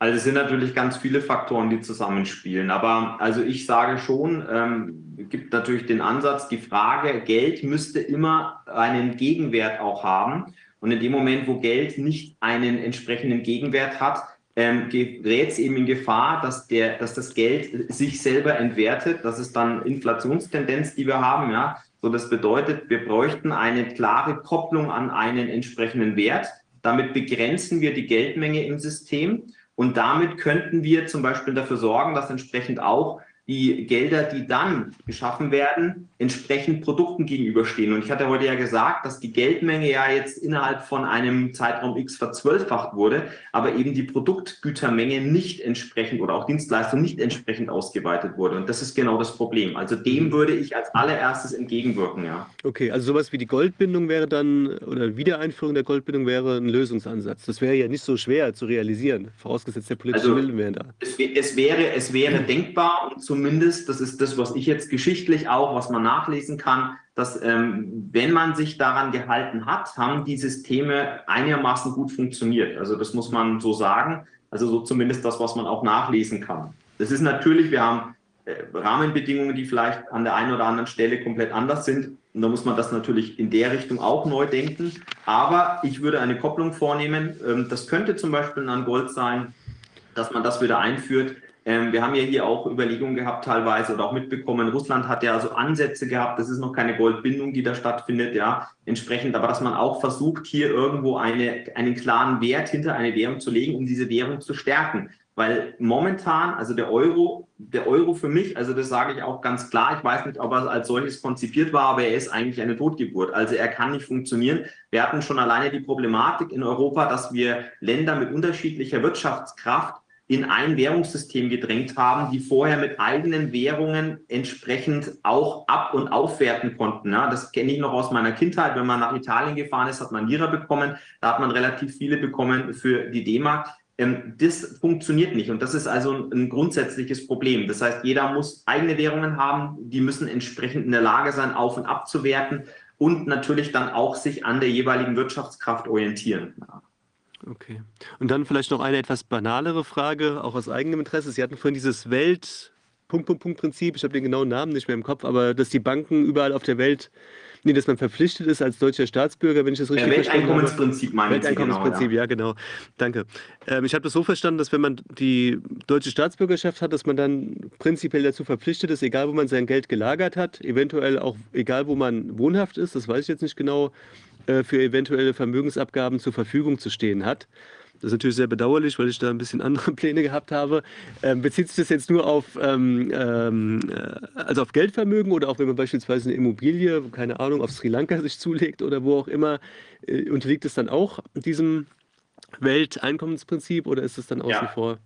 Also es sind natürlich ganz viele Faktoren, die zusammenspielen. Aber also ich sage schon, ähm, gibt natürlich den Ansatz, die Frage, Geld müsste immer einen Gegenwert auch haben. Und in dem Moment, wo Geld nicht einen entsprechenden Gegenwert hat, ähm, gerät es eben in Gefahr, dass, der, dass das Geld sich selber entwertet. Das ist dann Inflationstendenz, die wir haben. Ja? So, das bedeutet, wir bräuchten eine klare Kopplung an einen entsprechenden Wert. Damit begrenzen wir die Geldmenge im System. Und damit könnten wir zum Beispiel dafür sorgen, dass entsprechend auch die Gelder, die dann geschaffen werden, entsprechend Produkten gegenüberstehen. Und ich hatte heute ja gesagt, dass die Geldmenge ja jetzt innerhalb von einem Zeitraum X verzwölffacht wurde, aber eben die Produktgütermenge nicht entsprechend oder auch Dienstleistung nicht entsprechend ausgeweitet wurde. Und das ist genau das Problem. Also dem mhm. würde ich als allererstes entgegenwirken, ja. Okay, also sowas wie die Goldbindung wäre dann oder Wiedereinführung der Goldbindung wäre ein Lösungsansatz. Das wäre ja nicht so schwer zu realisieren, vorausgesetzt der politische also, Willen wäre da. Es, es, wäre, es wäre denkbar und zumindest, das ist das, was ich jetzt geschichtlich auch, was man nachlesen kann, dass ähm, wenn man sich daran gehalten hat, haben die Systeme einigermaßen gut funktioniert. Also das muss man so sagen. Also so zumindest das, was man auch nachlesen kann. Das ist natürlich, wir haben äh, Rahmenbedingungen, die vielleicht an der einen oder anderen Stelle komplett anders sind. Und da muss man das natürlich in der Richtung auch neu denken. Aber ich würde eine Kopplung vornehmen. Ähm, das könnte zum Beispiel an Gold sein, dass man das wieder einführt. Ähm, wir haben ja hier auch Überlegungen gehabt teilweise oder auch mitbekommen, Russland hat ja also Ansätze gehabt, das ist noch keine Goldbindung, die da stattfindet, ja, entsprechend, aber dass man auch versucht, hier irgendwo eine, einen klaren Wert hinter eine Währung zu legen, um diese Währung zu stärken. Weil momentan, also der Euro, der Euro für mich, also das sage ich auch ganz klar, ich weiß nicht, ob er als solches konzipiert war, aber er ist eigentlich eine Totgeburt. Also er kann nicht funktionieren. Wir hatten schon alleine die Problematik in Europa, dass wir Länder mit unterschiedlicher Wirtschaftskraft in ein Währungssystem gedrängt haben, die vorher mit eigenen Währungen entsprechend auch ab- und aufwerten konnten. Ja, das kenne ich noch aus meiner Kindheit. Wenn man nach Italien gefahren ist, hat man Lira bekommen. Da hat man relativ viele bekommen für die D-Mark. Ähm, das funktioniert nicht und das ist also ein, grundsätzliches Problem. Das heißt, jeder muss eigene Währungen haben, die müssen entsprechend in der Lage sein, auf- und abzuwerten und natürlich dann auch sich an der jeweiligen Wirtschaftskraft orientieren. Ja. Okay. Und dann vielleicht noch eine etwas banalere Frage, auch aus eigenem Interesse. Sie hatten vorhin dieses Welt- Punkt, Punkt, Punkt Prinzip, ich habe den genauen Namen nicht mehr im Kopf, aber dass die Banken überall auf der Welt, nee, dass man verpflichtet ist als deutscher Staatsbürger, wenn ich das richtig ja, verstanden habe. Welteinkommensprinzip meine ich. Welteinkommensprinzip, genau, ja. ja. genau. Danke. Ähm, ich habe das so verstanden, dass wenn man die deutsche Staatsbürgerschaft hat, dass man dann prinzipiell dazu verpflichtet ist, egal wo man sein Geld gelagert hat, eventuell auch egal wo man wohnhaft ist, das weiß ich jetzt nicht genau, äh, für eventuelle Vermögensabgaben zur Verfügung zu stehen hat. Das ist natürlich sehr bedauerlich, weil ich da ein bisschen andere Pläne gehabt habe. Ähm, bezieht sich das jetzt nur auf, ähm, ähm, äh, also auf Geldvermögen oder auch wenn man beispielsweise eine Immobilie, keine Ahnung, auf Sri Lanka sich zulegt oder wo auch immer, äh, unterliegt es dann auch diesem Welteinkommensprinzip oder ist es dann außen ja. vor?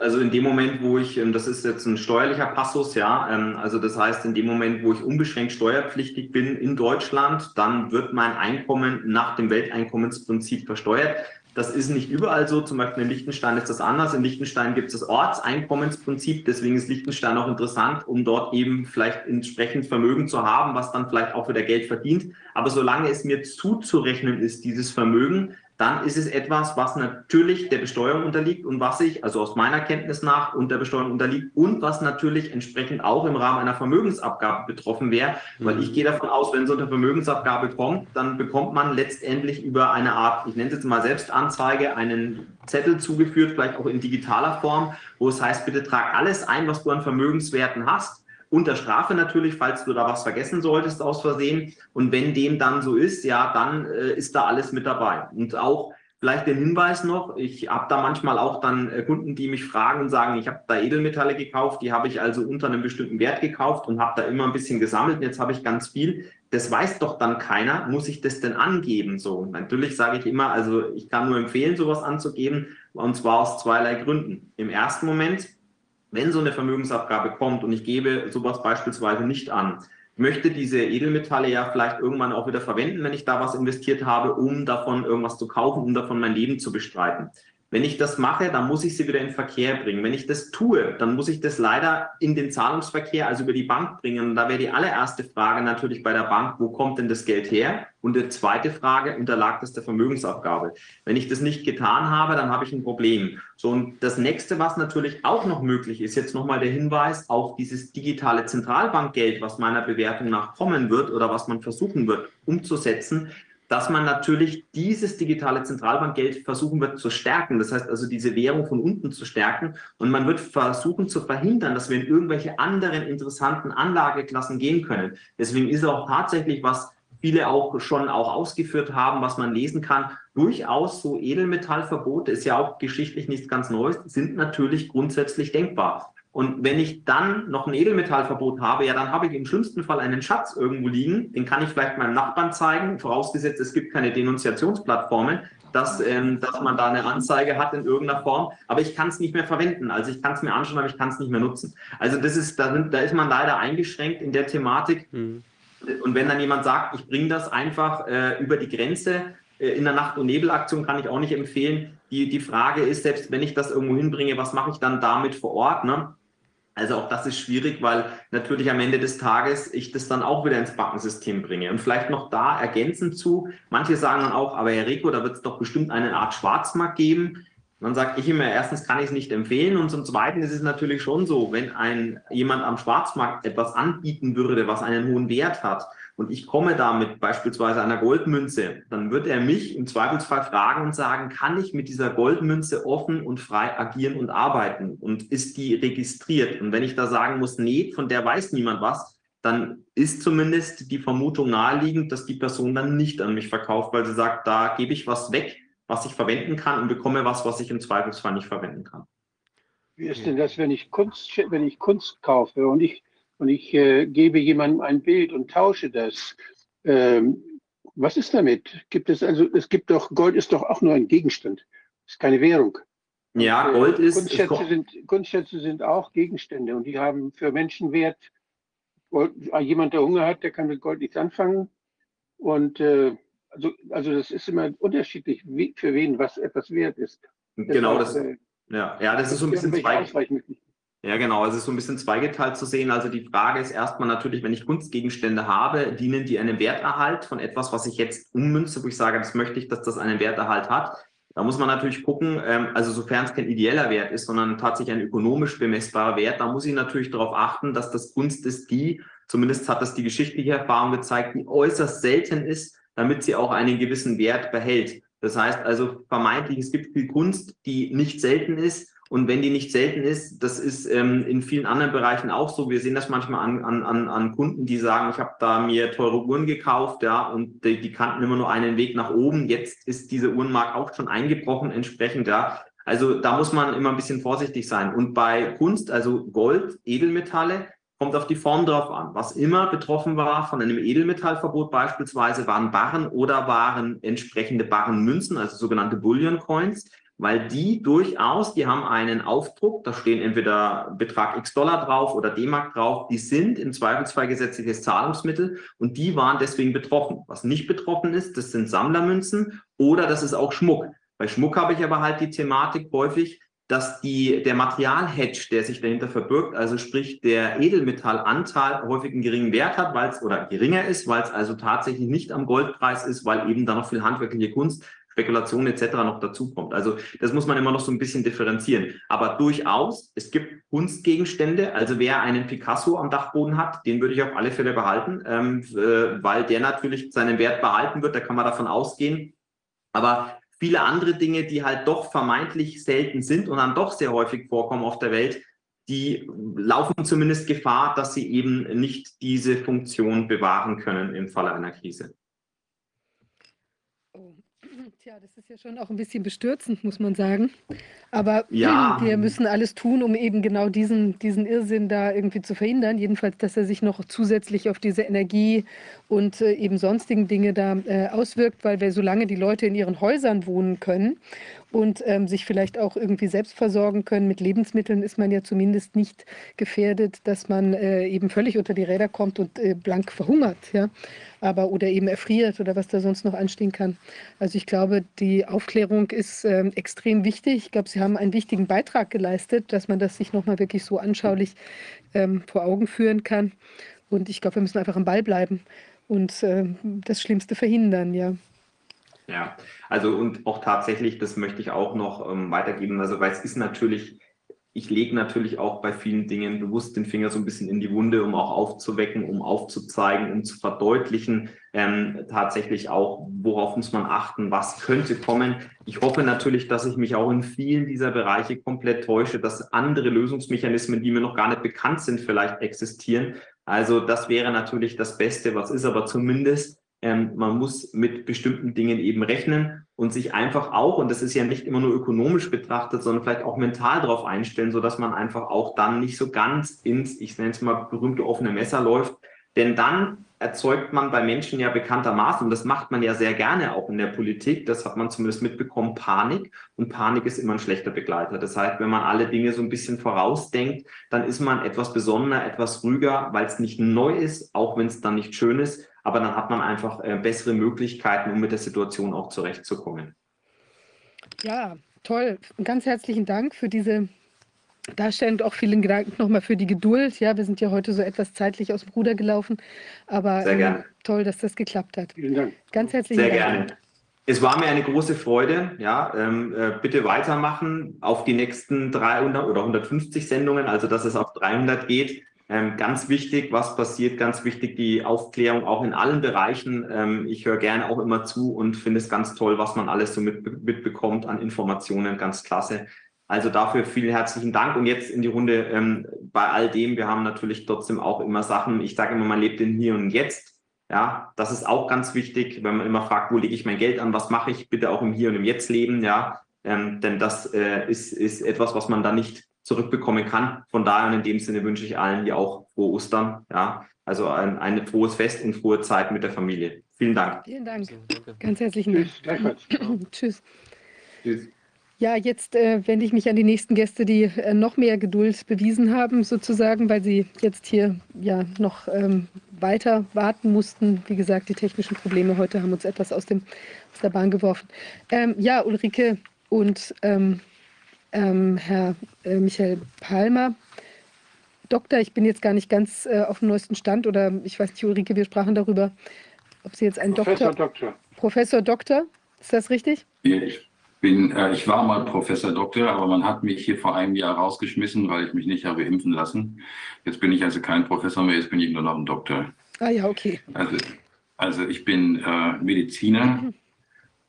Also in dem Moment, wo ich, ähm, das ist jetzt ein steuerlicher Passus, ja, ähm, also das heißt, in dem Moment, wo ich unbeschränkt steuerpflichtig bin in Deutschland, dann wird mein Einkommen nach dem Welteinkommensprinzip versteuert. Das ist nicht überall so, zum Beispiel in Liechtenstein ist das anders. In Liechtenstein gibt es das Ortseinkommensprinzip, deswegen ist Liechtenstein auch interessant, um dort eben vielleicht entsprechend Vermögen zu haben, was dann vielleicht auch wieder Geld verdient. Aber solange es mir zuzurechnen ist, dieses Vermögen, dann ist es etwas, was natürlich der Besteuerung unterliegt und was ich, also aus meiner Kenntnis nach, unter Besteuerung unterliegt und was natürlich entsprechend auch im Rahmen einer Vermögensabgabe betroffen wäre, weil mhm. ich gehe davon aus, wenn es unter Vermögensabgabe kommt, dann bekommt man letztendlich über eine Art, ich nenne es jetzt mal Selbstanzeige, einen Zettel zugeführt, vielleicht auch in digitaler Form, wo es heißt, bitte trag alles ein, was du an Vermögenswerten hast unter Strafe natürlich, falls du da was vergessen solltest aus Versehen. Und wenn dem dann so ist, ja, dann äh, ist da alles mit dabei. Und auch Vielleicht den Hinweis noch, ich habe da manchmal auch dann äh, Kunden, die mich fragen und sagen, ich habe da Edelmetalle gekauft, die habe ich also unter einem bestimmten Wert gekauft und habe da immer ein bisschen gesammelt und jetzt habe ich ganz viel. Das weiß doch dann keiner, muss ich das denn angeben? So, natürlich sage ich immer, also ich kann nur empfehlen, sowas anzugeben und zwar aus zweierlei Gründen. Im ersten Moment, wenn so eine Vermögensabgabe kommt und ich gebe sowas beispielsweise nicht an, möchte diese Edelmetalle ja vielleicht irgendwann auch wieder verwenden, wenn ich da was investiert habe, um davon irgendwas zu kaufen, um davon mein Leben zu bestreiten. Wenn ich das mache, dann muss ich sie wieder in Verkehr bringen. Wenn ich das tue, dann muss ich das leider in den Zahlungsverkehr, also über die Bank bringen. Und da wäre die allererste Frage natürlich bei der Bank, wo kommt denn das Geld her? Und die zweite Frage, unterlag das der Vermögensabgabe? Wenn ich das nicht getan habe, dann habe ich ein Problem. So, und das nächste, was natürlich auch noch möglich ist, jetzt nochmal der Hinweis auf dieses digitale Zentralbankgeld, was meiner Bewertung nach kommen wird oder was man versuchen wird umzusetzen, dass man natürlich dieses digitale Zentralbankgeld versuchen wird zu stärken. Das heißt also, diese Währung von unten zu stärken. Und man wird versuchen zu verhindern, dass wir in irgendwelche anderen interessanten Anlageklassen gehen können. Deswegen ist auch tatsächlich, was viele auch schon auch ausgeführt haben, was man lesen kann, durchaus so Edelmetallverbote, ist ja auch geschichtlich nichts ganz Neues, sind natürlich grundsätzlich denkbar. Und wenn ich dann noch ein Edelmetallverbot habe, ja, dann habe ich im schlimmsten Fall einen Schatz irgendwo liegen. Den kann ich vielleicht meinem Nachbarn zeigen, vorausgesetzt, es gibt keine Denunziationsplattformen, dass, ähm, dass man da eine Anzeige hat in irgendeiner Form. Aber ich kann es nicht mehr verwenden. Also ich kann es mir anschauen, aber ich kann es nicht mehr nutzen. Also das ist, da, sind, da ist man leider eingeschränkt in der Thematik. Mhm. Und wenn dann jemand sagt, ich bringe das einfach äh, über die Grenze, äh, in der Nacht- und Nebelaktion kann ich auch nicht empfehlen. Die, die Frage ist, selbst wenn ich das irgendwo hinbringe, was mache ich dann damit vor Ort? Ne? Also auch das ist schwierig, weil natürlich am Ende des Tages ich das dann auch wieder ins Bankensystem bringe. Und vielleicht noch da ergänzend zu, manche sagen dann auch, aber Herr Rico, da wird es doch bestimmt eine Art Schwarzmarkt geben. dann sage ich immer, erstens kann ich es nicht empfehlen und zum Zweiten ist es natürlich schon so, wenn ein jemand am Schwarzmarkt etwas anbieten würde, was einen hohen Wert hat, und ich komme damit beispielsweise einer Goldmünze, dann wird er mich im Zweifelsfall fragen und sagen, kann ich mit dieser Goldmünze offen und frei agieren und arbeiten? Und ist die registriert? Und wenn ich da sagen muss, nee, von der weiß niemand was, dann ist zumindest die Vermutung naheliegend, dass die Person dann nicht an mich verkauft, weil sie sagt, da gebe ich was weg, was ich verwenden kann und bekomme was, was ich im Zweifelsfall nicht verwenden kann. Wie ist denn das, wenn ich Kunst, wenn ich Kunst kaufe und ich und ich äh, gebe jemandem ein Bild und tausche das. Ähm, was ist damit? Gibt es also, es gibt doch, Gold ist doch auch nur ein Gegenstand, ist keine Währung. Ja, Gold ist. Kunstschätze sind, Kunstschätze sind auch Gegenstände und die haben für Menschen Wert. Gold, jemand, der Hunger hat, der kann mit Gold nichts anfangen. Und äh, also, also das ist immer unterschiedlich, wie, für wen was etwas wert ist. Genau, das, das äh, ja, ja, das ist so ein bisschen zwei. Ja, genau. Also es ist so ein bisschen zweigeteilt zu sehen. Also die Frage ist erstmal natürlich, wenn ich Kunstgegenstände habe, dienen die einem Werterhalt von etwas, was ich jetzt ummünze, wo ich sage, das möchte ich, dass das einen Werterhalt hat. Da muss man natürlich gucken, ähm, also sofern es kein ideeller Wert ist, sondern tatsächlich ein ökonomisch bemessbarer Wert, da muss ich natürlich darauf achten, dass das Kunst ist, die, zumindest hat das die geschichtliche Erfahrung gezeigt, die äußerst selten ist, damit sie auch einen gewissen Wert behält. Das heißt also vermeintlich, es gibt viel Kunst, die nicht selten ist, und wenn die nicht selten ist, das ist ähm, in vielen anderen Bereichen auch so. Wir sehen das manchmal an, an, an Kunden, die sagen, ich habe da mir teure Uhren gekauft, ja, und die, die kannten immer nur einen Weg nach oben. Jetzt ist diese Uhrenmark auch schon eingebrochen entsprechend, ja. Also da muss man immer ein bisschen vorsichtig sein. Und bei Kunst, also Gold, Edelmetalle, kommt auf die Form drauf an. Was immer betroffen war von einem Edelmetallverbot beispielsweise, waren Barren oder waren entsprechende Barrenmünzen, also sogenannte Bullion Coins weil die durchaus, die haben einen Aufdruck, da stehen entweder Betrag X Dollar drauf oder D-Mark drauf, die sind im Zweifelsfall gesetzliches Zahlungsmittel und die waren deswegen betroffen. Was nicht betroffen ist, das sind Sammlermünzen oder das ist auch Schmuck. Bei Schmuck habe ich aber halt die Thematik häufig, dass die, der Materialhedge, der sich dahinter verbirgt, also sprich der Edelmetallanteil häufig einen geringen Wert hat, weil es oder geringer ist, weil es also tatsächlich nicht am Goldpreis ist, weil eben da noch viel handwerkliche Kunst Spekulation etc. noch dazukommt. Also das muss man immer noch so ein bisschen differenzieren. Aber durchaus, es gibt Kunstgegenstände. Also wer einen Picasso am Dachboden hat, den würde ich auf alle Fälle behalten, ähm, äh, weil der natürlich seinen Wert behalten wird. Da kann man davon ausgehen. Aber viele andere Dinge, die halt doch vermeintlich selten sind und dann doch sehr häufig vorkommen auf der Welt, die laufen zumindest Gefahr, dass sie eben nicht diese Funktion bewahren können im Falle einer Krise. Tja, das ist ja schon auch ein bisschen bestürzend, muss man sagen. Aber Ja. wir müssen alles tun, um eben genau diesen, diesen Irrsinn da irgendwie zu verhindern. Jedenfalls, dass er sich noch zusätzlich auf diese Energie und äh, eben sonstigen Dinge da äh, auswirkt, weil wir, solange die Leute in ihren Häusern wohnen können und ähm, sich vielleicht auch irgendwie selbst versorgen können mit Lebensmitteln, ist man ja zumindest nicht gefährdet, dass man äh, eben völlig unter die Räder kommt und äh, blank verhungert, ja. Aber oder eben erfriert oder was da sonst noch anstehen kann. Also ich glaube, die Aufklärung ist ähm, extrem wichtig. Ich glaube, Sie haben einen wichtigen Beitrag geleistet, dass man das sich nochmal wirklich so anschaulich ähm, vor Augen führen kann. Und ich glaube, wir müssen einfach am Ball bleiben und ähm, das Schlimmste verhindern, ja. Ja, also und auch tatsächlich, das möchte ich auch noch ähm, weitergeben, also weil es ist natürlich, ich lege natürlich auch bei vielen Dingen bewusst den Finger so ein bisschen in die Wunde, um auch aufzuwecken, um aufzuzeigen, um zu verdeutlichen, ähm, tatsächlich auch, worauf muss man achten, was könnte kommen. Ich hoffe natürlich, dass ich mich auch in vielen dieser Bereiche komplett täusche, dass andere Lösungsmechanismen, die mir noch gar nicht bekannt sind, vielleicht existieren. Also das wäre natürlich das Beste, was ist aber zumindest ähm, man muss mit bestimmten Dingen eben rechnen und sich einfach auch, und das ist ja nicht immer nur ökonomisch betrachtet, sondern vielleicht auch mental darauf einstellen, so dass man einfach auch dann nicht so ganz ins, ich nenne es mal, berühmte offene Messer läuft. Denn dann erzeugt man bei Menschen ja bekanntermaßen, und das macht man ja sehr gerne auch in der Politik, das hat man zumindest mitbekommen, Panik. Und Panik ist immer ein schlechter Begleiter. Das heißt, wenn man alle Dinge so ein bisschen vorausdenkt, dann ist man etwas besonderer, etwas ruhiger, weil es nicht neu ist, auch wenn es dann nicht schön ist aber dann hat man einfach äh, bessere Möglichkeiten, um mit der Situation auch zurechtzukommen. Ja, toll. Ganz herzlichen Dank für diese Darstellung und auch vielen Dank nochmal für die Geduld. Ja, wir sind ja heute so etwas zeitlich aus dem Ruder gelaufen, aber Sehr gerne. ähm, toll, dass das geklappt hat. Vielen Dank. Ganz herzlichen Sehr Dank. gerne. Es war mir eine große Freude. Ja, ähm, äh, bitte weitermachen auf die nächsten 300 oder 150 Sendungen, also dass es auf 300 geht. Ähm, ganz wichtig, was passiert, ganz wichtig die Aufklärung auch in allen Bereichen. Ähm, ich höre gerne auch immer zu und finde es ganz toll, was man alles so mit, mitbekommt an Informationen, ganz klasse. Also dafür vielen herzlichen Dank und jetzt in die Runde ähm, bei all dem. Wir haben natürlich trotzdem auch immer Sachen, ich sage immer, man lebt in Hier und Jetzt. Ja, das ist auch ganz wichtig, wenn man immer fragt, wo lege ich mein Geld an, was mache ich, bitte auch im Hier und im Jetzt leben, ja, ähm, denn das äh, ist, ist etwas, was man da nicht zurückbekommen kann. Von daher in dem Sinne wünsche ich allen hier auch frohe Ostern. Ja, also ein, ein frohes Fest und frohe Zeit mit der Familie. Vielen Dank. Vielen Dank. Ganz herzlichen Dank. Tschüss. Tschüss. Ja, jetzt äh, wende ich mich an die nächsten Gäste, die äh, noch mehr Geduld bewiesen haben, sozusagen, weil sie jetzt hier ja noch ähm, weiter warten mussten. Wie gesagt, die technischen Probleme heute haben uns etwas aus, dem, aus der Bahn geworfen. Ähm, ja, Ulrike und ähm, ähm, Herr äh, Michael Palmer. Doktor, ich bin jetzt gar nicht ganz äh, auf dem neuesten Stand oder ich weiß nicht, Ulrike, wir sprachen darüber, ob Sie jetzt einen Professor Doktor. Doktor. Professor Doktor, ist das richtig? Ich, bin, äh, ich war mal Professor Doktor, aber man hat mich hier vor einem Jahr rausgeschmissen, weil ich mich nicht habe impfen lassen. Jetzt bin ich also kein Professor mehr, jetzt bin ich nur noch ein Doktor. Ah ja, okay. Also, also ich bin äh, Mediziner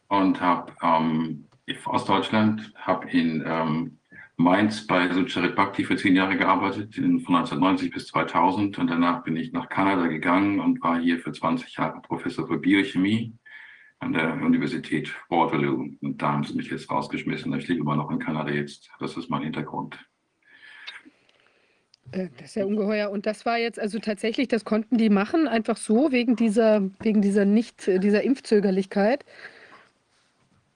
und habe ähm, aus Deutschland, habe in ähm, Mainz bei Sucharit Bhakti für zehn Jahre gearbeitet, in, von 1990 bis 2000. Und danach bin ich nach Kanada gegangen und war hier für 20 Jahre Professor für Biochemie an der Universität Waterloo. Und da haben sie mich jetzt rausgeschmissen. Ich lebe immer noch in Kanada jetzt. Das ist mein Hintergrund. Äh, Das ist ja ungeheuer. Und das war jetzt also tatsächlich, das konnten die machen, einfach so wegen dieser, wegen dieser nicht, dieser Impfzögerlichkeit.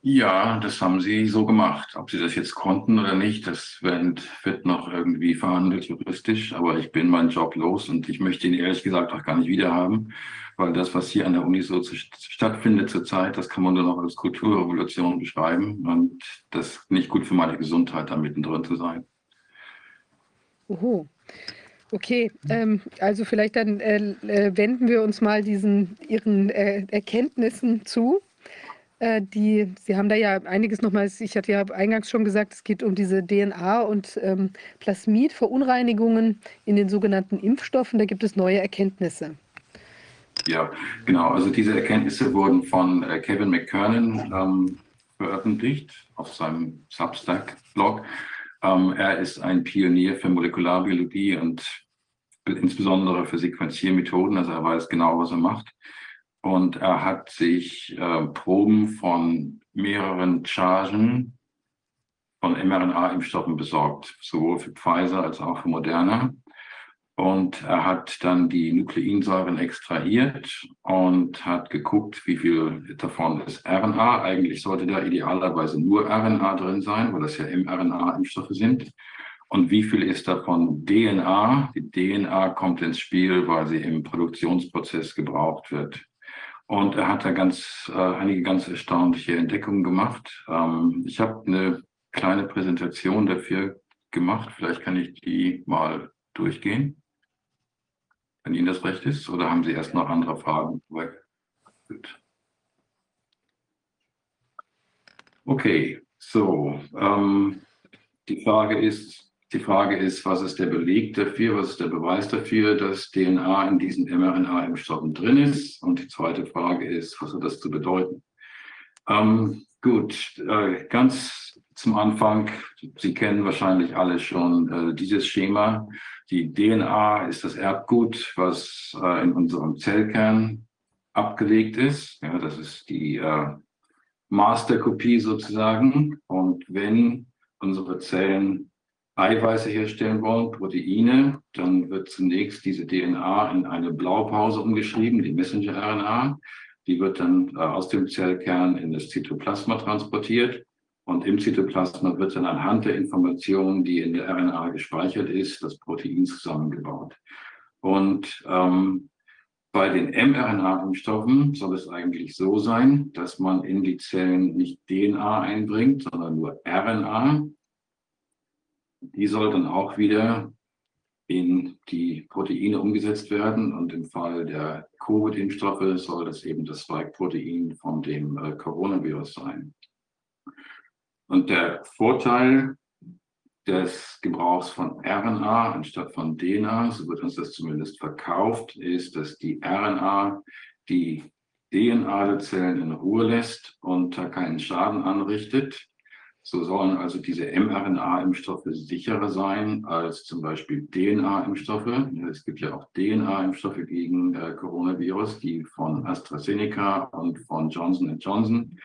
Ja, das haben sie so gemacht. Ob sie das jetzt konnten oder nicht, das wird, noch irgendwie verhandelt juristisch. Aber ich bin meinen Job los und ich möchte ihn ehrlich gesagt auch gar nicht wiederhaben, weil das, was hier an der Uni so zu, stattfindet zurzeit, das kann man nur noch als Kulturrevolution beschreiben. Und das ist nicht gut für meine Gesundheit, da mittendrin zu sein. Oho. Okay, ähm, also vielleicht dann äh, äh, wenden wir uns mal diesen Ihren äh, Erkenntnissen zu. Äh, die, Sie haben da ja einiges nochmal, ich hatte ja eingangs schon gesagt, es geht um diese DNA- und ähm, Plasmid-Verunreinigungen in den sogenannten Impfstoffen. Da gibt es neue Erkenntnisse. Ja, genau. Also diese Erkenntnisse wurden von äh, Kevin McKernan ähm, veröffentlicht auf seinem Substack-Blog. Ähm, er ist ein Pionier für Molekularbiologie und insbesondere für Sequenziermethoden. Also er weiß genau, was er macht. Und er hat sich äh, Proben von mehreren Chargen von mRNA-Impfstoffen besorgt, sowohl für Pfizer als auch für Moderna. Und er hat dann die Nukleinsäuren extrahiert und hat geguckt, wie viel davon ist RNA. Eigentlich sollte da idealerweise nur RNA drin sein, weil das ja mRNA-Impfstoffe sind. Und wie viel ist davon DNA? Die DNA kommt ins Spiel, weil sie im Produktionsprozess gebraucht wird. Und er hat da ganz, äh, einige ganz erstaunliche Entdeckungen gemacht. Ähm, ich habe eine kleine Präsentation dafür gemacht. Vielleicht kann ich die mal durchgehen wenn Ihnen das recht ist, oder haben Sie erst noch andere Fragen? Gut. Okay, so. Ähm, die Frage ist, die Frage ist, was ist der Beleg dafür, was ist der Beweis dafür, dass DNA in diesen mRNA-Impfstoffen drin ist? Und die zweite Frage ist, was hat das zu bedeuten? Ähm, gut, äh, ganz zum Anfang, Sie kennen wahrscheinlich alle schon äh, dieses Schema. Die DNA ist das Erbgut, was äh, in unserem Zellkern abgelegt ist. Ja, das ist die äh, Masterkopie sozusagen. Und wenn unsere Zellen Eiweiße herstellen wollen, Proteine, dann wird zunächst diese DNA in eine Blaupause umgeschrieben, die Messenger-RNA. Die wird dann äh, aus dem Zellkern in das Zytoplasma transportiert. Und im Zytoplasma wird dann anhand der Informationen, die in der RNA gespeichert ist, das Protein zusammengebaut. Und ähm, bei den mRNA-Impfstoffen soll es eigentlich so sein, dass man in die Zellen nicht DNA einbringt, sondern nur RNA. Die soll dann auch wieder in die Proteine umgesetzt werden. Und im Fall der Covid-Impfstoffe soll das eben das Spike-Protein von dem äh, Coronavirus sein. Und der Vorteil des Gebrauchs von RNA anstatt von DNA, so wird uns das zumindest verkauft, ist, dass die RNA die DNA der Zellen in Ruhe lässt und da keinen Schaden anrichtet. So sollen also diese mRNA-Impfstoffe sicherer sein als zum Beispiel DNA-Impfstoffe. Es gibt ja auch DNA-Impfstoffe gegen äh, Coronavirus, die von AstraZeneca und von Johnson Johnson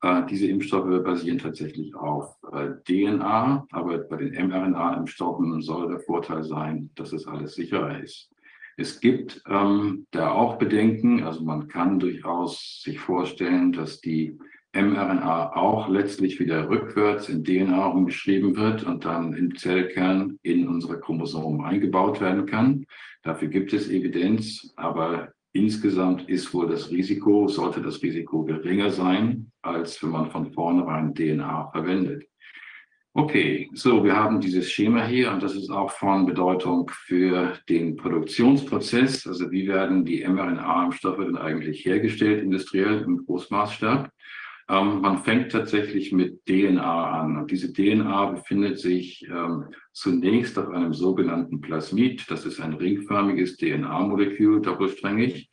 äh, diese Impfstoffe basieren tatsächlich auf äh, DNA, aber bei den mRNA-Impfstoffen soll der Vorteil sein, dass es alles sicherer ist. Es gibt ähm, da auch Bedenken, also man kann durchaus sich vorstellen, dass die mRNA auch letztlich wieder rückwärts in DNA umgeschrieben wird und dann im Zellkern in unsere Chromosomen eingebaut werden kann. Dafür gibt es Evidenz, aber Insgesamt ist wohl das Risiko, sollte das Risiko geringer sein, als wenn man von vornherein DNA verwendet. Okay, so, wir haben dieses Schema hier und das ist auch von Bedeutung für den Produktionsprozess. Also wie werden die mRNA-Impfstoffe denn eigentlich hergestellt, industriell im Großmaßstab? Ähm, man fängt tatsächlich mit DNA an. Und diese DNA befindet sich ähm, zunächst auf einem sogenannten Plasmid. Das ist ein ringförmiges DNA-Molekül, doppelsträngig,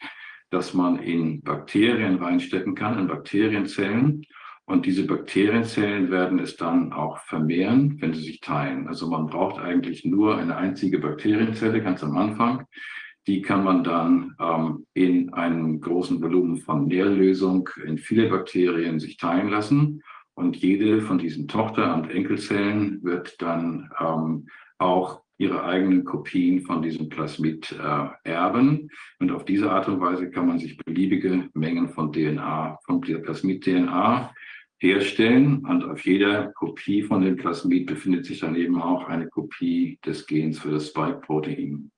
das man in Bakterien reinstecken kann, in Bakterienzellen. Und diese Bakterienzellen werden es dann auch vermehren, wenn sie sich teilen. Also man braucht eigentlich nur eine einzige Bakterienzelle ganz am Anfang. Die kann man dann ähm, in einem großen Volumen von Nährlösung in viele Bakterien sich teilen lassen. Und jede von diesen Tochter- und Enkelzellen wird dann ähm, auch ihre eigenen Kopien von diesem Plasmid äh, erben. Und auf diese Art und Weise kann man sich beliebige Mengen von DNA, von Plasmid-DNA herstellen. Und auf jeder Kopie von dem Plasmid befindet sich dann eben auch eine Kopie des Gens für das Spike-Protein.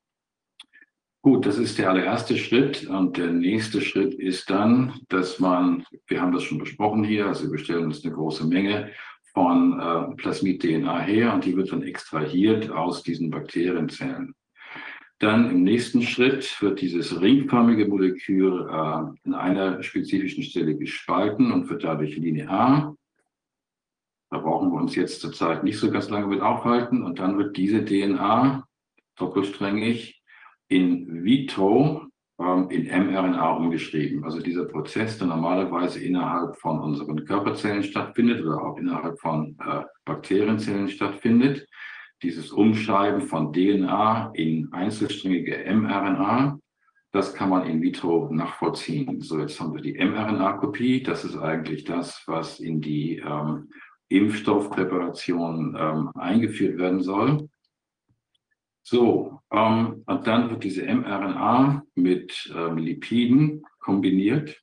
Gut, das ist der allererste Schritt. Und der nächste Schritt ist dann, dass man, wir haben das schon besprochen hier, also wir stellen uns eine große Menge von äh, Plasmid-DNA her und die wird dann extrahiert aus diesen Bakterienzellen. Dann im nächsten Schritt wird dieses ringförmige Molekül äh, in einer spezifischen Stelle gespalten und wird dadurch linear. Da brauchen wir uns jetzt zurzeit nicht so ganz lange mit aufhalten. Und dann wird diese DNA doppelsträngig in vitro ähm, in mRNA umgeschrieben. Also dieser Prozess, der normalerweise innerhalb von unseren Körperzellen stattfindet oder auch innerhalb von äh, Bakterienzellen stattfindet. Dieses Umschreiben von DNA in einzelsträngige mRNA, das kann man in vitro nachvollziehen. So, jetzt haben wir die mRNA-Kopie. Das ist eigentlich das, was in die ähm, Impfstoffpräparation ähm, eingeführt werden soll. So, ähm, und dann wird diese mRNA mit ähm, Lipiden kombiniert,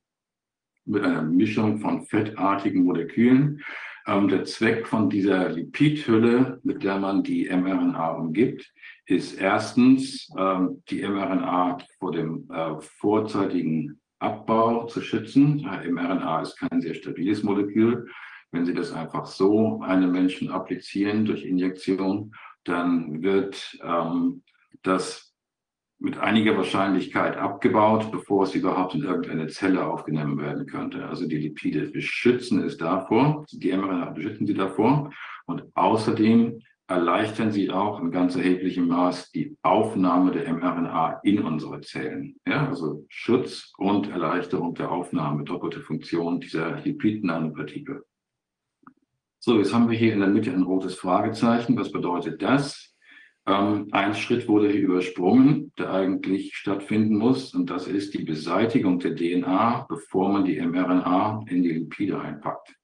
mit einer Mischung von fettartigen Molekülen. Ähm, der Zweck von dieser Lipidhülle, mit der man die mRNA umgibt, ist erstens, ähm, die mRNA vor dem äh, vorzeitigen Abbau zu schützen. mRNA ist kein sehr stabiles Molekül. Wenn Sie das einfach so einem Menschen applizieren durch Injektion, dann wird ähm, das mit einiger Wahrscheinlichkeit abgebaut, bevor es überhaupt in irgendeine Zelle aufgenommen werden könnte. Also die Lipide beschützen es davor, die mRNA beschützen sie davor und außerdem erleichtern sie auch in ganz erheblichem Maß die Aufnahme der mRNA in unsere Zellen. Ja, also Schutz und Erleichterung der Aufnahme, doppelte Funktion dieser Lipid-Nanopartikel. So, jetzt haben wir hier in der Mitte ein rotes Fragezeichen. Was bedeutet das? Ähm, ein Schritt wurde hier übersprungen, der eigentlich stattfinden muss, und das ist die Beseitigung der DNA, bevor man die mRNA in die Lipide einpackt.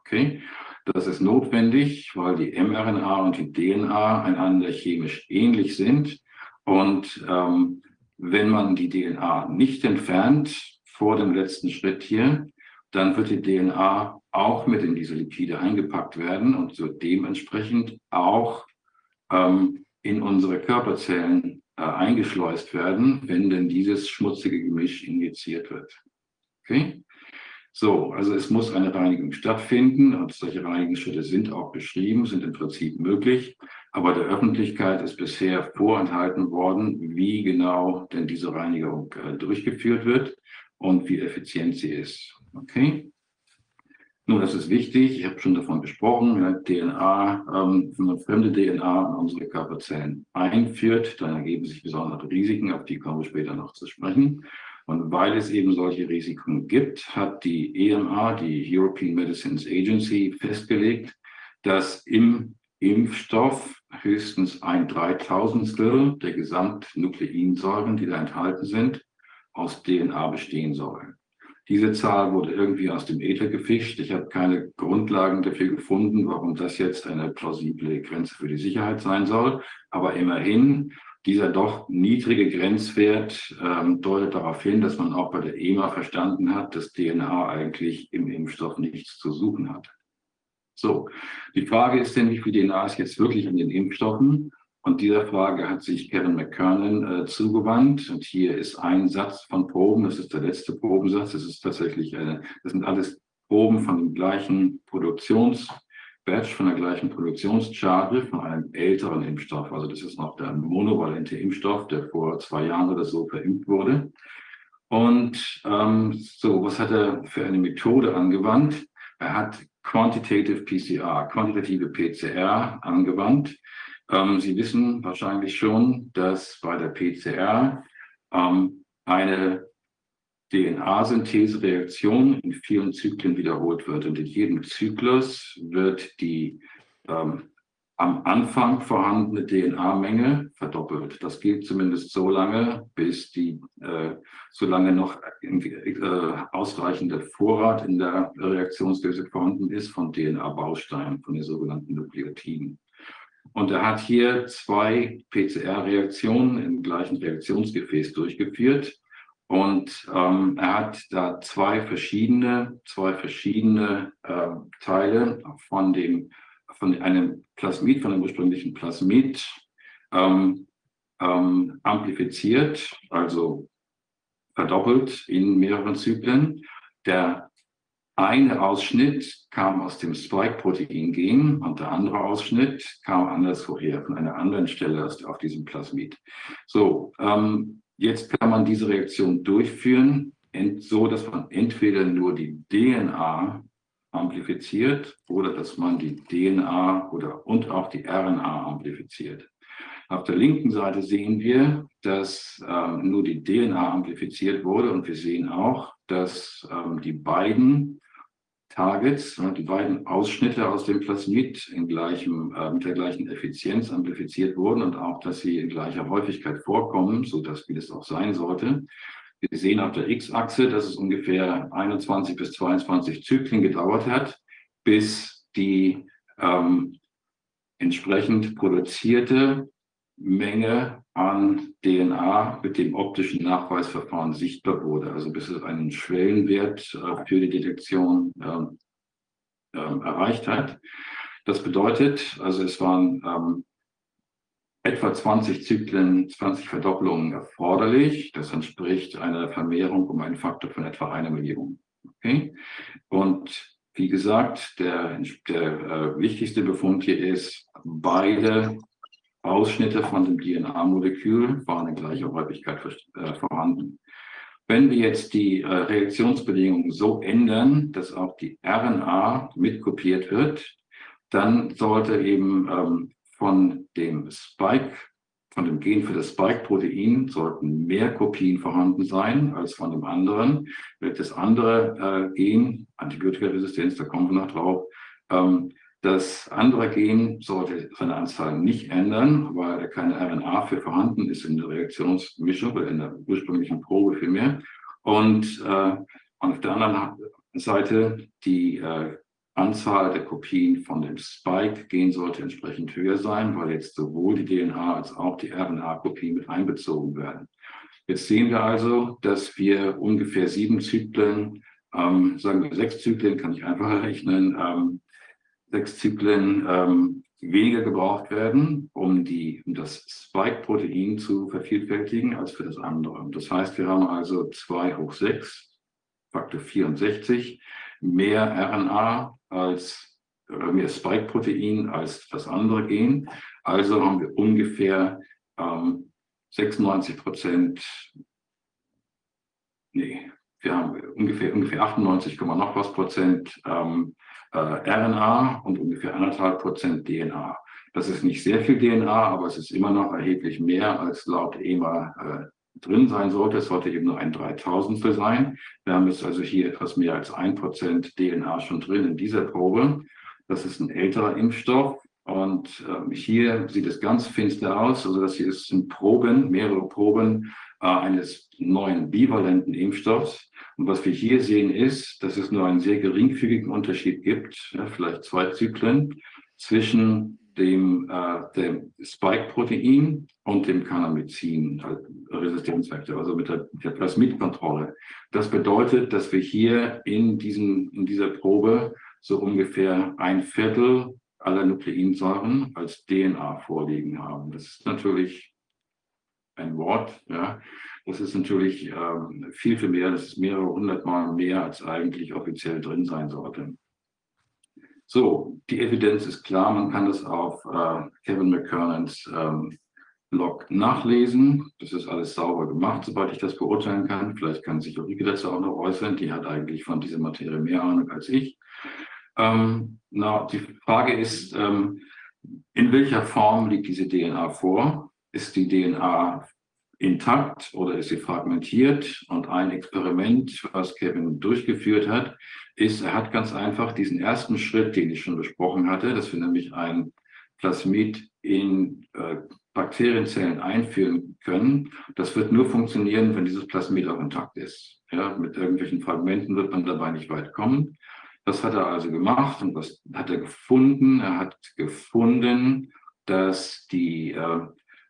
Okay, das ist notwendig, weil die mRNA und die DNA einander chemisch ähnlich sind. Und ähm, wenn man die DNA nicht entfernt vor dem letzten Schritt hier, dann wird die DNA auch mit in diese Lipide eingepackt werden und so dementsprechend auch ähm, in unsere Körperzellen äh, eingeschleust werden, wenn denn dieses schmutzige Gemisch injiziert wird. Okay? So, also es muss eine Reinigung stattfinden und solche Reinigungsschritte sind auch beschrieben, sind im Prinzip möglich. Aber der Öffentlichkeit ist bisher vorenthalten worden, wie genau denn diese Reinigung äh, durchgeführt wird und wie effizient sie ist. Okay? Nun, das ist wichtig. Ich habe schon davon gesprochen. DNA, ähm, wenn man fremde DNA in unsere Körperzellen einführt, dann ergeben sich besondere Risiken, auf die kommen wir später noch zu sprechen. Und weil es eben solche Risiken gibt, hat die EMA, die European Medicines Agency, festgelegt, dass im Impfstoff höchstens ein Dreitausendstel der Gesamtnukleinsäuren, die da enthalten sind, aus DNA bestehen sollen. Diese Zahl wurde irgendwie aus dem Äther gefischt. Ich habe keine Grundlagen dafür gefunden, warum das jetzt eine plausible Grenze für die Sicherheit sein soll. Aber immerhin, dieser doch niedrige Grenzwert ähm, deutet darauf hin, dass man auch bei der EMA verstanden hat, dass DNA eigentlich im Impfstoff nichts zu suchen hat. So, die Frage ist denn, wie viel DNA ist jetzt wirklich in den Impfstoffen? Und dieser Frage hat sich Kevin McKernan äh, zugewandt. Und hier ist ein Satz von Proben. Das ist der letzte Probensatz. Das ist tatsächlich eine, das sind alles Proben von dem gleichen Produktionsbatch, von der gleichen Produktionscharge, von einem älteren Impfstoff. Also das ist noch der monovalente Impfstoff, der vor zwei Jahren oder so verimpft wurde. Und ähm, so, was hat er für eine Methode angewandt? Er hat Quantitative PCR, quantitative PCR angewandt. Ähm, Sie wissen wahrscheinlich schon, dass bei der PCR ähm, eine DNA-Synthese-Reaktion in vielen Zyklen wiederholt wird. Und in jedem Zyklus wird die ähm, am Anfang vorhandene DNA-Menge verdoppelt. Das gilt zumindest so lange, bis die, äh, solange noch äh, ausreichender Vorrat in der Reaktionsdose vorhanden ist von DNA-Bausteinen, von den sogenannten Nukleotiden. Und er hat hier zwei PCR-Reaktionen im gleichen Reaktionsgefäß durchgeführt. Und ähm, er hat da zwei verschiedene, zwei verschiedene äh, Teile von dem, von einem Plasmid, von dem ursprünglichen Plasmid ähm, ähm, amplifiziert, also verdoppelt in mehreren Zyklen. Der eine Ausschnitt kam aus dem Spike-Protein-Gen und der andere Ausschnitt kam anderswoher, von einer anderen Stelle auf diesem Plasmid. So, ähm, jetzt kann man diese Reaktion durchführen, so dass man entweder nur die DNA amplifiziert oder dass man die DNA oder und auch die RNA amplifiziert. Auf der linken Seite sehen wir, dass ähm, nur die DNA amplifiziert wurde und wir sehen auch, dass ähm, die beiden Targets, die beiden Ausschnitte aus dem Plasmid in gleichem, äh, mit der gleichen Effizienz amplifiziert wurden und auch, dass sie in gleicher Häufigkeit vorkommen, so dass wie das auch sein sollte. Wir sehen auf der X-Achse, dass es ungefähr 21 bis 22 Zyklen gedauert hat, bis die ähm, entsprechend produzierte Menge an DNA mit dem optischen Nachweisverfahren sichtbar wurde. Also bis es einen Schwellenwert äh, für die Detektion äh, äh, erreicht hat. Das bedeutet, also es waren ähm, etwa 20 Zyklen, 20 Verdopplungen erforderlich. Das entspricht einer Vermehrung um einen Faktor von etwa einer Million. Okay? Und wie gesagt, der, der äh, wichtigste Befund hier ist, beide Ausschnitte von dem DNA-Molekül waren in gleicher Häufigkeit äh, vorhanden. Wenn wir jetzt die äh, Reaktionsbedingungen so ändern, dass auch die RNA mitkopiert wird, dann sollte eben ähm, von dem Spike, von dem Gen für das Spike-Protein sollten mehr Kopien vorhanden sein als von dem anderen. Das andere äh, Gen, Antibiotikaresistenz, da kommen wir noch drauf, ähm, das andere Gen sollte seine Anzahl nicht ändern, weil keine RNA für vorhanden ist in der Reaktionsmischung oder in der ursprünglichen Probe vielmehr. Und äh, auf der anderen Seite die äh, Anzahl der Kopien von dem Spike-Gen sollte entsprechend höher sein, weil jetzt sowohl die DNA als auch die RNA-Kopien mit einbezogen werden. Jetzt sehen wir also, dass wir ungefähr sieben Zyklen, ähm, sagen wir sechs Zyklen, kann ich einfach rechnen, ähm, sechs Zyklen ähm, weniger gebraucht werden, um, die, um das Spike-Protein zu vervielfältigen, als für das andere. Das heißt, wir haben also 2 hoch 6, Faktor 64, mehr RNA als mehr Spike-Protein als das andere Gen. Also haben wir ungefähr ähm, 96 Prozent, nee, wir haben ungefähr, ungefähr 98, noch was Prozent ähm, äh, RNA und ungefähr anderthalb Prozent DNA. Das ist nicht sehr viel DNA, aber es ist immer noch erheblich mehr, als laut EMA äh, drin sein sollte. Es sollte eben nur ein Dreitausendstel sein. Wir haben jetzt also hier etwas mehr als ein Prozent DNA schon drin in dieser Probe. Das ist ein älterer Impfstoff. Und äh, hier sieht es ganz finster aus. Also das hier sind Proben, mehrere Proben eines neuen bivalenten Impfstoffs. Und was wir hier sehen ist, dass es nur einen sehr geringfügigen Unterschied gibt, ja, vielleicht zwei Zyklen, zwischen dem, äh, dem Spike-Protein und dem Kanamycin-Resistenzvektor, also mit der, der Plasmidkontrolle. Das bedeutet, dass wir hier in, diesen, in dieser Probe so ungefähr ein Viertel aller Nukleinsäuren als DNA vorliegen haben. Das ist natürlich ein Wort, ja. Das ist natürlich ähm, viel, viel mehr. Das ist mehrere hundert Mal mehr, als eigentlich offiziell drin sein sollte. So, die Evidenz ist klar. Man kann das auf äh, Kevin McKernans ähm, Blog nachlesen. Das ist alles sauber gemacht, soweit ich das beurteilen kann. Vielleicht kann sich Ulrike dazu auch noch äußern. Die hat eigentlich von dieser Materie mehr Ahnung als ich. Ähm, na, die Frage ist, ähm, in welcher Form liegt diese DNA vor? Ist die DNA intakt oder ist sie fragmentiert? Und ein Experiment, was Kevin durchgeführt hat, ist, er hat ganz einfach diesen ersten Schritt, den ich schon besprochen hatte, dass wir nämlich ein Plasmid in äh, Bakterienzellen einführen können. Das wird nur funktionieren, wenn dieses Plasmid auch intakt ist. Ja, mit irgendwelchen Fragmenten wird man dabei nicht weit kommen. Das hat er also gemacht und was hat er gefunden? Er hat gefunden, dass die äh,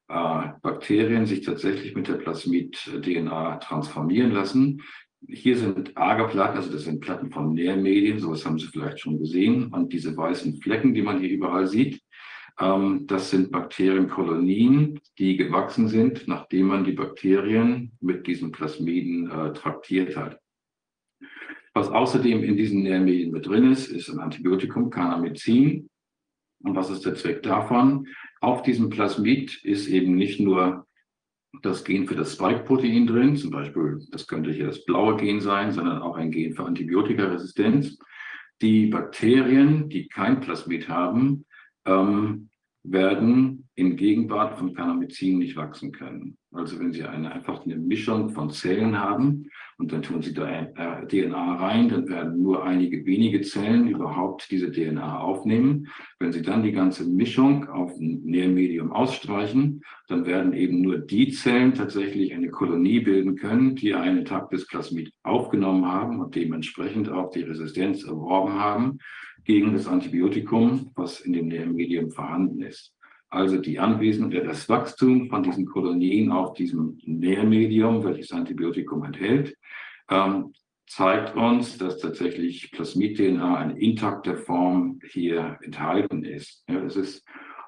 Bakterien sich tatsächlich mit der Plasmid-DNA transformieren lassen. Hier sind Agerplatten, also das sind Platten von Nährmedien, sowas haben Sie vielleicht schon gesehen. Und diese weißen Flecken, die man hier überall sieht, ähm, das sind Bakterienkolonien, die gewachsen sind, nachdem man die Bakterien mit diesen Plasmiden äh, traktiert hat. Was außerdem in diesen Nährmedien mit drin ist, ist ein Antibiotikum, Canamycin. Und was ist der Zweck davon? Auf diesem Plasmid ist eben nicht nur das Gen für das Spike-Protein drin, zum Beispiel, das könnte hier das blaue Gen sein, sondern auch ein Gen für Antibiotikaresistenz. Die Bakterien, die kein Plasmid haben, ähm, werden in Gegenwart von Kanamycin nicht wachsen können. Also wenn Sie eine, einfach eine Mischung von Zellen haben und dann tun Sie da äh, DNA rein, dann werden nur einige wenige Zellen überhaupt diese DNA aufnehmen. Wenn Sie dann die ganze Mischung auf ein Nährmedium ausstreichen, dann werden eben nur die Zellen tatsächlich eine Kolonie bilden können, die einen intaktes Plasmid aufgenommen haben und dementsprechend auch die Resistenz erworben haben gegen das Antibiotikum, was in dem Nährmedium vorhanden ist. Also die Anwesenheit, das Wachstum von diesen Kolonien auf diesem Nährmedium, welches Antibiotikum enthält, ähm, zeigt uns, dass tatsächlich Plasmid-DNA in intakter Form hier enthalten ist. Ja, es ist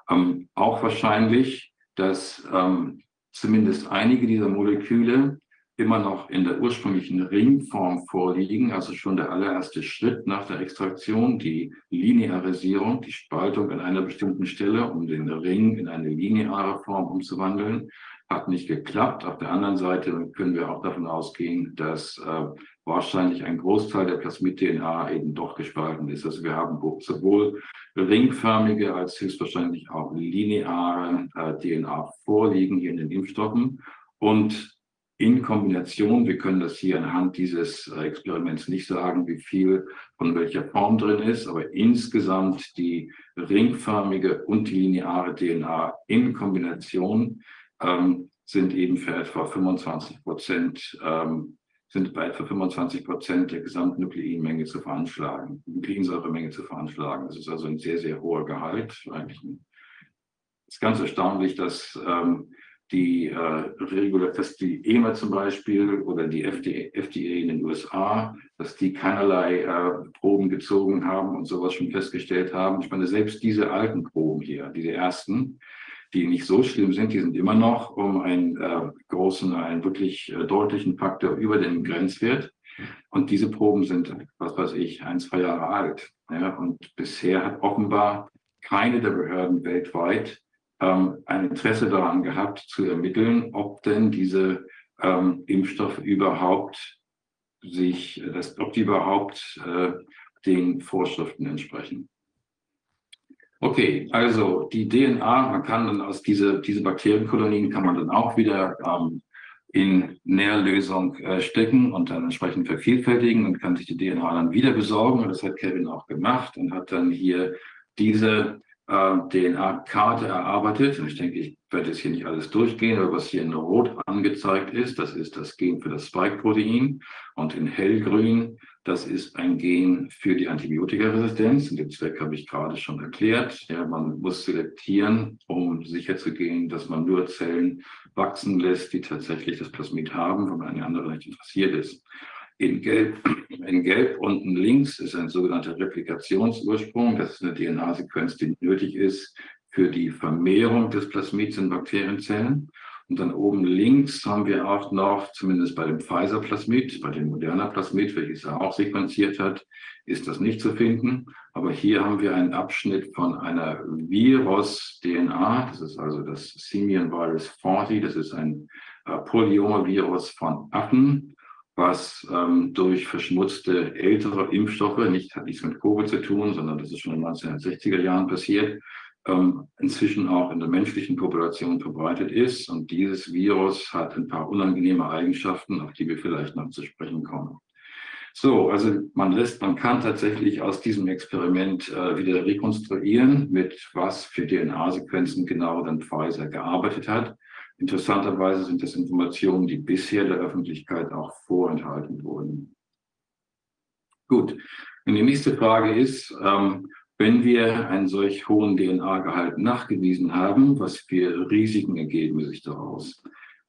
ähm, auch wahrscheinlich, dass ähm, zumindest einige dieser Moleküle immer noch in der ursprünglichen Ringform vorliegen, also schon der allererste Schritt nach der Extraktion, die Linearisierung, die Spaltung an einer bestimmten Stelle, um den Ring in eine lineare Form umzuwandeln, hat nicht geklappt. Auf der anderen Seite können wir auch davon ausgehen, dass äh, wahrscheinlich ein Großteil der Plasmid-DNA eben doch gespalten ist. Also wir haben sowohl ringförmige als höchstwahrscheinlich auch lineare äh, DNA vorliegen hier in den Impfstoffen. Und in Kombination, wir können das hier anhand dieses äh, Experiments nicht sagen, wie viel von welcher Form drin ist, aber insgesamt die ringförmige und die lineare DNA in Kombination ähm, sind eben für etwa 25 Prozent, ähm, sind bei etwa 25 Prozent der Gesamtnukleinmenge zu veranschlagen, Nukleinsäuremenge zu veranschlagen. Das ist also ein sehr, sehr hoher Gehalt. Eigentlich ist ganz erstaunlich, dass ähm, die äh, Regula, die EMA zum Beispiel oder die FDA, FDA in den USA, dass die keinerlei äh, Proben gezogen haben und sowas schon festgestellt haben. Ich meine, selbst diese alten Proben hier, diese ersten, die nicht so schlimm sind, die sind immer noch um einen äh, großen, einen wirklich äh, deutlichen Faktor über dem Grenzwert. Und diese Proben sind, was weiß ich, ein, zwei Jahre alt. Ja, und bisher hat offenbar keine der Behörden weltweit ähm, ein Interesse daran gehabt, zu ermitteln, ob denn diese ähm, Impfstoffe überhaupt sich, dass, ob die überhaupt äh, den Vorschriften entsprechen. Okay, also die DNA, man kann dann aus diese, diese Bakterienkolonien kann man dann auch wieder ähm, in Nährlösung äh, stecken und dann entsprechend vervielfältigen und kann sich die DNA dann wieder besorgen. Und das hat Kevin auch gemacht und hat dann hier diese äh, DNA-Karte erarbeitet. Ich denke, ich werde jetzt hier nicht alles durchgehen, aber was hier in Rot angezeigt ist, das ist das Gen für das Spike-Protein und in hellgrün, das ist ein Gen für die Antibiotikaresistenz. Und den Zweck habe ich gerade schon erklärt. Ja, man muss selektieren, um sicherzugehen, dass man nur Zellen wachsen lässt, die tatsächlich das Plasmid haben, wenn man an die andere nicht interessiert ist. In Gelb, in Gelb unten links ist ein sogenannter Replikationsursprung. Das ist eine DNA-Sequenz, die nötig ist für die Vermehrung des Plasmids in Bakterienzellen. Und dann oben links haben wir auch noch, zumindest bei dem Pfizer-Plasmid, bei dem Moderna Plasmid, welches er auch sequenziert hat, ist das nicht zu finden. Aber hier haben wir einen Abschnitt von einer Virus-DNA. Das ist also das Simian Virus 40. Das ist ein äh, Polyomavirus von Affen was ähm, durch verschmutzte ältere Impfstoffe, nicht, hat nichts mit Covid zu tun, sondern das ist schon in den 1960er Jahren passiert, ähm, inzwischen auch in der menschlichen Population verbreitet ist. Und dieses Virus hat ein paar unangenehme Eigenschaften, auf die wir vielleicht noch zu sprechen kommen. So, also man lässt, man kann tatsächlich aus diesem Experiment äh, wieder rekonstruieren, mit was für DNA-Sequenzen genau dann Pfizer gearbeitet hat. Interessanterweise sind das Informationen, die bisher der Öffentlichkeit auch vorenthalten wurden. Gut, und die nächste Frage ist, ähm, wenn wir einen solch hohen DNA-Gehalt nachgewiesen haben, was für Risiken ergeben sich daraus?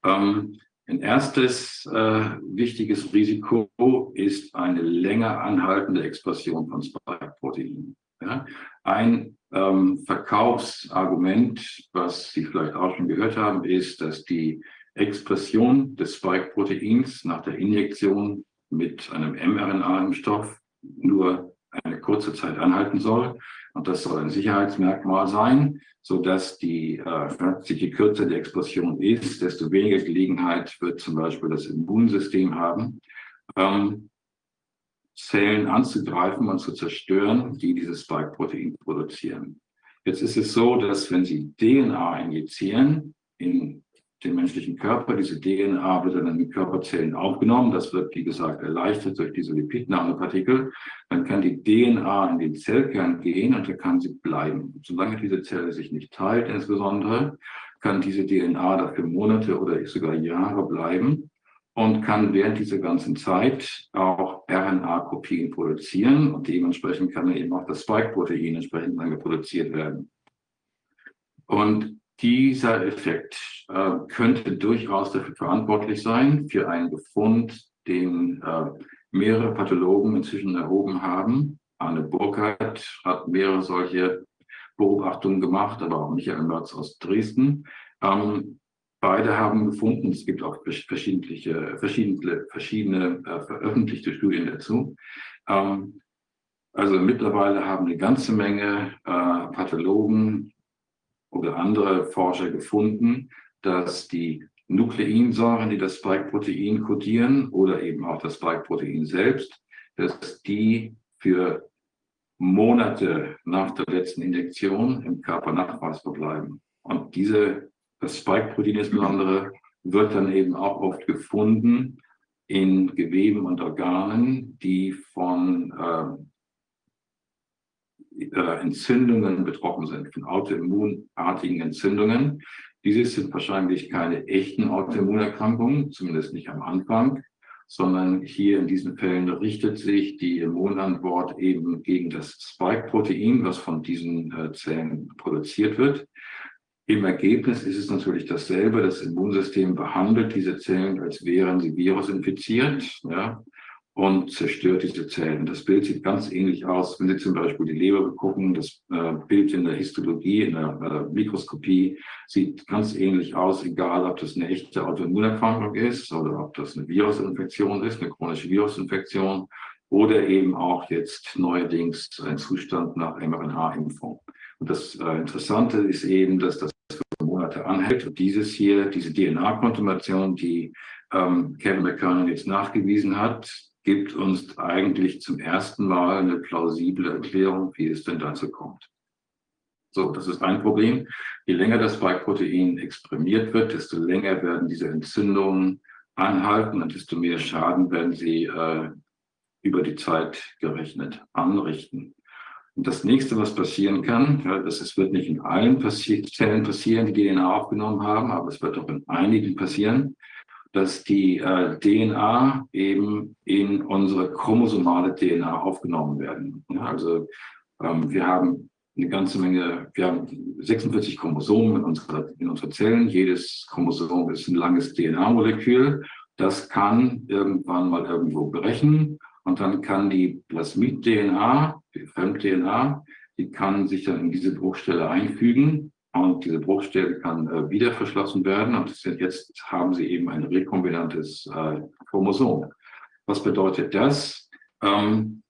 Ähm, ein erstes äh, wichtiges Risiko ist eine länger anhaltende Expression von Spike-Proteinen. Ja? Ein ähm, Verkaufsargument, was Sie vielleicht auch schon gehört haben, ist, dass die Expression des Spike-Proteins nach der Injektion mit einem mRNA-Impfstoff nur eine kurze Zeit anhalten soll. Und das soll ein Sicherheitsmerkmal sein, sodass die, äh, je kürzer die Expression ist, desto weniger Gelegenheit wird zum Beispiel das Immunsystem haben, ähm, Zellen anzugreifen und zu zerstören, die dieses Spike-Protein produzieren. Jetzt ist es so, dass wenn Sie DNA injizieren in den menschlichen Körper, diese DNA wird dann in Körperzellen aufgenommen. Das wird, wie gesagt, erleichtert durch diese Lipidnanopartikel. Dann kann die DNA in den Zellkern gehen und da kann sie bleiben. Solange diese Zelle sich nicht teilt, insbesondere, kann diese DNA dafür Monate oder sogar Jahre bleiben und kann während dieser ganzen Zeit auch RNA-Kopien produzieren und dementsprechend kann eben auch das Spike-Protein entsprechend lange produziert werden. Und dieser Effekt äh, könnte durchaus dafür verantwortlich sein, für einen Befund, den äh, mehrere Pathologen inzwischen erhoben haben. Arne Burkhardt hat mehrere solche Beobachtungen gemacht, aber auch Michael Merz aus Dresden. Ähm, beide haben gefunden, es gibt auch verschiedene, verschiedene, verschiedene äh, veröffentlichte Studien dazu. Ähm, also mittlerweile haben eine ganze Menge äh, Pathologen oder andere Forscher gefunden, dass die Nukleinsäuren, die das Spike-Protein kodieren oder eben auch das Spike-Protein selbst, dass die für Monate nach der letzten Injektion im Körper nachweisbar bleiben. Und diese, das Spike-Protein insbesondere, wird dann eben auch oft gefunden in Geweben und Organen, die von äh, äh, Entzündungen betroffen sind, von autoimmunartigen Entzündungen. Diese sind wahrscheinlich keine echten Autoimmunerkrankungen, zumindest nicht am Anfang, sondern hier in diesen Fällen richtet sich die Immunantwort eben gegen das Spike-Protein, was von diesen äh, Zellen produziert wird. Im Ergebnis ist es natürlich dasselbe. Das Immunsystem behandelt diese Zellen, als wären sie virusinfiziert. Ja und zerstört diese Zellen. Das Bild sieht ganz ähnlich aus, wenn Sie zum Beispiel die Leber gucken. Das äh, Bild in der Histologie, in der, der, Mikroskopie sieht ganz ähnlich aus, egal ob das eine echte Autoimmunerkrankung ist oder ob das eine Virusinfektion ist, eine chronische Virusinfektion oder eben auch jetzt neuerdings ein Zustand nach mRNA-Impfung. Und das äh, Interessante ist eben, dass das Monate anhält. Und dieses hier, diese DNA-Kontumation, die ähm, Kevin McKernan jetzt nachgewiesen hat, gibt uns eigentlich zum ersten Mal eine plausible Erklärung, wie es denn dazu kommt. So, das ist ein Problem. Je länger das Spike-Protein exprimiert wird, desto länger werden diese Entzündungen anhalten und desto mehr Schaden werden sie äh, über die Zeit gerechnet anrichten. Und das nächste, was passieren kann, ja, das ist, wird nicht in allen passi Zellen passieren, die DNA aufgenommen haben, aber es wird auch in einigen passieren, dass die äh, DNA eben in unsere chromosomale DNA aufgenommen werden. Ja, also ähm, wir haben eine ganze Menge, wir haben 46 Chromosomen in unserer, in unserer Zellen. Jedes Chromosom ist ein langes DNA-Molekül. Das kann irgendwann mal irgendwo brechen und dann kann die Plasmid-DNA, Fremd-DNA, die kann sich dann in diese Bruchstelle einfügen und diese Bruchstelle kann äh, wieder verschlossen werden. Und jetzt haben Sie eben ein rekombinantes äh, Chromosom. Was bedeutet das? Ähm,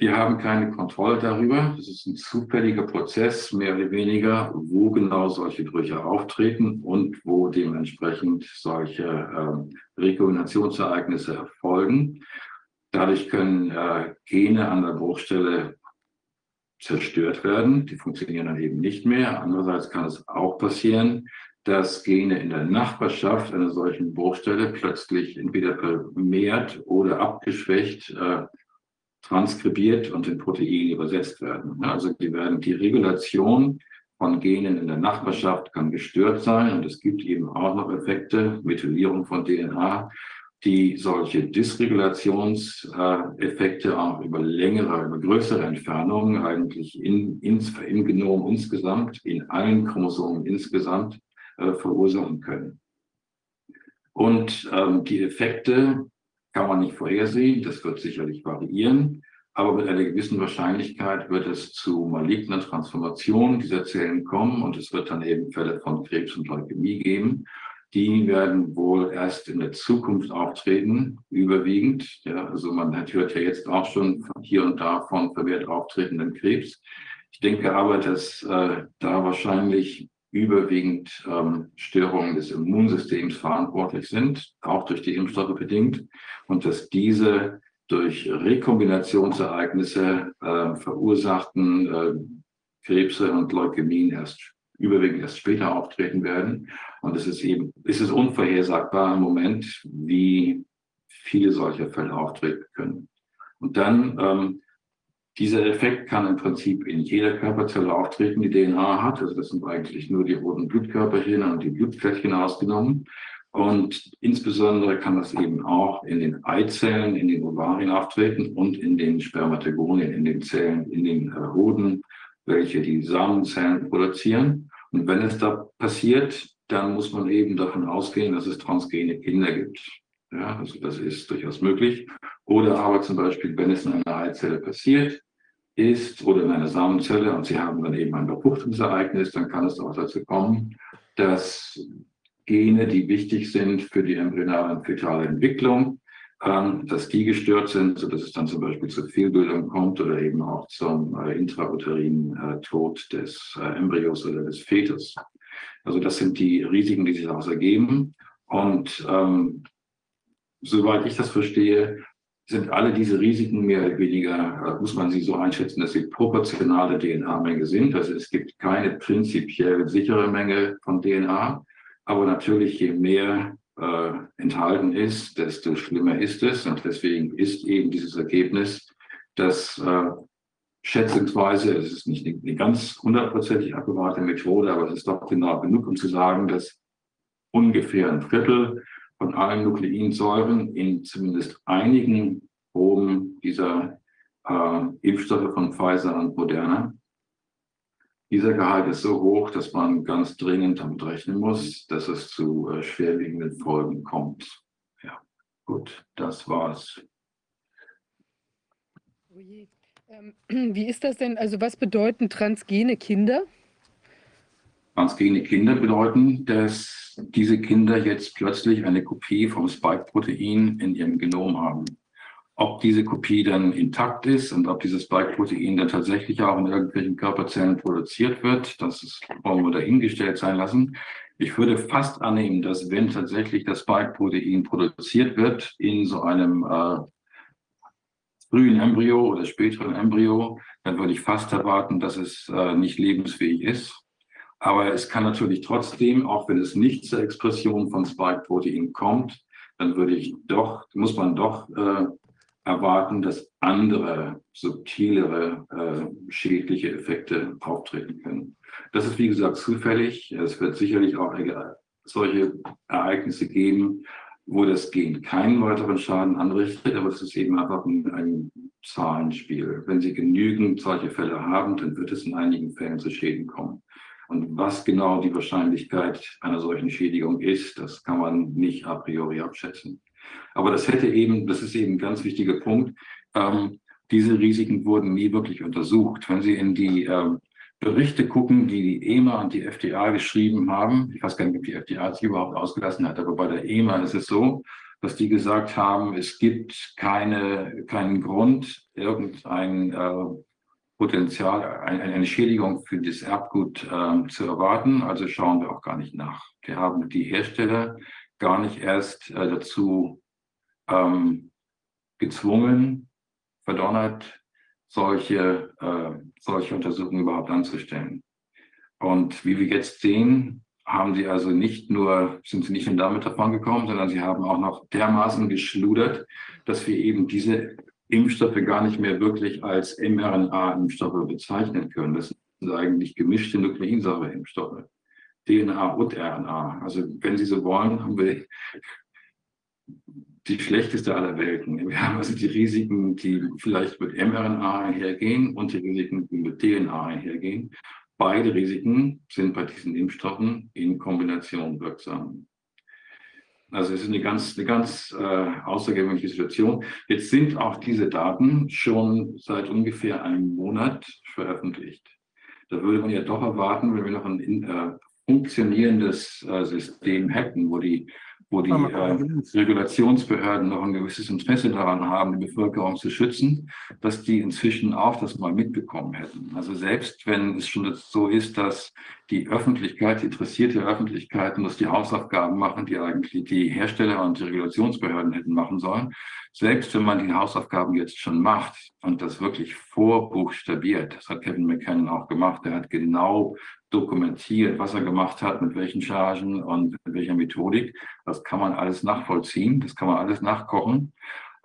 wir haben keine Kontrolle darüber. Das ist ein zufälliger Prozess, mehr oder weniger, wo genau solche Brüche auftreten und wo dementsprechend solche ähm, Rekombinationsereignisse erfolgen. Dadurch können äh, Gene an der Bruchstelle zerstört werden. Die funktionieren dann eben nicht mehr. Andererseits kann es auch passieren, dass Gene in der Nachbarschaft einer solchen Bruchstelle plötzlich entweder vermehrt oder abgeschwächt äh, transkribiert und in Protein übersetzt werden. Also die werden die Regulation von Genen in der Nachbarschaft kann gestört sein und es gibt eben auch noch Effekte, Methylierung von DNA, die solche Dysregulationseffekte auch über längere, über größere Entfernungen eigentlich in, ins, im Genom insgesamt, in allen Chromosomen insgesamt äh, verursachen können. Und ähm, die Effekte kann man nicht vorhersehen, das wird sicherlich variieren, aber mit einer gewissen Wahrscheinlichkeit wird es zu maligner Transformation dieser Zellen kommen und es wird dann eben Fälle von Krebs und Leukämie geben die werden wohl erst in der Zukunft auftreten, überwiegend. Ja, also man hört ja jetzt auch schon hier und da von vermehrt auftretenden Krebs. Ich denke aber, dass äh, da wahrscheinlich überwiegend ähm, Störungen des Immunsystems verantwortlich sind, auch durch die Impfstoffe bedingt, und dass diese durch Rekombinationsereignisse äh, verursachten äh, Krebse und Leukämien erst überwiegend erst später auftreten werden. Und es ist eben, es ist unvorhersagbar im Moment, wie viele solcher Fälle auftreten können. Und dann, ähm, dieser Effekt kann im Prinzip in jeder Körperzelle auftreten, die DNA hat. Also das sind eigentlich nur die roten Blutkörperchen und die Blutplättchen ausgenommen. Und insbesondere kann das eben auch in den Eizellen, in den Ovarien auftreten und in den Spermatogonien, in den Zellen, in den äh, Hoden, welche die Samenzellen produzieren. Und wenn es da passiert, dann muss man eben davon ausgehen, dass es transgene Kinder gibt. Ja, also das ist durchaus möglich. Oder aber zum Beispiel, wenn es in einer Eizelle passiert ist oder in einer Samenzelle und Sie haben dann eben ein Befruchtungsereignis, dann kann es auch dazu kommen, dass Gene, die wichtig sind für die embryonale und fetale Entwicklung, ähm, dass die gestört sind, sodass es dann zum Beispiel zur Fehlbildung kommt oder eben auch zum äh, intrauterinen äh, Tod des äh, Embryos oder des Fetus. Also das sind die Risiken, die sich daraus ergeben. Und ähm, soweit ich das verstehe, sind alle diese Risiken mehr oder weniger, äh, muss man sie so einschätzen, dass sie proportionale DNA-Menge sind. Also es gibt keine prinzipiell sichere Menge von DNA. Aber natürlich, je mehr äh, enthalten ist, desto schlimmer ist es. Und deswegen ist eben dieses Ergebnis, dass äh, schätzungsweise, es ist nicht eine ganz hundertprozentig akkurate Methode, aber es ist doch genau genug, um zu sagen, dass ungefähr ein Viertel von allen Nukleinsäuren in zumindest einigen Proben dieser äh, Impfstoffe von Pfizer und Moderna dieser Gehalt ist so hoch, dass man ganz dringend damit rechnen muss, dass es zu äh, schwerwiegenden Folgen kommt. Ja, gut, das war's. Oh ähm, wie ist das denn? Also, was bedeuten transgene Kinder? Transgene Kinder bedeuten, dass diese Kinder jetzt plötzlich eine Kopie vom Spike-Protein in ihrem Genom haben. Ob diese Kopie dann intakt ist und ob dieses Spike-Protein dann tatsächlich auch in irgendwelchen Körperzellen produziert wird, das wollen wir dahingestellt sein lassen. Ich würde fast annehmen, dass wenn tatsächlich das Spike-Protein produziert wird in so einem äh, frühen Embryo oder späteren Embryo, dann würde ich fast erwarten, dass es äh, nicht lebensfähig ist. Aber es kann natürlich trotzdem, auch wenn es nicht zur Expression von Spike-Protein kommt, dann würde ich doch, muss man doch äh, erwarten, dass andere, subtilere, äh, schädliche Effekte auftreten können. Das ist, wie gesagt, zufällig. Es wird sicherlich auch solche Ereignisse geben, wo das Gen keinen weiteren Schaden anrichtet, aber es ist eben einfach ein, ein Zahlenspiel. Wenn Sie genügend solche Fälle haben, dann wird es in einigen Fällen zu Schäden kommen. Und was genau die Wahrscheinlichkeit einer solchen Schädigung ist, das kann man nicht a priori abschätzen. Aber das hätte eben, das ist eben ein ganz wichtiger Punkt, ähm, diese Risiken wurden nie wirklich untersucht. Wenn Sie in die ähm, Berichte gucken, die die EMA und die FDA geschrieben haben, ich weiß gar nicht, ob die FDA sich überhaupt ausgelassen hat, aber bei der EMA ist es so, dass die gesagt haben, es gibt keine, keinen Grund, irgendein äh, Potenzial, ein, eine Schädigung für das Erbgut äh, zu erwarten. Also schauen wir auch gar nicht nach. Wir haben die Hersteller gar nicht erst äh, dazu ähm, gezwungen, verdonnert, solche, äh, solche Untersuchungen überhaupt anzustellen. Und wie wir jetzt sehen, haben sie also nicht nur, sind sie nicht nur damit davon gekommen, sondern sie haben auch noch dermaßen geschludert, dass wir eben diese Impfstoffe gar nicht mehr wirklich als mRNA-Impfstoffe bezeichnen können. Das sind eigentlich gemischte Nukleinsäure-Impfstoffe. DNA und RNA. Also wenn Sie so wollen, haben wir die schlechteste aller Welten. Wir haben also die Risiken, die vielleicht mit mRNA einhergehen und die Risiken, die mit DNA einhergehen. Beide Risiken sind bei diesen Impfstoffen in Kombination wirksam. Also es ist eine ganz, eine ganz äh, außergewöhnliche Situation. Jetzt sind auch diese Daten schon seit ungefähr einem Monat veröffentlicht. Da würde man ja doch erwarten, wenn wir noch ein äh, funktionierendes äh, System hätten, wo die wo die äh, Regulationsbehörden noch ein gewisses Interesse daran haben, die Bevölkerung zu schützen, dass die inzwischen auch das mal mitbekommen hätten. Also selbst wenn es schon so ist, dass die Öffentlichkeit, die interessierte Öffentlichkeit muss die Hausaufgaben machen, die eigentlich die Hersteller und die Regulationsbehörden hätten machen sollen. Selbst wenn man die Hausaufgaben jetzt schon macht und das wirklich vorbuchstabiert, das hat Kevin McKinnon auch gemacht, er hat genau dokumentiert, was er gemacht hat, mit welchen Chargen und mit welcher Methodik. Das kann man alles nachvollziehen, das kann man alles nachkochen.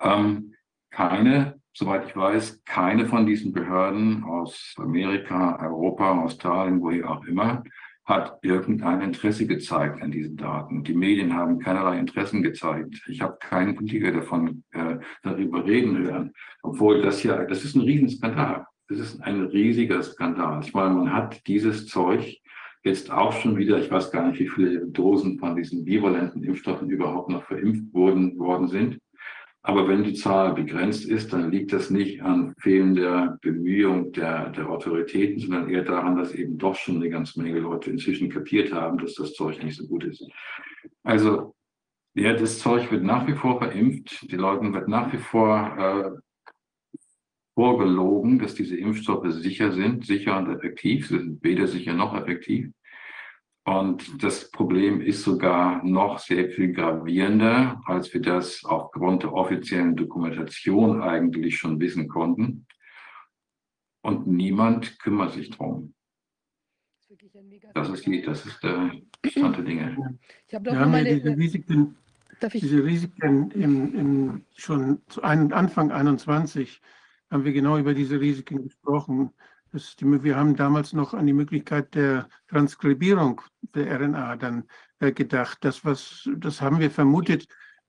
Ähm, keine soweit ich weiß, keine von diesen Behörden aus Amerika, Europa, Australien, woher auch immer, hat irgendein Interesse gezeigt an diesen Daten. Die Medien haben keinerlei Interessen gezeigt. Ich habe keinen Politiker davon äh, darüber reden hören, obwohl das ja, das ist ein Riesenskandal. Das ist ein riesiger Skandal. Ich meine, man hat dieses Zeug jetzt auch schon wieder, ich weiß gar nicht, wie viele Dosen von diesen bivalenten Impfstoffen überhaupt noch verimpft wurden, worden sind. Aber wenn die Zahl begrenzt ist, dann liegt das nicht an fehlender Bemühung der, der Autoritäten, sondern eher daran, dass eben doch schon eine ganze Menge Leute inzwischen kapiert haben, dass das Zeug nicht so gut ist. Also, ja, das Zeug wird nach wie vor verimpft. Die Leuten wird nach wie vor äh, vorgelogen, dass diese Impfstoffe sicher sind, sicher und effektiv. Sie sind weder sicher noch effektiv. Und das Problem ist sogar noch sehr viel gravierender, als wir das aufgrund der offiziellen Dokumentation eigentlich schon wissen konnten. Und niemand kümmert sich drum. Das ist, die, das ist der Stand der Dinge. Ich habe doch ja, meine, diese Risiken, diese Risiken im, im, schon zu Anfang 21 haben wir genau über diese Risiken gesprochen. Das, wir haben damals noch an die Möglichkeit der Transkribierung der RNA dann äh, gedacht. Das, was, das haben wir vermutet,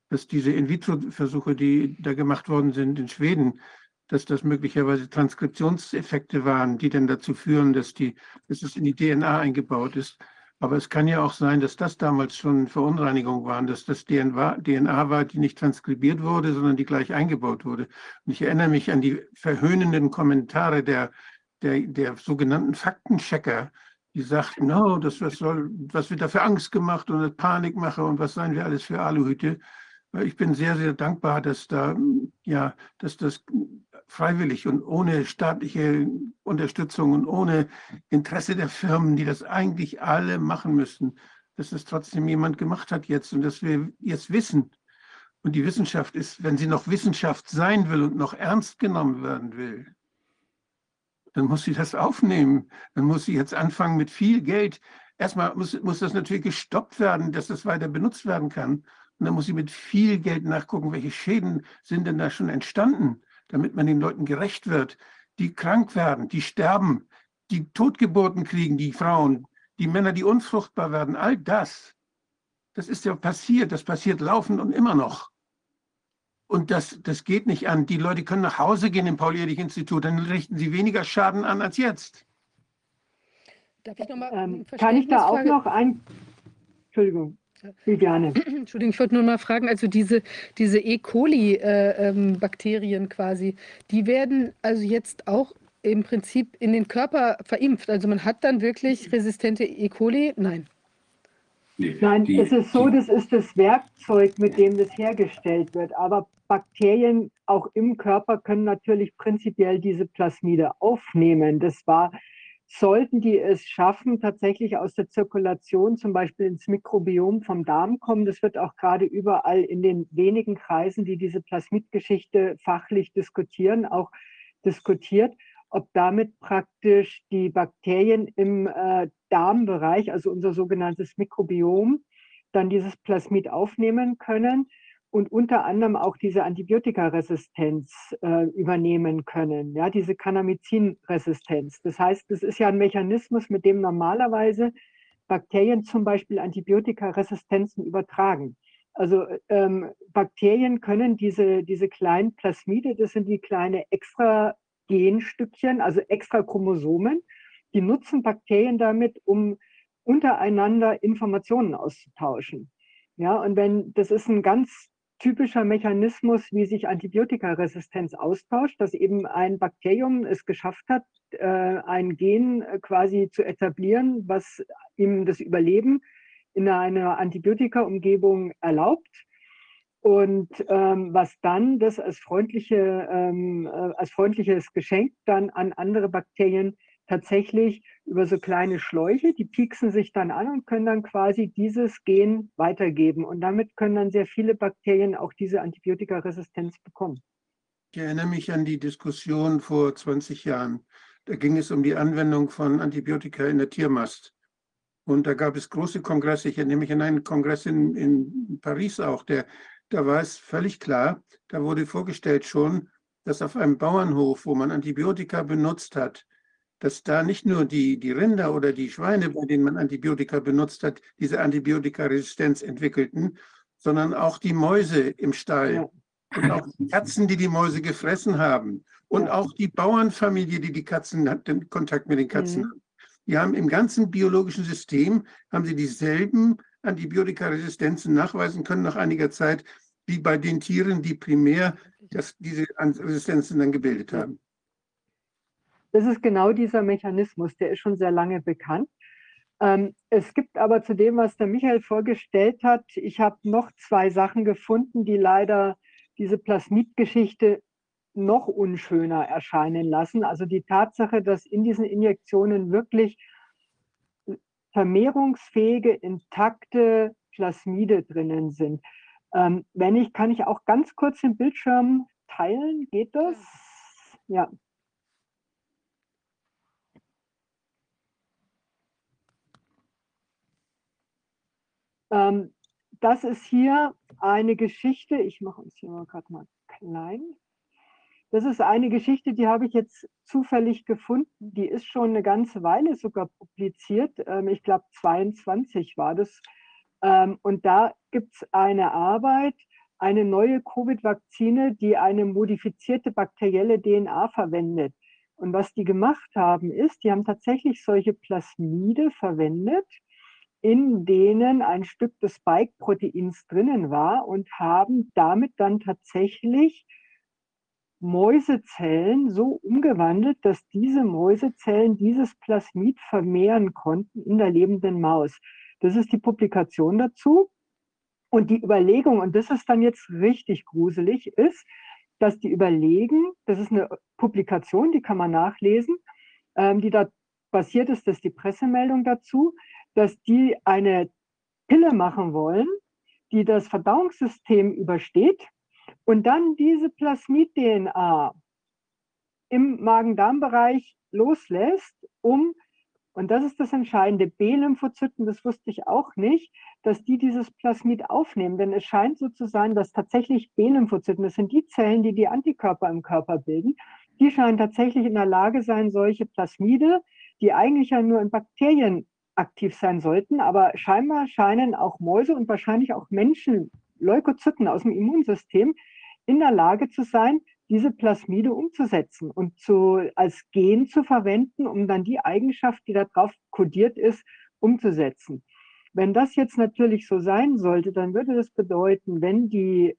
dass diese In-vitro-Versuche, die da gemacht worden sind in Schweden, dass das möglicherweise Transkriptionseffekte waren, die dann dazu führen, dass, die, dass es in die DNA eingebaut ist. Aber es kann ja auch sein, dass das damals schon Verunreinigung waren, dass das DNA war, die nicht transkribiert wurde, sondern die gleich eingebaut wurde. Und ich erinnere mich an die verhöhnenden Kommentare der der, der sogenannten Faktenchecker, die sagten, no, das was soll, was wird da für Angst gemacht und Panikmache und was seien wir alles für Aluhüte. Ich bin sehr, sehr dankbar, dass da, ja, dass das freiwillig und ohne staatliche Unterstützung und ohne Interesse der Firmen, die das eigentlich alle machen müssten, dass das trotzdem jemand gemacht hat jetzt und dass wir jetzt wissen. Und die Wissenschaft ist, wenn sie noch Wissenschaft sein will und noch ernst genommen werden will, dann muss sie das aufnehmen. Dann muss sie jetzt anfangen mit viel Geld. Erstmal muss, muss das natürlich gestoppt werden, dass das weiter benutzt werden kann. Und dann muss sie mit viel Geld nachgucken, welche Schäden sind denn da schon entstanden, damit man den Leuten gerecht wird, die krank werden, die sterben, die Totgeburten kriegen, die Frauen, die Männer, die unfruchtbar werden. All das, das ist ja passiert, das passiert laufend und immer noch. Und das, das geht nicht an. Die Leute können nach Hause gehen im Paul-Ehrlich-Institut, dann richten sie weniger Schaden an als jetzt. Darf ich noch mal ähm, kann ich da auch noch ein... Entschuldigung. Wie gerne. Entschuldigung, ich wollte nur mal fragen, also diese, diese E. coli-Bakterien äh, ähm, quasi, die werden also jetzt auch im Prinzip in den Körper verimpft. Also man hat dann wirklich resistente E. coli? Nein. Nee, Nein, die, es ist so, das ist das Werkzeug, mit dem das hergestellt wird. Aber Bakterien auch im Körper können natürlich prinzipiell diese Plasmide aufnehmen. Das war, sollten die es schaffen, tatsächlich aus der Zirkulation zum Beispiel ins Mikrobiom vom Darm kommen. Das wird auch gerade überall in den wenigen Kreisen, die diese Plasmidgeschichte fachlich diskutieren, auch diskutiert ob damit praktisch die Bakterien im äh, Darmbereich, also unser sogenanntes Mikrobiom, dann dieses Plasmid aufnehmen können und unter anderem auch diese Antibiotikaresistenz äh, übernehmen können, ja, diese Kanamycin-Resistenz. Das heißt, es ist ja ein Mechanismus, mit dem normalerweise Bakterien zum Beispiel Antibiotikaresistenzen übertragen. Also ähm, Bakterien können diese, diese kleinen Plasmide, das sind die kleine extra Genstückchen, also extra Chromosomen. Die nutzen Bakterien damit, um untereinander Informationen auszutauschen. Ja, und wenn das ist ein ganz typischer Mechanismus, wie sich Antibiotikaresistenz austauscht, dass eben ein Bakterium es geschafft hat, äh, ein Gen quasi zu etablieren, was ihm das Überleben in einer Antibiotika-Umgebung erlaubt und ähm, was dann das als, freundliche, ähm, äh, als freundliches Geschenk dann an andere Bakterien tatsächlich über so kleine Schläuche, die pieksen sich dann an und können dann quasi dieses Gen weitergeben. Und damit können dann sehr viele Bakterien auch diese Antibiotikaresistenz bekommen. Ich erinnere mich an die Diskussion vor 20 Jahren. Da ging es um die Anwendung von Antibiotika in der Tiermast. Und da gab es große Kongresse. Ich erinnere mich an einen Kongress in, in Paris auch. Der, da war es völlig klar, da wurde vorgestellt schon, dass auf einem Bauernhof, wo man Antibiotika benutzt hat, dass da nicht nur die, die Rinder oder die Schweine, bei denen man Antibiotika benutzt hat, diese Antibiotikaresistenz entwickelten, sondern auch die Mäuse im Stall. Ja und auch die Katzen, die die Mäuse gefressen haben und auch die Bauernfamilie, die die Katzen hat, den Kontakt mit den Katzen mhm. hat. Die haben im ganzen biologischen System, haben sie dieselben Antibiotikaresistenzen nachweisen können nach einiger Zeit, wie bei den Tieren, die primär das, diese Resistenzen dann gebildet haben. Das ist genau dieser Mechanismus, der ist schon sehr lange bekannt. Ähm, es gibt aber zu dem, was der Michael vorgestellt hat, ich habe noch zwei Sachen gefunden, die leider diese Plasmidgeschichte noch unschöner erscheinen lassen. Also die Tatsache, dass in diesen Injektionen wirklich vermehrungsfähige, intakte Plasmide drinnen sind. Ähm, wenn ich, kann ich auch ganz kurz den Bildschirm teilen. Geht das? Ja. Ähm, das ist hier eine Geschichte, ich mache uns hier mal gerade mal klein. Das ist eine Geschichte, die habe ich jetzt zufällig gefunden. Die ist schon eine ganze Weile sogar publiziert. Ähm, ich glaube, 22 war das. Ähm, und da gibt es eine Arbeit, eine neue Covid-Vakzine, die eine modifizierte bakterielle DNA verwendet. Und was die gemacht haben, ist, die haben tatsächlich solche Plasmide verwendet, in denen ein Stück des Spike-Proteins drinnen war und haben damit dann tatsächlich Mäusezellen so umgewandelt, dass diese Mäusezellen dieses Plasmid vermehren konnten in der lebenden Maus. Das ist die Publikation dazu. Und die Überlegung, und das ist dann jetzt richtig gruselig, ist, dass die überlegen, das ist eine Publikation, die kann man nachlesen, ähm, die da basiert ist, das ist die Pressemeldung dazu, dass die eine Pille machen wollen, die das Verdauungssystem übersteht und dann diese Plasmid-DNA im Magen-Darm-Bereich loslässt, um, und das ist das Entscheidende, B-Lymphozyten, das wusste ich auch nicht, dass die dieses Plasmid aufnehmen. Denn es scheint so zu sein, dass tatsächlich B-Lymphozyten, das sind die Zellen, die die Antikörper im Körper bilden, die scheinen tatsächlich in der Lage sein, solche Plasmide, die eigentlich ja nur in Bakterien aktiv sein sollten. Aber scheinbar scheinen auch Mäuse und wahrscheinlich auch Menschen, Leukozyten aus dem Immunsystem, in der Lage zu sein, diese Plasmide umzusetzen und zu, als Gen zu verwenden, um dann die Eigenschaft, die darauf kodiert ist, umzusetzen. Wenn das jetzt natürlich so sein sollte, dann würde das bedeuten, wenn die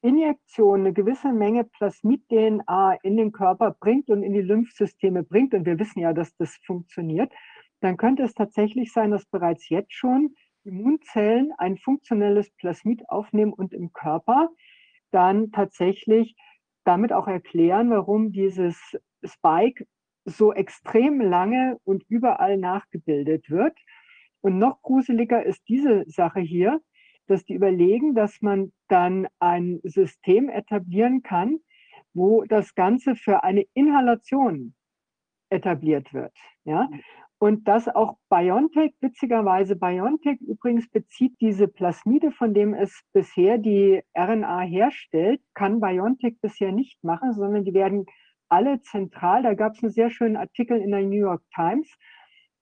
Injektion eine gewisse Menge Plasmid-DNA in den Körper bringt und in die Lymphsysteme bringt, und wir wissen ja, dass das funktioniert, dann könnte es tatsächlich sein, dass bereits jetzt schon Immunzellen ein funktionelles Plasmid aufnehmen und im Körper dann tatsächlich damit auch erklären, warum dieses Spike so extrem lange und überall nachgebildet wird. Und noch gruseliger ist diese Sache hier, dass die überlegen, dass man dann ein System etablieren kann, wo das Ganze für eine Inhalation etabliert wird. Ja? Und dass auch BioNTech, witzigerweise BioNTech übrigens bezieht diese Plasmide, von dem es bisher die RNA herstellt, kann BioNTech bisher nicht machen, sondern die werden alle zentral, da gab es einen sehr schönen Artikel in der New York Times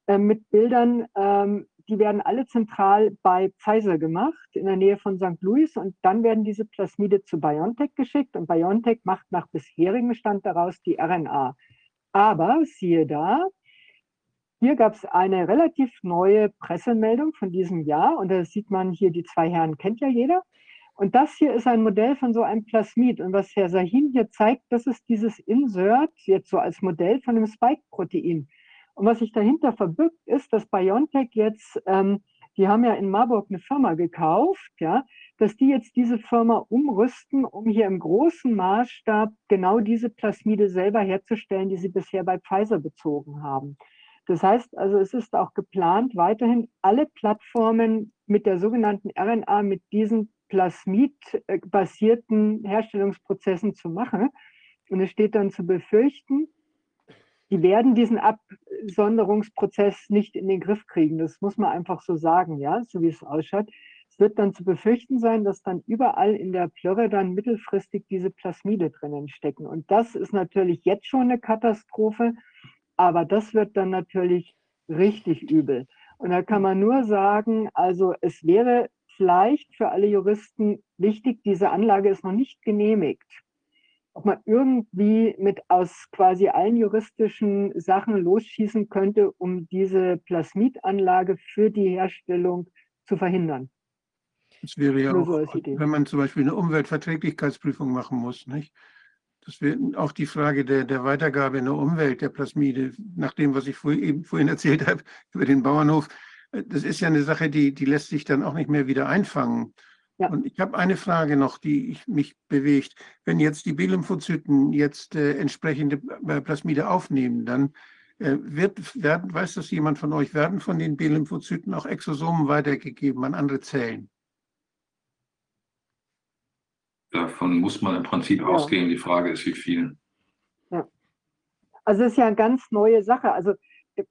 äh, mit Bildern, ähm, die werden alle zentral bei Pfizer gemacht, in der Nähe von St. Louis. Und dann werden diese Plasmide zu BioNTech geschickt und BioNTech macht nach bisherigem Stand daraus die RNA. Aber siehe da, hier gab es eine relativ neue Pressemeldung von diesem Jahr und da sieht man hier, die zwei Herren kennt ja jeder. Und das hier ist ein Modell von so einem Plasmid. Und was Herr Sahin hier zeigt, das ist dieses Insert, jetzt so als Modell von einem Spike-Protein. Und was sich dahinter verbirgt, ist, dass BioNTech jetzt, ähm, die haben ja in Marburg eine Firma gekauft, ja, dass die jetzt diese Firma umrüsten, um hier im großen Maßstab genau diese Plasmide selber herzustellen, die sie bisher bei Pfizer bezogen haben. Das heißt also, es ist auch geplant, weiterhin alle Plattformen mit der sogenannten RNA, mit diesen Plasmid-basierten Herstellungsprozessen zu machen. Und es steht dann zu befürchten, die werden diesen Absonderungsprozess nicht in den Griff kriegen. Das muss man einfach so sagen, ja, so wie es ausschaut. Es wird dann zu befürchten sein, dass dann überall in der Plörre dann mittelfristig diese Plasmide drinnen stecken. Und das ist natürlich jetzt schon eine Katastrophe, aber das wird dann natürlich richtig übel. Und da kann man nur sagen, also es wäre vielleicht für alle Juristen wichtig, diese Anlage ist noch nicht genehmigt ob man irgendwie mit aus quasi allen juristischen Sachen losschießen könnte, um diese Plasmidanlage für die Herstellung zu verhindern. Das wäre ja auch, wenn man zum Beispiel eine Umweltverträglichkeitsprüfung machen muss, nicht? Das wäre auch die Frage der, der Weitergabe in der Umwelt der Plasmide, nach dem, was ich vorhin, eben vorhin erzählt habe über den Bauernhof. Das ist ja eine Sache, die, die lässt sich dann auch nicht mehr wieder einfangen. Ja. Und ich habe eine Frage noch, die mich bewegt. Wenn jetzt die B-Lymphozyten jetzt äh, entsprechende äh, Plasmide aufnehmen, dann äh, wird, werden, weiß das jemand von euch, werden von den B-Lymphozyten auch Exosomen weitergegeben an andere Zellen? Davon muss man im Prinzip ja. ausgehen. Die Frage ist, wie viel. Ja. Also es ist ja eine ganz neue Sache. Also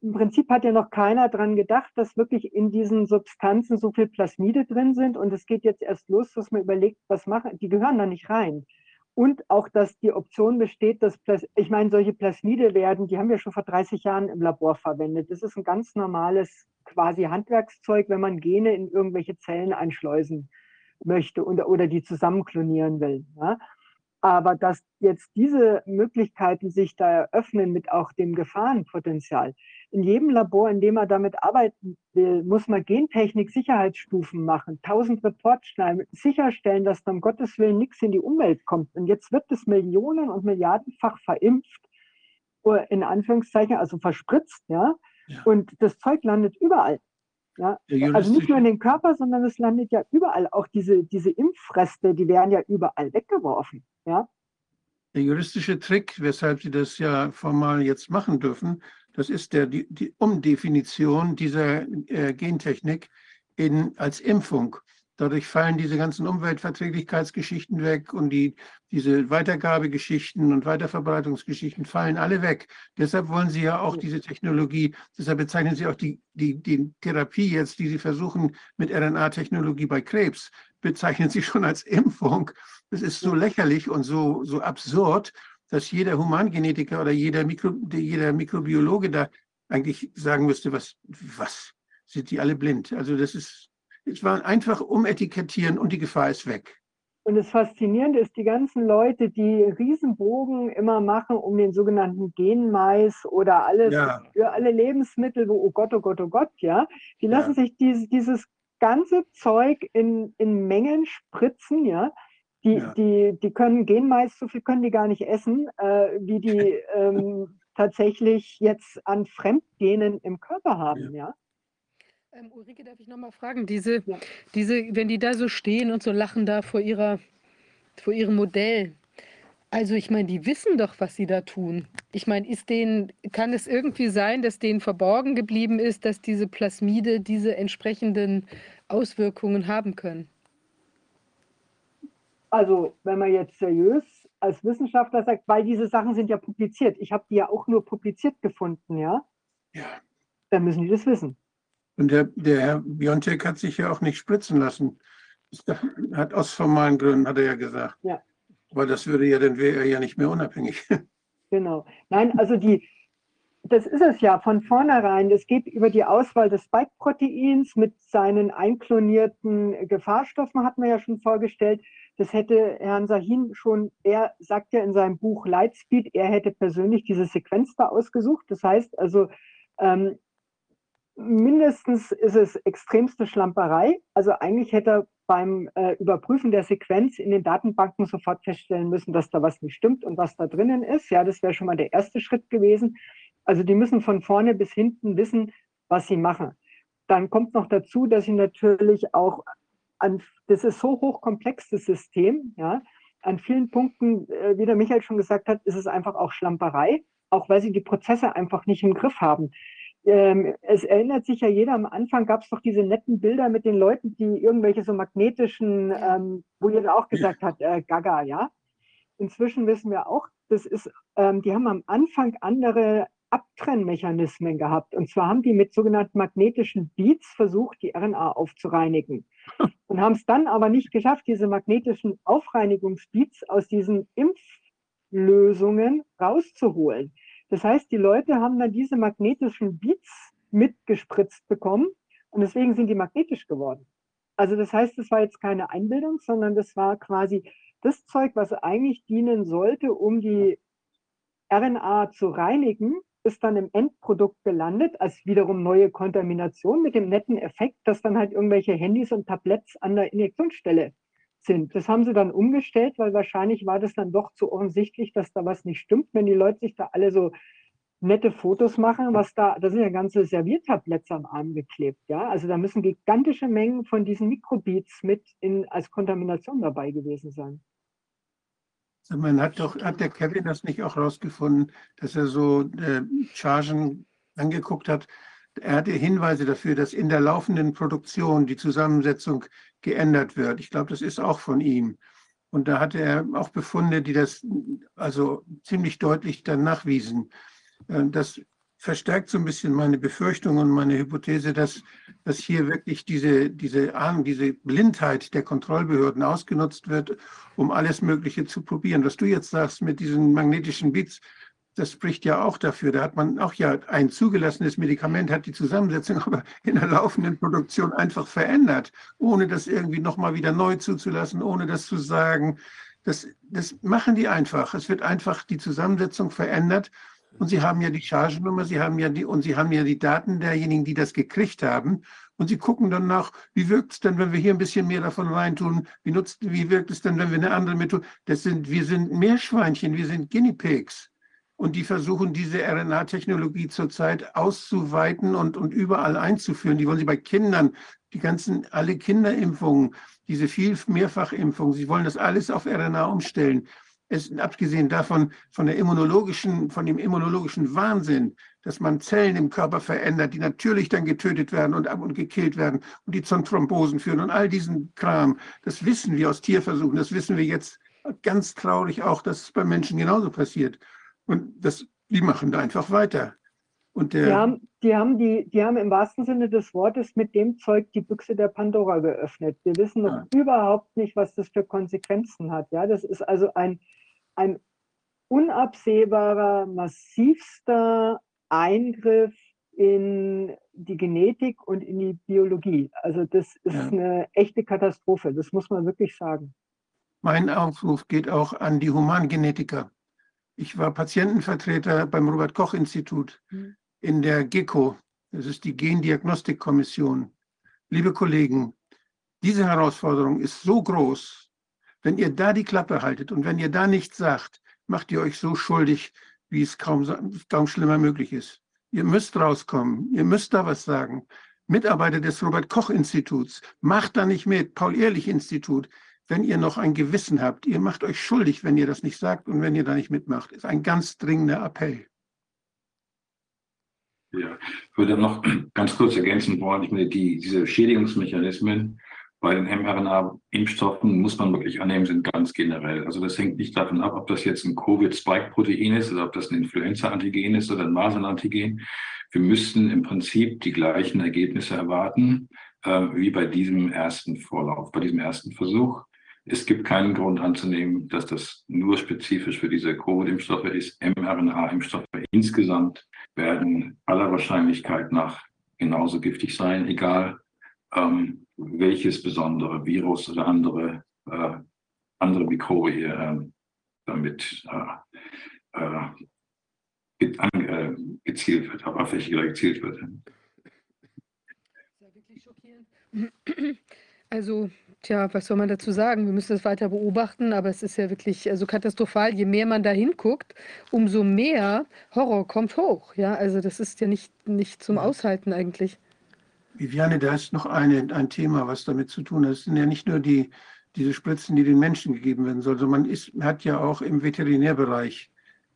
im Prinzip hat ja noch keiner daran gedacht, dass wirklich in diesen Substanzen so viel Plasmide drin sind. Und es geht jetzt erst los, dass man überlegt, was machen. Die gehören da nicht rein. Und auch, dass die Option besteht, dass, Plas ich meine, solche Plasmide werden, die haben wir schon vor 30 Jahren im Labor verwendet. Das ist ein ganz normales quasi Handwerkszeug, wenn man Gene in irgendwelche Zellen einschleusen möchte und, oder die zusammenklonieren will. Ja? Aber dass jetzt diese Möglichkeiten sich da eröffnen mit auch dem Gefahrenpotenzial. In jedem Labor, in dem man damit arbeiten will, muss man Gentechnik-Sicherheitsstufen machen, tausend Reports schneiden, sicherstellen, dass dann um Gottes Willen nichts in die Umwelt kommt. Und jetzt wird es Millionen und Milliardenfach verimpft, in Anführungszeichen, also verspritzt, ja. ja. Und das Zeug landet überall. Ja, also nicht nur in den Körper, sondern es landet ja überall. Auch diese, diese Impfreste, die werden ja überall weggeworfen. Ja? Der juristische Trick, weshalb Sie das ja formal jetzt machen dürfen, das ist der, die, die Umdefinition dieser äh, Gentechnik in, als Impfung. Dadurch fallen diese ganzen Umweltverträglichkeitsgeschichten weg und die, diese Weitergabegeschichten und Weiterverbreitungsgeschichten fallen alle weg. Deshalb wollen Sie ja auch diese Technologie, deshalb bezeichnen Sie auch die, die, die Therapie jetzt, die Sie versuchen mit RNA-Technologie bei Krebs, bezeichnen Sie schon als Impfung. Das ist so lächerlich und so, so absurd, dass jeder Humangenetiker oder jeder, Mikro, jeder Mikrobiologe da eigentlich sagen müsste, was, was, sind die alle blind? Also das ist es war einfach umetikettieren und die Gefahr ist weg. Und das Faszinierende ist, die ganzen Leute, die Riesenbogen immer machen um den sogenannten Genmais oder alles ja. für alle Lebensmittel, wo, oh Gott, oh Gott, oh Gott, ja, die lassen ja. sich dieses, dieses ganze Zeug in, in Mengen spritzen, ja. Die, ja. die, die können Genmais, so viel können die gar nicht essen, äh, wie die ähm, tatsächlich jetzt an Fremdgenen im Körper haben, ja. Ähm, Ulrike, darf ich nochmal fragen, diese, ja. diese, wenn die da so stehen und so lachen da vor, ihrer, vor ihrem Modell, also ich meine, die wissen doch, was sie da tun. Ich meine, ist denen, kann es irgendwie sein, dass denen verborgen geblieben ist, dass diese Plasmide diese entsprechenden Auswirkungen haben können? Also, wenn man jetzt seriös als Wissenschaftler sagt, weil diese Sachen sind ja publiziert, ich habe die ja auch nur publiziert gefunden, ja? Ja. Dann müssen die das wissen. Und der, der Herr Biontech hat sich ja auch nicht spritzen lassen. Das hat aus formalen Gründen, hat er ja gesagt. Ja. Aber das würde ja, dann wäre er ja nicht mehr unabhängig. Genau. Nein, also die, das ist es ja von vornherein. Es geht über die Auswahl des Spike-Proteins mit seinen einklonierten Gefahrstoffen, hat man ja schon vorgestellt. Das hätte Herrn Sahin schon, er sagt ja in seinem Buch Lightspeed, er hätte persönlich diese Sequenz da ausgesucht. Das heißt also, ähm, mindestens ist es extremste Schlamperei. Also eigentlich hätte er beim äh, Überprüfen der Sequenz in den Datenbanken sofort feststellen müssen, dass da was nicht stimmt und was da drinnen ist. Ja, das wäre schon mal der erste Schritt gewesen. Also die müssen von vorne bis hinten wissen, was sie machen. Dann kommt noch dazu, dass sie natürlich auch an, das ist so hochkomplex, das System, ja. An vielen Punkten, äh, wie der Michael schon gesagt hat, ist es einfach auch Schlamperei, auch weil sie die Prozesse einfach nicht im Griff haben. Ähm, es erinnert sich ja jeder, am Anfang gab es doch diese netten Bilder mit den Leuten, die irgendwelche so magnetischen, ähm, wo jeder auch gesagt hat, äh, Gaga, ja. Inzwischen wissen wir auch, das ist, ähm, die haben am Anfang andere Abtrennmechanismen gehabt. Und zwar haben die mit sogenannten magnetischen Beats versucht, die RNA aufzureinigen. Und haben es dann aber nicht geschafft, diese magnetischen Aufreinigungsbeats aus diesen Impflösungen rauszuholen. Das heißt, die Leute haben dann diese magnetischen Beats mitgespritzt bekommen und deswegen sind die magnetisch geworden. Also das heißt, es war jetzt keine Einbildung, sondern das war quasi das Zeug, was eigentlich dienen sollte, um die RNA zu reinigen, ist dann im Endprodukt gelandet, als wiederum neue Kontamination mit dem netten Effekt, dass dann halt irgendwelche Handys und Tabletts an der Injektionsstelle sind. Das haben sie dann umgestellt, weil wahrscheinlich war das dann doch zu offensichtlich, dass da was nicht stimmt, wenn die Leute sich da alle so nette Fotos machen, was da, da sind ja ganze Serviertabletts am Arm geklebt, ja. Also da müssen gigantische Mengen von diesen Mikrobeats mit in, als Kontamination dabei gewesen sein. Man hat doch, hat der Kevin das nicht auch rausgefunden, dass er so äh, Chargen angeguckt hat? Er hatte Hinweise dafür, dass in der laufenden Produktion die Zusammensetzung geändert wird. Ich glaube, das ist auch von ihm. Und da hatte er auch Befunde, die das also ziemlich deutlich dann nachwiesen. Äh, dass verstärkt so ein bisschen meine Befürchtung und meine Hypothese, dass, dass hier wirklich diese, diese Ahnung, diese Blindheit der Kontrollbehörden ausgenutzt wird, um alles Mögliche zu probieren. Was du jetzt sagst mit diesen magnetischen Bits, das spricht ja auch dafür. Da hat man auch ja ein zugelassenes Medikament, hat die Zusammensetzung aber in der laufenden Produktion einfach verändert, ohne das irgendwie nochmal wieder neu zuzulassen, ohne das zu sagen. Das, das machen die einfach. Es wird einfach die Zusammensetzung verändert und Sie haben ja die Chargennummer, Sie haben ja die, und Sie haben ja die Daten derjenigen, die das gekriegt haben. Und Sie gucken dann nach, wie wirkt es denn, wenn wir hier ein bisschen mehr davon reintun? Wie nutzt, wie wirkt es denn, wenn wir eine andere Methode? Das sind, wir sind Meerschweinchen, wir sind Guinea Pigs. Und die versuchen, diese RNA-Technologie zurzeit auszuweiten und, und überall einzuführen. Die wollen sie bei Kindern, die ganzen, alle Kinderimpfungen, diese viel Mehrfachimpfungen, sie wollen das alles auf RNA umstellen ist abgesehen davon von der immunologischen, von dem immunologischen Wahnsinn, dass man Zellen im Körper verändert, die natürlich dann getötet werden und und gekillt werden und die zu Thrombosen führen und all diesen Kram. Das wissen wir aus Tierversuchen, das wissen wir jetzt ganz traurig auch, dass es bei Menschen genauso passiert. Und das, die machen da einfach weiter. Und der, die, haben, die, haben die, die haben im wahrsten Sinne des Wortes mit dem Zeug die Büchse der Pandora geöffnet. Wir wissen noch ja. überhaupt nicht, was das für Konsequenzen hat. Ja, das ist also ein, ein unabsehbarer, massivster Eingriff in die Genetik und in die Biologie. Also das ist ja. eine echte Katastrophe, das muss man wirklich sagen. Mein Aufruf geht auch an die Humangenetiker. Ich war Patientenvertreter beim Robert Koch Institut. Mhm in der GECO, das ist die Gendiagnostikkommission. Liebe Kollegen, diese Herausforderung ist so groß, wenn ihr da die Klappe haltet und wenn ihr da nichts sagt, macht ihr euch so schuldig, wie es kaum, kaum schlimmer möglich ist. Ihr müsst rauskommen, ihr müsst da was sagen. Mitarbeiter des Robert Koch Instituts, macht da nicht mit, Paul-Ehrlich-Institut, wenn ihr noch ein Gewissen habt. Ihr macht euch schuldig, wenn ihr das nicht sagt und wenn ihr da nicht mitmacht. Ist ein ganz dringender Appell. Ja, ich würde noch ganz kurz ergänzen wollen, ich meine, die, diese Schädigungsmechanismen bei den mRNA-Impfstoffen muss man wirklich annehmen, sind ganz generell. Also das hängt nicht davon ab, ob das jetzt ein Covid-Spike-Protein ist oder ob das ein Influenza-Antigen ist oder ein Masern-Antigen. Wir müssten im Prinzip die gleichen Ergebnisse erwarten äh, wie bei diesem ersten Vorlauf, bei diesem ersten Versuch. Es gibt keinen Grund anzunehmen, dass das nur spezifisch für diese Covid-Impfstoffe ist. mRNA-Impfstoffe insgesamt werden aller Wahrscheinlichkeit nach genauso giftig sein, egal ähm, welches besondere Virus oder andere, äh, andere Mikrobe ihr äh, damit äh, äh, gezielt wird, auf welche gezielt wird. Also Tja, was soll man dazu sagen? Wir müssen das weiter beobachten, aber es ist ja wirklich also katastrophal. Je mehr man da hinguckt, umso mehr Horror kommt hoch. Ja, also das ist ja nicht, nicht zum Aushalten eigentlich. Viviane, da ist noch eine, ein Thema, was damit zu tun hat. Es sind ja nicht nur die, diese Spritzen, die den Menschen gegeben werden sollen, sondern man ist, hat ja auch im Veterinärbereich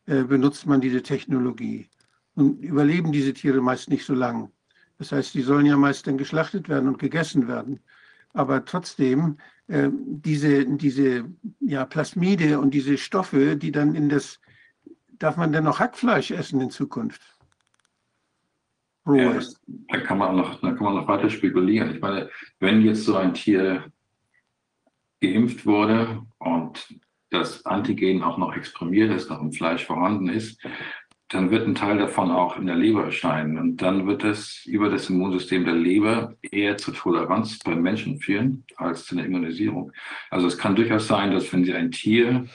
äh, benutzt man diese Technologie. Und überleben diese Tiere meist nicht so lang. Das heißt, die sollen ja meist dann geschlachtet werden und gegessen werden. Aber trotzdem, äh, diese, diese ja, Plasmide und diese Stoffe, die dann in das, darf man denn noch Hackfleisch essen in Zukunft? Ja, da, kann man noch, da kann man noch weiter spekulieren. Ich meine, wenn jetzt so ein Tier geimpft wurde und das Antigen auch noch exprimiert ist, noch im Fleisch vorhanden ist, dann wird ein Teil davon auch in der Leber erscheinen. Und dann wird es über das Immunsystem der Leber eher zur Toleranz beim Menschen führen als zu einer Immunisierung. Also es kann durchaus sein, dass wenn Sie ein Tier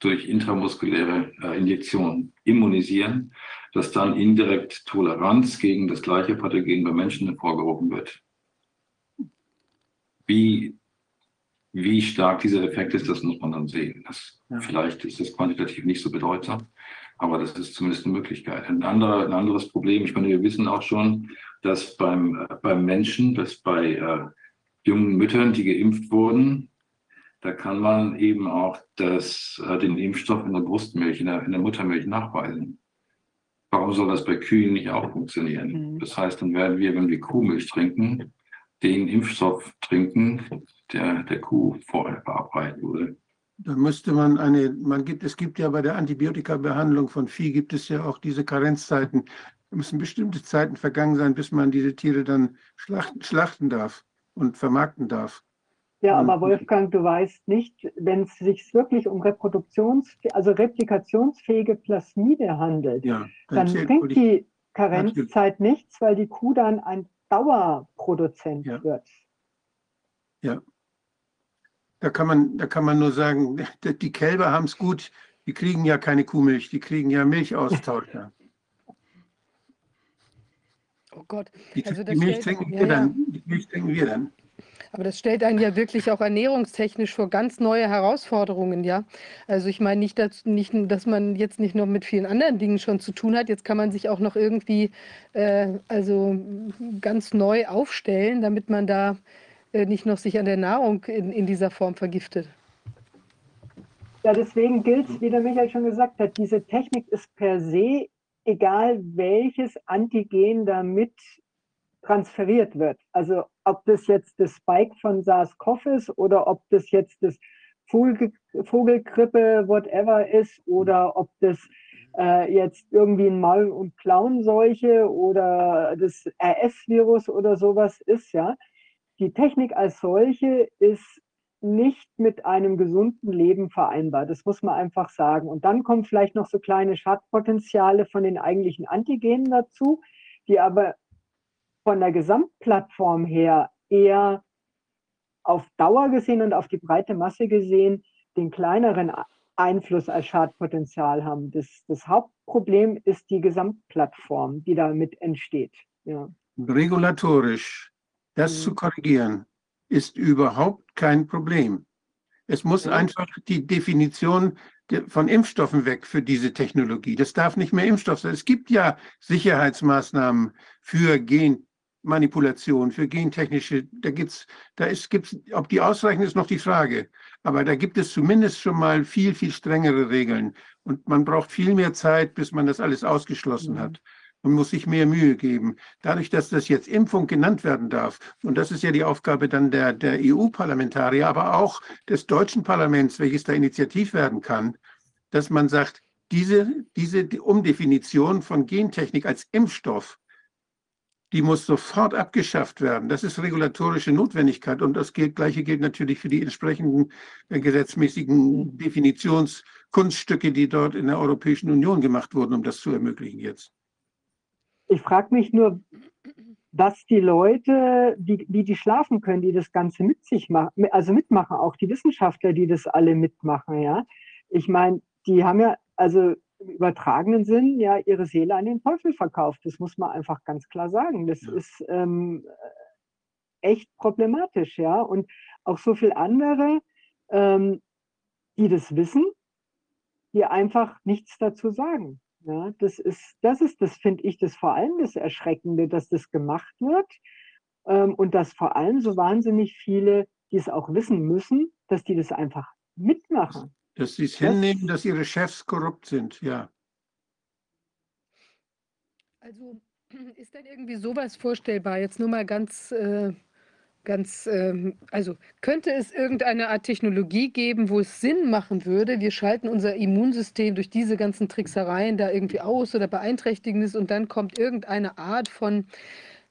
durch intramuskuläre äh, Injektion immunisieren, dass dann indirekt Toleranz gegen das gleiche Pathogen bei Menschen hervorgehoben wird. Wie, wie stark dieser Effekt ist, das muss man dann sehen. Das, ja. Vielleicht ist das quantitativ nicht so bedeutsam. Aber das ist zumindest eine Möglichkeit. Ein, anderer, ein anderes Problem, ich meine, wir wissen auch schon, dass beim, äh, beim Menschen, dass bei äh, jungen Müttern, die geimpft wurden, da kann man eben auch das, äh, den Impfstoff in der Brustmilch, in der, in der Muttermilch nachweisen. Warum soll das bei Kühen nicht auch funktionieren? Mhm. Das heißt, dann werden wir, wenn wir Kuhmilch trinken, den Impfstoff trinken, der der Kuh vorher verabreicht wurde. Da müsste man eine, man gibt, es gibt ja bei der Antibiotikabehandlung von Vieh gibt es ja auch diese Karenzzeiten. Da müssen bestimmte Zeiten vergangen sein, bis man diese Tiere dann schlachten, schlachten darf und vermarkten darf. Ja, aber Wolfgang, du weißt nicht, wenn es sich wirklich um Reproduktions-, also replikationsfähige Plasmide handelt, ja, dann, dann bringt die Karenzzeit nichts, weil die Kuh dann ein Dauerproduzent ja. wird. Ja, da kann man, da kann man nur sagen, die Kälber haben es gut, die kriegen ja keine Kuhmilch, die kriegen ja Milchaustausch. Oh Gott. Die, also die Milch, trinken wir ja, dann, die Milch trinken wir dann. Aber das stellt einen ja wirklich auch ernährungstechnisch vor ganz neue Herausforderungen, ja. Also ich meine nicht, dass, nicht, dass man jetzt nicht noch mit vielen anderen Dingen schon zu tun hat. Jetzt kann man sich auch noch irgendwie äh, also ganz neu aufstellen, damit man da nicht noch sich an der Nahrung in, in dieser Form vergiftet. Ja, deswegen gilt es, wie der Michael schon gesagt hat, diese Technik ist per se, egal welches Antigen damit transferiert wird. Also ob das jetzt das Spike von SARS-CoV ist oder ob das jetzt das Vogel, Vogelgrippe, whatever ist oder ob das äh, jetzt irgendwie ein Maul- und Klauenseuche oder das RS-Virus oder sowas ist, ja die Technik als solche ist nicht mit einem gesunden Leben vereinbar. Das muss man einfach sagen. Und dann kommen vielleicht noch so kleine Schadpotenziale von den eigentlichen Antigenen dazu, die aber von der Gesamtplattform her eher auf Dauer gesehen und auf die breite Masse gesehen den kleineren Einfluss als Schadpotenzial haben. Das, das Hauptproblem ist die Gesamtplattform, die damit entsteht. Ja. Regulatorisch das zu korrigieren ist überhaupt kein Problem. Es muss einfach die Definition von Impfstoffen weg für diese Technologie. Das darf nicht mehr Impfstoff sein. Es gibt ja Sicherheitsmaßnahmen für Genmanipulation, für gentechnische, da gibt's, da ist, gibt's, ob die ausreichen, ist noch die Frage. Aber da gibt es zumindest schon mal viel, viel strengere Regeln. Und man braucht viel mehr Zeit, bis man das alles ausgeschlossen mhm. hat und muss sich mehr Mühe geben. Dadurch, dass das jetzt Impfung genannt werden darf, und das ist ja die Aufgabe dann der, der EU-Parlamentarier, aber auch des deutschen Parlaments, welches da initiativ werden kann, dass man sagt, diese, diese Umdefinition von Gentechnik als Impfstoff, die muss sofort abgeschafft werden. Das ist regulatorische Notwendigkeit und das gleiche gilt natürlich für die entsprechenden äh, gesetzmäßigen Definitionskunststücke, die dort in der Europäischen Union gemacht wurden, um das zu ermöglichen jetzt. Ich frage mich nur, was die Leute, die, die, die schlafen können, die das Ganze mit sich machen, also mitmachen, auch die Wissenschaftler, die das alle mitmachen, ja. Ich meine, die haben ja, also im übertragenen Sinn, ja, ihre Seele an den Teufel verkauft. Das muss man einfach ganz klar sagen. Das ja. ist ähm, echt problematisch, ja. Und auch so viele andere, ähm, die das wissen, die einfach nichts dazu sagen. Ja, das ist, das ist das, finde ich, das vor allem das Erschreckende, dass das gemacht wird ähm, und dass vor allem so wahnsinnig viele, die es auch wissen müssen, dass die das einfach mitmachen. Dass sie es hinnehmen, dass ihre Chefs korrupt sind, ja. Also ist denn irgendwie sowas vorstellbar? Jetzt nur mal ganz, äh, ganz, äh, also könnte es irgendeine Art Technologie geben, wo es Sinn machen würde, wir schalten unser Immunsystem durch diese ganzen Tricksereien da irgendwie aus oder beeinträchtigen es und dann kommt irgendeine Art von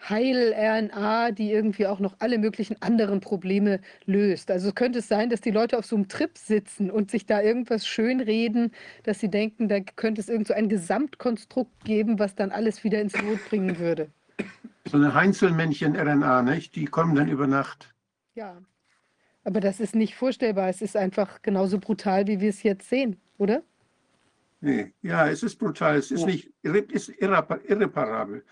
Heil-RNA, die irgendwie auch noch alle möglichen anderen Probleme löst. Also könnte es sein, dass die Leute auf so einem Trip sitzen und sich da irgendwas schönreden, dass sie denken, da könnte es irgend so ein Gesamtkonstrukt geben, was dann alles wieder ins Lot bringen würde. So eine Heinzelmännchen-RNA, nicht? Die kommen dann über Nacht. Ja, aber das ist nicht vorstellbar. Es ist einfach genauso brutal, wie wir es jetzt sehen, oder? Nee, ja, es ist brutal. Es ist ja. nicht ist irreparabel.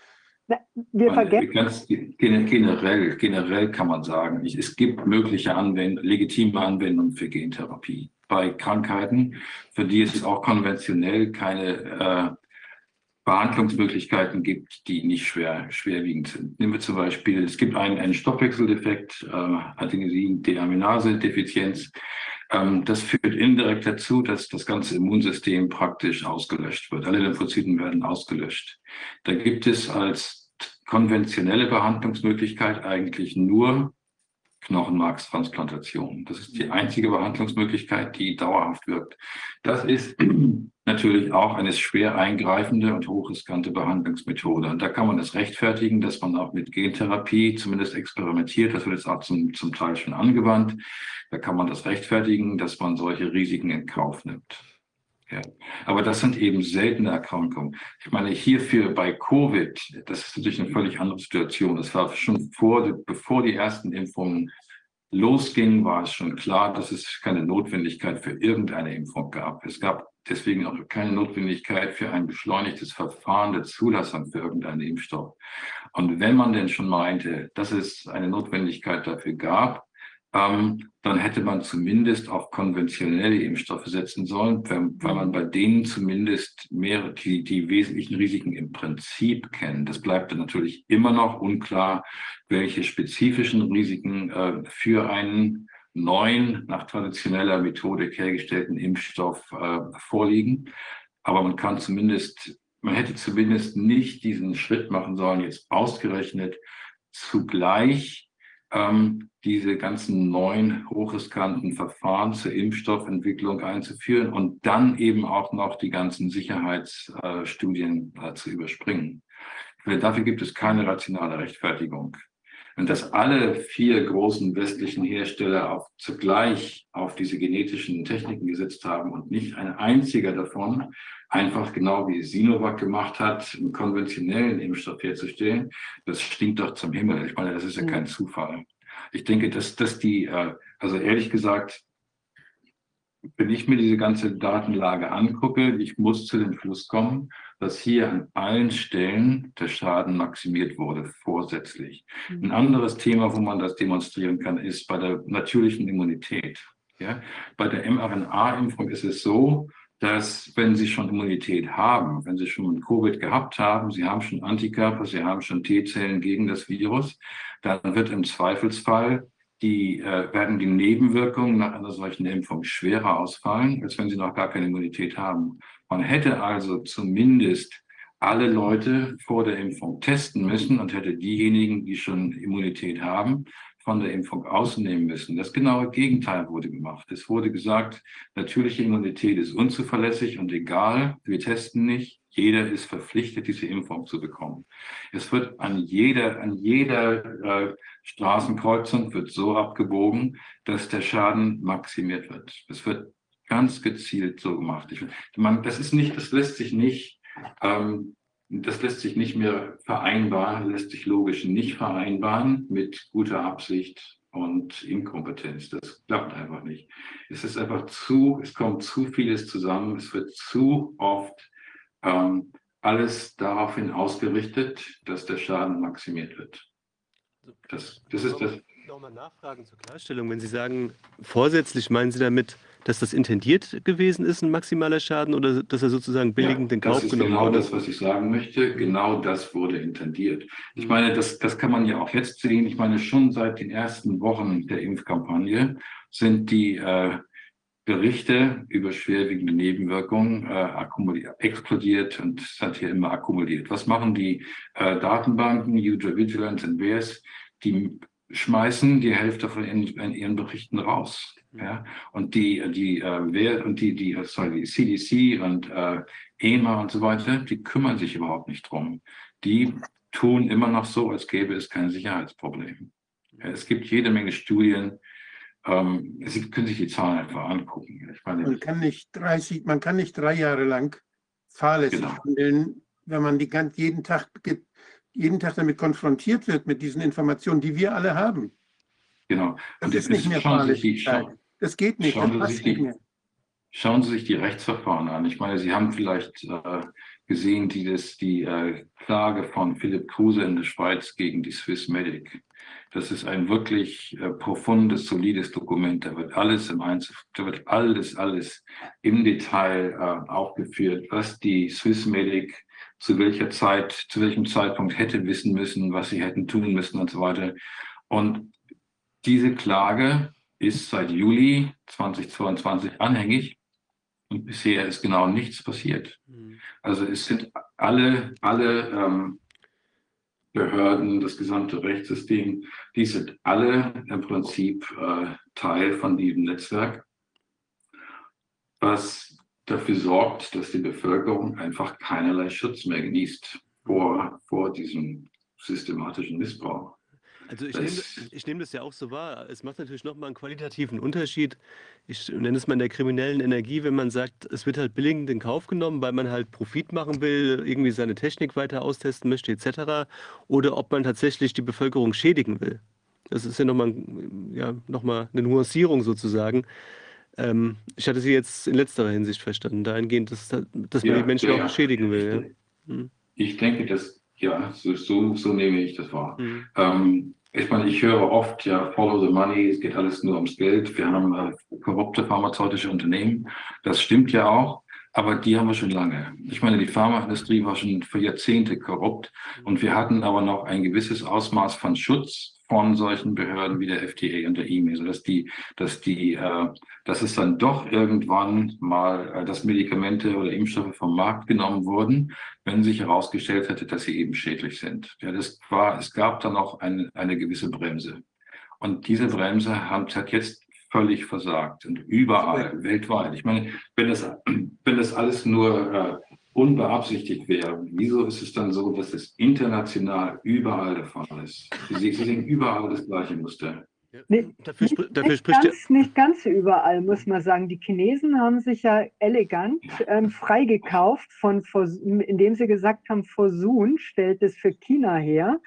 Wir vergessen. Ganz generell, generell kann man sagen, es gibt mögliche Anwendungen, legitime Anwendungen für Gentherapie bei Krankheiten, für die es auch konventionell keine äh, Behandlungsmöglichkeiten gibt, die nicht schwer, schwerwiegend sind. Nehmen wir zum Beispiel, es gibt einen, einen Stoffwechseldefekt, äh, Adenosin-Deaminase-Defizienz. Ähm, das führt indirekt dazu, dass das ganze Immunsystem praktisch ausgelöscht wird. Alle Lymphozyten werden ausgelöscht. Da gibt es als konventionelle Behandlungsmöglichkeit eigentlich nur Knochenmarkstransplantation. Das ist die einzige Behandlungsmöglichkeit, die dauerhaft wirkt. Das ist natürlich auch eine schwer eingreifende und hochriskante Behandlungsmethode. Und da kann man es rechtfertigen, dass man auch mit Gentherapie zumindest experimentiert. Das wird jetzt auch zum, zum Teil schon angewandt. Da kann man das rechtfertigen, dass man solche Risiken in Kauf nimmt. Ja. Aber das sind eben seltene Erkrankungen. Ich meine, hierfür bei Covid, das ist natürlich eine völlig andere Situation. Das war schon vor, bevor die ersten Impfungen losgingen, war es schon klar, dass es keine Notwendigkeit für irgendeine Impfung gab. Es gab deswegen auch keine Notwendigkeit für ein beschleunigtes Verfahren der Zulassung für irgendeinen Impfstoff. Und wenn man denn schon meinte, dass es eine Notwendigkeit dafür gab, ähm, dann hätte man zumindest auf konventionelle Impfstoffe setzen sollen, weil man bei denen zumindest mehr die, die wesentlichen Risiken im Prinzip kennt. Das bleibt dann natürlich immer noch unklar, welche spezifischen Risiken äh, für einen neuen, nach traditioneller Methodik hergestellten Impfstoff äh, vorliegen. Aber man kann zumindest, man hätte zumindest nicht diesen Schritt machen sollen, jetzt ausgerechnet zugleich ähm, diese ganzen neuen hochriskanten Verfahren zur Impfstoffentwicklung einzuführen und dann eben auch noch die ganzen Sicherheitsstudien äh, zu überspringen. Dafür gibt es keine rationale Rechtfertigung. Und dass alle vier großen westlichen Hersteller auch zugleich auf diese genetischen Techniken gesetzt haben und nicht ein einziger davon einfach genau wie Sinovac gemacht hat, einen konventionellen Impfstoff herzustellen, das stinkt doch zum Himmel. Ich meine, das ist ja kein Zufall. Ich denke, dass, dass die, äh, also ehrlich gesagt, wenn ich mir diese ganze Datenlage angucke, ich muss zu dem Schluss kommen, dass hier an allen Stellen der Schaden maximiert wurde, vorsätzlich. Mhm. Ein anderes Thema, wo man das demonstrieren kann, ist bei der natürlichen Immunität. Ja? Bei der mRNA-Impfung ist es so, dass wenn Sie schon Immunität haben, wenn Sie schon Covid gehabt haben, Sie haben schon Antikörper, Sie haben schon T-Zellen gegen das Virus, dann wird im Zweifelsfall die, äh, werden die Nebenwirkungen nach einer solchen Impfung schwerer ausfallen, als wenn Sie noch gar keine Immunität haben. Man hätte also zumindest alle Leute vor der Impfung testen müssen und hätte diejenigen, die schon Immunität haben, von der Impfung ausnehmen müssen. Das genaue Gegenteil wurde gemacht. Es wurde gesagt, natürliche Immunität ist unzuverlässig und egal, wir testen nicht, jeder ist verpflichtet, diese Impfung zu bekommen. Es wird an jeder, an jeder äh, Straßenkreuzung wird so abgebogen, dass der Schaden maximiert wird. Es wird ganz gezielt so gemacht. Ich, man, das ist nicht, das lässt sich nicht ähm, das lässt sich nicht mehr vereinbaren, lässt sich logisch nicht vereinbaren mit guter Absicht und Inkompetenz. Das klappt einfach nicht. Es ist einfach zu, es kommt zu vieles zusammen, es wird zu oft ähm, alles daraufhin ausgerichtet, dass der Schaden maximiert wird. Das, das ist das. Nochmal nachfragen zur Klarstellung. Wenn Sie sagen, vorsätzlich meinen Sie damit dass das intendiert gewesen ist, ein maximaler Schaden, oder dass er sozusagen billigend ja, in Kauf genommen wurde? Das ist genau das, was ich sagen möchte. Genau das wurde intendiert. Ich mhm. meine, das, das kann man ja auch jetzt sehen. Ich meine, schon seit den ersten Wochen der Impfkampagne sind die äh, Berichte über schwerwiegende Nebenwirkungen äh, explodiert und seither immer akkumuliert. Was machen die äh, Datenbanken, User Vigilance und WES? Die schmeißen die Hälfte von in, in ihren Berichten raus. Ja? Und die, die, äh, und die, die, sorry, die CDC und äh, EMA und so weiter, die kümmern sich überhaupt nicht drum. Die tun immer noch so, als gäbe es kein Sicherheitsproblem. Ja, es gibt jede Menge Studien, ähm, Sie können sich die Zahlen einfach angucken. Meine, man, kann nicht 30, man kann nicht drei Jahre lang fahrlässig genau. handeln, wenn man die, jeden, Tag, jeden Tag damit konfrontiert wird, mit diesen Informationen, die wir alle haben. Genau. Das ist nicht mehr Fahrlässigkeit. Das geht nicht. Schauen, das Sie sich die, schauen Sie sich die Rechtsverfahren an. Ich meine, Sie haben vielleicht äh, gesehen, die, das, die äh, Klage von Philipp Kruse in der Schweiz gegen die Swiss Medic. Das ist ein wirklich äh, profundes, solides Dokument. Da wird alles im Einzel, da wird alles, alles im Detail äh, aufgeführt, was die Swissmedic zu welcher Zeit, zu welchem Zeitpunkt hätte wissen müssen, was sie hätten tun müssen und so weiter. Und diese Klage ist seit Juli 2022 anhängig und bisher ist genau nichts passiert. Mhm. Also es sind alle, alle ähm, Behörden, das gesamte Rechtssystem, die sind alle im Prinzip äh, Teil von diesem Netzwerk, was dafür sorgt, dass die Bevölkerung einfach keinerlei Schutz mehr genießt vor, vor diesem systematischen Missbrauch. Also ich nehme, ich nehme das ja auch so wahr. Es macht natürlich nochmal einen qualitativen Unterschied. Ich nenne es mal in der kriminellen Energie, wenn man sagt, es wird halt billigend in Kauf genommen, weil man halt Profit machen will, irgendwie seine Technik weiter austesten möchte etc. Oder ob man tatsächlich die Bevölkerung schädigen will. Das ist ja nochmal ja, noch eine Nuancierung sozusagen. Ähm, ich hatte sie jetzt in letzterer Hinsicht verstanden, dahingehend, dass, dass man ja, die Menschen ja, auch schädigen will. Ja. Hm. Ich denke, dass ja, so, so, so nehme ich das wahr. Mhm. Ähm, ich meine, ich höre oft, ja, follow the money, es geht alles nur ums Geld. Wir haben äh, korrupte pharmazeutische Unternehmen. Das stimmt ja auch, aber die haben wir schon lange. Ich meine, die Pharmaindustrie war schon für Jahrzehnte korrupt und wir hatten aber noch ein gewisses Ausmaß von Schutz von solchen Behörden wie der FDA und der EMA, sodass die, dass die, äh, dass es dann doch irgendwann mal, äh, dass Medikamente oder Impfstoffe vom Markt genommen wurden, wenn sich herausgestellt hätte, dass sie eben schädlich sind. Ja, das war, es gab dann noch eine, eine gewisse Bremse. Und diese Bremse hat jetzt völlig versagt und überall weltweit. Ich meine, wenn das, wenn das alles nur äh, unbeabsichtigt wäre, wieso ist es dann so, dass es international überall der Fall ist? Sie, Sie sehen überall das gleiche Muster. Nee, dafür, nicht, dafür nicht, ganz, nicht, ganz, überall, muss man sagen. Die Chinesen haben sich ja elegant ähm, freigekauft, von, indem sie gesagt haben, Fosun stellt es für China her,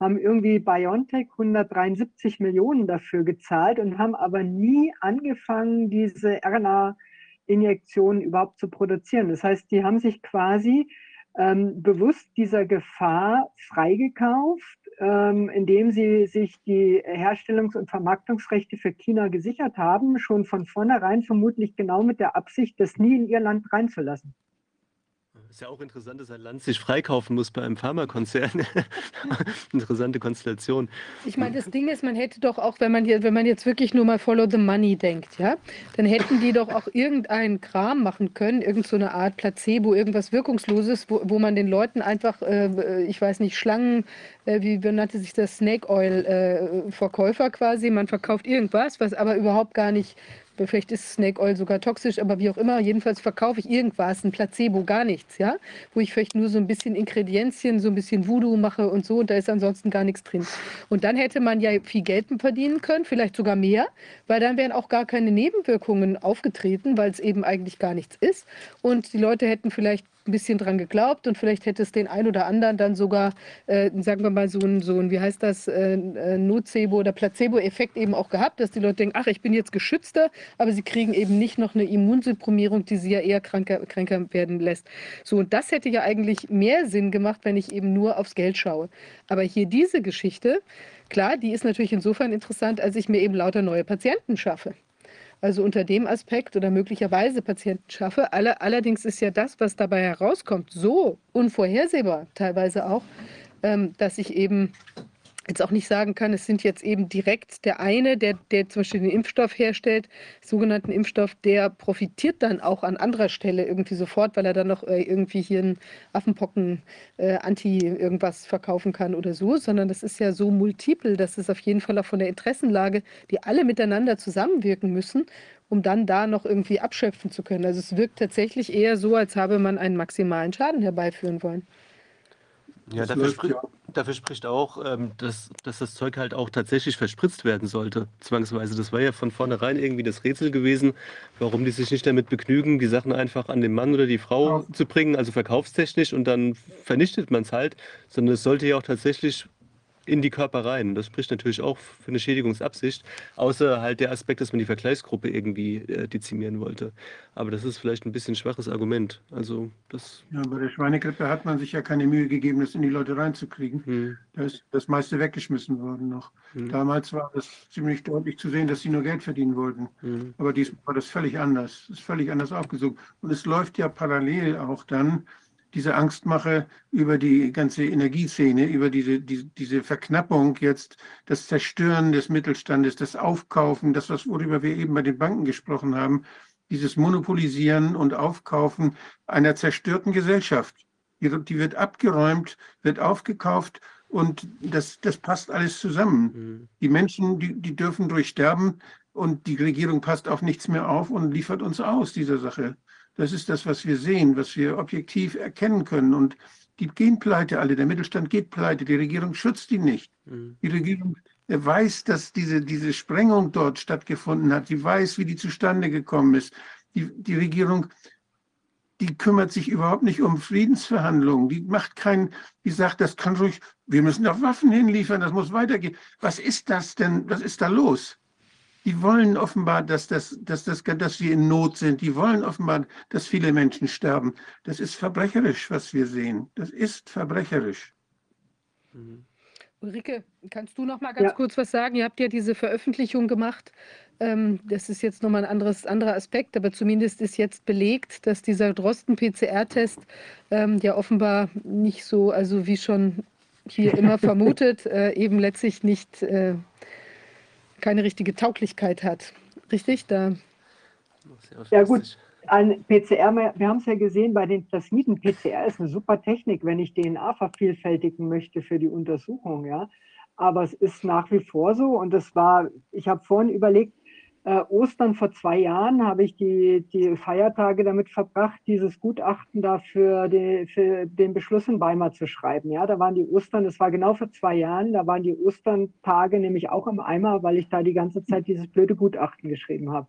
haben irgendwie BioNTech 173 Millionen dafür gezahlt und haben aber nie angefangen, diese RNA Injektionen überhaupt zu produzieren. Das heißt, die haben sich quasi ähm, bewusst dieser Gefahr freigekauft, ähm, indem sie sich die Herstellungs- und Vermarktungsrechte für China gesichert haben, schon von vornherein vermutlich genau mit der Absicht, das nie in ihr Land reinzulassen. Ist ja auch interessant, dass ein Land sich freikaufen muss bei einem Pharmakonzern. Interessante Konstellation. Ich meine, das Ding ist, man hätte doch auch, wenn man, hier, wenn man jetzt wirklich nur mal Follow the Money denkt, ja, dann hätten die doch auch irgendeinen Kram machen können, irgendeine so Art Placebo, irgendwas Wirkungsloses, wo, wo man den Leuten einfach, äh, ich weiß nicht, Schlangen, äh, wie nannte sich das, Snake Oil äh, Verkäufer quasi, man verkauft irgendwas, was aber überhaupt gar nicht vielleicht ist Snake Oil sogar toxisch, aber wie auch immer, jedenfalls verkaufe ich irgendwas, ein Placebo, gar nichts, ja, wo ich vielleicht nur so ein bisschen Ingredienzien, so ein bisschen Voodoo mache und so und da ist ansonsten gar nichts drin. Und dann hätte man ja viel Geld verdienen können, vielleicht sogar mehr, weil dann wären auch gar keine Nebenwirkungen aufgetreten, weil es eben eigentlich gar nichts ist und die Leute hätten vielleicht ein bisschen dran geglaubt und vielleicht hätte es den einen oder anderen dann sogar, äh, sagen wir mal, so ein, so ein, wie heißt das, äh, äh, Nocebo- oder Placebo-Effekt eben auch gehabt, dass die Leute denken, ach, ich bin jetzt geschützter, aber sie kriegen eben nicht noch eine Immunsupprimierung, die sie ja eher kranker, kränker werden lässt. So, und das hätte ja eigentlich mehr Sinn gemacht, wenn ich eben nur aufs Geld schaue. Aber hier diese Geschichte, klar, die ist natürlich insofern interessant, als ich mir eben lauter neue Patienten schaffe. Also unter dem Aspekt oder möglicherweise Patienten schaffe. Alle, allerdings ist ja das, was dabei herauskommt, so unvorhersehbar teilweise auch, ähm, dass ich eben jetzt auch nicht sagen kann, es sind jetzt eben direkt der eine, der, der zum Beispiel den Impfstoff herstellt, sogenannten Impfstoff, der profitiert dann auch an anderer Stelle irgendwie sofort, weil er dann noch äh, irgendwie hier einen Affenpocken äh, Anti irgendwas verkaufen kann oder so, sondern das ist ja so multiple, dass es auf jeden Fall auch von der Interessenlage, die alle miteinander zusammenwirken müssen, um dann da noch irgendwie abschöpfen zu können. Also es wirkt tatsächlich eher so, als habe man einen maximalen Schaden herbeiführen wollen. Ja, dafür, spri ja. dafür, spricht auch, ähm, dass, dass, das Zeug halt auch tatsächlich verspritzt werden sollte, zwangsweise. Das war ja von vornherein irgendwie das Rätsel gewesen, warum die sich nicht damit begnügen, die Sachen einfach an den Mann oder die Frau ja. zu bringen, also verkaufstechnisch, und dann vernichtet man es halt, sondern es sollte ja auch tatsächlich in die Körper rein. Das spricht natürlich auch für eine Schädigungsabsicht, außer halt der Aspekt, dass man die Vergleichsgruppe irgendwie äh, dezimieren wollte. Aber das ist vielleicht ein bisschen ein schwaches Argument. Also das ja, bei der Schweinegrippe hat man sich ja keine Mühe gegeben, das in die Leute reinzukriegen. Hm. Da ist das meiste weggeschmissen worden noch. Hm. Damals war das ziemlich deutlich zu sehen, dass sie nur Geld verdienen wollten. Hm. Aber diesmal war das völlig anders. Das ist völlig anders aufgesucht. Und es läuft ja parallel auch dann diese Angstmache über die ganze Energieszene, über diese, die, diese Verknappung jetzt, das Zerstören des Mittelstandes, das Aufkaufen, das, was, worüber wir eben bei den Banken gesprochen haben, dieses Monopolisieren und Aufkaufen einer zerstörten Gesellschaft. Die, die wird abgeräumt, wird aufgekauft und das, das passt alles zusammen. Mhm. Die Menschen, die, die dürfen durchsterben und die Regierung passt auf nichts mehr auf und liefert uns aus dieser Sache. Das ist das, was wir sehen, was wir objektiv erkennen können. Und die gehen pleite alle. Der Mittelstand geht pleite. Die Regierung schützt ihn nicht. Mhm. Die Regierung weiß, dass diese, diese Sprengung dort stattgefunden hat. Die weiß, wie die zustande gekommen ist. Die, die Regierung, die kümmert sich überhaupt nicht um Friedensverhandlungen. Die macht kein, die sagt, das kann ruhig, wir müssen doch Waffen hinliefern, das muss weitergehen. Was ist das denn? Was ist da los? Die wollen offenbar, dass, das, dass, das, dass wir in Not sind. Die wollen offenbar, dass viele Menschen sterben. Das ist verbrecherisch, was wir sehen. Das ist verbrecherisch. Mhm. Ulrike, kannst du noch mal ganz ja. kurz was sagen? Ihr habt ja diese Veröffentlichung gemacht. Ähm, das ist jetzt nochmal ein anderes, anderer Aspekt, aber zumindest ist jetzt belegt, dass dieser Drosten-PCR-Test ähm, ja offenbar nicht so, also wie schon hier immer vermutet, äh, eben letztlich nicht äh, keine richtige Tauglichkeit hat. Richtig? Da ja gut, ein PCR, wir haben es ja gesehen bei den Plasmiden. PCR ist eine super Technik, wenn ich DNA vervielfältigen möchte für die Untersuchung. Ja? Aber es ist nach wie vor so und das war, ich habe vorhin überlegt, äh, Ostern vor zwei Jahren habe ich die, die Feiertage damit verbracht, dieses Gutachten da für, die, für den Beschluss in Weimar zu schreiben. Ja, da waren die Ostern, das war genau vor zwei Jahren, da waren die Osterntage nämlich auch im Eimer, weil ich da die ganze Zeit dieses blöde Gutachten geschrieben habe.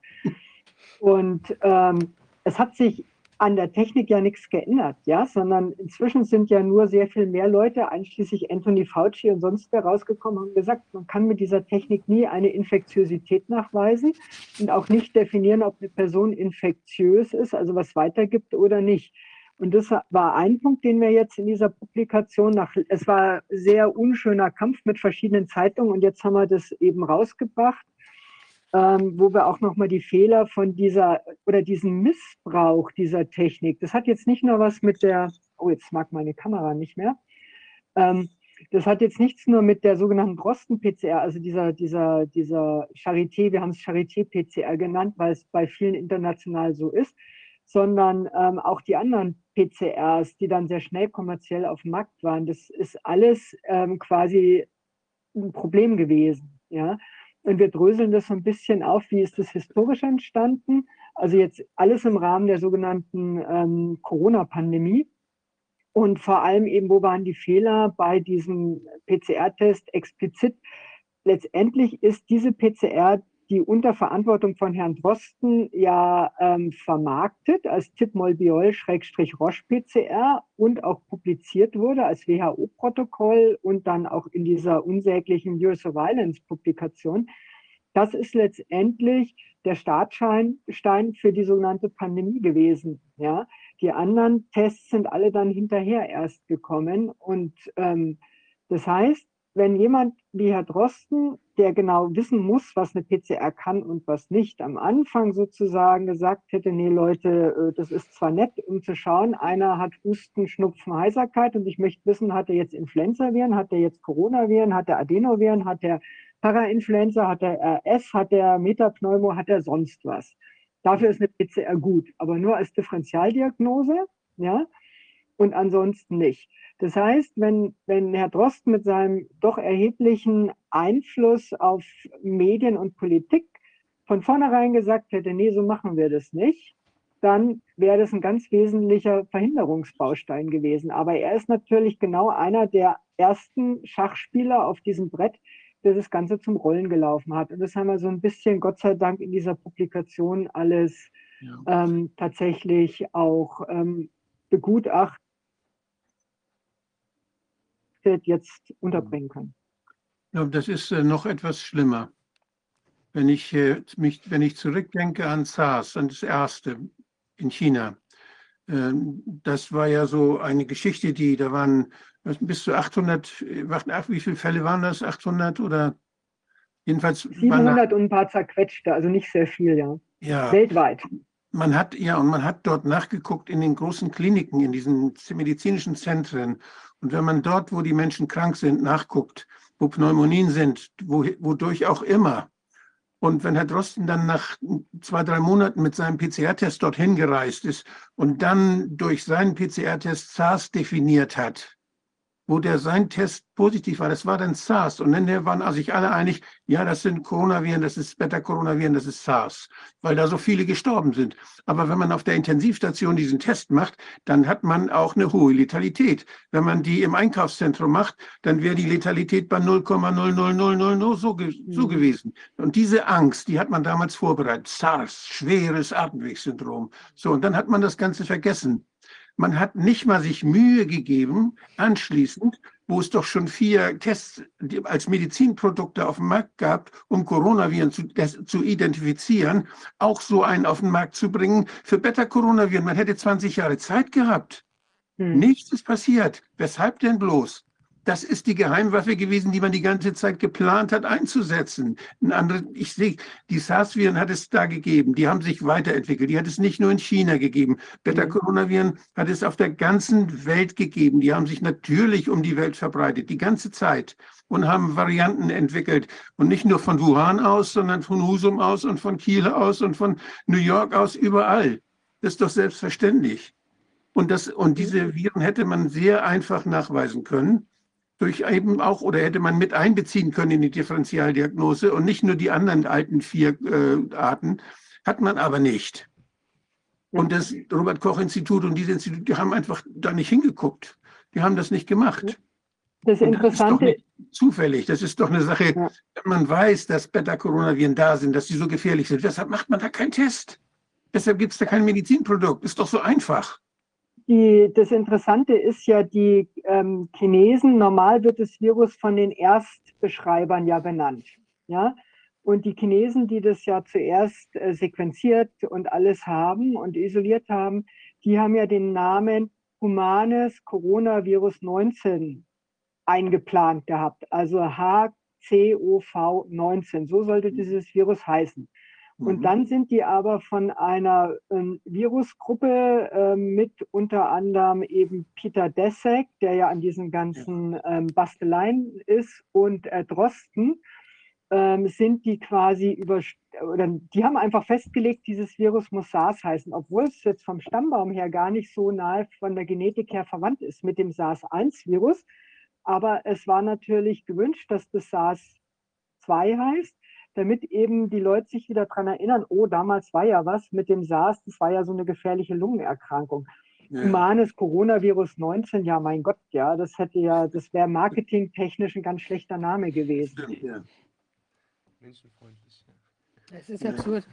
Und ähm, es hat sich an der Technik ja nichts geändert, ja, sondern inzwischen sind ja nur sehr viel mehr Leute, einschließlich Anthony Fauci und sonst wer rausgekommen und gesagt, man kann mit dieser Technik nie eine Infektiosität nachweisen und auch nicht definieren, ob eine Person infektiös ist, also was weitergibt oder nicht. Und das war ein Punkt, den wir jetzt in dieser Publikation nach, es war sehr unschöner Kampf mit verschiedenen Zeitungen und jetzt haben wir das eben rausgebracht ähm, wo wir auch nochmal die Fehler von dieser oder diesen Missbrauch dieser Technik, das hat jetzt nicht nur was mit der, oh, jetzt mag meine Kamera nicht mehr, ähm, das hat jetzt nichts nur mit der sogenannten Drosten-PCR, also dieser, dieser, dieser Charité, wir haben es Charité-PCR genannt, weil es bei vielen international so ist, sondern ähm, auch die anderen PCRs, die dann sehr schnell kommerziell auf dem Markt waren. Das ist alles ähm, quasi ein Problem gewesen. Ja? Und wir dröseln das so ein bisschen auf, wie ist das historisch entstanden. Also jetzt alles im Rahmen der sogenannten ähm, Corona-Pandemie. Und vor allem eben, wo waren die Fehler bei diesem PCR-Test explizit? Letztendlich ist diese PCR die unter Verantwortung von Herrn Drosten ja ähm, vermarktet als Tipmolbiol-Roche-PCR und auch publiziert wurde als WHO-Protokoll und dann auch in dieser unsäglichen Neurosurveillance-Publikation. Das ist letztendlich der Startstein für die sogenannte Pandemie gewesen. Ja? Die anderen Tests sind alle dann hinterher erst gekommen. Und ähm, das heißt, wenn jemand wie Herr Drosten, der genau wissen muss, was eine PCR kann und was nicht, am Anfang sozusagen gesagt hätte, nee Leute, äh, das ist zwar nett, um zu schauen, einer hat Husten, Schnupfen, Heiserkeit und ich möchte wissen, hat er jetzt Influenza-Viren, hat er jetzt Corona-Viren, hat er Adenoviren, hat er Parainfluenza, hat er RS, hat er Metapneumo, hat er sonst was. Dafür ist eine PCR gut, aber nur als Differentialdiagnose, ja, und ansonsten nicht. Das heißt, wenn, wenn Herr Drosten mit seinem doch erheblichen Einfluss auf Medien und Politik von vornherein gesagt hätte, nee, so machen wir das nicht, dann wäre das ein ganz wesentlicher Verhinderungsbaustein gewesen. Aber er ist natürlich genau einer der ersten Schachspieler auf diesem Brett, der das Ganze zum Rollen gelaufen hat. Und das haben wir so ein bisschen, Gott sei Dank, in dieser Publikation alles ja. ähm, tatsächlich auch ähm, begutachtet jetzt unterbringen können. Ja, das ist äh, noch etwas schlimmer. Wenn ich, äh, mich, wenn ich zurückdenke an SARS, an das erste in China, äh, das war ja so eine Geschichte, die, da waren bis zu 800, wie viele Fälle waren das? 800 oder jedenfalls? 700 und ein paar zerquetschte, also nicht sehr viel, ja. Ja. Weltweit. Man hat, ja, und man hat dort nachgeguckt in den großen Kliniken, in diesen medizinischen Zentren. Und wenn man dort, wo die Menschen krank sind, nachguckt, wo Pneumonien sind, wo, wodurch auch immer, und wenn Herr Drosten dann nach zwei, drei Monaten mit seinem PCR-Test dorthin gereist ist und dann durch seinen PCR-Test SARS definiert hat, wo der sein Test positiv war, das war dann SARS. Und dann waren sich alle einig, ja, das sind Coronaviren, das ist Beta-Coronaviren, das ist SARS, weil da so viele gestorben sind. Aber wenn man auf der Intensivstation diesen Test macht, dann hat man auch eine hohe Letalität. Wenn man die im Einkaufszentrum macht, dann wäre die Letalität bei 0,00000 so, so mhm. gewesen. Und diese Angst, die hat man damals vorbereitet. SARS, schweres Atemwegssyndrom. So, und dann hat man das Ganze vergessen. Man hat nicht mal sich Mühe gegeben, anschließend, wo es doch schon vier Tests als Medizinprodukte auf dem Markt gab, um Coronaviren zu, zu identifizieren, auch so einen auf den Markt zu bringen für Beta-Coronaviren. Man hätte 20 Jahre Zeit gehabt. Hm. Nichts ist passiert. Weshalb denn bloß? Das ist die Geheimwaffe gewesen, die man die ganze Zeit geplant hat einzusetzen. Ein andere, ich sehe, die SARS-Viren hat es da gegeben. Die haben sich weiterentwickelt. Die hat es nicht nur in China gegeben. Beta-Coronaviren hat es auf der ganzen Welt gegeben. Die haben sich natürlich um die Welt verbreitet, die ganze Zeit und haben Varianten entwickelt. Und nicht nur von Wuhan aus, sondern von Husum aus und von Kiel aus und von New York aus, überall. Das ist doch selbstverständlich. Und, das, und diese Viren hätte man sehr einfach nachweisen können durch eben auch oder hätte man mit einbeziehen können in die Differentialdiagnose und nicht nur die anderen alten vier äh, Arten, hat man aber nicht. Und das Robert Koch Institut und diese Institute, die haben einfach da nicht hingeguckt. Die haben das nicht gemacht. Das Interessante das ist doch nicht zufällig. Das ist doch eine Sache, ja. wenn man weiß, dass Beta-Coronaviren da sind, dass sie so gefährlich sind. Weshalb macht man da keinen Test? Deshalb gibt es da kein Medizinprodukt. Ist doch so einfach die, das Interessante ist ja, die ähm, Chinesen, normal wird das Virus von den Erstbeschreibern ja benannt. Ja? Und die Chinesen, die das ja zuerst äh, sequenziert und alles haben und isoliert haben, die haben ja den Namen Humanes Coronavirus 19 eingeplant gehabt, also HCOV19. So sollte dieses Virus heißen. Und mhm. dann sind die aber von einer ähm, Virusgruppe äh, mit unter anderem eben Peter Dessek, der ja an diesen ganzen ähm, Basteleien ist, und äh, Drosten, ähm, sind die quasi über, oder die haben einfach festgelegt, dieses Virus muss SARS heißen, obwohl es jetzt vom Stammbaum her gar nicht so nahe von der Genetik her verwandt ist mit dem SARS-1-Virus. Aber es war natürlich gewünscht, dass das SARS-2 heißt damit eben die Leute sich wieder daran erinnern, oh, damals war ja was mit dem SARS, das war ja so eine gefährliche Lungenerkrankung. Ja. Humanes Coronavirus 19, ja, mein Gott, ja, das hätte ja, das wäre marketingtechnisch ein ganz schlechter Name gewesen. Ja. Menschenfreundlich. Das ist absurd.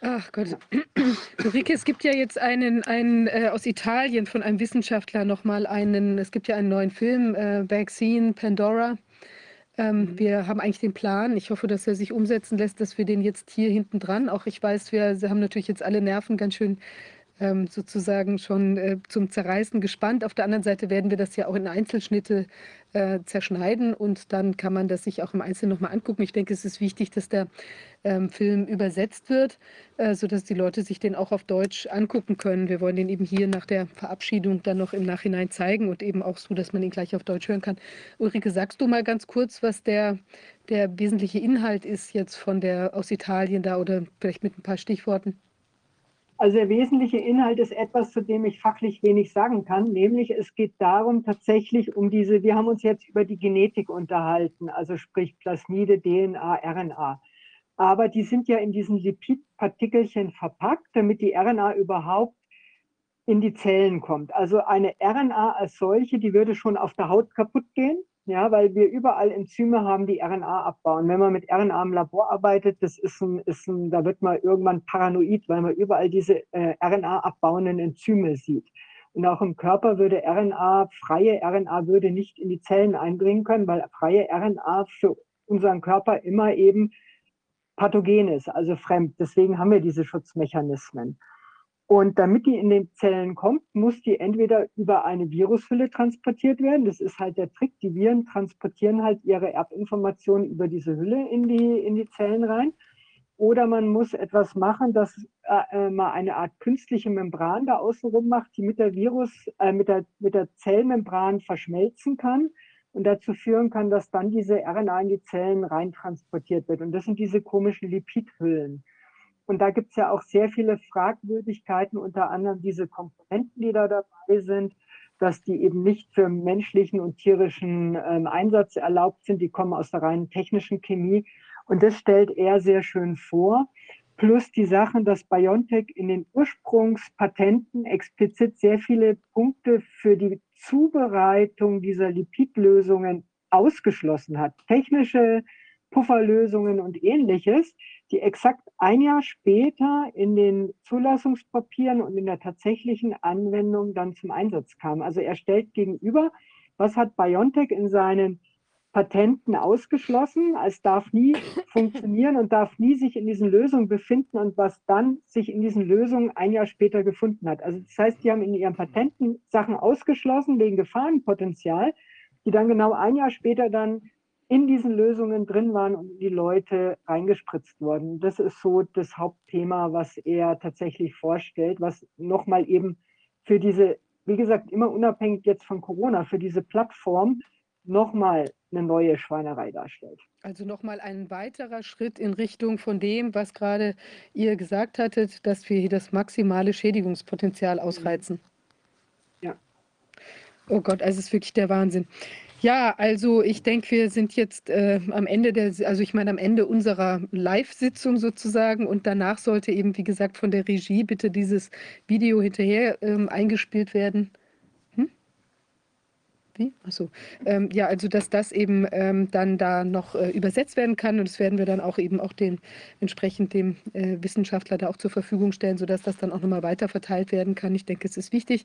Ach Gott. Ulrike, es gibt ja jetzt einen, einen äh, aus Italien von einem Wissenschaftler nochmal einen, es gibt ja einen neuen Film, äh, Vaccine Pandora. Ähm, mhm. Wir haben eigentlich den Plan, ich hoffe, dass er sich umsetzen lässt, dass wir den jetzt hier hinten dran, auch ich weiß, wir haben natürlich jetzt alle Nerven ganz schön ähm, sozusagen schon äh, zum Zerreißen gespannt. Auf der anderen Seite werden wir das ja auch in Einzelschnitte äh, zerschneiden und dann kann man das sich auch im Einzelnen nochmal angucken. Ich denke, es ist wichtig, dass der ähm, Film übersetzt wird, äh, sodass die Leute sich den auch auf Deutsch angucken können. Wir wollen den eben hier nach der Verabschiedung dann noch im Nachhinein zeigen und eben auch so, dass man ihn gleich auf Deutsch hören kann. Ulrike, sagst du mal ganz kurz, was der, der wesentliche Inhalt ist jetzt von der aus Italien da oder vielleicht mit ein paar Stichworten? Also der wesentliche Inhalt ist etwas, zu dem ich fachlich wenig sagen kann, nämlich es geht darum tatsächlich um diese, wir haben uns jetzt über die Genetik unterhalten, also sprich Plasmide, DNA, RNA. Aber die sind ja in diesen Lipidpartikelchen verpackt, damit die RNA überhaupt in die Zellen kommt. Also eine RNA als solche, die würde schon auf der Haut kaputt gehen ja, weil wir überall Enzyme haben, die RNA abbauen. Wenn man mit RNA im Labor arbeitet, das ist ein, ist ein, da wird man irgendwann paranoid, weil man überall diese äh, RNA abbauenden Enzyme sieht. Und auch im Körper würde RNA, freie RNA würde nicht in die Zellen eindringen können, weil freie RNA für unseren Körper immer eben pathogen ist, also fremd. Deswegen haben wir diese Schutzmechanismen. Und damit die in den Zellen kommt, muss die entweder über eine Virushülle transportiert werden. Das ist halt der Trick. Die Viren transportieren halt ihre Erbinformationen über diese Hülle in die, in die Zellen rein. Oder man muss etwas machen, dass äh, äh man eine Art künstliche Membran da außenrum macht, die mit der Virus, äh, mit, der, mit der Zellmembran verschmelzen kann und dazu führen kann, dass dann diese RNA in die Zellen rein transportiert wird. Und das sind diese komischen Lipidhüllen. Und da gibt es ja auch sehr viele Fragwürdigkeiten, unter anderem diese Komponenten, die da dabei sind, dass die eben nicht für menschlichen und tierischen ähm, Einsatz erlaubt sind. Die kommen aus der reinen technischen Chemie. Und das stellt er sehr schön vor. Plus die Sachen, dass BioNTech in den Ursprungspatenten explizit sehr viele Punkte für die Zubereitung dieser Lipidlösungen ausgeschlossen hat. Technische Pufferlösungen und ähnliches, die exakt ein Jahr später in den Zulassungspapieren und in der tatsächlichen Anwendung dann zum Einsatz kamen. Also er stellt gegenüber, was hat BioNTech in seinen Patenten ausgeschlossen, es darf nie funktionieren und darf nie sich in diesen Lösungen befinden und was dann sich in diesen Lösungen ein Jahr später gefunden hat. Also das heißt, die haben in ihren Patenten Sachen ausgeschlossen wegen Gefahrenpotenzial, die dann genau ein Jahr später dann in diesen Lösungen drin waren und die Leute reingespritzt wurden. Das ist so das Hauptthema, was er tatsächlich vorstellt, was nochmal eben für diese, wie gesagt, immer unabhängig jetzt von Corona, für diese Plattform nochmal eine neue Schweinerei darstellt. Also nochmal ein weiterer Schritt in Richtung von dem, was gerade ihr gesagt hattet, dass wir hier das maximale Schädigungspotenzial ausreizen. Ja. Oh Gott, also es ist wirklich der Wahnsinn. Ja, also ich denke, wir sind jetzt äh, am Ende der, also ich meine am Ende unserer Live-Sitzung sozusagen und danach sollte eben, wie gesagt, von der Regie bitte dieses Video hinterher ähm, eingespielt werden. Hm? Wie? Achso. Ähm, ja, also dass das eben ähm, dann da noch äh, übersetzt werden kann und das werden wir dann auch eben auch den entsprechend dem äh, Wissenschaftler da auch zur Verfügung stellen, sodass das dann auch nochmal weiter verteilt werden kann. Ich denke, es ist wichtig.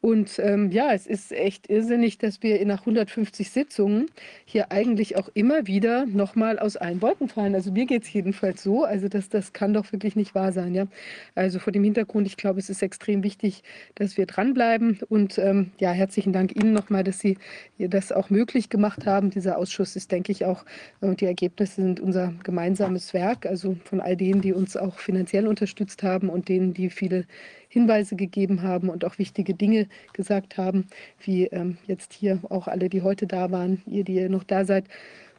Und ähm, ja, es ist echt irrsinnig, dass wir nach 150 Sitzungen hier eigentlich auch immer wieder nochmal aus allen Wolken fallen. Also mir geht es jedenfalls so. Also das, das kann doch wirklich nicht wahr sein. Ja? Also vor dem Hintergrund, ich glaube, es ist extrem wichtig, dass wir dranbleiben. Und ähm, ja, herzlichen Dank Ihnen nochmal, dass Sie das auch möglich gemacht haben. Dieser Ausschuss ist, denke ich, auch, äh, die Ergebnisse sind unser gemeinsames Werk. Also von all denen, die uns auch finanziell unterstützt haben und denen, die viele Hinweise gegeben haben und auch wichtige Dinge gesagt haben, wie ähm, jetzt hier auch alle, die heute da waren, ihr, die noch da seid.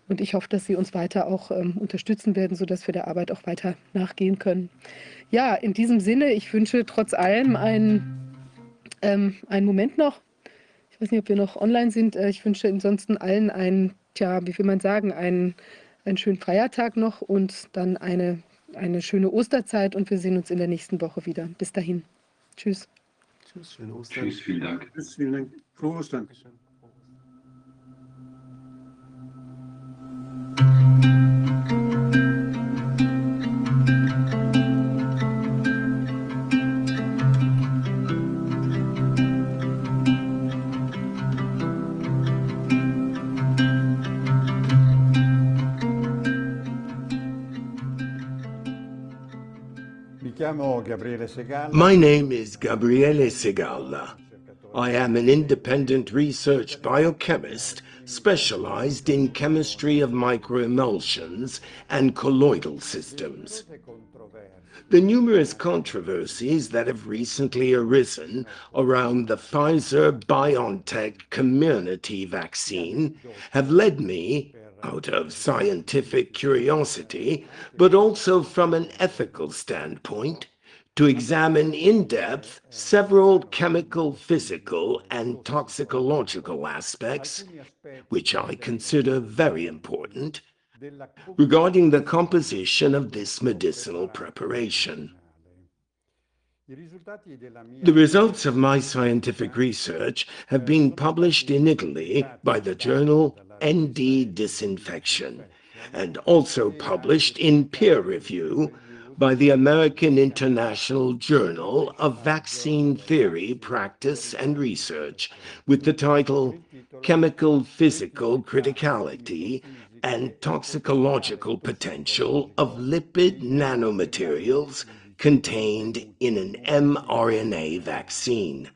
Und ich hoffe, dass Sie uns weiter auch ähm, unterstützen werden, sodass wir der Arbeit auch weiter nachgehen können. Ja, in diesem Sinne, ich wünsche trotz allem einen, ähm, einen Moment noch. Ich weiß nicht, ob wir noch online sind. Äh, ich wünsche ansonsten allen einen, tja, wie will man sagen, einen, einen schönen Feiertag noch und dann eine, eine schöne Osterzeit und wir sehen uns in der nächsten Woche wieder. Bis dahin. Tschüss. Tschüss, schöne Ostern. Tschüss, vielen Dank. Tschüss, vielen Dank. Frohe Ostern. Dankeschön. My name is Gabriele Segalla. I am an independent research biochemist specialized in chemistry of microemulsions and colloidal systems. The numerous controversies that have recently arisen around the Pfizer-BioNTech community vaccine have led me, out of scientific curiosity, but also from an ethical standpoint, to examine in depth several chemical, physical, and toxicological aspects, which I consider very important, regarding the composition of this medicinal preparation. The results of my scientific research have been published in Italy by the journal ND Disinfection and also published in peer review by the American International Journal of Vaccine Theory, Practice, and Research with the title Chemical Physical Criticality and Toxicological Potential of Lipid Nanomaterials Contained in an mRNA Vaccine.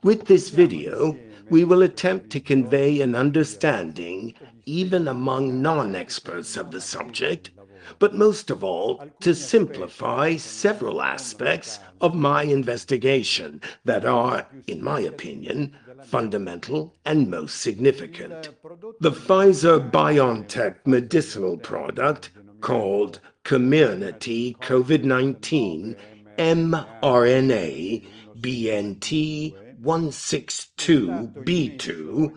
With this video, we will attempt to convey an understanding, even among non-experts of the subject, but most of all, to simplify several aspects of my investigation that are, in my opinion, fundamental and most significant. The Pfizer-BioNTech medicinal product, called Comirnaty COVID-19 mRNA BNT162b2,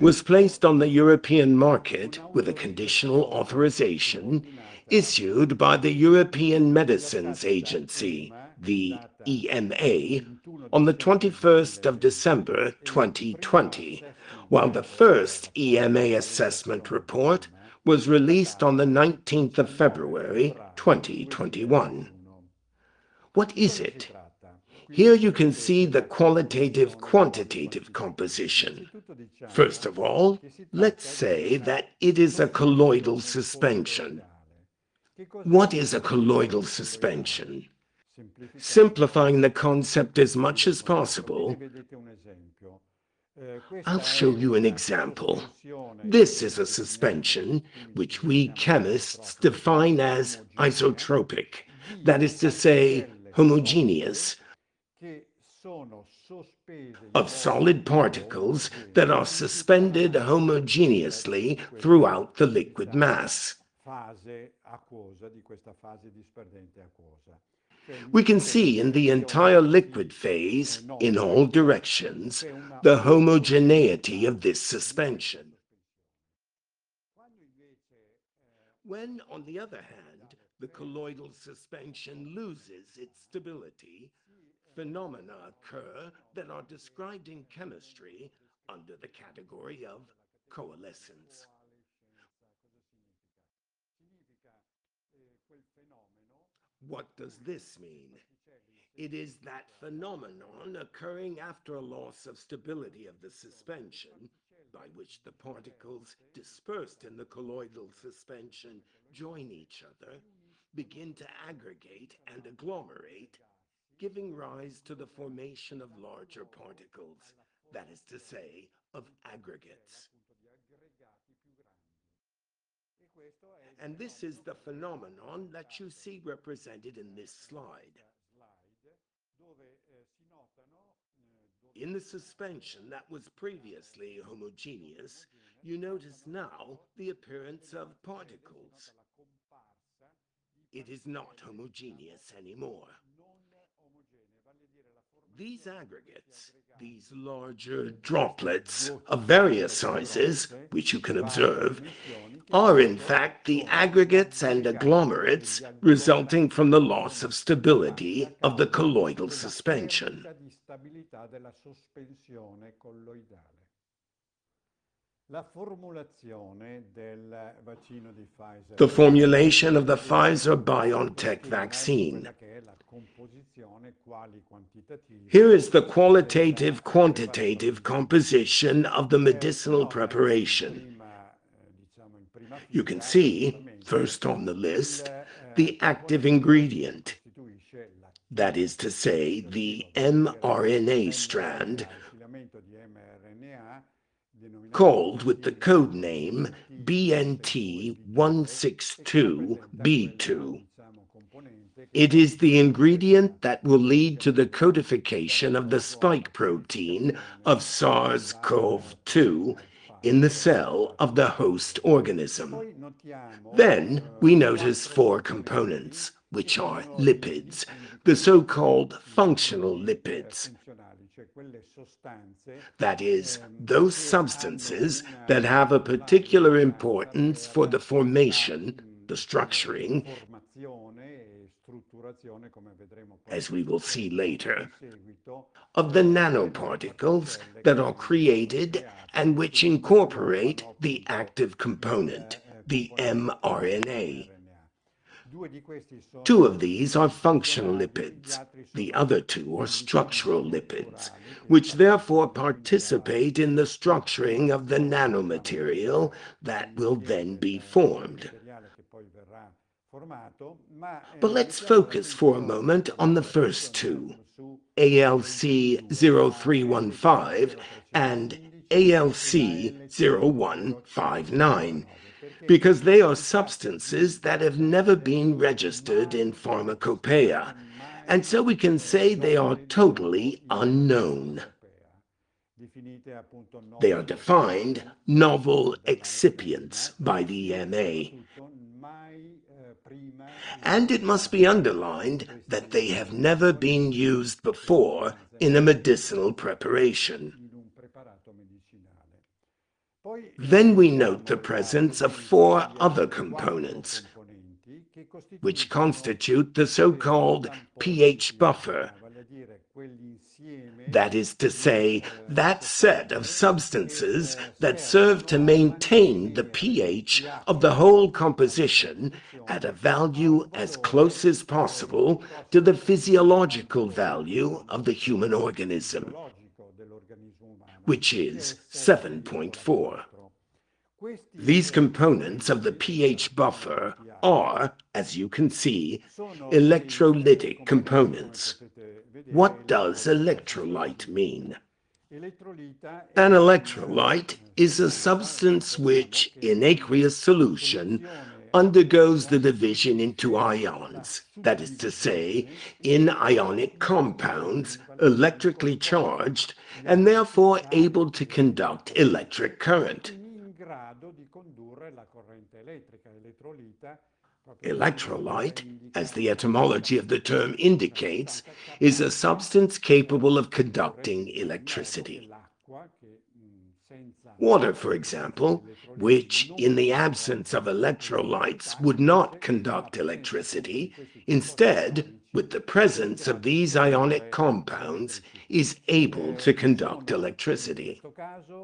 was placed on the European market with a conditional authorization issued by the European Medicines Agency, the EMA, on the 21st of December 2020, while the first EMA assessment report was released on the 19th of February 2021. What is it? Here you can see the qualitative-quantitative composition. First of all, let's say that it is a colloidal suspension. What is a colloidal suspension? Simplifying the concept as much as possible, I'll show you an example. This is a suspension which we chemists define as isotropic, that is to say, homogeneous, of solid particles that are suspended homogeneously throughout the liquid mass. We can see in the entire liquid phase, in all directions, the homogeneity of this suspension. When, on the other hand, the colloidal suspension loses its stability, phenomena occur that are described in chemistry under the category of coalescence. What does this mean? It is that phenomenon occurring after a loss of stability of the suspension, by which the particles dispersed in the colloidal suspension join each other, begin to aggregate and agglomerate, giving rise to the formation of larger particles, that is to say, of aggregates. And this is the phenomenon that you see represented in this slide. In the suspension that was previously homogeneous, you notice now the appearance of particles. It is not homogeneous anymore. These aggregates, these larger droplets of various sizes, which you can observe, are in fact the aggregates and agglomerates resulting from the loss of stability of the colloidal suspension. The formulation of the Pfizer-BioNTech vaccine. Here is the qualitative-quantitative composition of the medicinal preparation. You can see, first on the list, the active ingredient, that is to say, the mRNA strand, called with the code name BNT162b2. It is the ingredient that will lead to the codification of the spike protein of SARS-CoV-2 in the cell of the host organism. Then we notice four components, which are lipids, the so-called functional lipids. That is, those substances that have a particular importance for the formation, the structuring, as we will see later, of the nanoparticles that are created and which incorporate the active component, the mRNA. Two of these are functional lipids. The other two are structural lipids, which therefore participate in the structuring of the nanomaterial that will then be formed. But let's focus for a moment on the first two, ALC0315 and ALC0159, because they are substances that have never been registered in Pharmacopoeia, and so we can say they are totally unknown. They are defined novel excipients by the EMA. And it must be underlined that they have never been used before in a medicinal preparation. Then we note the presence of four other components, which constitute the so-called pH buffer. That is to say, that set of substances that serve to maintain the pH of the whole composition at a value as close as possible to the physiological value of the human organism, which is 7.4. These components of the pH buffer are, as you can see, electrolytic components. What does electrolyte mean? An electrolyte is a substance which, in aqueous solution, undergoes the division into ions, that is to say, in ionic compounds, electrically charged, and therefore able to conduct electric current. Electrolyte, as the etymology of the term indicates, is a substance capable of conducting electricity. Water, for example, which in the absence of electrolytes would not conduct electricity, instead, with the presence of these ionic compounds, is able to conduct electricity.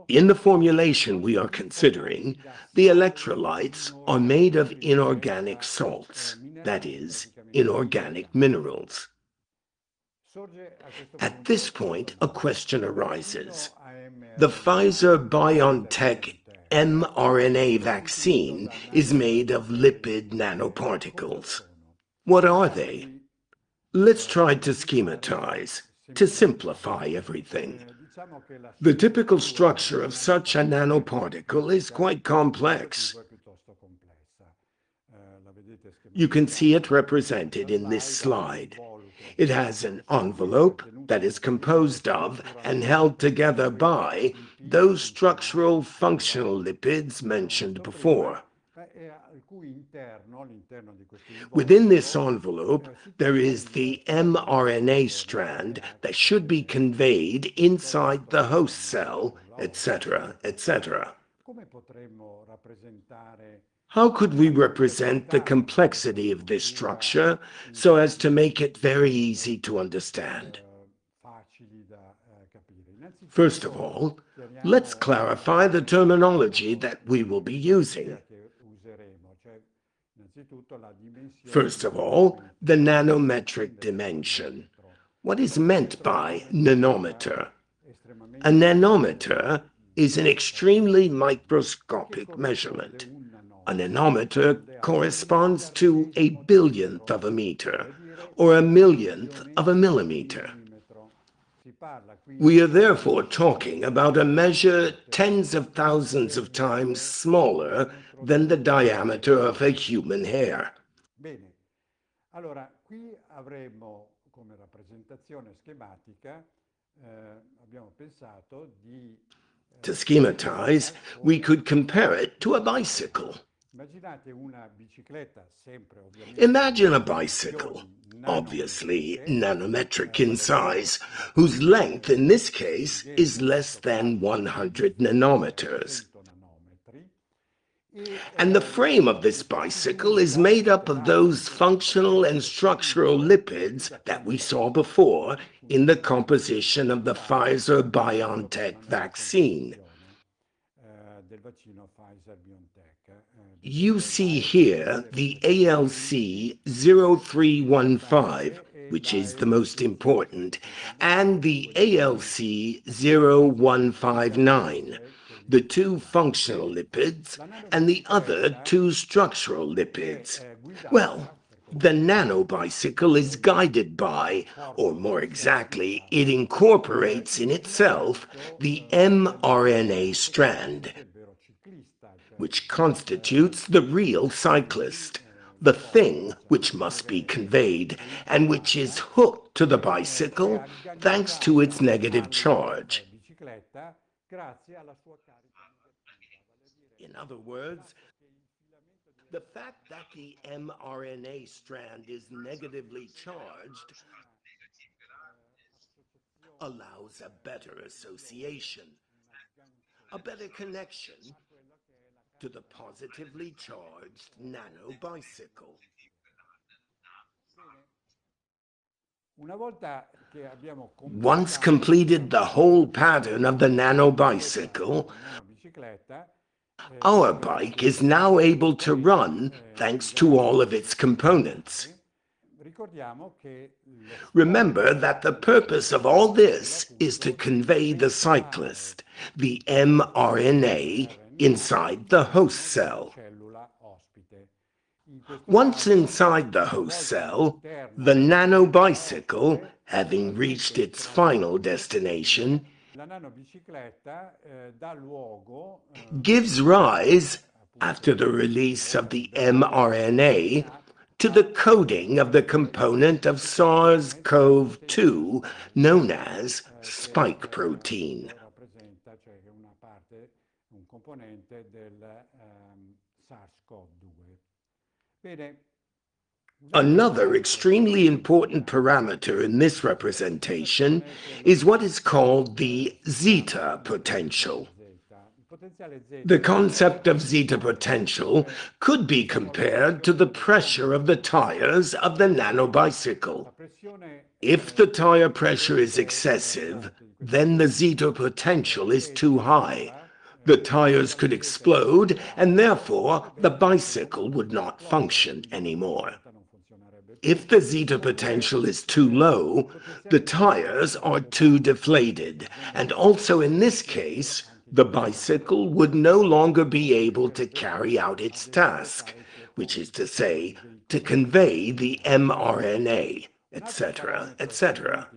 In the formulation we are considering, the electrolytes are made of inorganic salts, that is, inorganic minerals. At this point, a question arises. The Pfizer-BioNTech mRNA vaccine is made of lipid nanoparticles. What are they? Let's try to schematize, to simplify everything. The typical structure of such a nanoparticle is quite complex. You can see it represented in this slide. It has an envelope that is composed of and held together by those structural functional lipids mentioned before. Within this envelope, there is the mRNA strand that should be conveyed inside the host cell, etc., etc. How could we represent the complexity of this structure so as to make it very easy to understand? First of all, let's clarify the terminology that we will be using. First of all, the nanometric dimension. What is meant by nanometer? A nanometer is an extremely microscopic measurement. A nanometer corresponds to a billionth of a meter, or a millionth of a millimeter. We are therefore talking about a measure tens of thousands of times smaller than the diameter of a human hair. Bene, allora qui avremo come rappresentazione schematica, eh, abbiamo pensato di... Eh, to schematize, we could compare it to a bicycle. Imagine a bicycle, obviously nanometric in size, whose length in this case is less than 100 nanometers. And the frame of this bicycle is made up of those functional and structural lipids that we saw before in the composition of the Pfizer-BioNTech vaccine. You see here the ALC 0315, which is the most important, and the ALC 0159, the two functional lipids and the other two structural lipids. Well, the nanobicycle is guided by, or more exactly, it incorporates in itself the mRNA strand, which constitutes the real cyclist, the thing which must be conveyed, and which is hooked to the bicycle thanks to its negative charge. In other words, the fact that the mRNA strand is negatively charged allows a better association, a better connection to the positively charged nanobicycle. Once completed the whole pattern of the nanobicycle, our bike is now able to run thanks to all of its components. Remember that the purpose of all this is to convey the cyclist, the mRNA inside the host cell. Once inside the host cell, the nanobicycle, having reached its final destination, gives rise, after the release of the mRNA, to the coding of the component of SARS-CoV-2 known as spike protein. Another extremely important parameter in this representation is what is called the zeta potential. The concept of zeta potential could be compared to the pressure of the tires of the nanobicycle. If the tire pressure is excessive, then the zeta potential is too high, the tires could explode, and therefore the bicycle would not function anymore. If the zeta potential is too low, the tires are too deflated, and also in this case, the bicycle would no longer be able to carry out its task, which is to say, to convey the mRNA, etc., etc.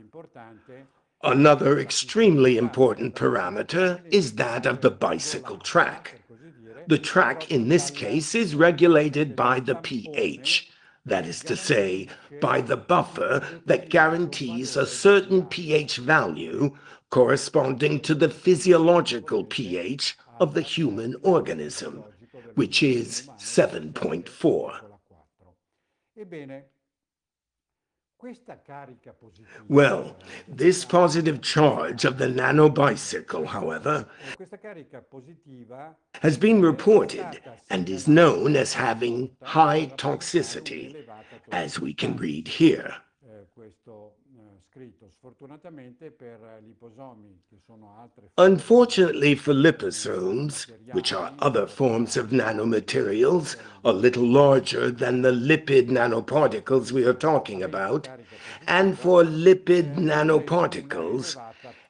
Another extremely important parameter is that of the bicycle track. The track in this case is regulated by the pH, that is to say, by the buffer that guarantees a certain pH value corresponding to the physiological pH of the human organism, which is 7.4. Well, this positive charge of the nanobicycle, however, has been reported and is known as having high toxicity, as we can read here. Unfortunately for liposomes, which are other forms of nanomaterials, a little larger than the lipid nanoparticles we are talking about, and for lipid nanoparticles,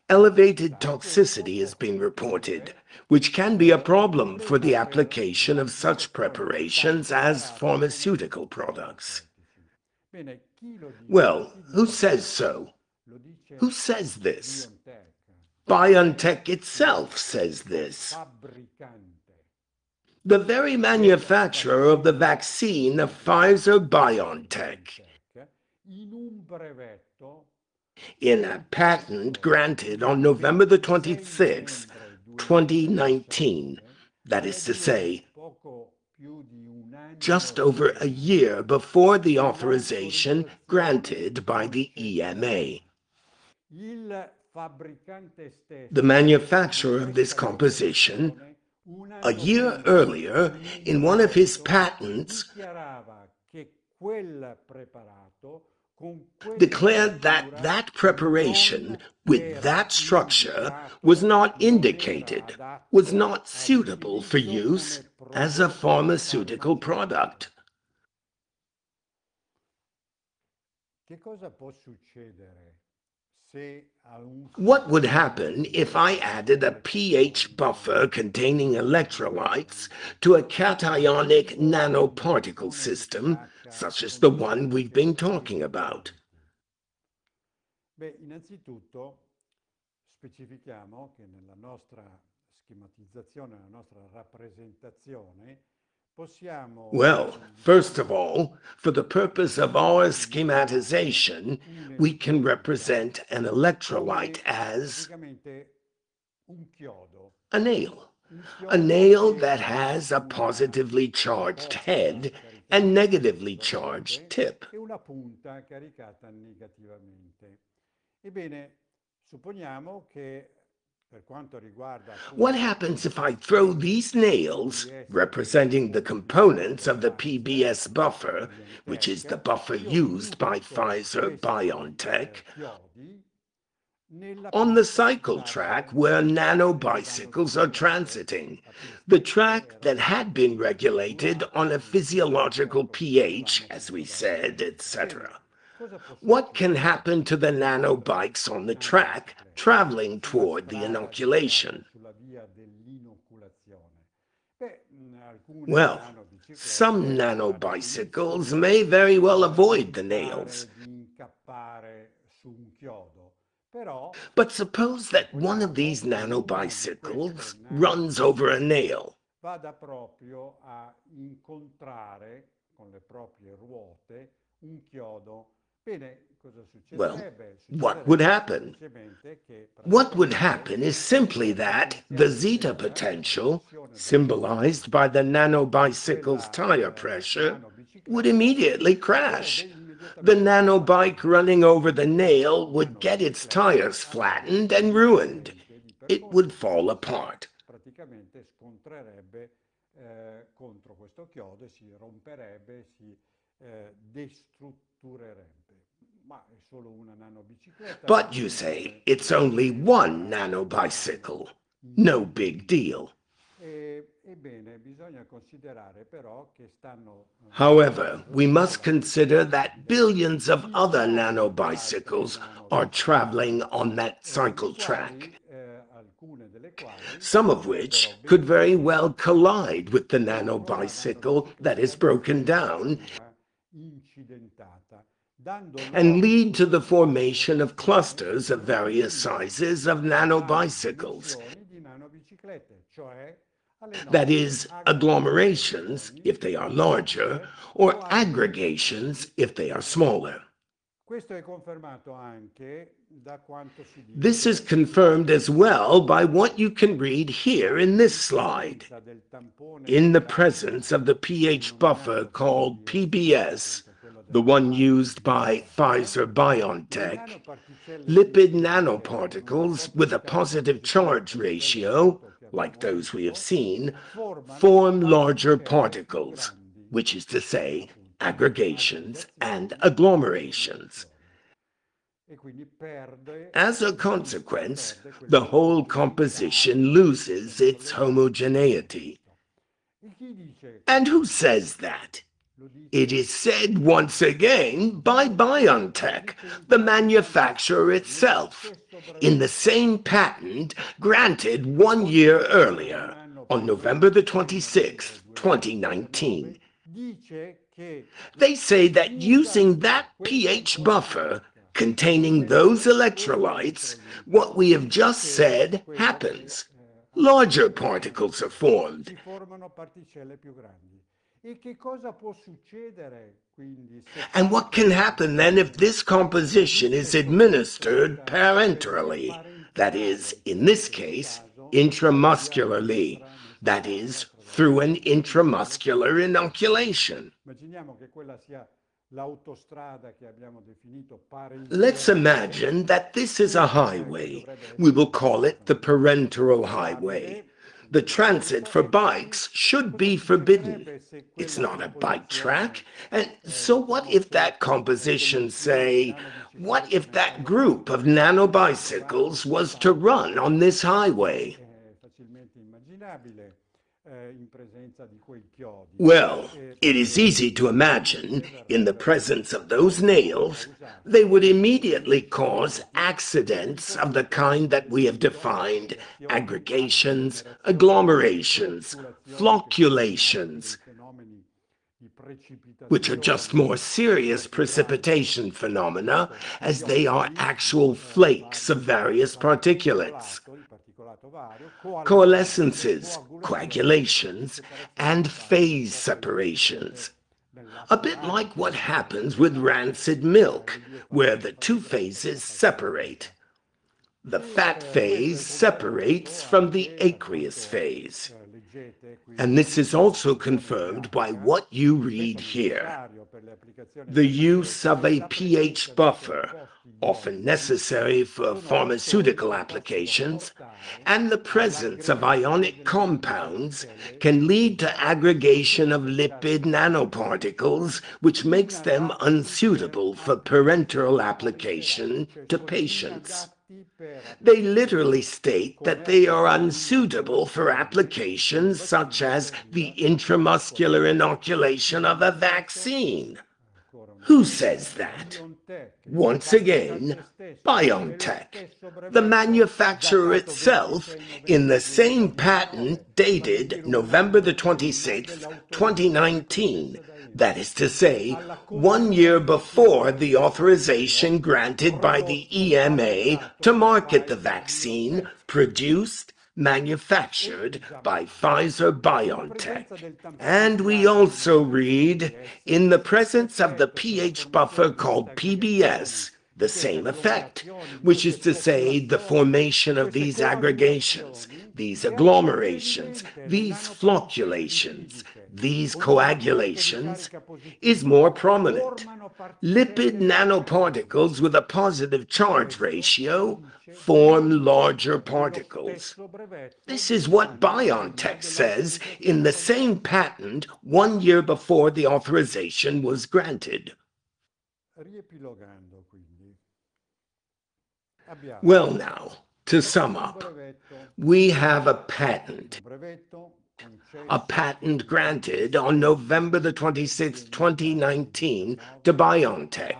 elevated toxicity has been reported, which can be a problem for the application of such preparations as pharmaceutical products. Well, who says so? Who says this? BioNTech itself says this. The very manufacturer of the vaccine, Pfizer BioNTech, in a patent granted on November the 26th, 2019, that is to say, just over a year before the authorization granted by the EMA. The manufacturer of this composition, a year earlier, in one of his patents, declared that that preparation with that structure was not indicated, was not suitable for use as a pharmaceutical product. What would happen if I added a pH buffer containing electrolytes to a cationic nanoparticle system, such as the one we've been talking about? Beh, innanzitutto specifichiamo che nella nostra schematizzazione, nella nostra rappresentazione, Well, first of all, for the purpose of our schematization, we can represent an electrolyte as a nail. A nail that has a positively charged head and negatively charged tip. Ebbene, supponiamo che what happens if I throw these nails, representing the components of the PBS buffer, which is the buffer used by Pfizer BioNTech, on the cycle track where nanobicycles are transiting, the track that had been regulated on a physiological pH, as we said, etc. What can happen to the nanobikes on the track traveling toward the inoculation? Well, some nanobicycles may very well avoid the nails. But suppose that one of these nanobicycles runs over a nail. Vada proprio a incontrare con le proprie ruote un chiodo well, what would happen? What would happen is simply that the zeta potential, symbolized by the nanobicycle's tire pressure, would immediately crash. The nanobike running over the nail would get its tires flattened and ruined. It would fall apart. Eh, contro questo chiodo si romperebbe, si eh, destrutturerebbe. But you say it's only one nanobicycle. No big deal. However, we must consider that billions of other nanobicycles are traveling on that cycle track, some of which could very well collide with the nanobicycle that is broken down and lead to the formation of clusters of various sizes of nanobicycles. That is, agglomerations if they are larger, or aggregations if they are smaller. This is confirmed as well by what you can read here in this slide. In the presence of the pH buffer called PBS, the one used by Pfizer BioNTech, lipid nanoparticles with a positive charge ratio, like those we have seen, form larger particles, which is to say, aggregations and agglomerations. As a consequence, the whole composition loses its homogeneity. And who says that? It is said once again by BioNTech, the manufacturer itself, in the same patent granted one year earlier, on November the 26th, 2019. They say that using that pH buffer containing those electrolytes, what we have just said happens. Larger particles are formed. And what can happen then if this composition is administered parenterally, that is, in this case, intramuscularly, that is, through an intramuscular inoculation? Let's imagine that this is a highway. We will call it the parenteral highway. The transit for bikes should be forbidden. It's not a bike track. And so what if that composition, say, what if that group of nanobicycles was to run on this highway? Well, it is easy to imagine, in the presence of those nails, they would immediately cause accidents of the kind that we have defined aggregations, agglomerations, flocculations, which are just more serious precipitation phenomena as they are actual flakes of various particulates coalescences, coagulations, and phase separations. A bit like what happens with rancid milk, where the two phases separate. The fat phase separates from the aqueous phase. And this is also confirmed by what you read here. The use of a pH buffer, often necessary for pharmaceutical applications, and the presence of ionic compounds can lead to aggregation of lipid nanoparticles, which makes them unsuitable for parenteral application to patients. They literally state that they are unsuitable for applications such as the intramuscular inoculation of a vaccine. Who says that? Once again, BioNTech, the manufacturer itself, in the same patent dated November the 26th, 2019, that is to say, one year before the authorization granted by the EMA to market the vaccine produced, manufactured by Pfizer BioNTech. And we also read, in the presence of the pH buffer called PBS, the same effect, which is to say, the formation of these aggregations, these agglomerations, these flocculations, these coagulations is more prominent. Lipid nanoparticles with a positive charge ratio form larger particles. This is what BioNTech says in the same patent one year before the authorization was granted. Well now, to sum up, we have a patent a patent granted on November the 26th, 2019 to BioNTech.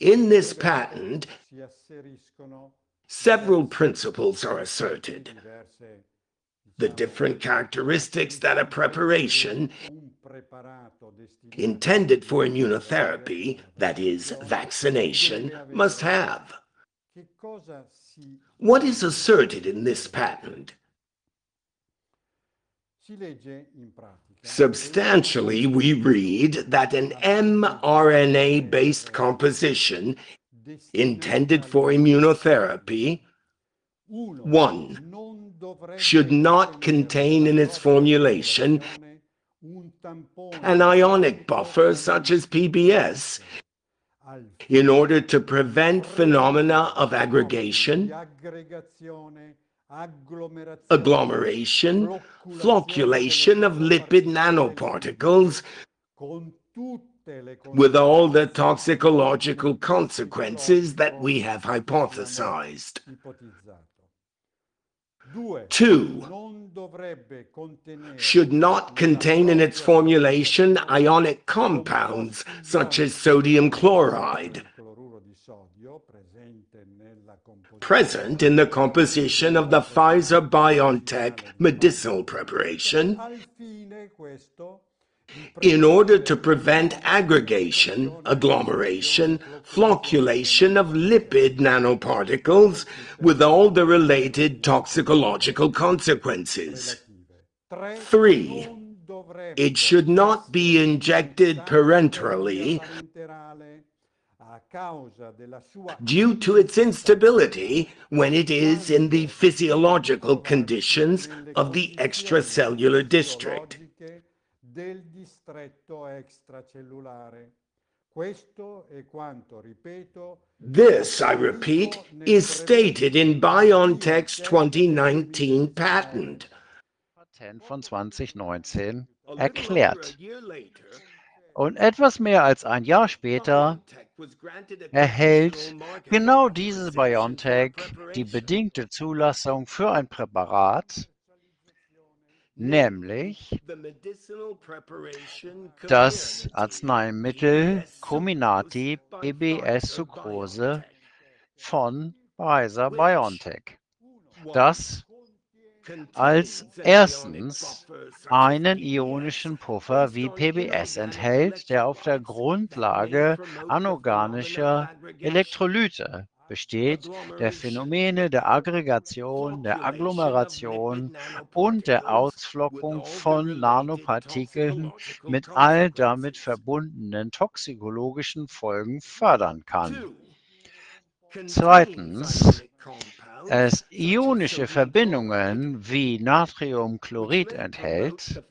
In this patent, several principles are asserted. The different characteristics that a preparation intended for immunotherapy, that is, vaccination, must have. What is asserted in this patent? Substantially, we read that an mRNA-based composition intended for immunotherapy, one, should not contain in its formulation an ionic buffer such as PBS in order to prevent phenomena of aggregation, agglomeration, flocculation of lipid nanoparticles, with all the toxicological consequences that we have hypothesized. Two, should not contain in its formulation ionic compounds such as sodium chloride. present in the composition of the Pfizer-BioNTech medicinal preparation in order to prevent aggregation, agglomeration, flocculation of lipid nanoparticles with all the related toxicological consequences. Three, it should not be injected parenterally due to its instability when it is in the physiological conditions of the extracellular district. Del distretto extracellulare. Questo è quanto, ripeto, This, I repeat, is stated in BioNTech's 2019 patent. Patent von 2019 erklärt. Und etwas mehr als ein Jahr später erhält genau dieses BioNTech die bedingte Zulassung für ein Präparat, nämlich das Arzneimittel Comirnaty PBS Sucrose von Pfizer BioNTech, das als erstens einen ionischen Puffer wie PBS enthält, der auf der Grundlage anorganischer Elektrolyte besteht, der Phänomene der Aggregation, der Agglomeration und der Ausflockung von Nanopartikeln mit all damit verbundenen toxikologischen Folgen fördern kann. Zweitens, es ionische Verbindungen wie Natriumchlorid enthält,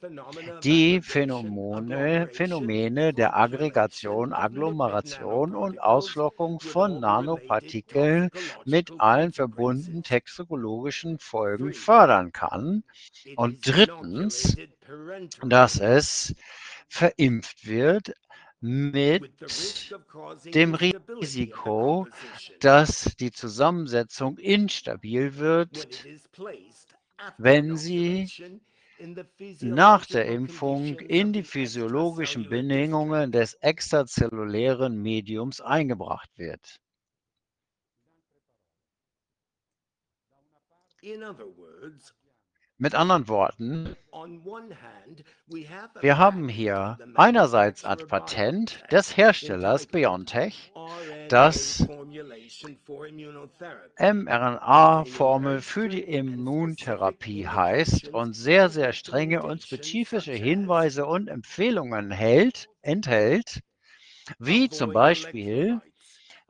die Phänomene, Phänomene der Aggregation, Agglomeration und Ausflockung von Nanopartikeln mit allen verbundenen toxikologischen Folgen fördern kann. Und drittens, dass es verimpft wird mit dem Risiko, dass die Zusammensetzung instabil wird, wenn sie nach der Impfung in die physiologischen Bedingungen des extrazellulären Mediums eingebracht wird. Mit anderen Worten, wir haben hier einerseits ein Patent des Herstellers BioNTech, das mRNA-Formel für die Immuntherapie heißt und sehr, sehr strenge und spezifische Hinweise und Empfehlungen hält, enthält, wie zum Beispiel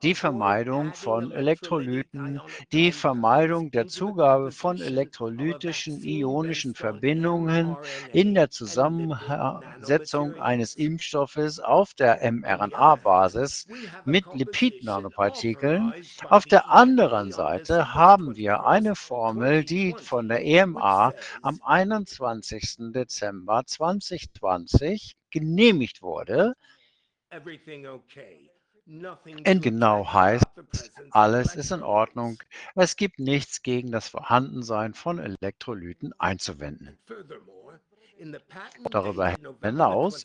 die Vermeidung von Elektrolyten, die Vermeidung der Zugabe von elektrolytischen ionischen Verbindungen in der Zusammensetzung eines Impfstoffes auf der mRNA-Basis mit Lipid-Nanopartikeln. Auf der anderen Seite haben wir eine Formel, die von der EMA am 21. Dezember 2020 genehmigt wurde, und genau heißt, alles ist in Ordnung. Es gibt nichts gegen das Vorhandensein von Elektrolyten einzuwenden. Darüber hinaus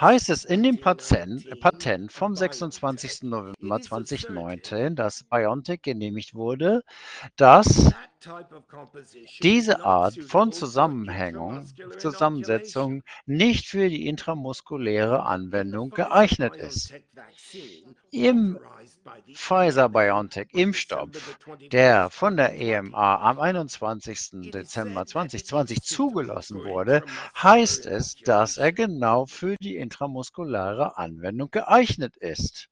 heißt es in dem Patent, vom 26. November 2019, dass BioNTech genehmigt wurde, dass diese Art von Zusammenhängung, Zusammensetzung nicht für die intramuskuläre Anwendung geeignet ist. Im Pfizer-BioNTech-Impfstoff, der von der EMA am 21. Dezember 2020 zugelassen wurde, heißt es, dass er genau für die intramuskuläre Anwendung geeignet ist.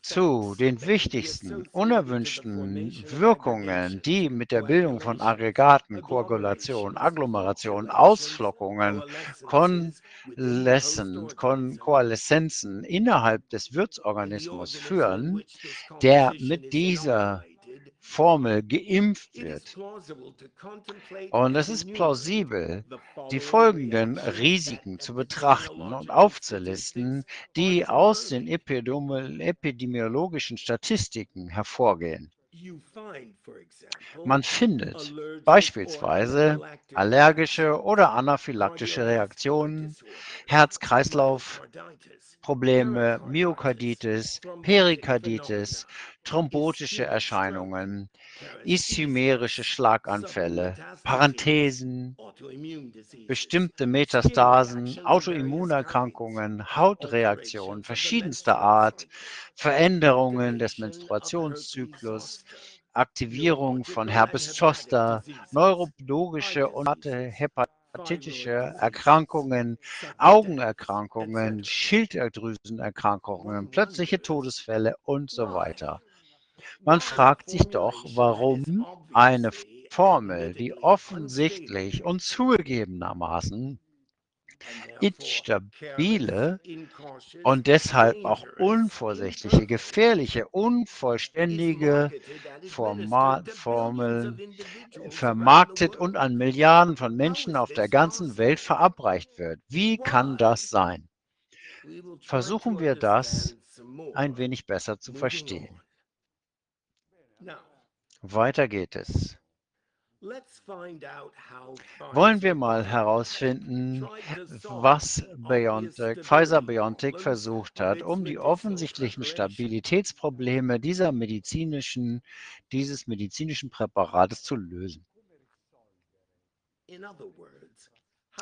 Zu den wichtigsten unerwünschten Wirkungen, die mit der Bildung von Aggregaten, Koagulation, Agglomeration, Ausflockungen, Koaleszenzen innerhalb des Wirtsorganismus führen, der mit dieser Formel geimpft wird. Und es ist plausibel, die folgenden Risiken zu betrachten und aufzulisten, die aus den epidemiologischen Statistiken hervorgehen. Man findet beispielsweise allergische oder anaphylaktische Reaktionen, Herz-Kreislauf-Probleme, Myokarditis, Perikarditis, thrombotische Erscheinungen, ischämische Schlaganfälle, Parenthesen, bestimmte Metastasen, Autoimmunerkrankungen, Hautreaktionen verschiedenster Art, Veränderungen des Menstruationszyklus, Aktivierung von Herpes zoster, neurologische und hepatitische Erkrankungen, Augenerkrankungen, Schilddrüsenerkrankungen, plötzliche Todesfälle und so weiter. Man fragt sich doch, warum eine Formel, die offensichtlich und zugegebenermaßen instabile und deshalb auch unvorsichtige, gefährliche, unvollständige Format, Formeln vermarktet und an Milliarden von Menschen auf der ganzen Welt verabreicht wird. Wie kann das sein? Versuchen wir das ein wenig besser zu verstehen. Weiter geht es. Wollen wir mal herausfinden, was BioNTech, Pfizer-BioNTech versucht hat, um die offensichtlichen Stabilitätsprobleme dieser medizinischen, dieses medizinischen Präparates zu lösen.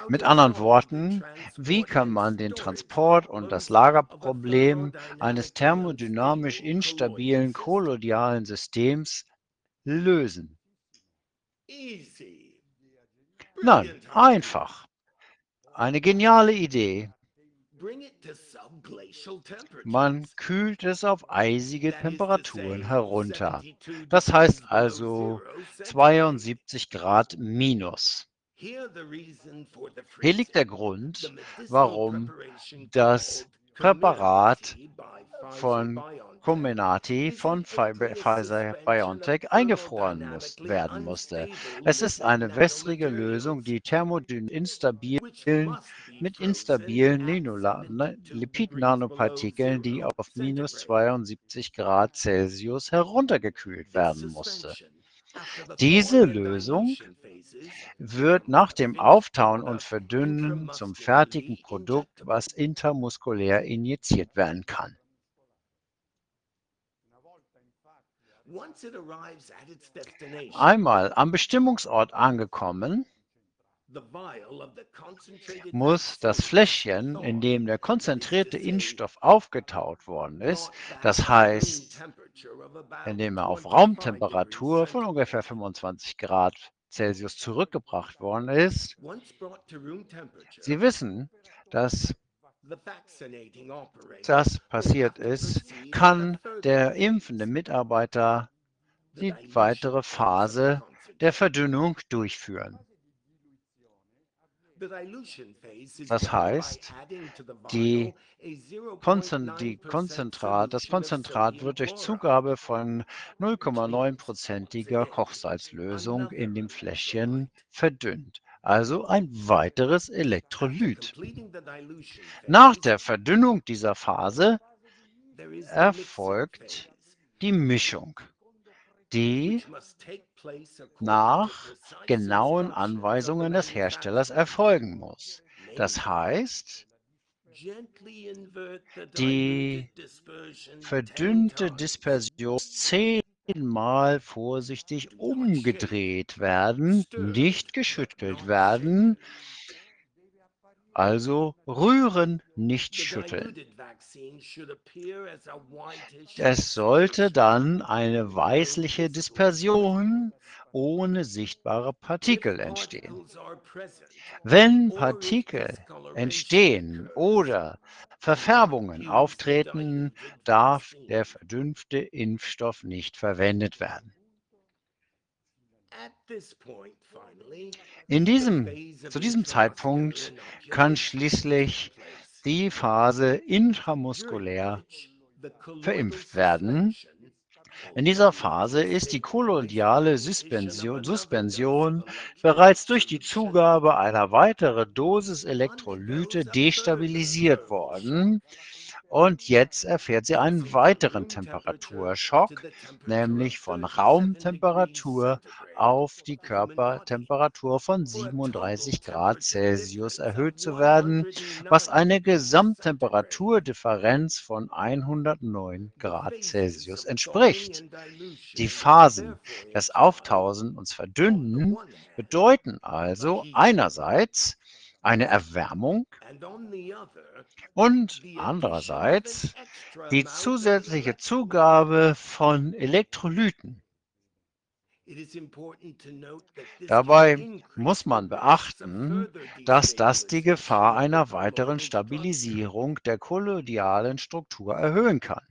Mit anderen Worten, wie kann man den Transport- und das Lagerproblem eines thermodynamisch instabilen kolloidalen Systems lösen? Nein, einfach. Eine geniale Idee. Man kühlt es auf eisige Temperaturen herunter. Das heißt also 72 Grad minus. Hier liegt der Grund, warum das Präparat von Comirnaty von Pfizer-BioNTech eingefroren muss, werden musste. Es ist eine wässrige Lösung, die thermodynamisch instabilen, mit instabilen Lipid-Nanopartikeln, die auf minus 72 Grad Celsius heruntergekühlt werden musste. Diese Lösung wird nach dem Auftauen und Verdünnen zum fertigen Produkt, was intermuskulär injiziert werden kann. Einmal am Bestimmungsort angekommen, muss das Fläschchen, in dem der konzentrierte Impfstoff aufgetaut worden ist, das heißt, indem er auf Raumtemperatur von ungefähr 25 Grad Celsius zurückgebracht worden ist. Sie wissen, dass das passiert ist, kann der impfende Mitarbeiter die weitere Phase der Verdünnung durchführen. Das heißt, die Konzent die Konzentrat, das Konzentrat wird durch Zugabe von 0,9%iger Kochsalzlösung in dem Fläschchen verdünnt also ein weiteres Elektrolyt. Nach der Verdünnung dieser Phase erfolgt die Mischung, die nach genauen Anweisungen des Herstellers erfolgen muss. Das heißt, die verdünnte Dispersion zehnmal vorsichtig umgedreht werden, nicht geschüttelt werden, also rühren, nicht schütteln. Es sollte dann eine weißliche Dispersion ohne sichtbare Partikel entstehen. Wenn Partikel entstehen oder Verfärbungen auftreten, darf der verdünnte Impfstoff nicht verwendet werden. In diesem, zu diesem Zeitpunkt kann schließlich die Phase intramuskulär verimpft werden. In dieser Phase ist die kolloidale Suspension, Suspension bereits durch die Zugabe einer weiteren Dosis Elektrolyte destabilisiert worden Und jetzt erfährt sie einen weiteren Temperaturschock, nämlich von Raumtemperatur auf die Körpertemperatur von 37 Grad Celsius erhöht zu werden, was eine Gesamttemperaturdifferenz von 109 Grad Celsius entspricht. Die Phasen des Auftausens und Verdünnen bedeuten also einerseits eine Erwärmung und andererseits die zusätzliche Zugabe von Elektrolyten. Dabei muss man beachten, dass das die Gefahr einer weiteren Stabilisierung der kolloidalen Struktur erhöhen kann.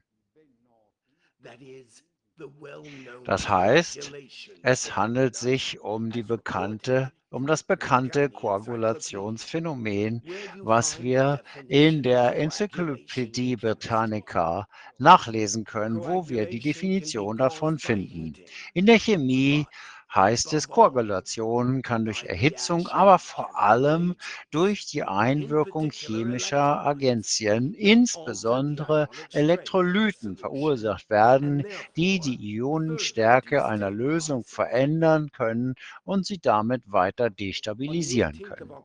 Das heißt, es handelt sich um die bekannte um das bekannte Koagulationsphänomen, was wir in der Enzyklopädie Britannica nachlesen können, wo wir die Definition davon finden. In der Chemie heißt es, Koagulation kann durch Erhitzung, aber vor allem durch die Einwirkung chemischer Agenzien, insbesondere Elektrolyten, verursacht werden, die die Ionenstärke einer Lösung verändern können und sie damit weiter destabilisieren können.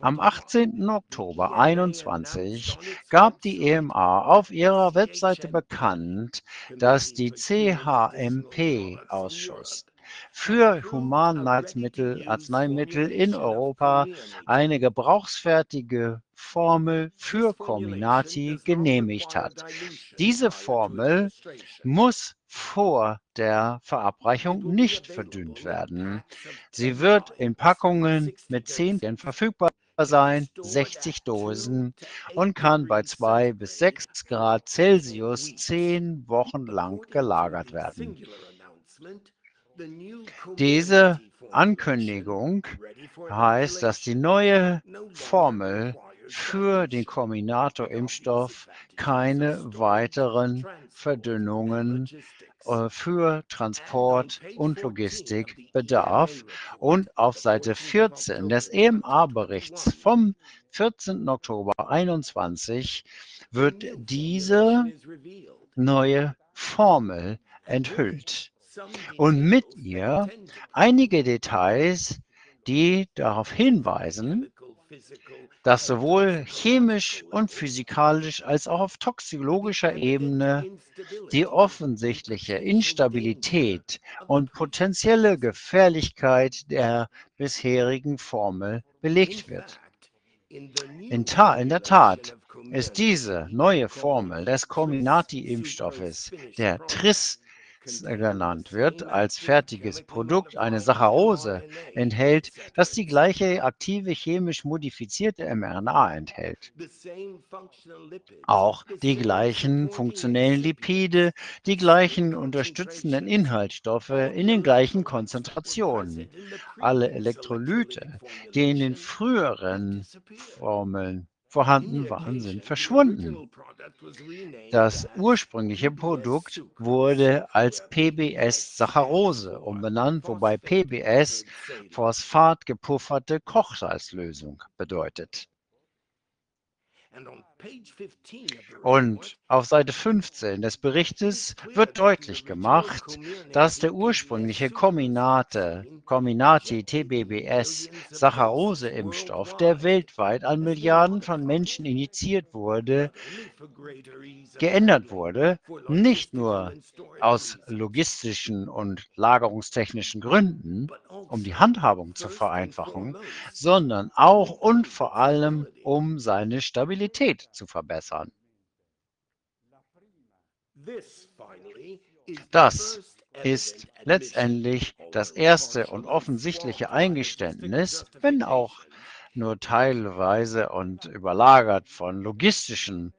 Am 18. Oktober 2021 gab die EMA auf ihrer Webseite bekannt, dass die CHMP-Ausschuss für Humanarzneimittel Arzneimittel in Europa eine gebrauchsfertige Formel für Comirnaty genehmigt hat. Diese Formel muss vor der Verabreichung nicht verdünnt werden. Sie wird in Packungen mit 10 verfügbar sein, 60 Dosen und kann bei 2 bis 6 Grad Celsius 10 Wochen lang gelagert werden. Diese Ankündigung heißt, dass die neue Formel für den Combinator-Impfstoff keine weiteren Verdünnungen äh, für Transport und Logistik bedarf. Und auf Seite 14 des EMA-Berichts vom 14. Oktober 2021 wird diese neue Formel enthüllt und mit ihr einige Details, die darauf hinweisen, dass sowohl chemisch und physikalisch als auch auf toxikologischer Ebene die offensichtliche Instabilität und potenzielle Gefährlichkeit der bisherigen Formel belegt wird. In, in der Tat ist diese neue Formel des Comirnaty-Impfstoffes, der TRIS genannt wird, als fertiges Produkt eine Saccharose enthält, das die gleiche aktive chemisch modifizierte mRNA enthält. Auch die gleichen funktionellen Lipide, die gleichen unterstützenden Inhaltsstoffe in den gleichen Konzentrationen. Alle Elektrolyte, die in den früheren Formeln vorhanden waren, sind verschwunden. Das ursprüngliche Produkt wurde als PBS-Saccharose umbenannt, wobei PBS Phosphat gepufferte Kochsalzlösung bedeutet. Und auf Seite 15 des Berichtes wird deutlich gemacht, dass der ursprüngliche Comirnaty TBBS Saccharose-Impfstoff, der weltweit an Milliarden von Menschen injiziert wurde, geändert wurde, nicht nur aus logistischen und lagerungstechnischen Gründen, um die Handhabung zu vereinfachen, sondern auch und vor allem, um seine Stabilität zu verbessern. Das ist letztendlich das erste und offensichtliche Eingeständnis, wenn auch nur teilweise und überlagert von logistischen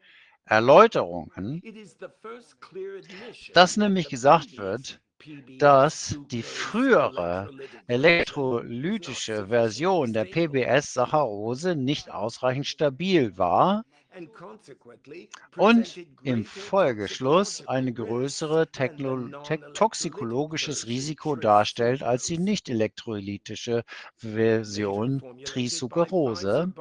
Erläuterungen, dass nämlich gesagt wird, dass die frühere elektrolytische Version der PBS-Saccharose nicht ausreichend stabil war und im Folgeschluss ein größeres toxikologisches Risiko darstellt als die nicht elektrolytische Version Trisucrose,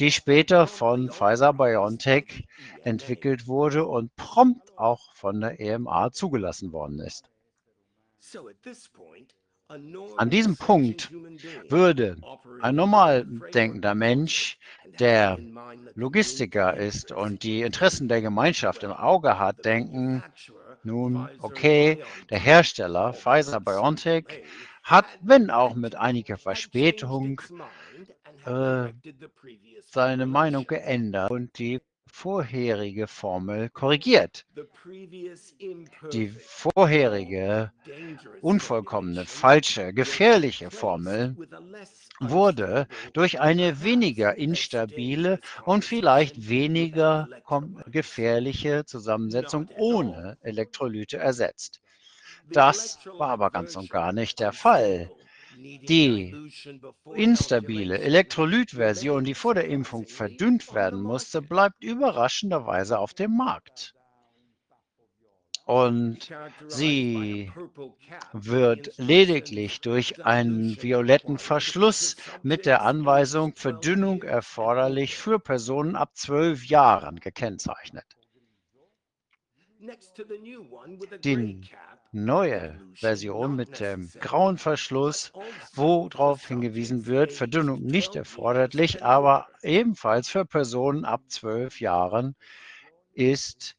die später von Pfizer-BioNTech entwickelt wurde und prompt auch von der EMA zugelassen worden ist. An diesem Punkt würde ein normal denkender Mensch, der Logistiker ist und die Interessen der Gemeinschaft im Auge hat, denken, nun, okay, der Hersteller Pfizer BioNTech hat, wenn auch mit einiger Verspätung, äh, seine Meinung geändert und die vorherige Formel korrigiert. Die vorherige unvollkommene, falsche, gefährliche Formel wurde durch eine weniger instabile und vielleicht weniger gefährliche Zusammensetzung ohne Elektrolyte ersetzt. Das war aber ganz und gar nicht der Fall. Die instabile Elektrolytversion, die vor der Impfung verdünnt werden musste, bleibt überraschenderweise auf dem Markt. Und sie wird lediglich durch einen violetten Verschluss mit der Anweisung Verdünnung erforderlich für Personen ab zwölf Jahren gekennzeichnet. Die neue Version mit dem grauen Verschluss, wo darauf hingewiesen wird, Verdünnung nicht erforderlich, aber ebenfalls für Personen ab zwölf Jahren ist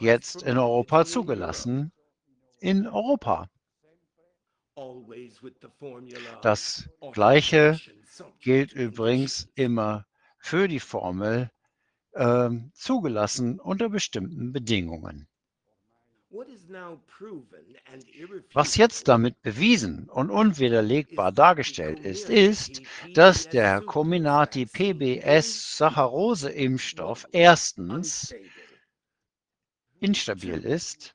jetzt in Europa zugelassen. In Europa. Das Gleiche gilt übrigens immer für die Formel äh, zugelassen unter bestimmten Bedingungen. Was jetzt damit bewiesen und unwiderlegbar dargestellt ist, ist, dass der Comirnaty PBS Saccharose-Impfstoff erstens instabil ist,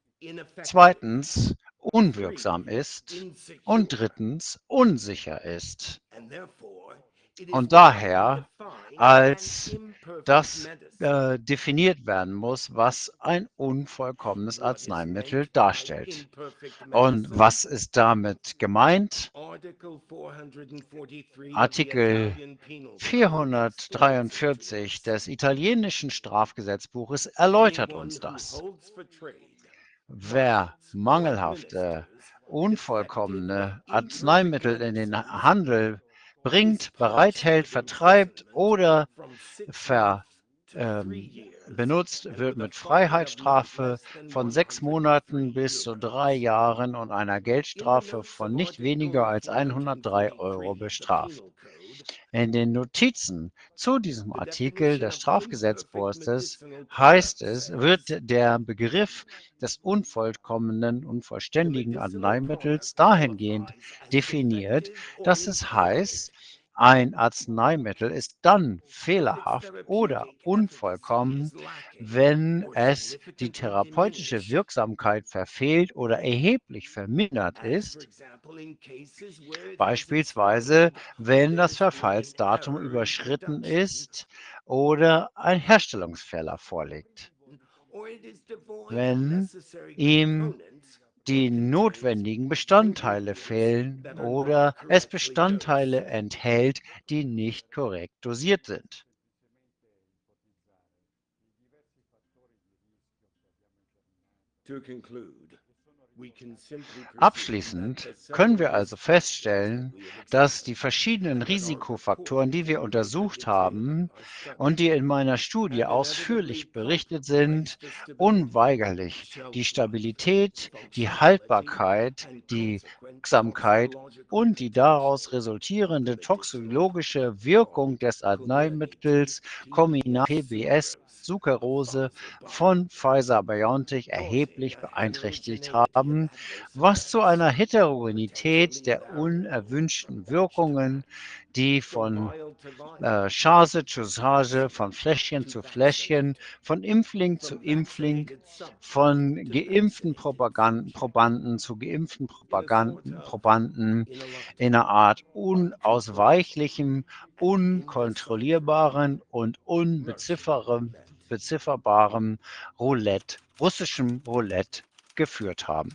zweitens unwirksam ist und drittens unsicher ist und daher als das äh, definiert werden muss, was ein unvollkommenes Arzneimittel darstellt. Und was ist damit gemeint? Artikel 443 des italienischen Strafgesetzbuches erläutert uns das. Wer mangelhafte, unvollkommene Arzneimittel in den Handel bringt, bereithält, vertreibt oder ver, ähm, benutzt, wird mit Freiheitsstrafe von sechs Monaten bis zu drei Jahren und einer Geldstrafe von nicht weniger als 103 Euro bestraft. In den Notizen zu diesem Artikel des Strafgesetzbuches heißt es, wird der Begriff des unvollkommenen, unvollständigen Arzneimittels dahingehend definiert, dass es heißt, ein Arzneimittel ist dann fehlerhaft oder unvollkommen, wenn es die therapeutische Wirksamkeit verfehlt oder erheblich vermindert ist, beispielsweise wenn das Verfallsdatum überschritten ist oder ein Herstellungsfehler vorliegt. Wenn ihm die notwendigen Bestandteile fehlen oder es Bestandteile enthält, die nicht korrekt dosiert sind. To conclude, Abschließend können wir also feststellen, dass die verschiedenen Risikofaktoren, die wir untersucht haben und die in meiner Studie ausführlich berichtet sind, unweigerlich die Stabilität, die Haltbarkeit, die Wirksamkeit und die daraus resultierende toxologische Wirkung des Arzneimittels Comirnaty PBS Sucralose von Pfizer-BioNTech erheblich beeinträchtigt haben, was zu einer Heterogenität der unerwünschten Wirkungen, die von äh, Charge zu Charge, von Fläschchen zu Fläschchen, von Impfling zu Impfling, von geimpften Probanden zu geimpften Probanden in einer Art unausweichlichem, unkontrollierbaren und unbezifferbarem Roulette, russischem Roulette geführt haben.